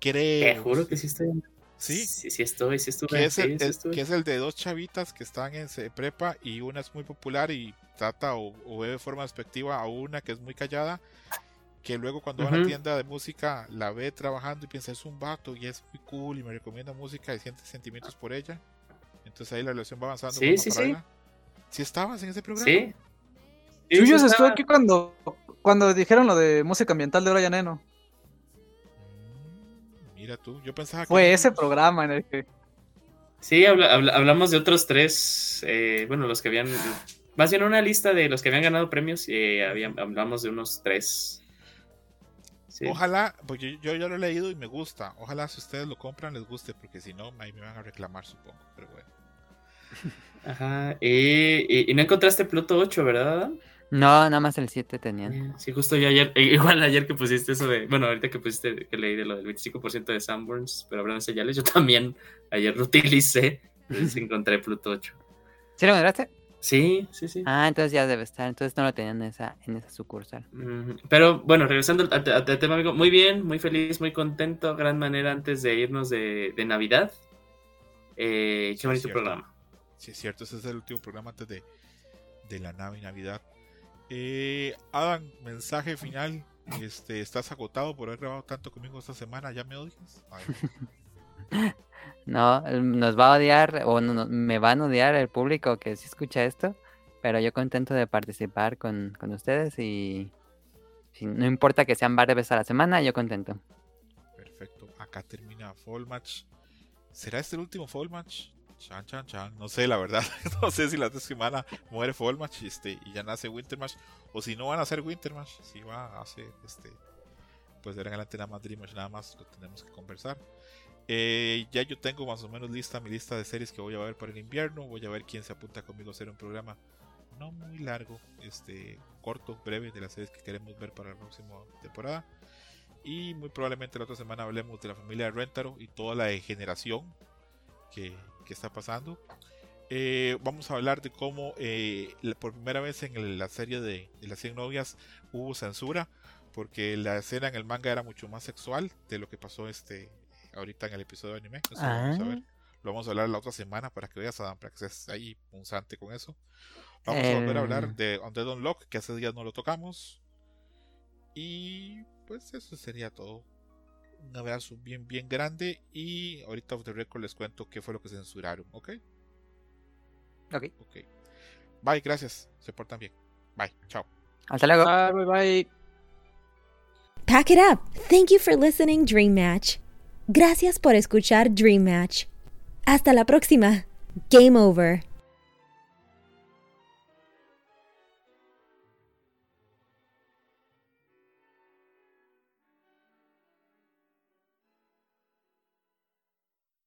Speaker 3: Te
Speaker 1: Creo.
Speaker 3: juro que sí estoy.
Speaker 1: Sí,
Speaker 3: Sí, sí estoy, sí estuve.
Speaker 1: que es,
Speaker 3: sí,
Speaker 1: el,
Speaker 3: sí estuve.
Speaker 1: que es el de dos chavitas que están en prepa y una es muy popular y trata o, o ve de forma despectiva a una que es muy callada, que luego cuando va a la tienda de música la ve trabajando y piensa es un vato y es muy cool y me recomienda música y siente sentimientos por ella. Entonces ahí la relación va avanzando.
Speaker 3: Sí, sí, sí.
Speaker 1: ¿Sí estabas en ese programa?
Speaker 3: Sí. Sí
Speaker 4: estuvo
Speaker 3: estaba.
Speaker 4: aquí cuando, cuando dijeron lo de música ambiental de Brian Eno.
Speaker 1: Mm, Mira tú, yo pensaba que
Speaker 4: Fue ese programa en el que
Speaker 3: Sí, habla- habla- hablamos de otros tres, eh, bueno, los que habían, más bien una lista de los que habían ganado premios, eh, habían- hablamos de unos tres. Sí.
Speaker 1: Ojalá, porque yo ya lo he leído y me gusta. Ojalá si ustedes lo compran les guste, porque si no, ahí me van a reclamar, supongo. Pero bueno.
Speaker 3: Ajá, y, y- y no encontraste Pluto 8, ¿verdad?
Speaker 2: No, nada más el 7 tenían.
Speaker 3: Eh, Sí, justo yo ayer, eh, igual ayer que pusiste eso de, bueno, ahorita que pusiste, que leí de lo del 25% de Sanborns, pero hablando de señales, yo también ayer lo utilicé, entonces encontré Pluto 8.
Speaker 2: ¿Sí lo encontraste?
Speaker 3: Sí, sí, sí.
Speaker 2: Ah, entonces ya debe estar. Entonces no lo tenían en esa, en esa sucursal.
Speaker 3: Pero bueno, regresando al, al- al tema, amigo, muy bien, muy feliz, muy contento, gran manera antes de irnos de, de Navidad. Eh,
Speaker 1: Sí,
Speaker 3: qué bonito programa.
Speaker 1: Sí, es cierto, ese es el último programa antes de, de la nave y Navidad. Eh, Adam, mensaje final. Este, ¿Estás agotado por haber grabado tanto conmigo esta semana? ¿Ya me odias? A ver.
Speaker 2: No, él nos va a odiar o no- me van a odiar el público que sí escucha esto, pero yo contento de participar con, con ustedes y no importa que sean varias veces a la semana, yo contento.
Speaker 1: Perfecto. Acá termina Fall Match. ¿Será este el último Fall Match? Chan, chan, chan. No sé, la verdad. no sé si la otra semana muere Fall Match este, y ya nace Winter Match. O si no van a hacer Winter Match. Si va a hacer este. Pues de adelante nada más Dream Match, nada más lo tenemos que conversar. Eh, ya yo tengo más o menos lista mi lista de series que voy a ver para el invierno. Voy a ver quién se apunta conmigo a hacer un programa no muy largo, este corto, breve de las series que queremos ver para la próxima temporada. Y muy probablemente la otra semana hablemos de la familia de Rentaro y toda la degeneración que, está pasando. Eh, vamos a hablar de cómo eh, por primera vez en la serie de, de las 100 novias hubo censura, porque la escena en el manga era mucho más sexual de lo que pasó este ahorita en el episodio de anime. Eso lo vamos a
Speaker 2: Ah.
Speaker 1: ver. Lo vamos a hablar la otra semana para que veas, Adam, para que estés ahí punzante con eso. Vamos a volver a hablar
Speaker 2: El-
Speaker 1: de Undead Unlock, que hace días no lo tocamos. Y pues eso sería todo. Un abrazo bien, bien grande. Y ahorita off the record les cuento qué fue lo que censuraron, ¿ok?
Speaker 2: Ok,
Speaker 1: Ok. Bye, gracias. Se portan bien. Bye, chao.
Speaker 2: hasta luego.
Speaker 4: Bye, bye, bye.
Speaker 7: Pack it up. Thank you for listening, Dream Match. Gracias por escuchar Dream Match. Hasta la próxima. Game over.